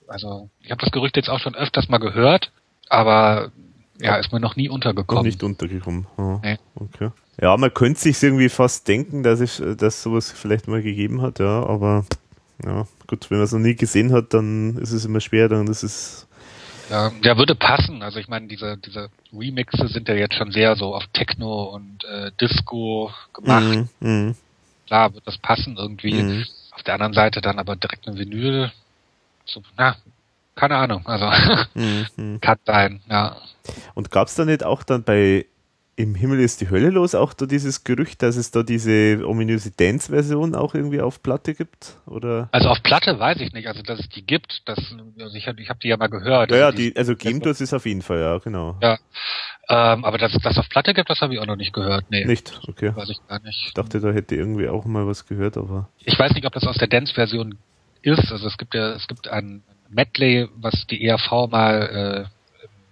[SPEAKER 3] also ich habe das Gerücht jetzt auch schon öfters mal gehört, aber ja, ist mir noch nie
[SPEAKER 2] Noch
[SPEAKER 3] untergekommen.
[SPEAKER 2] nicht untergekommen. Ja,
[SPEAKER 3] Nee.
[SPEAKER 2] okay. ja man könnte sich irgendwie fast denken, dass es dass sowas vielleicht mal gegeben hat, ja, aber ja, gut, wenn man es noch nie gesehen hat, dann ist es immer schwer, dann ist es
[SPEAKER 3] Ja, der würde passen. Also ich meine, diese, diese Remixe sind ja jetzt schon sehr so auf Techno und äh, Disco gemacht.
[SPEAKER 2] Mhm, mhm,
[SPEAKER 3] Klar, wird das passen irgendwie.
[SPEAKER 2] Mhm.
[SPEAKER 3] Auf der anderen Seite dann aber direkt eine Vinyl. So, na, keine Ahnung. Also
[SPEAKER 2] mhm.
[SPEAKER 3] kann sein, ja.
[SPEAKER 2] Und gab es da nicht auch dann bei Im Himmel ist die Hölle los auch da dieses Gerücht, dass es da diese ominöse Dance-Version auch irgendwie auf Platte gibt? Oder?
[SPEAKER 3] Also auf Platte weiß ich nicht, also dass es die gibt, das, also ich habe ich hab die ja mal gehört.
[SPEAKER 2] Ja, ja,
[SPEAKER 3] also
[SPEAKER 2] die, also geben tut es auf jeden Fall, ja, genau.
[SPEAKER 3] Ja. Ähm, aber dass es das auf Platte gibt, das habe ich auch noch nicht gehört. Nee,
[SPEAKER 2] Nicht? Okay.
[SPEAKER 3] weiß ich gar nicht.
[SPEAKER 2] Ich dachte, da hätte irgendwie auch mal was gehört, aber.
[SPEAKER 3] Ich weiß nicht, ob das aus der Dance-Version ist. Also es gibt ja, es gibt ein Medley, was die ERV mal äh,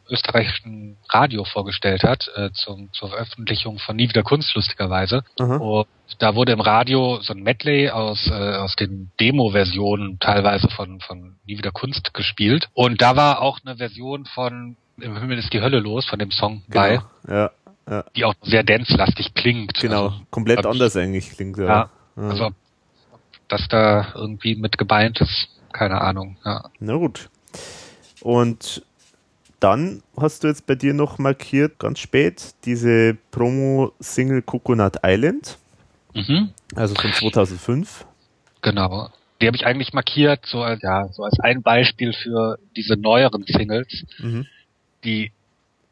[SPEAKER 3] österreichischen Radio vorgestellt hat, äh, zum, zur Veröffentlichung von Nie wieder Kunst, lustigerweise.
[SPEAKER 2] Aha.
[SPEAKER 3] Und da wurde im Radio so ein Medley aus, äh, aus den Demo-Versionen teilweise von, von Nie wieder Kunst gespielt. Und da war auch eine Version von Im Himmel ist die Hölle los, von dem Song bei,
[SPEAKER 2] Genau. Ja, ja,
[SPEAKER 3] die auch sehr dance-lastig klingt.
[SPEAKER 2] genau.
[SPEAKER 3] Also,
[SPEAKER 2] Komplett
[SPEAKER 3] ich-
[SPEAKER 2] anders eigentlich klingt, ja.
[SPEAKER 3] Ja, also ob, ob das da irgendwie mit gebeint ist, keine Ahnung. Ja.
[SPEAKER 2] Na gut. Und dann hast du jetzt bei dir noch markiert, ganz spät, diese Promo-Single Coconut Island,
[SPEAKER 3] Mhm.
[SPEAKER 2] also von 2005.
[SPEAKER 3] Genau. Die habe ich eigentlich markiert, so als, ja, so als ein Beispiel für diese neueren Singles,
[SPEAKER 2] Mhm.
[SPEAKER 3] die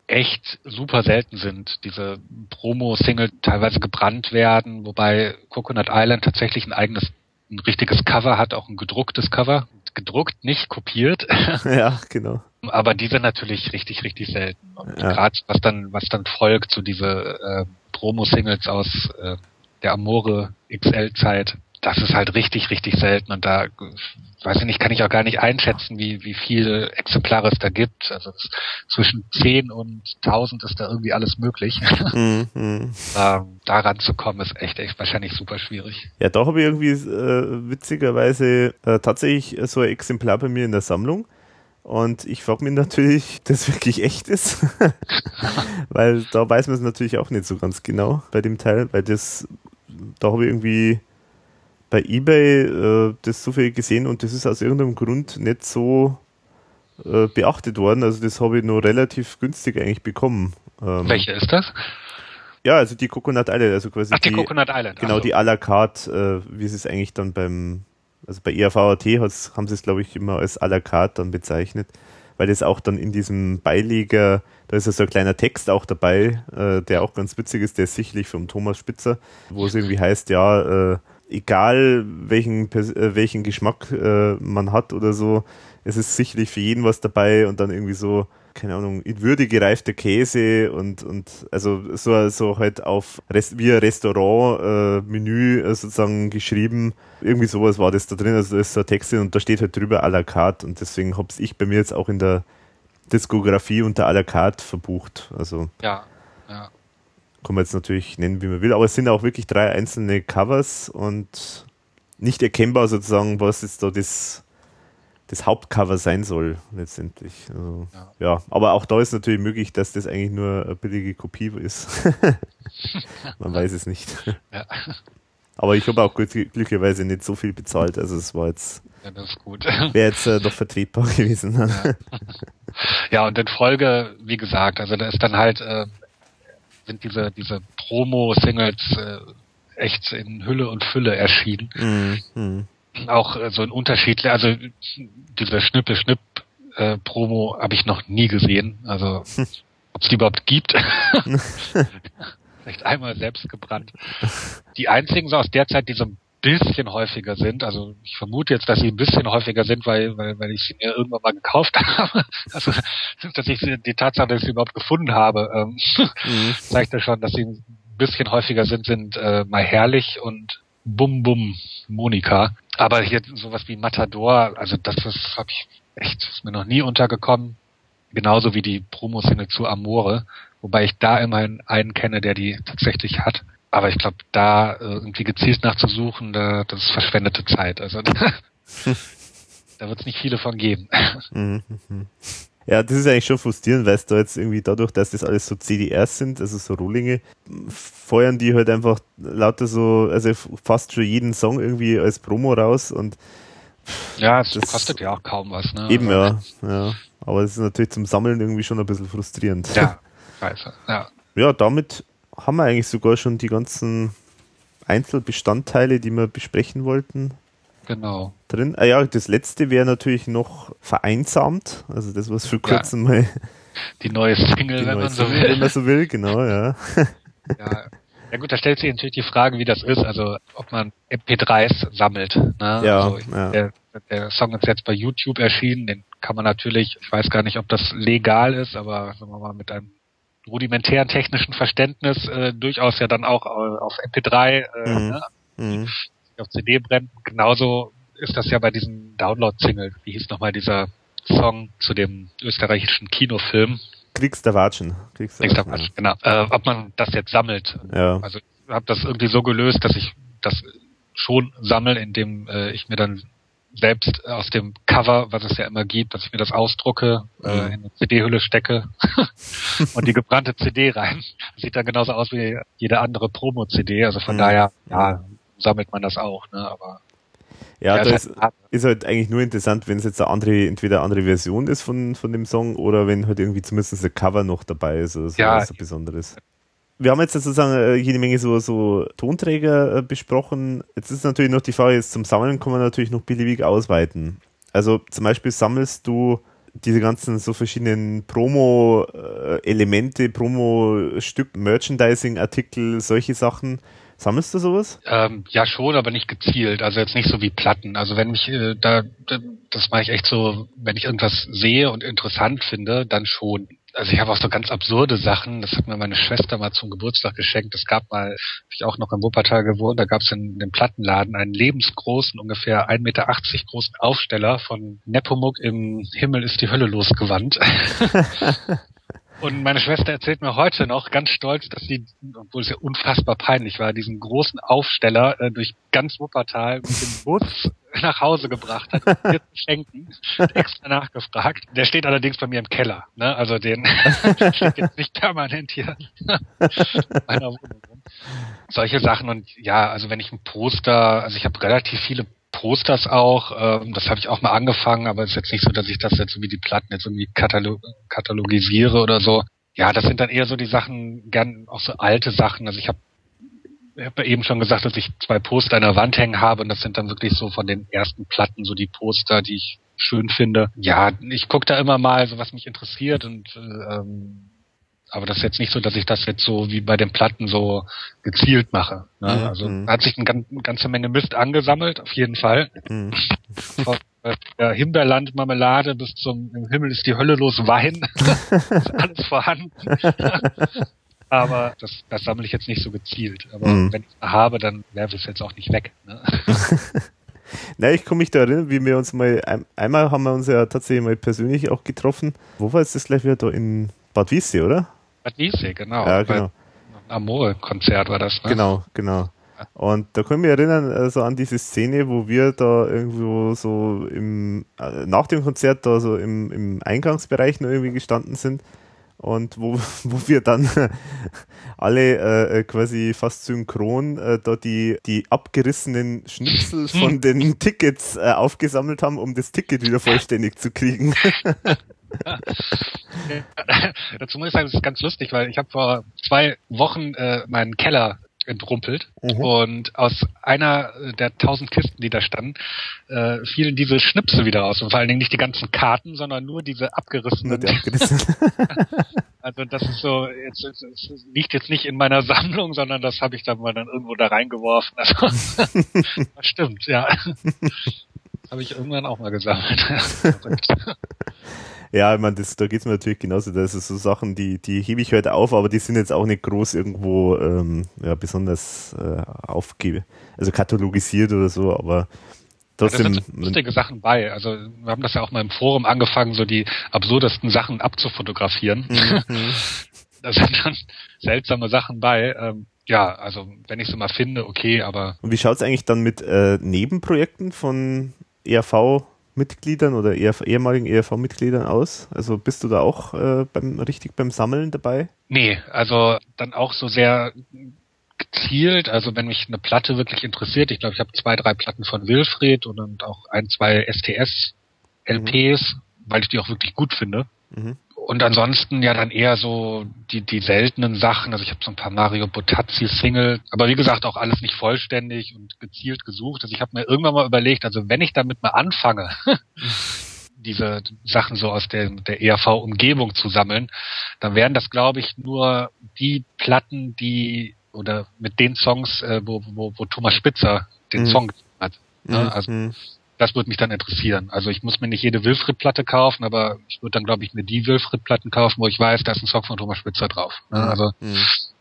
[SPEAKER 3] echt super selten sind. Diese Promo-Single teilweise gebrannt werden, wobei Coconut Island tatsächlich ein eigenes, ein richtiges Cover hat, auch ein gedrucktes Cover. Gedruckt, nicht kopiert.
[SPEAKER 2] ja, genau.
[SPEAKER 3] Aber die sind natürlich richtig, richtig selten. Und
[SPEAKER 2] Ja.
[SPEAKER 3] gerade was dann, was dann folgt, so diese äh, Promo-Singles aus äh, der Amore XL-Zeit, das ist halt richtig, richtig selten und da weiß ich nicht, kann ich auch gar nicht einschätzen, wie, wie viele Exemplare es da gibt. Also zwischen 10 und 1000 ist da irgendwie alles möglich. Mhm. ähm, daran zu kommen ist echt, echt wahrscheinlich super schwierig.
[SPEAKER 2] Ja, da habe ich irgendwie äh, witzigerweise äh, tatsächlich so ein Exemplar bei mir in der Sammlung. Und ich frage mich natürlich, das wirklich echt ist. weil da weiß man es natürlich auch nicht so ganz genau bei dem Teil, weil das, da habe ich irgendwie bei eBay äh, das zufällig gesehen und das ist aus irgendeinem Grund nicht so äh, beachtet worden. Also das habe ich nur relativ günstig eigentlich bekommen.
[SPEAKER 3] Ähm, Welche ist das?
[SPEAKER 2] Ja, also die Coconut Island, also quasi
[SPEAKER 3] Ach, die, die Coconut Island.
[SPEAKER 2] Genau, also. die à la carte, äh, wie sie es eigentlich dann beim, also bei ERVAT haben sie es, glaube ich, immer als à la carte dann bezeichnet, weil das auch dann in diesem Beileger, da ist ja so ein kleiner Text auch dabei, äh, der auch ganz witzig ist, der ist sicherlich vom Thomas Spitzer, wo es irgendwie heißt, ja, äh, egal welchen, äh, welchen Geschmack äh, man hat oder so, es ist sicherlich für jeden was dabei und dann irgendwie so, keine Ahnung, in Würde gereifter Käse und, und also so, so halt auf Rest, wie ein Restaurant-Menü äh, sozusagen geschrieben. Irgendwie sowas war das da drin, also da ist so ein Text und da steht halt drüber à la carte und deswegen hab's ich bei mir jetzt auch in der Diskografie unter à la carte verbucht. Also
[SPEAKER 3] ja, ja
[SPEAKER 2] kann man jetzt natürlich nennen, wie man will, aber es sind auch wirklich drei einzelne Covers und nicht erkennbar sozusagen, was jetzt da das, das Hauptcover sein soll, letztendlich. Also, ja. ja. aber auch da ist natürlich möglich, dass das eigentlich nur eine billige Kopie ist. man weiß es nicht. Ja. Aber ich habe auch glücklicherweise nicht so viel bezahlt, also es war jetzt.
[SPEAKER 3] Ja, das ist gut.
[SPEAKER 2] Wäre jetzt äh, doch vertretbar gewesen.
[SPEAKER 3] Ja. ja, und in Folge, wie gesagt, also da ist dann halt äh, sind diese, diese Promo-Singles äh, echt in Hülle und Fülle erschienen. Mhm. Auch äh, so ein Unterschied, also diese Schnippe-Schnipp-Promo äh, habe ich noch nie gesehen. Also ob es die überhaupt gibt. Vielleicht einmal selbst gebrannt. Die einzigen so aus der Zeit, die so ein bisschen häufiger sind. Also ich vermute jetzt, dass sie ein bisschen häufiger sind, weil, weil, weil ich sie mir irgendwann mal gekauft habe. Also dass ich sie, die Tatsache, dass ich sie überhaupt gefunden habe, ähm, mhm. zeigt ja schon, dass sie ein bisschen häufiger sind, sind äh, mal herrlich und Bum Bum Monika. Aber hier sowas wie Matador, also das ist, habe ich echt, ist mir noch nie untergekommen. Genauso wie die Promo-Single zu Amore, wobei ich da immerhin einen kenne, der die tatsächlich hat. Aber ich glaube, da äh, irgendwie gezielt nachzusuchen, da, das ist verschwendete Zeit. Also da, da wird es nicht viele von geben.
[SPEAKER 2] Ja, das ist eigentlich schon frustrierend, weil es da jetzt irgendwie dadurch, dass das alles so CDRs sind, also so Rohlinge, feuern die halt einfach lauter so, also fast schon jeden Song irgendwie als Promo raus und
[SPEAKER 3] ja, es das kostet ja auch kaum was, ne?
[SPEAKER 2] Eben, also, ja, ja. Aber es ist natürlich zum Sammeln irgendwie schon ein bisschen frustrierend.
[SPEAKER 3] Ja, scheiße, ja.
[SPEAKER 2] Ja, damit haben wir eigentlich sogar schon die ganzen Einzelbestandteile, die wir besprechen wollten.
[SPEAKER 3] Genau.
[SPEAKER 2] Drin. Ah ja, das letzte wäre natürlich noch vereinsamt. Also das, was für kurzem ja. mal.
[SPEAKER 3] Die neue Single, die wenn neue man so will.
[SPEAKER 2] Wenn man so will, genau, ja.
[SPEAKER 3] ja. Ja gut, da stellt sich natürlich die Frage, wie das ist, also ob man MP3s sammelt. Ne?
[SPEAKER 2] Ja,
[SPEAKER 3] also
[SPEAKER 2] ja.
[SPEAKER 3] Der, der Song ist jetzt bei YouTube erschienen, den kann man natürlich, ich weiß gar nicht, ob das legal ist, aber sagen wir mal mit einem rudimentären technischen Verständnis äh, durchaus ja dann auch äh, auf MP3 äh, mhm. ne, mhm. Auf CD brennt. Genauso ist das ja bei diesen Download-Singles. Wie hieß nochmal dieser Song zu dem österreichischen Kinofilm?
[SPEAKER 2] Kriegs der Watschen.
[SPEAKER 3] Kriegs der Watschen, genau. Äh, ob man das jetzt sammelt.
[SPEAKER 2] Ja.
[SPEAKER 3] Also ich habe das irgendwie so gelöst, dass ich das schon sammle, indem äh, ich mir dann selbst aus dem Cover, was es ja immer gibt, dass ich mir das ausdrucke, äh, mhm. äh, in eine CD-Hülle stecke und die gebrannte CD rein. Sieht dann genauso aus wie jede andere Promo-CD. Also von mhm. daher, ja, sammelt man das auch, ne? Aber
[SPEAKER 2] ja, ja das ist halt, eigentlich nur interessant, wenn es jetzt eine andere, entweder eine andere Version ist von, von dem Song oder wenn halt irgendwie zumindest ein Cover noch dabei ist. Also ja, was Besonderes wir haben jetzt sozusagen äh, jede Menge so, so Tonträger äh, besprochen. Jetzt ist natürlich noch die Frage, jetzt zum Sammeln kann man natürlich noch beliebig ausweiten. Also zum Beispiel sammelst du diese ganzen so verschiedenen Promo-Elemente, Promo-Stück, Merchandising-Artikel, solche Sachen. Sammelst du sowas?
[SPEAKER 3] Ähm, ja, schon, aber nicht gezielt. Also jetzt nicht so wie Platten. Also wenn mich äh, da, das mache ich echt so, wenn ich irgendwas sehe und interessant finde, dann schon. also ich habe auch so ganz absurde Sachen. Das hat mir meine Schwester mal zum Geburtstag geschenkt. Es gab mal, hab ich auch noch in Wuppertal gewohnt, da gab es in dem Plattenladen einen lebensgroßen, ungefähr 1,80 Meter großen Aufsteller von Nepomuk im Himmel ist die Hölle losgewandt. Und meine Schwester erzählt mir heute noch ganz stolz, dass sie, obwohl es ja unfassbar peinlich war, diesen großen Aufsteller äh, durch ganz Wuppertal mit dem Bus nach Hause gebracht hat, mir zu schenken, extra nachgefragt. Der steht allerdings bei mir im Keller. Ne? Also den steht jetzt nicht permanent hier in meiner Wohnung. Solche Sachen und ja, also wenn ich ein Poster, also ich habe relativ viele Posters auch. Ähm, das habe ich auch mal angefangen, aber es ist jetzt nicht so, dass ich das jetzt wie die Platten jetzt irgendwie katalog katalogisiere oder so. Ja, das sind dann eher so die Sachen, gern auch so alte Sachen. Also ich habe ich habe eben schon gesagt, dass ich zwei Poster an der Wand hängen habe und das sind dann wirklich so von den ersten Platten so die Poster, die ich schön finde. Ja, ich gucke da immer mal, so was mich interessiert und ähm, aber das ist jetzt nicht so, dass ich das jetzt so wie bei den Platten so gezielt mache. Ne? Mhm. Also hat sich eine, ganz, ganze Menge Mist angesammelt, auf jeden Fall. Mhm. Von äh, Himbeerland Marmelade bis zum im Himmel ist die Hölle los Wein. ist alles vorhanden. aber das, das sammle ich jetzt nicht so gezielt. Aber mhm. wenn ich es habe, dann werfe ich es jetzt auch nicht weg. Ne?
[SPEAKER 2] Na, ich komme mich da erinnern, wie wir uns mal, einmal haben wir uns ja tatsächlich mal persönlich auch getroffen. Wo war jetzt das gleich wieder? Da in Bad Wiessee, oder?
[SPEAKER 3] Wiessee, genau.
[SPEAKER 2] Ja, genau.
[SPEAKER 3] Amore-Konzert war das,
[SPEAKER 2] ne? Genau, genau. Und da können wir erinnern, also an diese Szene, wo wir da irgendwo so im, äh, nach dem Konzert da so im, im Eingangsbereich noch irgendwie gestanden sind und wo, wo wir dann alle äh, äh, quasi fast synchron äh, da die, die abgerissenen Schnipsel von den Tickets äh, aufgesammelt haben, um das Ticket wieder vollständig zu kriegen.
[SPEAKER 3] Dazu muss ich sagen, das ist ganz lustig, weil ich habe vor zwei Wochen äh, meinen Keller entrumpelt mhm. und aus einer der tausend Kisten, die da standen, äh, fielen diese Schnipsel wieder aus und vor allen Dingen nicht die ganzen Karten, sondern nur diese abgerissenen. Die abgerissenen. also das ist so, jetzt, es, es liegt jetzt nicht in meiner Sammlung, sondern das habe ich dann mal dann irgendwo da reingeworfen. Also das stimmt, ja. habe ich irgendwann auch mal gesammelt.
[SPEAKER 2] Ja, ich meine, das, da geht's mir natürlich genauso. Das ist so Sachen, die, die hebe ich heute auf, aber die sind jetzt auch nicht groß irgendwo ähm, ja, besonders äh, aufgebe, also katalogisiert oder so, aber trotzdem. Ja, da
[SPEAKER 3] sind lustige Sachen bei. Also wir haben das ja auch mal im Forum angefangen, so die absurdesten Sachen abzufotografieren. Mhm. da sind dann seltsame Sachen bei. Ähm, ja, also wenn ich sie mal finde, okay, aber.
[SPEAKER 2] Und wie schaut's eigentlich dann mit äh, Nebenprojekten von ERV Mitgliedern oder ehemaligen ERV-Mitgliedern aus? Also bist du da auch äh, beim, richtig beim Sammeln dabei?
[SPEAKER 3] Nee, also dann auch so sehr gezielt, also wenn mich eine Platte wirklich interessiert, ich glaube, ich habe zwei, drei Platten von Wilfried und auch ein, zwei STS-LPs, mhm. weil ich die auch wirklich gut finde. Mhm und ansonsten ja dann eher so die, die seltenen Sachen. Also ich habe so ein paar Mario Botazzi Single, aber wie gesagt auch alles nicht vollständig und gezielt gesucht. Also ich habe mir irgendwann mal überlegt, also wenn ich damit mal anfange, diese Sachen so aus der, der ERV-Umgebung zu sammeln, dann wären das, glaube ich, nur die Platten, die oder mit den Songs, äh, wo, wo, wo Thomas Spitzer den mhm. Song hat. Ne? Mhm. Also mhm das würde mich dann interessieren. Also ich muss mir nicht jede Wilfried-Platte kaufen, aber ich würde dann, glaube ich, mir die Wilfried-Platten kaufen, wo ich weiß, da ist ein Song von Thomas Spitzer drauf. Ne? Mhm. Also mhm.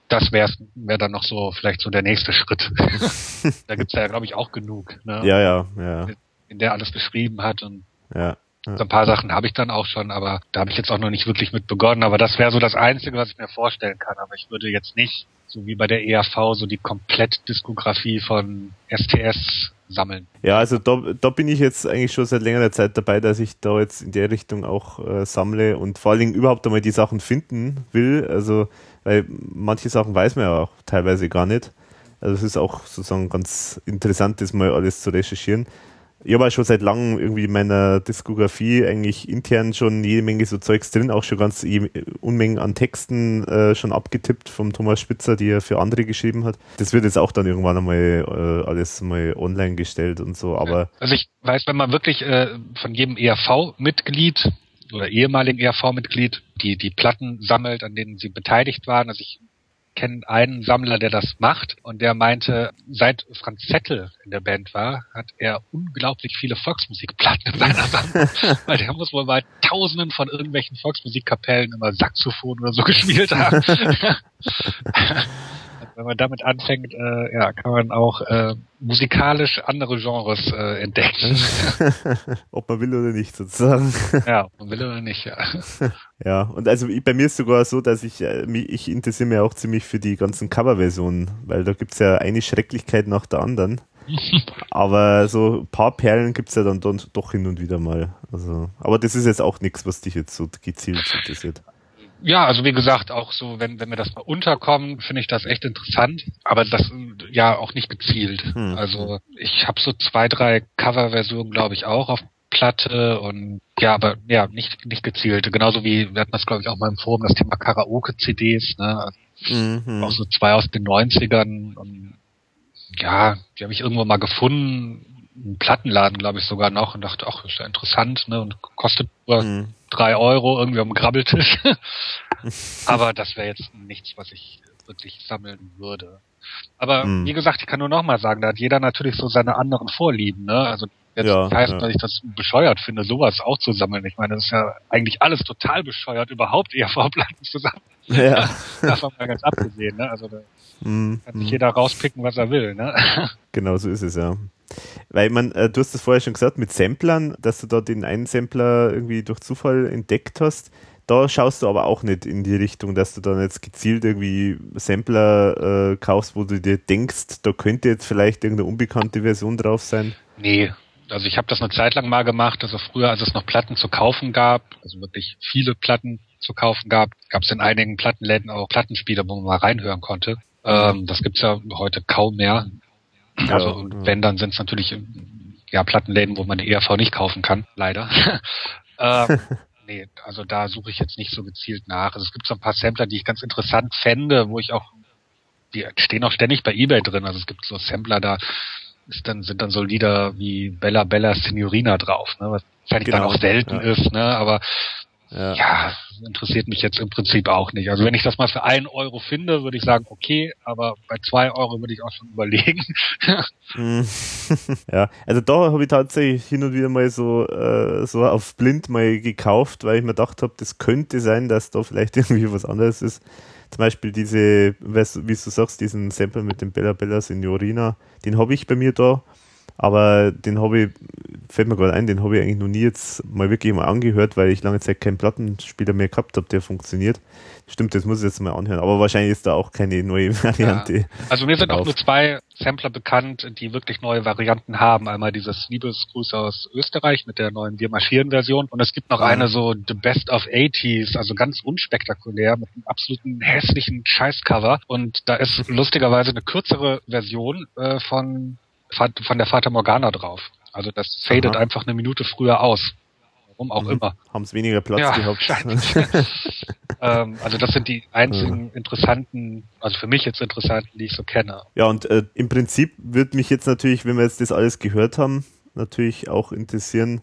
[SPEAKER 3] das wäre wär dann noch so vielleicht so der nächste Schritt. da gibt's ja, glaube ich, auch genug. Ne?
[SPEAKER 2] Ja, ja, ja.
[SPEAKER 3] In der alles geschrieben hat und
[SPEAKER 2] ja. Ja.
[SPEAKER 3] So ein paar Sachen habe ich dann auch schon, aber da habe ich jetzt auch noch nicht wirklich mit begonnen. Aber das wäre so das Einzige, was ich mir vorstellen kann. Aber ich würde jetzt nicht, so wie bei der ERV, so die Komplettdiskografie von STS sammeln.
[SPEAKER 2] Ja, also da, da bin ich jetzt eigentlich schon seit längerer Zeit dabei, dass ich da jetzt in der Richtung auch äh, sammle und vor allen Dingen überhaupt einmal die Sachen finden will. Also, weil manche Sachen weiß man ja auch teilweise gar nicht. Also es ist auch sozusagen ganz interessant, das mal alles zu recherchieren ich habe schon seit langem irgendwie in meiner Diskografie eigentlich intern schon jede Menge so Zeugs drin, auch schon ganz Unmengen an Texten äh, schon abgetippt vom Thomas Spitzer, die er für andere geschrieben hat. Das wird jetzt auch dann irgendwann einmal äh, alles mal online gestellt und so, aber.
[SPEAKER 3] Also ich weiß, wenn man wirklich äh, von jedem ERV-Mitglied oder ehemaligen ERV-Mitglied die, die Platten sammelt, an denen sie beteiligt waren, also ich kenne einen Sammler, der das macht und der meinte, seit Franz Zettel in der Band war, hat er unglaublich viele Volksmusikplatten in seiner Sammlung, weil der muss wohl bei Tausenden von irgendwelchen Volksmusikkapellen immer Saxophon oder so gespielt haben. wenn man damit anfängt, äh, ja, kann man auch äh, musikalisch andere Genres äh, entdecken.
[SPEAKER 2] ob man will oder nicht, sozusagen.
[SPEAKER 3] ja, ob man will oder nicht, ja.
[SPEAKER 2] Ja, und also bei mir ist sogar so, dass ich, äh, ich interessiere mich auch ziemlich für die ganzen Coverversionen, weil da gibt's ja eine Schrecklichkeit nach der anderen. aber so ein paar Perlen gibt's ja dann doch hin und wieder mal. Also, aber das ist jetzt auch nichts, was dich jetzt so gezielt interessiert.
[SPEAKER 3] Ja, also wie gesagt, auch so, wenn, wenn mir das mal unterkommt, finde ich das echt interessant, aber das ja auch nicht gezielt. Hm. Also ich habe so zwei, drei Coverversionen, glaube ich, auch auf Platte und ja, aber ja, nicht, nicht gezielt. Genauso wie, wir hatten das, glaube ich, auch mal im Forum, das Thema Karaoke-CDs, ne? Mhm. Auch so zwei aus den 90ern und ja, die habe ich irgendwo mal gefunden, im Plattenladen, glaube ich, sogar noch und dachte, ach, ist ja interessant, ne? Und kostet nur mhm. drei Euro irgendwie am Grabbeltisch. Aber das wäre jetzt nichts, was ich wirklich sammeln würde. Aber mhm. wie gesagt, ich kann nur noch mal sagen, da hat jeder natürlich so seine anderen Vorlieben, ne? Also jetzt ja, heißt, ja. dass ich das bescheuert finde, sowas auch zu sammeln. Ich meine, das ist ja eigentlich alles total bescheuert, überhaupt ERV-Platten zu sammeln. Ja. Davon mal ganz abgesehen, ne? Also da mhm. kann sich jeder rauspicken, was er will, ne?
[SPEAKER 2] Genau so ist es, ja. Weil man, äh, du hast das vorher schon gesagt, mit Samplern, dass du da den einen Sampler irgendwie durch Zufall entdeckt hast. Da schaust du aber auch nicht in die Richtung, dass du dann jetzt gezielt irgendwie Sampler äh, kaufst, wo du dir denkst, da könnte jetzt vielleicht irgendeine unbekannte Version drauf sein.
[SPEAKER 3] Nee, also ich habe das eine Zeit lang mal gemacht, also früher, als es noch Platten zu kaufen gab, also wirklich viele Platten zu kaufen gab, gab es in einigen Plattenläden auch Plattenspieler, wo man mal reinhören konnte. Ähm, das gibt's ja heute kaum mehr. Also ja, und wenn, dann sind es natürlich ja Plattenläden, wo man die ERV nicht kaufen kann, leider. ähm, nee, also da suche ich jetzt nicht so gezielt nach. Also es gibt so ein paar Sampler, die ich ganz interessant fände, wo ich auch, die stehen auch ständig bei Ebay drin. Also es gibt so Sampler, da ist dann, sind dann so Lieder wie Bella Bella Signorina drauf, ne? was wahrscheinlich genau, dann auch selten ja. ist, ne? Aber ja. ja. interessiert mich jetzt im Prinzip auch nicht. Also wenn ich das mal für einen Euro finde, würde ich sagen, okay, aber bei zwei Euro würde ich auch schon überlegen.
[SPEAKER 2] Mhm. ja, also da habe ich tatsächlich hin und wieder mal so, äh, so auf blind mal gekauft, weil ich mir gedacht habe, das könnte sein, dass da vielleicht irgendwie was anderes ist. Zum Beispiel diese, wie du sagst, diesen Sample mit dem Bella Bella Signorina, den habe ich bei mir da aber den habe ich, fällt mir gerade ein, den habe ich eigentlich noch nie jetzt mal wirklich mal angehört, weil ich lange Zeit keinen Plattenspieler mehr gehabt habe, der funktioniert. Stimmt, das muss ich jetzt mal anhören. Aber wahrscheinlich ist da auch keine neue Variante. Ja.
[SPEAKER 3] Also mir sind drauf. auch nur zwei Sampler bekannt, die wirklich neue Varianten haben. Einmal dieses Liebesgruß aus Österreich mit der neuen Wir marschieren Version. Und es gibt noch ja. eine so The Best of 80s, also ganz unspektakulär mit einem absoluten hässlichen Scheißcover. Und da ist lustigerweise eine kürzere Version äh, von von der Fata Morgana drauf. Also das fadet Aha. einfach eine Minute früher aus. Warum auch mhm. immer.
[SPEAKER 2] Haben es weniger Platz ja, gehabt.
[SPEAKER 3] ähm, also das sind die einzigen ja. interessanten, also für mich jetzt interessanten, die ich so kenne.
[SPEAKER 2] Ja, und äh, im Prinzip würde mich jetzt natürlich, wenn wir jetzt das alles gehört haben, natürlich auch interessieren,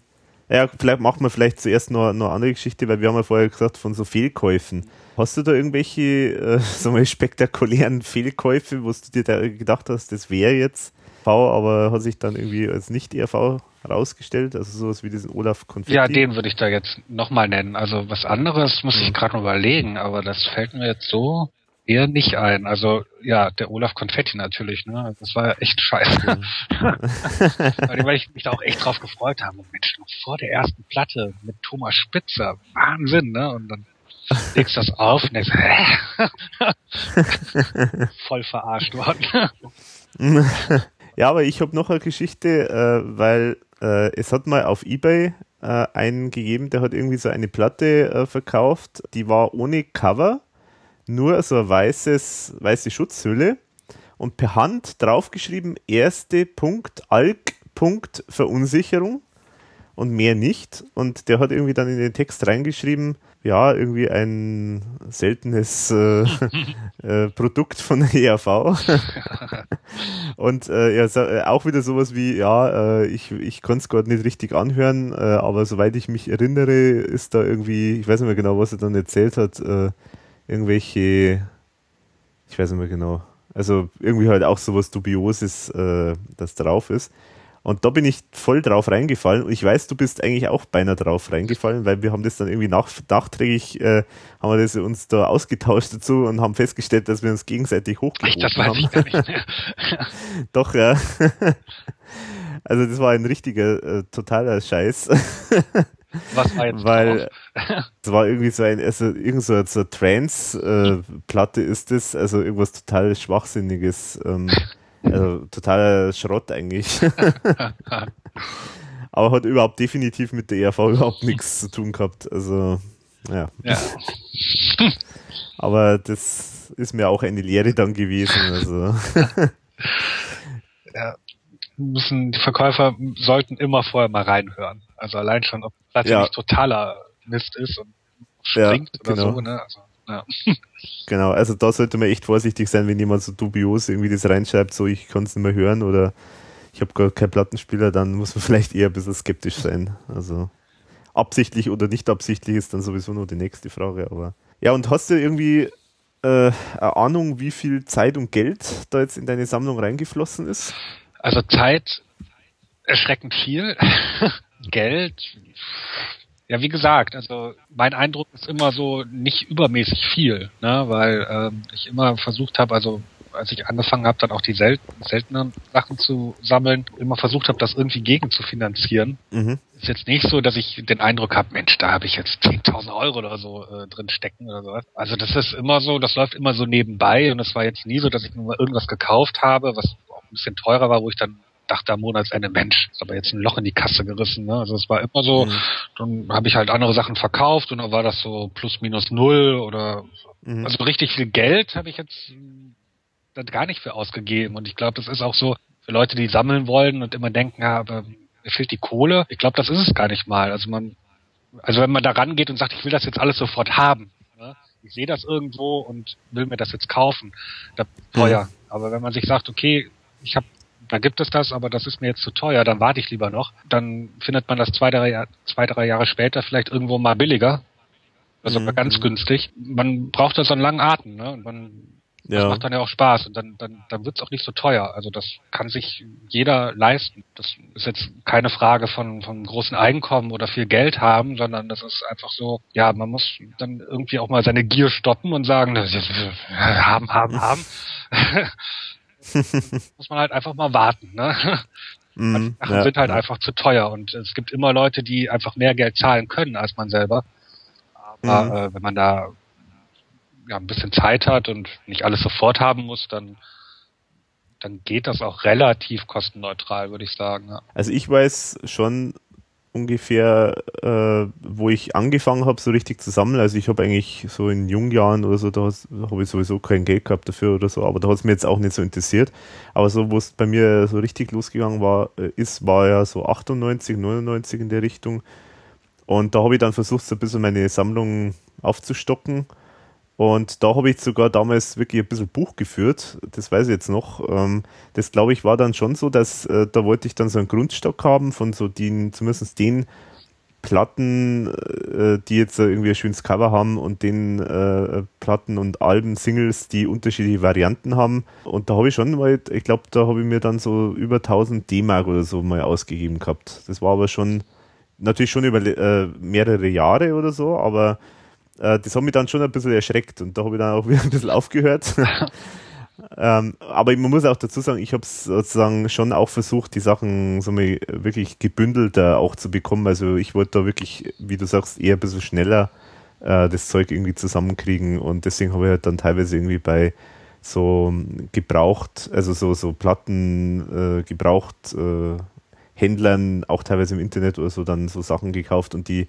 [SPEAKER 2] ja, vielleicht macht man vielleicht zuerst noch, noch eine andere Geschichte, weil wir haben ja vorher gesagt von so Fehlkäufen. Hast du da irgendwelche äh, so mal spektakulären Fehlkäufe, wo du dir da gedacht hast, das wäre jetzt aber hat sich dann irgendwie als Nicht-ERV herausgestellt, also sowas wie diesen Olaf Konfetti.
[SPEAKER 3] Ja, den würde ich da jetzt nochmal nennen. Also was anderes muss ich gerade noch überlegen, aber das fällt mir jetzt so eher nicht ein. Also ja, der Olaf Konfetti natürlich, ne? Das war ja echt scheiße. Weil ich mich da auch echt drauf gefreut habe. Mensch, noch vor der ersten Platte mit Thomas Spitzer. Wahnsinn, ne? Und dann legst das auf und denkst, hä? Voll verarscht worden.
[SPEAKER 2] Ja, aber ich habe noch eine Geschichte, äh, weil äh, es hat mal auf Ebay äh, einen gegeben, der hat irgendwie so eine Platte äh, verkauft, die war ohne Cover, nur so eine weißes, weiße Schutzhülle und per Hand draufgeschrieben, erste Punkt, Alk, Punkt, Verunsicherung und mehr nicht. Und der hat irgendwie dann in den Text reingeschrieben, ja, irgendwie ein seltenes äh, äh, Produkt von der ERV. und äh, ja, äh, auch wieder sowas wie, ja, äh, ich, ich konnte es gerade nicht richtig anhören, äh, aber soweit ich mich erinnere, ist da irgendwie, ich weiß nicht mehr genau, was er dann erzählt hat, irgendwelche Ich weiß nicht mehr genau. Also irgendwie halt auch sowas Dubioses, das drauf ist. Und da bin ich voll drauf reingefallen. Und ich weiß, du bist eigentlich auch beinahe drauf reingefallen, weil wir haben das dann irgendwie nach, nachträglich, äh, haben wir das uns da ausgetauscht dazu und haben festgestellt, dass wir uns gegenseitig hochgehoben
[SPEAKER 3] das weiß
[SPEAKER 2] haben.
[SPEAKER 3] ich gar nicht mehr.
[SPEAKER 2] Doch, ja. also das war ein richtiger, äh, totaler Scheiß.
[SPEAKER 3] Was war jetzt
[SPEAKER 2] Weil es war irgendwie so ein, also irgend so, so eine Trance-Platte ist das, also irgendwas total Schwachsinniges, ähm, also totaler Schrott eigentlich. Aber hat überhaupt definitiv mit der ERV überhaupt nichts zu tun gehabt. Also, ja.
[SPEAKER 3] ja.
[SPEAKER 2] Aber das ist mir auch eine Lehre dann gewesen. Also,
[SPEAKER 3] ja. Müssen, die Verkäufer sollten immer vorher mal reinhören. Also allein schon, ob das
[SPEAKER 2] Ja.
[SPEAKER 3] nicht totaler Mist ist und
[SPEAKER 2] Ja,
[SPEAKER 3] springt oder
[SPEAKER 2] genau.
[SPEAKER 3] so, ne? Also, ja.
[SPEAKER 2] Genau, also da sollte man echt vorsichtig sein, wenn jemand so dubios irgendwie das reinschreibt, so ich kann es nicht mehr hören oder ich habe gar keinen Plattenspieler, dann muss man vielleicht eher ein bisschen skeptisch sein. Also absichtlich oder nicht absichtlich ist dann sowieso nur die nächste Frage. Aber ja, und hast du irgendwie äh, eine Ahnung, wie viel Zeit und Geld da jetzt in deine Sammlung reingeflossen ist?
[SPEAKER 3] Also Zeit erschreckend viel. Geld. Ja, wie gesagt, also mein Eindruck ist immer so nicht übermäßig viel, ne, weil ähm, ich immer versucht habe, also als ich angefangen habe, dann auch die sel seltenen Sachen zu sammeln, immer versucht habe, das irgendwie gegen zu finanzieren.
[SPEAKER 2] Mhm.
[SPEAKER 3] Ist jetzt nicht so, dass ich den Eindruck habe, Mensch, da habe ich jetzt 10.000 Euro oder so äh, drin stecken oder sowas. Also das ist immer so, das läuft immer so nebenbei und es war jetzt nie so, dass ich mir mal irgendwas gekauft habe, was auch ein bisschen teurer war, wo ich dann dachte am Monatsende, Mensch, ist aber jetzt ein Loch in die Kasse gerissen. Ne? Also es war immer so,
[SPEAKER 2] Mhm.
[SPEAKER 3] dann habe ich halt andere Sachen verkauft und dann war das so plus minus null oder
[SPEAKER 2] Mhm.
[SPEAKER 3] also richtig viel Geld habe ich jetzt mh, da gar nicht für ausgegeben. Und ich glaube, das ist auch so für Leute, die sammeln wollen und immer denken, ja, aber mir fehlt die Kohle. Ich glaube, das ist es gar nicht mal. Also man, also wenn man da rangeht und sagt, ich will das jetzt alles sofort haben, ne? ich sehe das irgendwo und will mir das jetzt kaufen, da teuer. Aber wenn man sich sagt, okay, ich habe da gibt es das, aber das ist mir jetzt zu teuer, dann warte ich lieber noch. Dann findet man das zwei, drei, zwei, drei Jahre später vielleicht irgendwo mal billiger. Also
[SPEAKER 2] Mhm.
[SPEAKER 3] ganz günstig. Man braucht da so einen langen Atem, ne? Und man, das
[SPEAKER 2] Ja.
[SPEAKER 3] macht dann ja auch Spaß und dann, dann, dann wird's auch nicht so teuer. Also das kann sich jeder leisten. Das ist jetzt keine Frage von, von großen Einkommen oder viel Geld haben, sondern das ist einfach so, ja, man muss dann irgendwie auch mal seine Gier stoppen und sagen, das haben, haben, haben. muss man halt einfach mal warten, ne?
[SPEAKER 2] Mhm.
[SPEAKER 3] Sachen
[SPEAKER 2] Ja,
[SPEAKER 3] sind halt
[SPEAKER 2] ja.
[SPEAKER 3] einfach zu teuer und es gibt immer Leute, die einfach mehr Geld zahlen können als man selber. Aber
[SPEAKER 2] Mhm.
[SPEAKER 3] äh, wenn man da ja, ein bisschen Zeit hat und nicht alles sofort haben muss, dann dann geht das auch relativ kostenneutral, würde ich sagen. Ja.
[SPEAKER 2] Also ich weiß schon ungefähr, äh, wo ich angefangen habe, so richtig zu sammeln. Also ich habe eigentlich so in jungen Jahren oder so, da habe ich sowieso kein Geld gehabt dafür oder so, aber da hat es mir jetzt auch nicht so interessiert. Aber so, wo es bei mir so richtig losgegangen war, äh, ist, war ja so 98, 99 in der Richtung. Und da habe ich dann versucht, so ein bisschen meine Sammlung aufzustocken. Und da habe ich sogar damals wirklich ein bisschen Buch geführt, das weiß ich jetzt noch. Ähm, das glaube ich war dann schon so, dass äh, da wollte ich dann so einen Grundstock haben von so den, zumindest den Platten, äh, die jetzt irgendwie ein schönes Cover haben und den äh, Platten und Alben, Singles, die unterschiedliche Varianten haben. Und da habe ich schon mal, ich glaube, da habe ich mir dann so über 1000 D-Mark oder so mal ausgegeben gehabt. Das war aber schon, natürlich schon über mehrere Jahre oder so, aber äh, das hat mich dann schon ein bisschen erschreckt und da habe ich dann auch wieder ein bisschen aufgehört. ähm, aber man muss auch dazu sagen, ich habe sozusagen schon auch versucht, die Sachen so mal wirklich gebündelter auch zu bekommen. Also ich wollte da wirklich, wie du sagst, eher ein bisschen schneller äh, das Zeug irgendwie zusammenkriegen und deswegen habe ich halt dann teilweise irgendwie bei so gebraucht, also so, so Platten äh, gebraucht äh, Händlern, auch teilweise im Internet oder so, dann so Sachen gekauft und die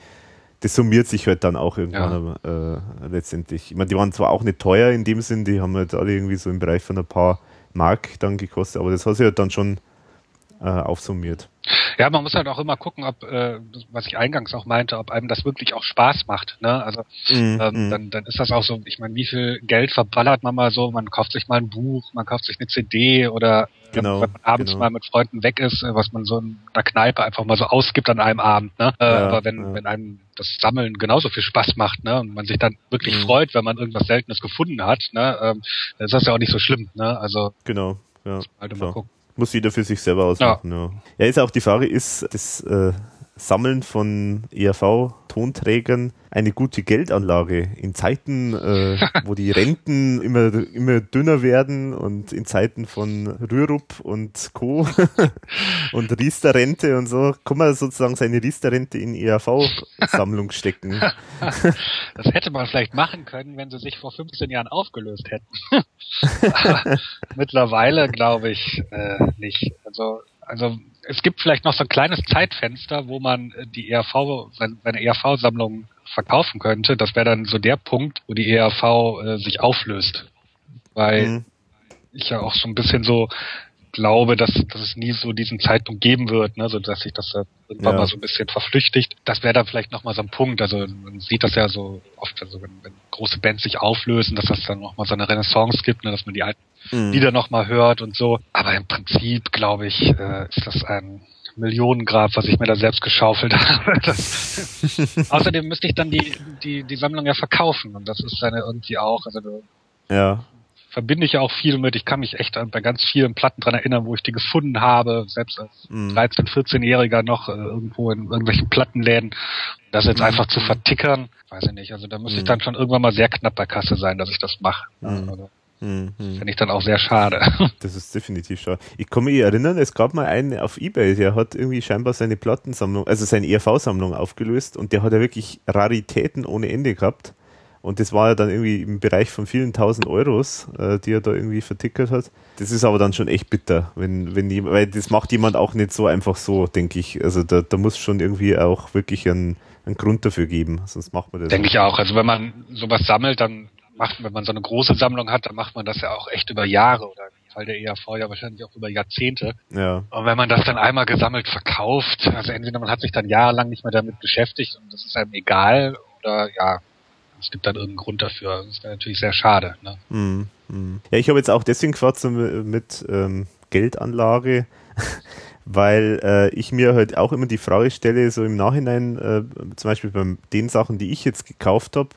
[SPEAKER 2] das summiert sich halt dann auch irgendwann äh, letztendlich. Ich meine, die waren zwar auch nicht teuer in dem Sinn, die haben halt alle irgendwie so im Bereich von ein paar Mark dann gekostet, aber das hat sich halt dann schon äh, aufsummiert.
[SPEAKER 3] Ja, man muss halt auch immer gucken, ob, äh, was ich eingangs auch meinte, ob einem das wirklich auch Spaß macht. Ne? Also mm, ähm, mm. Dann, dann ist das auch so, ich meine, wie viel Geld verballert man mal so, man kauft sich mal ein Buch, man kauft sich eine CD oder genau, wenn man abends genau. mal mit Freunden weg ist, äh, was man so in einer Kneipe einfach mal so ausgibt an einem Abend. Ne? Äh, ja, aber wenn, ja. wenn einem das Sammeln genauso viel Spaß macht ne? und man sich dann wirklich mm. freut, wenn man irgendwas Seltenes gefunden hat, ne? ähm, dann ist das ja auch nicht so schlimm. Ne? Also
[SPEAKER 2] genau, ja, halt mal gucken. Muss jeder für sich selber ausmachen. Ja, ja. ja ist auch die Frage, ist das äh, Sammeln von ERV-Tonträgern eine gute Geldanlage in Zeiten, äh, wo die Renten immer, immer dünner werden und in Zeiten von Rürup und Co. und Riester-Rente und so, kann man sozusagen seine Riester-Rente in ERV-Sammlung stecken.
[SPEAKER 3] das hätte man vielleicht machen können, wenn sie sich vor 15 Jahren aufgelöst hätten. mittlerweile glaube ich äh, nicht. Also also es gibt vielleicht noch so ein kleines Zeitfenster, wo man äh, die ERV, seine ERV-Sammlung verkaufen könnte. Das wäre dann so der Punkt, wo die ERV äh, sich auflöst. Weil mhm. ich ja auch so ein bisschen so glaube, dass, dass es nie so diesen Zeitpunkt geben wird, ne, so dass sich das irgendwann ja. mal so ein bisschen verflüchtigt. Das wäre dann vielleicht nochmal so ein Punkt. Also man sieht das ja so oft, also wenn, wenn große Bands sich auflösen, dass das dann nochmal so eine Renaissance gibt, ne, dass man die alten mhm. Lieder nochmal hört und so. Aber im Prinzip, glaube ich, äh, ist das ein Millionengrab, was ich mir da selbst geschaufelt habe. Außerdem müsste ich dann die, die, die Sammlung ja verkaufen und das ist dann irgendwie auch, also du,
[SPEAKER 2] ja.
[SPEAKER 3] Verbinde ich ja auch viel mit. Ich kann mich echt bei ganz vielen Platten dran erinnern, wo ich die gefunden habe, selbst als mhm. 13-, 14-Jähriger noch äh, irgendwo in irgendwelchen Plattenläden. Das jetzt mhm. einfach zu vertickern, weiß ich nicht. Also da müsste mhm. ich dann schon irgendwann mal sehr knapp bei Kasse sein, dass ich das mache. Mhm. Also, Mhm. Finde ich dann auch sehr schade.
[SPEAKER 2] Das ist definitiv schade. Ich kann mich erinnern, es gab mal einen auf Ebay, der hat irgendwie scheinbar seine Plattensammlung, also seine ERV-Sammlung aufgelöst und der hat ja wirklich Raritäten ohne Ende gehabt. Und das war ja dann irgendwie im Bereich von vielen tausend Euros, äh, die er da irgendwie vertickert hat. Das ist aber dann schon echt bitter, wenn, wenn die, weil das macht jemand auch nicht so einfach so, denke ich. Also da, da muss schon irgendwie auch wirklich ein, einen Grund dafür geben, sonst macht man das.
[SPEAKER 3] Denke ich auch. Also wenn man sowas sammelt, dann macht, wenn man so eine große Sammlung hat, dann macht man das ja auch echt über Jahre oder im Fall der ERV ja wahrscheinlich auch über Jahrzehnte.
[SPEAKER 2] Ja.
[SPEAKER 3] Und wenn man das dann einmal gesammelt verkauft, also entweder man hat sich dann jahrelang nicht mehr damit beschäftigt und das ist einem egal oder ja, es gibt dann irgendeinen Grund dafür. Das ist natürlich sehr schade. Ne?
[SPEAKER 2] Mm, mm. Ja, ich habe jetzt auch deswegen gefragt so mit ähm, Geldanlage, weil äh, ich mir halt auch immer die Frage stelle, so im Nachhinein, äh, zum Beispiel bei den Sachen, die ich jetzt gekauft habe,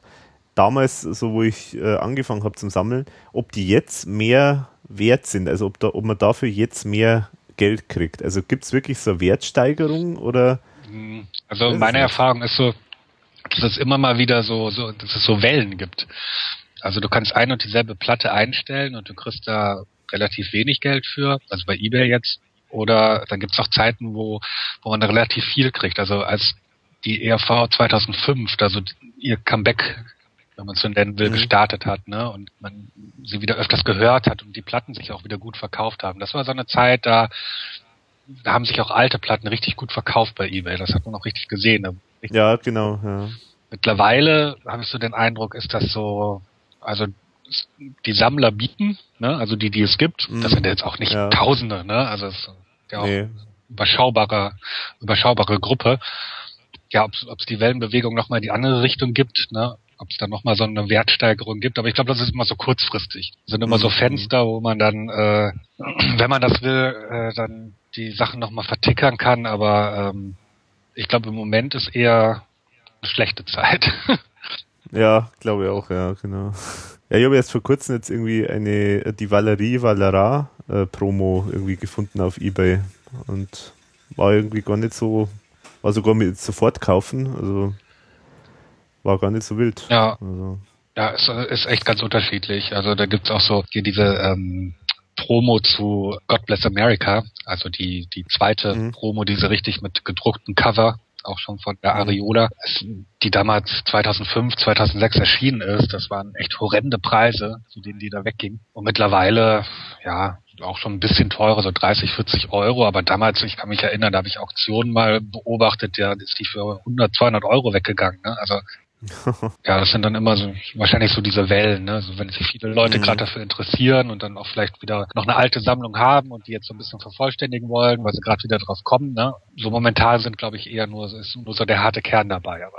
[SPEAKER 2] damals, so wo ich äh, angefangen habe zum Sammeln, ob die jetzt mehr wert sind, also ob, da, ob man dafür jetzt mehr Geld kriegt. Also gibt es wirklich so Wertsteigerung oder?
[SPEAKER 3] Mhm. Also meine Erfahrung ist so, dass es immer mal wieder so, so, dass es so Wellen gibt. Also du kannst ein und dieselbe Platte einstellen und du kriegst da relativ wenig Geld für, also bei eBay jetzt. Oder dann gibt es auch Zeiten, wo, wo man da relativ viel kriegt. Also als die ERV 2005, also ihr Comeback wenn man es so nennen will, mhm. gestartet hat, ne? Und man sie wieder öfters gehört hat und die Platten sich auch wieder gut verkauft haben. Das war so eine Zeit, da, da haben sich auch alte Platten richtig gut verkauft bei eBay. Das hat man auch richtig gesehen. Ne?
[SPEAKER 2] Richtig ja, genau. Ja.
[SPEAKER 3] Mittlerweile habe ich so den Eindruck, ist das so, also die Sammler bieten, ne? also die, die es gibt, mhm. das sind jetzt auch nicht ja. Tausende, ne? Also es ist ja auch nee. überschaubare, überschaubare Gruppe. Ja, ob es die Wellenbewegung nochmal in die andere Richtung gibt, ne? ob es da nochmal so eine Wertsteigerung gibt. Aber ich glaube, das ist immer so kurzfristig. Das sind immer so mhm. Fenster, wo man dann, äh, wenn man das will, äh, dann die Sachen nochmal vertickern kann. Aber ähm, ich glaube, im Moment ist eher eine schlechte Zeit.
[SPEAKER 2] ja, glaube ich auch, ja, genau. Ja, ich habe jetzt vor kurzem jetzt irgendwie eine, die Valerie Valera äh, Promo irgendwie gefunden auf Ebay und war irgendwie gar nicht so, war sogar mit sofort kaufen, also war gar nicht so wild.
[SPEAKER 3] Ja. Also. Ja, es ist echt ganz unterschiedlich. Also da gibt's auch so hier diese ähm, Promo zu God Bless America, also die, die zweite mhm. Promo, diese richtig mit gedruckten Cover, auch schon von der mhm. Ariola, die damals 2005, 2006 erschienen ist. Das waren echt horrende Preise, zu denen die da weggingen. Und mittlerweile, ja, auch schon ein bisschen teurer, so 30, 40 Euro. Aber damals, ich kann mich erinnern, da habe ich Auktionen mal beobachtet, ja, ist die für 100, 200 Euro weggegangen. Ne? Also ja, das sind dann immer so wahrscheinlich so diese Wellen, ne? So wenn sich viele Leute
[SPEAKER 2] Mhm.
[SPEAKER 3] gerade dafür interessieren und dann auch vielleicht wieder noch eine alte Sammlung haben und die jetzt so ein bisschen vervollständigen wollen, weil sie gerade wieder drauf kommen, ne? So momentan sind, glaube ich, eher nur, ist nur so der harte Kern dabei, aber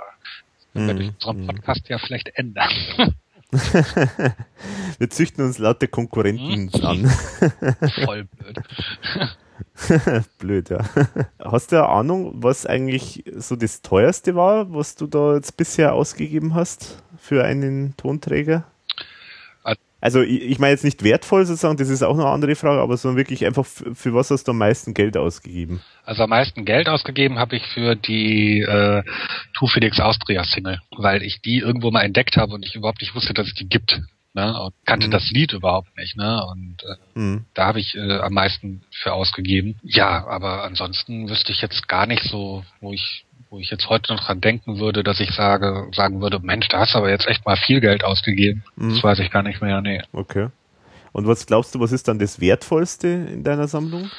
[SPEAKER 3] das wird
[SPEAKER 2] Mhm.
[SPEAKER 3] durch unseren
[SPEAKER 2] Mhm.
[SPEAKER 3] Podcast ja vielleicht ändern.
[SPEAKER 2] Wir züchten uns lauter Konkurrenten
[SPEAKER 3] Mhm.
[SPEAKER 2] an.
[SPEAKER 3] Voll blöd.
[SPEAKER 2] Blöd, ja. Hast du eine Ahnung, was eigentlich so das teuerste war, was du da jetzt bisher ausgegeben hast für einen Tonträger?
[SPEAKER 3] Al-
[SPEAKER 2] Also ich, ich meine jetzt nicht wertvoll sozusagen, das ist auch eine andere Frage, aber so wirklich einfach für, was hast du am meisten Geld ausgegeben?
[SPEAKER 3] Also am meisten Geld ausgegeben habe ich für die äh, Two Felix Austria Single, weil ich die irgendwo mal entdeckt habe und ich überhaupt nicht wusste, dass es die gibt. Ne? Und kannte
[SPEAKER 2] Mhm.
[SPEAKER 3] das Lied überhaupt nicht. Ne? Und äh,
[SPEAKER 2] Hm.
[SPEAKER 3] da habe ich äh, am meisten für ausgegeben. Ja, aber ansonsten wüsste ich jetzt gar nicht so, wo ich wo ich jetzt heute noch dran denken würde, dass ich sage, sagen würde, Mensch, da hast du aber jetzt echt mal viel Geld ausgegeben.
[SPEAKER 2] Mhm.
[SPEAKER 3] Das weiß ich gar nicht mehr, nee.
[SPEAKER 2] Okay. Und was glaubst du, was ist dann das Wertvollste in deiner Sammlung?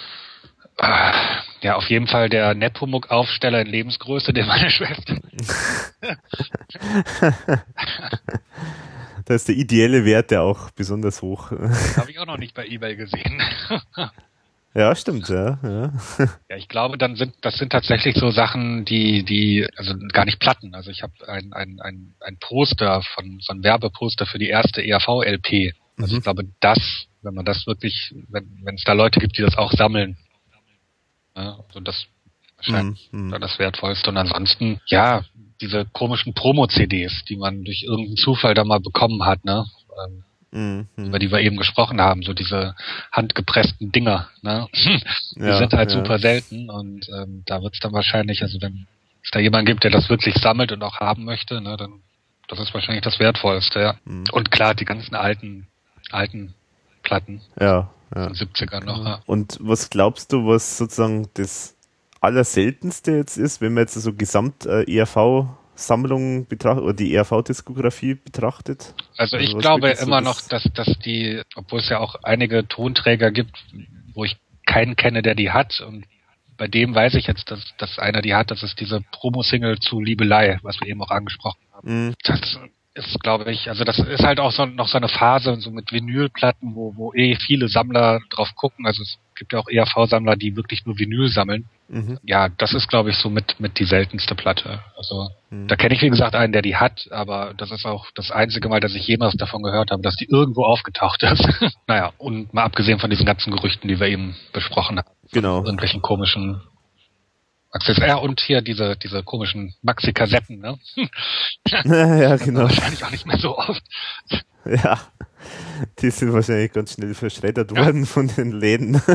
[SPEAKER 3] Ah, Ja, auf jeden Fall der Nepomuk-Aufsteller in Lebensgröße, den meine Schwester.
[SPEAKER 2] Da ist der ideelle Wert ja auch besonders hoch.
[SPEAKER 3] Habe ich auch noch nicht bei eBay gesehen.
[SPEAKER 2] Ja, stimmt, ja. ja.
[SPEAKER 3] Ja, ich glaube, dann sind das sind tatsächlich so Sachen, die die also gar nicht Platten. Also ich habe ein, ein, ein, ein Poster von so ein Werbeposter für die erste ERV LP. Also
[SPEAKER 2] Mhm.
[SPEAKER 3] ich glaube, das, wenn man das wirklich, wenn wenn es da Leute gibt, die das auch sammeln, ja, also das wahrscheinlich
[SPEAKER 2] Mhm, mhm.
[SPEAKER 3] das Wertvollste. Und ansonsten, ja, diese komischen Promo-CDs, die man durch irgendeinen Zufall da mal bekommen hat, ne? Ähm,
[SPEAKER 2] Mhm,
[SPEAKER 3] über die wir eben gesprochen haben, so diese handgepressten Dinger, ne? Die
[SPEAKER 2] Ja,
[SPEAKER 3] sind halt
[SPEAKER 2] ja.
[SPEAKER 3] super selten und ähm, da wird's dann wahrscheinlich, also wenn es da jemand gibt, der das wirklich sammelt und auch haben möchte, ne, dann das ist wahrscheinlich das Wertvollste, ja.
[SPEAKER 2] Mhm.
[SPEAKER 3] Und klar, die ganzen alten, alten Platten,
[SPEAKER 2] Ja, ja.
[SPEAKER 3] 70er noch, ja.
[SPEAKER 2] Und was glaubst du, was sozusagen das Allerseltenste jetzt ist, wenn man jetzt so gesamt äh, ERV-Sammlung betrachtet oder die ERV-Diskografie betrachtet?
[SPEAKER 3] Also ich
[SPEAKER 2] was
[SPEAKER 3] glaube
[SPEAKER 2] so
[SPEAKER 3] immer
[SPEAKER 2] das-
[SPEAKER 3] noch, dass, dass die, obwohl es ja auch einige Tonträger gibt, wo ich keinen kenne, der die hat und bei dem weiß ich jetzt, dass, dass einer die hat, das ist diese Promo-Single zu Liebelei, was wir eben auch angesprochen haben.
[SPEAKER 2] Mhm.
[SPEAKER 3] Das ist, glaube ich, also das ist halt auch so, noch so eine Phase so mit Vinylplatten, wo, wo eh viele Sammler drauf gucken. Also es gibt ja auch ERV-Sammler, die wirklich nur Vinyl sammeln.
[SPEAKER 2] Mhm.
[SPEAKER 3] Ja, das ist, glaube ich, so mit, mit die seltenste Platte. Also
[SPEAKER 2] Mhm.
[SPEAKER 3] da kenne ich, wie gesagt, einen, der die hat, aber das ist auch das einzige Mal, dass ich jemals davon gehört habe, dass die irgendwo aufgetaucht ist. naja, und mal abgesehen von diesen ganzen Gerüchten, die wir eben besprochen haben.
[SPEAKER 2] Genau.
[SPEAKER 3] Irgendwelchen komischen Accessoires. Ja, und hier diese, diese komischen Maxi-Kassetten, ne?
[SPEAKER 2] ja, genau.
[SPEAKER 3] Wahrscheinlich auch nicht mehr so oft.
[SPEAKER 2] Ja. Die sind wahrscheinlich ganz schnell verschreddert worden von den Läden.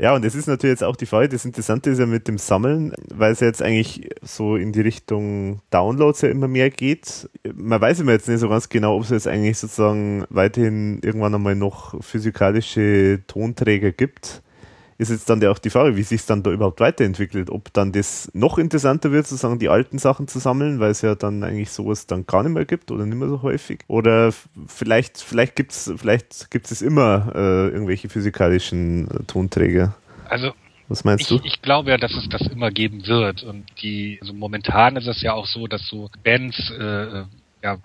[SPEAKER 2] Ja, und es ist natürlich jetzt auch die Frage, das Interessante ist ja mit dem Sammeln, weil es ja jetzt eigentlich so in die Richtung Downloads ja immer mehr geht. Man weiß immer jetzt nicht so ganz genau, ob es jetzt eigentlich sozusagen weiterhin irgendwann einmal noch physikalische Tonträger gibt. Ist jetzt dann ja auch die Frage, wie sich es dann da überhaupt weiterentwickelt. Ob dann das noch interessanter wird, sozusagen die alten Sachen zu sammeln, weil es ja dann eigentlich sowas dann gar nicht mehr gibt oder nicht mehr so häufig. Oder vielleicht, vielleicht gibt's, vielleicht gibt's es immer äh, irgendwelche physikalischen äh, Tonträger.
[SPEAKER 3] Also
[SPEAKER 2] Was meinst
[SPEAKER 3] ich,
[SPEAKER 2] du?
[SPEAKER 3] ich glaube ja, dass es das immer geben wird. Und die, also momentan ist es ja auch so, dass so Bands, äh, ja,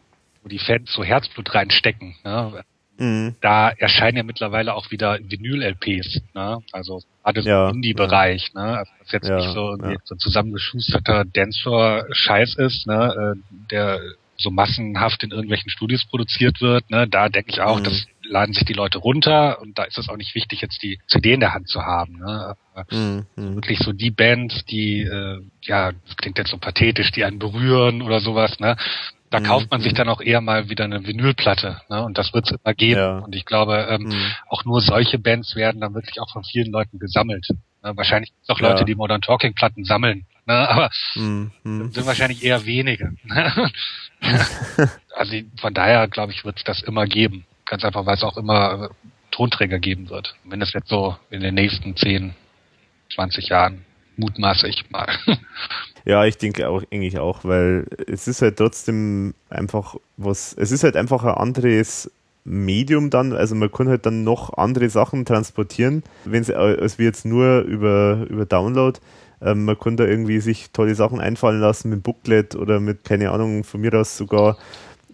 [SPEAKER 3] wo die Fans so Herzblut reinstecken, ne?
[SPEAKER 2] Mhm.
[SPEAKER 3] da erscheinen ja mittlerweile auch wieder Vinyl-LPs, ne? Also gerade so
[SPEAKER 2] Ja,
[SPEAKER 3] im Indie-Bereich, ne? Also was jetzt
[SPEAKER 2] Ja,
[SPEAKER 3] nicht so, irgendwie
[SPEAKER 2] ja.
[SPEAKER 3] so ein zusammengeschusterter Dancefloor-Scheiß ist, ne? Äh, der so massenhaft in irgendwelchen Studios produziert wird, ne? Da denke ich auch,
[SPEAKER 2] Mhm.
[SPEAKER 3] das laden sich die Leute runter und da ist es auch nicht wichtig, jetzt die CD in der Hand zu haben, ne?
[SPEAKER 2] Mhm.
[SPEAKER 3] Wirklich so die Bands, die, äh, ja, das klingt jetzt so pathetisch, die einen berühren oder sowas, ne? Da
[SPEAKER 2] Mhm,
[SPEAKER 3] kauft man sich
[SPEAKER 2] mhm.
[SPEAKER 3] dann auch eher mal wieder eine Vinylplatte, ne? Und das wird es immer geben.
[SPEAKER 2] Ja.
[SPEAKER 3] Und ich glaube, ähm,
[SPEAKER 2] Mhm.
[SPEAKER 3] auch nur solche Bands werden dann wirklich auch von vielen Leuten gesammelt. Ne? Wahrscheinlich gibt es auch
[SPEAKER 2] Ja.
[SPEAKER 3] Leute, die Modern Talking Platten sammeln, ne? aber
[SPEAKER 2] Mhm. Mhm.
[SPEAKER 3] sind wahrscheinlich eher wenige. ne? also von daher, glaube ich, wird es das immer geben. Ganz einfach, weil es auch immer äh, Tonträger geben wird. Mindestens jetzt so in den nächsten 10, 20 Jahren. Mutmaße ich mal.
[SPEAKER 2] Ja, ich denke auch eigentlich auch, weil es ist halt trotzdem einfach was, es ist halt einfach ein anderes Medium dann, also man kann halt dann noch andere Sachen transportieren, wenn es als wir jetzt nur über, über Download, Ähm, man kann da irgendwie sich tolle Sachen einfallen lassen mit Booklet oder mit, keine Ahnung, von mir aus sogar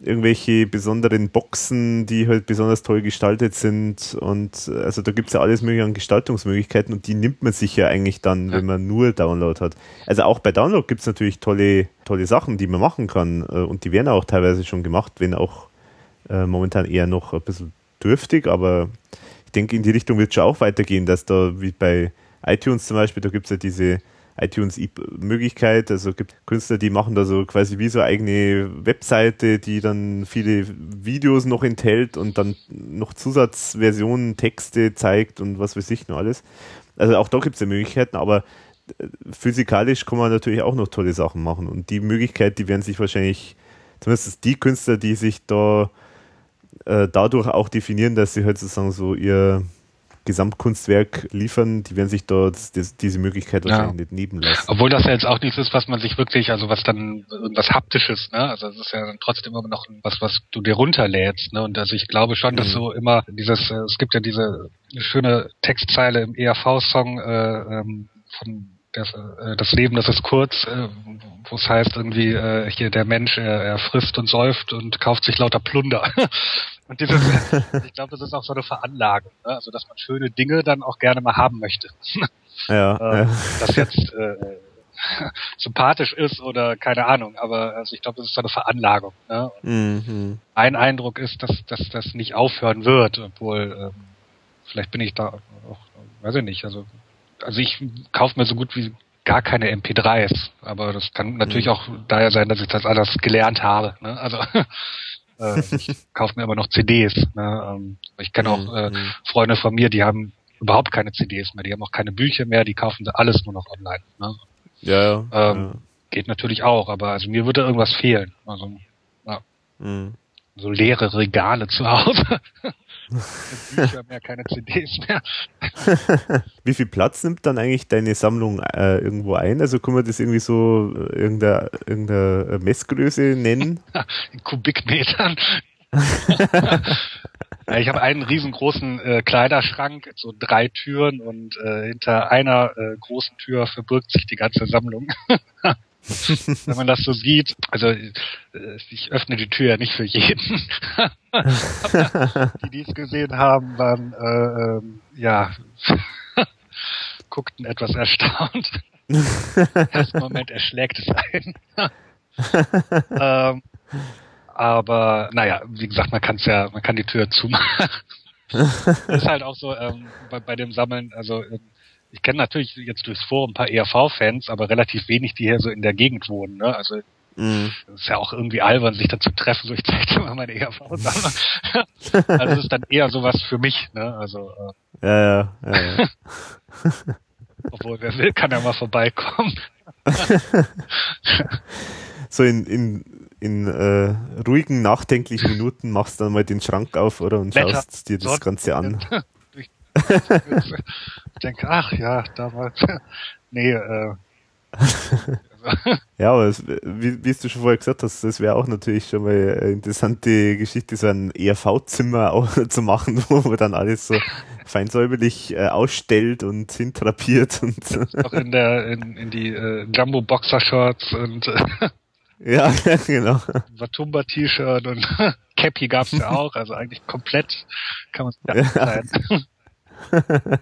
[SPEAKER 2] irgendwelche besonderen Boxen, die halt besonders toll gestaltet sind. Und also da gibt es ja alles mögliche an Gestaltungsmöglichkeiten und die nimmt man sich ja eigentlich dann, ja. wenn man nur Download hat. Also auch bei Download gibt es natürlich tolle, tolle Sachen, die man machen kann. Äh, und die werden auch teilweise schon gemacht, wenn auch äh, momentan eher noch ein bisschen dürftig, aber ich denke, in die Richtung wird es schon auch weitergehen, dass da wie bei iTunes zum Beispiel, da gibt es ja diese iTunes-Möglichkeit. Also gibt Künstler, die machen da so quasi wie so eigene Webseite, die dann viele Videos noch enthält und dann noch Zusatzversionen, Texte zeigt und was weiß ich noch alles. Also auch da gibt es ja Möglichkeiten, aber äh, physikalisch kann man natürlich auch noch tolle Sachen machen. Und die Möglichkeit, die werden sich wahrscheinlich, zumindest die Künstler, die sich da äh, dadurch auch definieren, dass sie halt sozusagen so ihr Gesamtkunstwerk liefern, die werden sich dort das, diese Möglichkeit wahrscheinlich ja. nicht nehmen lassen.
[SPEAKER 3] Obwohl das ja jetzt auch nichts ist, was man sich wirklich, also was dann irgendwas haptisches, ne? Also es ist ja dann trotzdem immer noch was, was du dir runterlädst, ne? Und also ich glaube schon, dass mhm. so immer dieses, äh, es gibt ja diese schöne Textzeile im ERV-Song äh, ähm, von das, äh, das Leben, das ist kurz, äh, wo es heißt irgendwie, äh, hier der Mensch, er, er frisst und säuft und kauft sich lauter Plunder. und dieses, ich glaube, das ist auch so eine Veranlagung, ne? also dass man schöne Dinge dann auch gerne mal haben möchte.
[SPEAKER 2] ja, äh, ja.
[SPEAKER 3] Das jetzt äh, sympathisch ist oder keine Ahnung, aber also ich glaube, das ist so eine Veranlagung. Ne? Mhm. Ein Eindruck ist, dass, dass das nicht aufhören wird, obwohl ähm, vielleicht bin ich da auch, weiß ich nicht, also also ich kaufe mir so gut wie gar keine MP3s, aber das kann natürlich mhm. auch daher sein, dass ich das alles gelernt habe. Ne? Also äh, ich kaufe mir immer noch CDs. Ne? Ähm, ich kenne auch äh, mhm. Freunde von mir, die haben überhaupt keine CDs mehr, die haben auch keine Bücher mehr, die kaufen alles nur noch online. Ne?
[SPEAKER 2] Ja,
[SPEAKER 3] ähm, ja. Geht natürlich auch, aber also mir würde irgendwas fehlen. Also ja. Mhm. so leere Regale zu Hause. Bücher mehr, keine CDs mehr.
[SPEAKER 2] Wie viel Platz nimmt dann eigentlich deine Sammlung äh, irgendwo ein? Also kann man das irgendwie so äh, irgendeine, irgendeine Messgröße nennen?
[SPEAKER 3] In Kubikmetern. ich habe einen riesengroßen äh, Kleiderschrank, so drei Türen und äh, hinter einer äh, großen Tür verbirgt sich die ganze Sammlung. wenn man das so sieht. Also äh, ich öffne die Tür ja nicht für jeden. die, die es gesehen haben, waren äh, ähm, ja guckten etwas erstaunt. Ersten Moment erschlägt es einen. ähm, aber naja, wie gesagt, man kann es ja, man kann die Tür zumachen. ist halt auch so ähm, bei, bei dem Sammeln, also ähm, ich kenne natürlich jetzt durchs Forum ein paar ERV-Fans, aber relativ wenig, die hier so in der Gegend wohnen. Ne? Also mhm. ist ja auch irgendwie albern, sich da zu treffen. So, ich zeige dir mal meine ERV-Sammlung. also es ist dann eher sowas für mich. Ne? Also
[SPEAKER 2] äh, ja, ja, ja, ja.
[SPEAKER 3] Obwohl, wer will, kann ja mal vorbeikommen.
[SPEAKER 2] so in, in, in äh, ruhigen, nachdenklichen Minuten machst du dann mal den Schrank auf, oder? Und Wetter, schaust dir das Ganze an.
[SPEAKER 3] Ich denke, ach ja, damals. nee, äh.
[SPEAKER 2] ja, aber es, wie, wie du schon vorher gesagt hast, das wäre auch natürlich schon mal eine interessante Geschichte, so ein ERV-Zimmer zu machen, wo man dann alles so fein säuberlich äh, ausstellt und hintrapiert und
[SPEAKER 3] auch in der in, in die äh, Jumbo Boxer Shorts und
[SPEAKER 2] äh, ja, genau.
[SPEAKER 3] Watumba T-Shirt und Cappy gab's ja auch, also eigentlich komplett kann man es ja.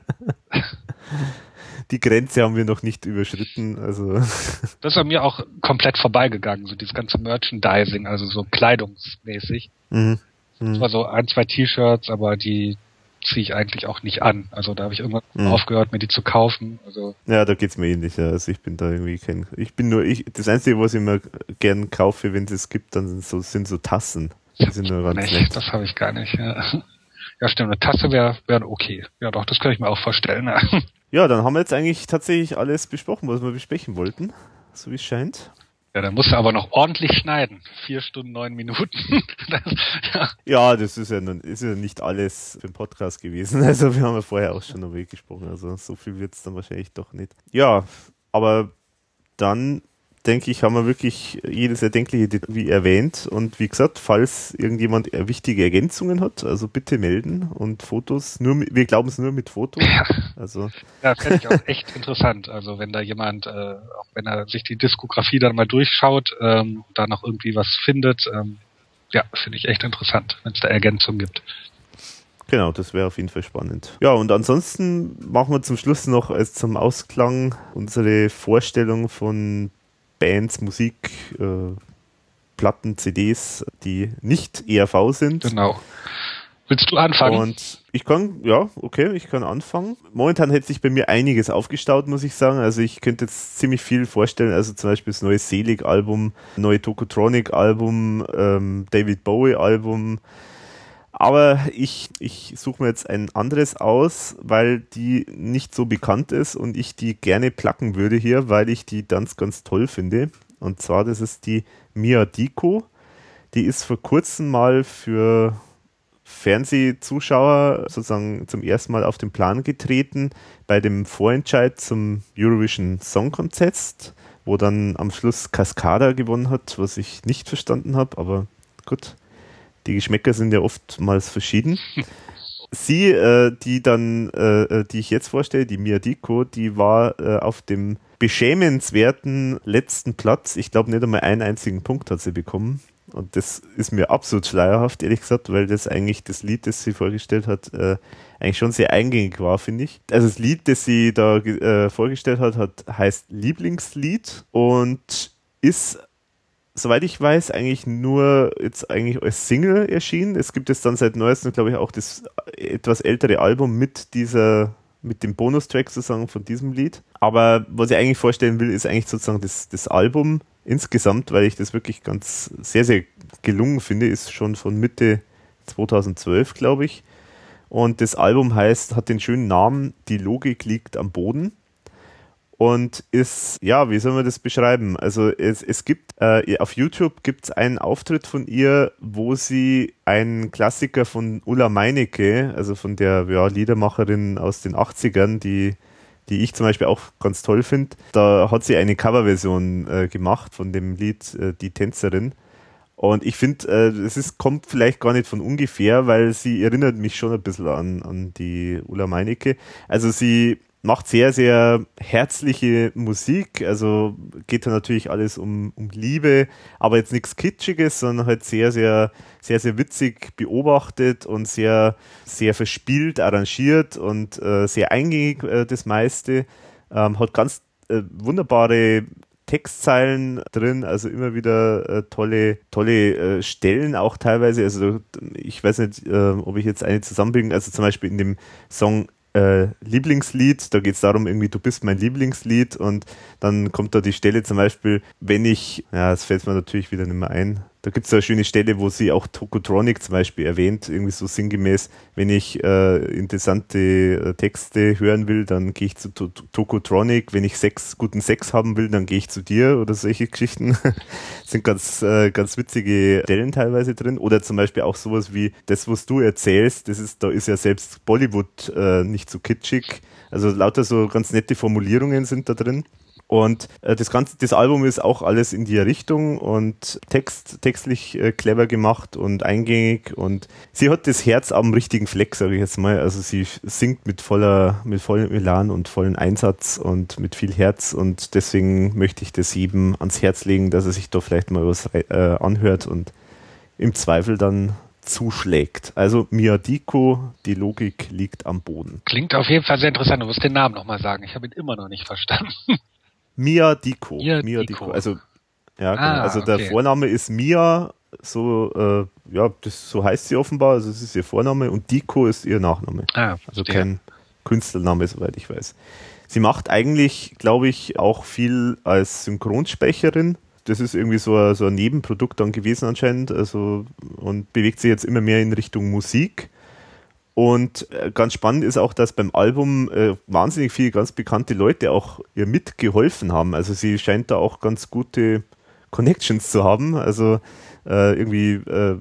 [SPEAKER 2] Die Grenze haben wir noch nicht überschritten. Also
[SPEAKER 3] das ist an mir auch komplett vorbeigegangen, so dieses ganze Merchandising, also so kleidungsmäßig. Mhm. Mhm. Das war so ein, zwei T-Shirts, aber die ziehe ich eigentlich auch nicht an. Also da habe ich irgendwann mhm. aufgehört, mir die zu kaufen. Also
[SPEAKER 2] ja, da geht's mir ähnlich. Ja. Also ich bin da irgendwie kein. Ich bin nur ich. Das Einzige, was ich mir gern kaufe, wenn es gibt, dann sind so, sind so Tassen.
[SPEAKER 3] Die sind nur ganz nett. Das habe ich gar nicht. Ja. Ja, stimmt. Eine Tasse wäre wär okay. Ja, doch, das kann ich mir auch vorstellen.
[SPEAKER 2] ja, dann haben wir jetzt eigentlich tatsächlich alles besprochen, was wir besprechen wollten, so wie es scheint.
[SPEAKER 3] Ja, dann musst du aber noch ordentlich schneiden. Vier Stunden, neun Minuten.
[SPEAKER 2] das, ja. ja. das ist ja, ist ja nicht alles für den Podcast gewesen. Also wir haben ja vorher auch schon darüber gesprochen. Also so viel wird es dann wahrscheinlich doch nicht. Ja, aber dann denke ich, haben wir wirklich jedes erdenkliche wie erwähnt. Und wie gesagt, falls irgendjemand wichtige Ergänzungen hat, also bitte melden und Fotos. Nur, wir glauben es nur mit Fotos.
[SPEAKER 3] Ja.
[SPEAKER 2] Also.
[SPEAKER 3] Ja, fände ich auch echt interessant. Also wenn da jemand, äh, auch wenn er sich die Diskografie dann mal durchschaut, ähm, da noch irgendwie was findet, ähm, ja, finde ich echt interessant, wenn es da Ergänzungen gibt.
[SPEAKER 2] Genau, das wäre auf jeden Fall spannend. Ja, und ansonsten machen wir zum Schluss noch als zum Ausklang unsere Vorstellung von Bands, Musik, äh, Platten, CDs, die nicht ERV sind.
[SPEAKER 3] Genau. Willst du anfangen?
[SPEAKER 2] Und ich kann, ja, okay, ich kann anfangen. Momentan hätte sich bei mir einiges aufgestaut, muss ich sagen. Also ich könnte jetzt ziemlich viel vorstellen. Also zum Beispiel das neue Selig-Album, neue Tokotronic-Album, ähm, David Bowie-Album. Aber ich, ich suche mir jetzt ein anderes aus, weil die nicht so bekannt ist und ich die gerne placken würde hier, weil ich die ganz, ganz toll finde. Und zwar, das ist die Mia Diko. Die ist vor kurzem mal für Fernsehzuschauer sozusagen zum ersten Mal auf den Plan getreten bei dem Vorentscheid zum Eurovision Song Contest, wo dann am Schluss Cascada gewonnen hat, was ich nicht verstanden habe, aber gut, die Geschmäcker sind ja oftmals verschieden. Sie, äh, die dann, äh, äh, die ich jetzt vorstelle, die Miyadiko, die war äh, auf dem beschämenswerten letzten Platz. Ich glaube, nicht einmal einen einzigen Punkt hat sie bekommen. Und das ist mir absolut schleierhaft, ehrlich gesagt, weil das eigentlich das Lied, das sie vorgestellt hat, äh, eigentlich schon sehr eingängig war, finde ich. Also das Lied, das sie da äh, vorgestellt hat, hat, heißt Lieblingslied und ist, soweit ich weiß, eigentlich nur jetzt eigentlich als Single erschienen. Es gibt jetzt dann seit neuestem, glaube ich, auch das etwas ältere Album mit dieser mit dem Bonustrack sozusagen von diesem Lied. Aber was ich eigentlich vorstellen will, ist eigentlich sozusagen das, das Album insgesamt, weil ich das wirklich ganz sehr, sehr gelungen finde, ist schon von Mitte 2012, glaube ich. Und das Album heißt, hat den schönen Namen Die Logik liegt am Boden und ist, ja, wie soll man das beschreiben? Also es, es gibt, äh, auf YouTube gibt es einen Auftritt von ihr, wo sie einen Klassiker von Ulla Meinecke, also von der ja, Liedermacherin aus den 80ern, die, die ich zum Beispiel auch ganz toll finde, da hat sie eine Coverversion äh, gemacht von dem Lied äh, Die Tänzerin. Und ich finde, äh, es ist, kommt vielleicht gar nicht von ungefähr, weil sie erinnert mich schon ein bisschen an, an die Ulla Meinecke. Also sie macht sehr, sehr herzliche Musik. Also geht da natürlich alles um, um Liebe, aber jetzt nichts Kitschiges, sondern halt sehr, sehr, sehr, sehr witzig beobachtet und sehr, sehr verspielt, arrangiert und äh, sehr eingängig äh, das meiste. Ähm, hat ganz äh, wunderbare Textzeilen drin, also immer wieder äh, tolle, tolle äh, Stellen auch teilweise. Also ich weiß nicht, äh, ob ich jetzt eine zusammenbringe. Also zum Beispiel in dem Song äh, Lieblingslied, da geht es darum, irgendwie, du bist mein Lieblingslied. Und dann kommt da die Stelle zum Beispiel, wenn ich, ja, das fällt mir natürlich wieder nicht mehr ein, da gibt es eine schöne Stelle, wo sie auch Tokotronic zum Beispiel erwähnt, irgendwie so sinngemäß, wenn ich äh, interessante äh, Texte hören will, dann gehe ich zu to Tokotronic, wenn ich Sex, guten Sex haben will, dann gehe ich zu dir oder solche Geschichten. sind ganz, äh, ganz witzige Stellen teilweise drin. Oder zum Beispiel auch sowas wie das, was du erzählst, das ist, da ist ja selbst Bollywood äh, nicht so kitschig. Also lauter so ganz nette Formulierungen sind da drin. Und äh, das ganze, das Album ist auch alles in die Richtung und Text, textlich äh, clever gemacht und eingängig und sie hat das Herz am richtigen Fleck, sage ich jetzt mal. Also sie singt mit voller, mit vollem Elan und vollen Einsatz und mit viel Herz und deswegen möchte ich das jedem ans Herz legen, dass er sich da vielleicht mal was äh, anhört und im Zweifel dann zuschlägt. Also Miadiko, die Logik liegt am Boden.
[SPEAKER 3] Klingt auf jeden Fall sehr interessant. Du musst den Namen nochmal sagen. Ich habe ihn immer noch nicht verstanden.
[SPEAKER 2] Mia Diko. Mia, Mia Diko. Diko. Also, ja, genau. ah, Also der okay. Vorname ist Mia, so, äh, ja, das, so heißt sie offenbar, also es ist ihr Vorname und Diko ist ihr Nachname. Ah, also kein Künstlername, soweit ich weiß. Sie macht eigentlich, glaube ich, auch viel als Synchronsprecherin. Das ist irgendwie so ein, so ein Nebenprodukt dann gewesen anscheinend, also und bewegt sich jetzt immer mehr in Richtung Musik. Und äh, ganz spannend ist auch, dass beim Album äh, wahnsinnig viele ganz bekannte Leute auch ihr mitgeholfen haben. Also sie scheint da auch ganz gute Connections zu haben. Also äh, irgendwie äh,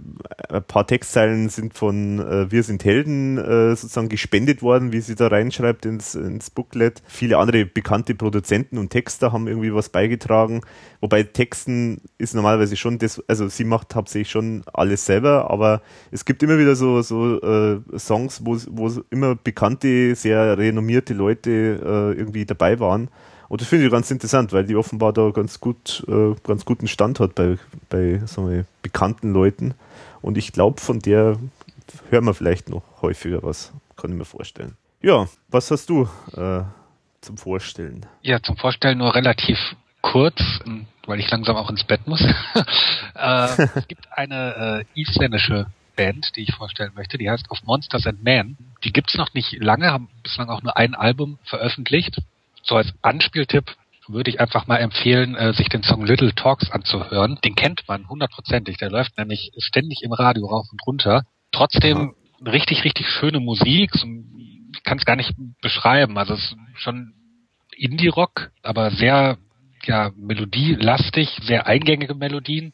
[SPEAKER 2] ein paar Textzeilen sind von äh, Wir sind Helden äh, sozusagen gespendet worden, wie sie da reinschreibt ins, ins Booklet. Viele andere bekannte Produzenten und Texter haben irgendwie was beigetragen. Wobei Texten ist normalerweise schon das, also sie macht hauptsächlich schon alles selber, aber es gibt immer wieder so, so äh, Songs, wo, wo immer bekannte, sehr renommierte Leute äh, irgendwie dabei waren. Und das finde ich ganz interessant, weil die offenbar da ganz gut, äh, ganz guten Stand hat bei, bei sagen wir, bekannten Leuten. Und ich glaube, von der hören wir vielleicht noch häufiger was, kann ich mir vorstellen. Ja, was hast du äh, zum Vorstellen?
[SPEAKER 3] Ja, zum Vorstellen nur relativ kurz, weil ich langsam auch ins Bett muss. äh, es gibt eine äh, isländische Band, die ich vorstellen möchte, die heißt Of Monsters and Men. Die gibt's noch nicht lange, haben bislang auch nur ein Album veröffentlicht so als Anspieltipp würde ich einfach mal empfehlen, äh, sich den Song Little Talks anzuhören. Den kennt man hundertprozentig. Der läuft nämlich ständig im Radio rauf und runter. Trotzdem ja. richtig, richtig schöne Musik. Ich kann es gar nicht beschreiben. Also es ist schon Indie-Rock, aber sehr ja, melodielastig, sehr eingängige Melodien.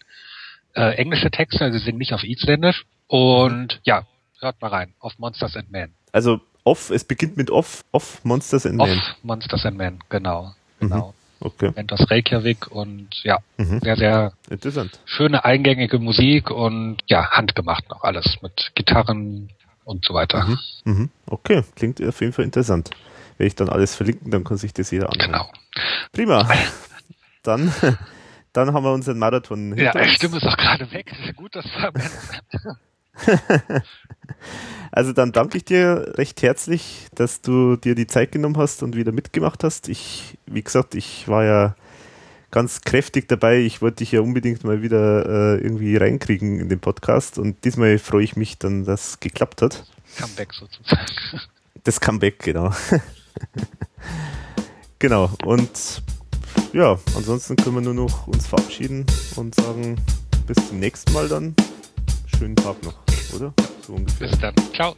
[SPEAKER 3] Äh, englische Texte, also sie singen nicht auf Isländisch. Und ja, hört mal rein auf Monsters and Men.
[SPEAKER 2] Also Off, es beginnt mit Off, Off Monsters and Men. Off
[SPEAKER 3] Monsters and Men, genau. Mhm. genau. Mhm.
[SPEAKER 2] Okay.
[SPEAKER 3] Nennt das Reykjavik und ja, mhm. sehr, sehr
[SPEAKER 2] Interessant.
[SPEAKER 3] schöne eingängige Musik und ja, handgemacht noch alles mit Gitarren und so weiter.
[SPEAKER 2] Mhm. Mhm. Okay, klingt auf jeden Fall interessant. Werde ich dann alles verlinken, dann kann sich das jeder anschauen.
[SPEAKER 3] Genau.
[SPEAKER 2] Prima. Dann, dann haben wir unseren Marathon
[SPEAKER 3] Ja, Stimme ist auch gerade weg. Gut, dass wir
[SPEAKER 2] also dann danke ich dir recht herzlich, dass du dir die Zeit genommen hast und wieder mitgemacht hast. Ich, wie gesagt, ich war ja ganz kräftig dabei. Ich wollte dich ja unbedingt mal wieder äh, irgendwie reinkriegen in den Podcast und diesmal freue ich mich dann, dass es geklappt hat.
[SPEAKER 3] Comeback sozusagen.
[SPEAKER 2] Das Comeback, genau. genau. Und ja, ansonsten können wir nur noch uns verabschieden und sagen, bis zum nächsten Mal dann. Schönen Tag noch oder?
[SPEAKER 3] So ungefähr. Bis dann. Ciao.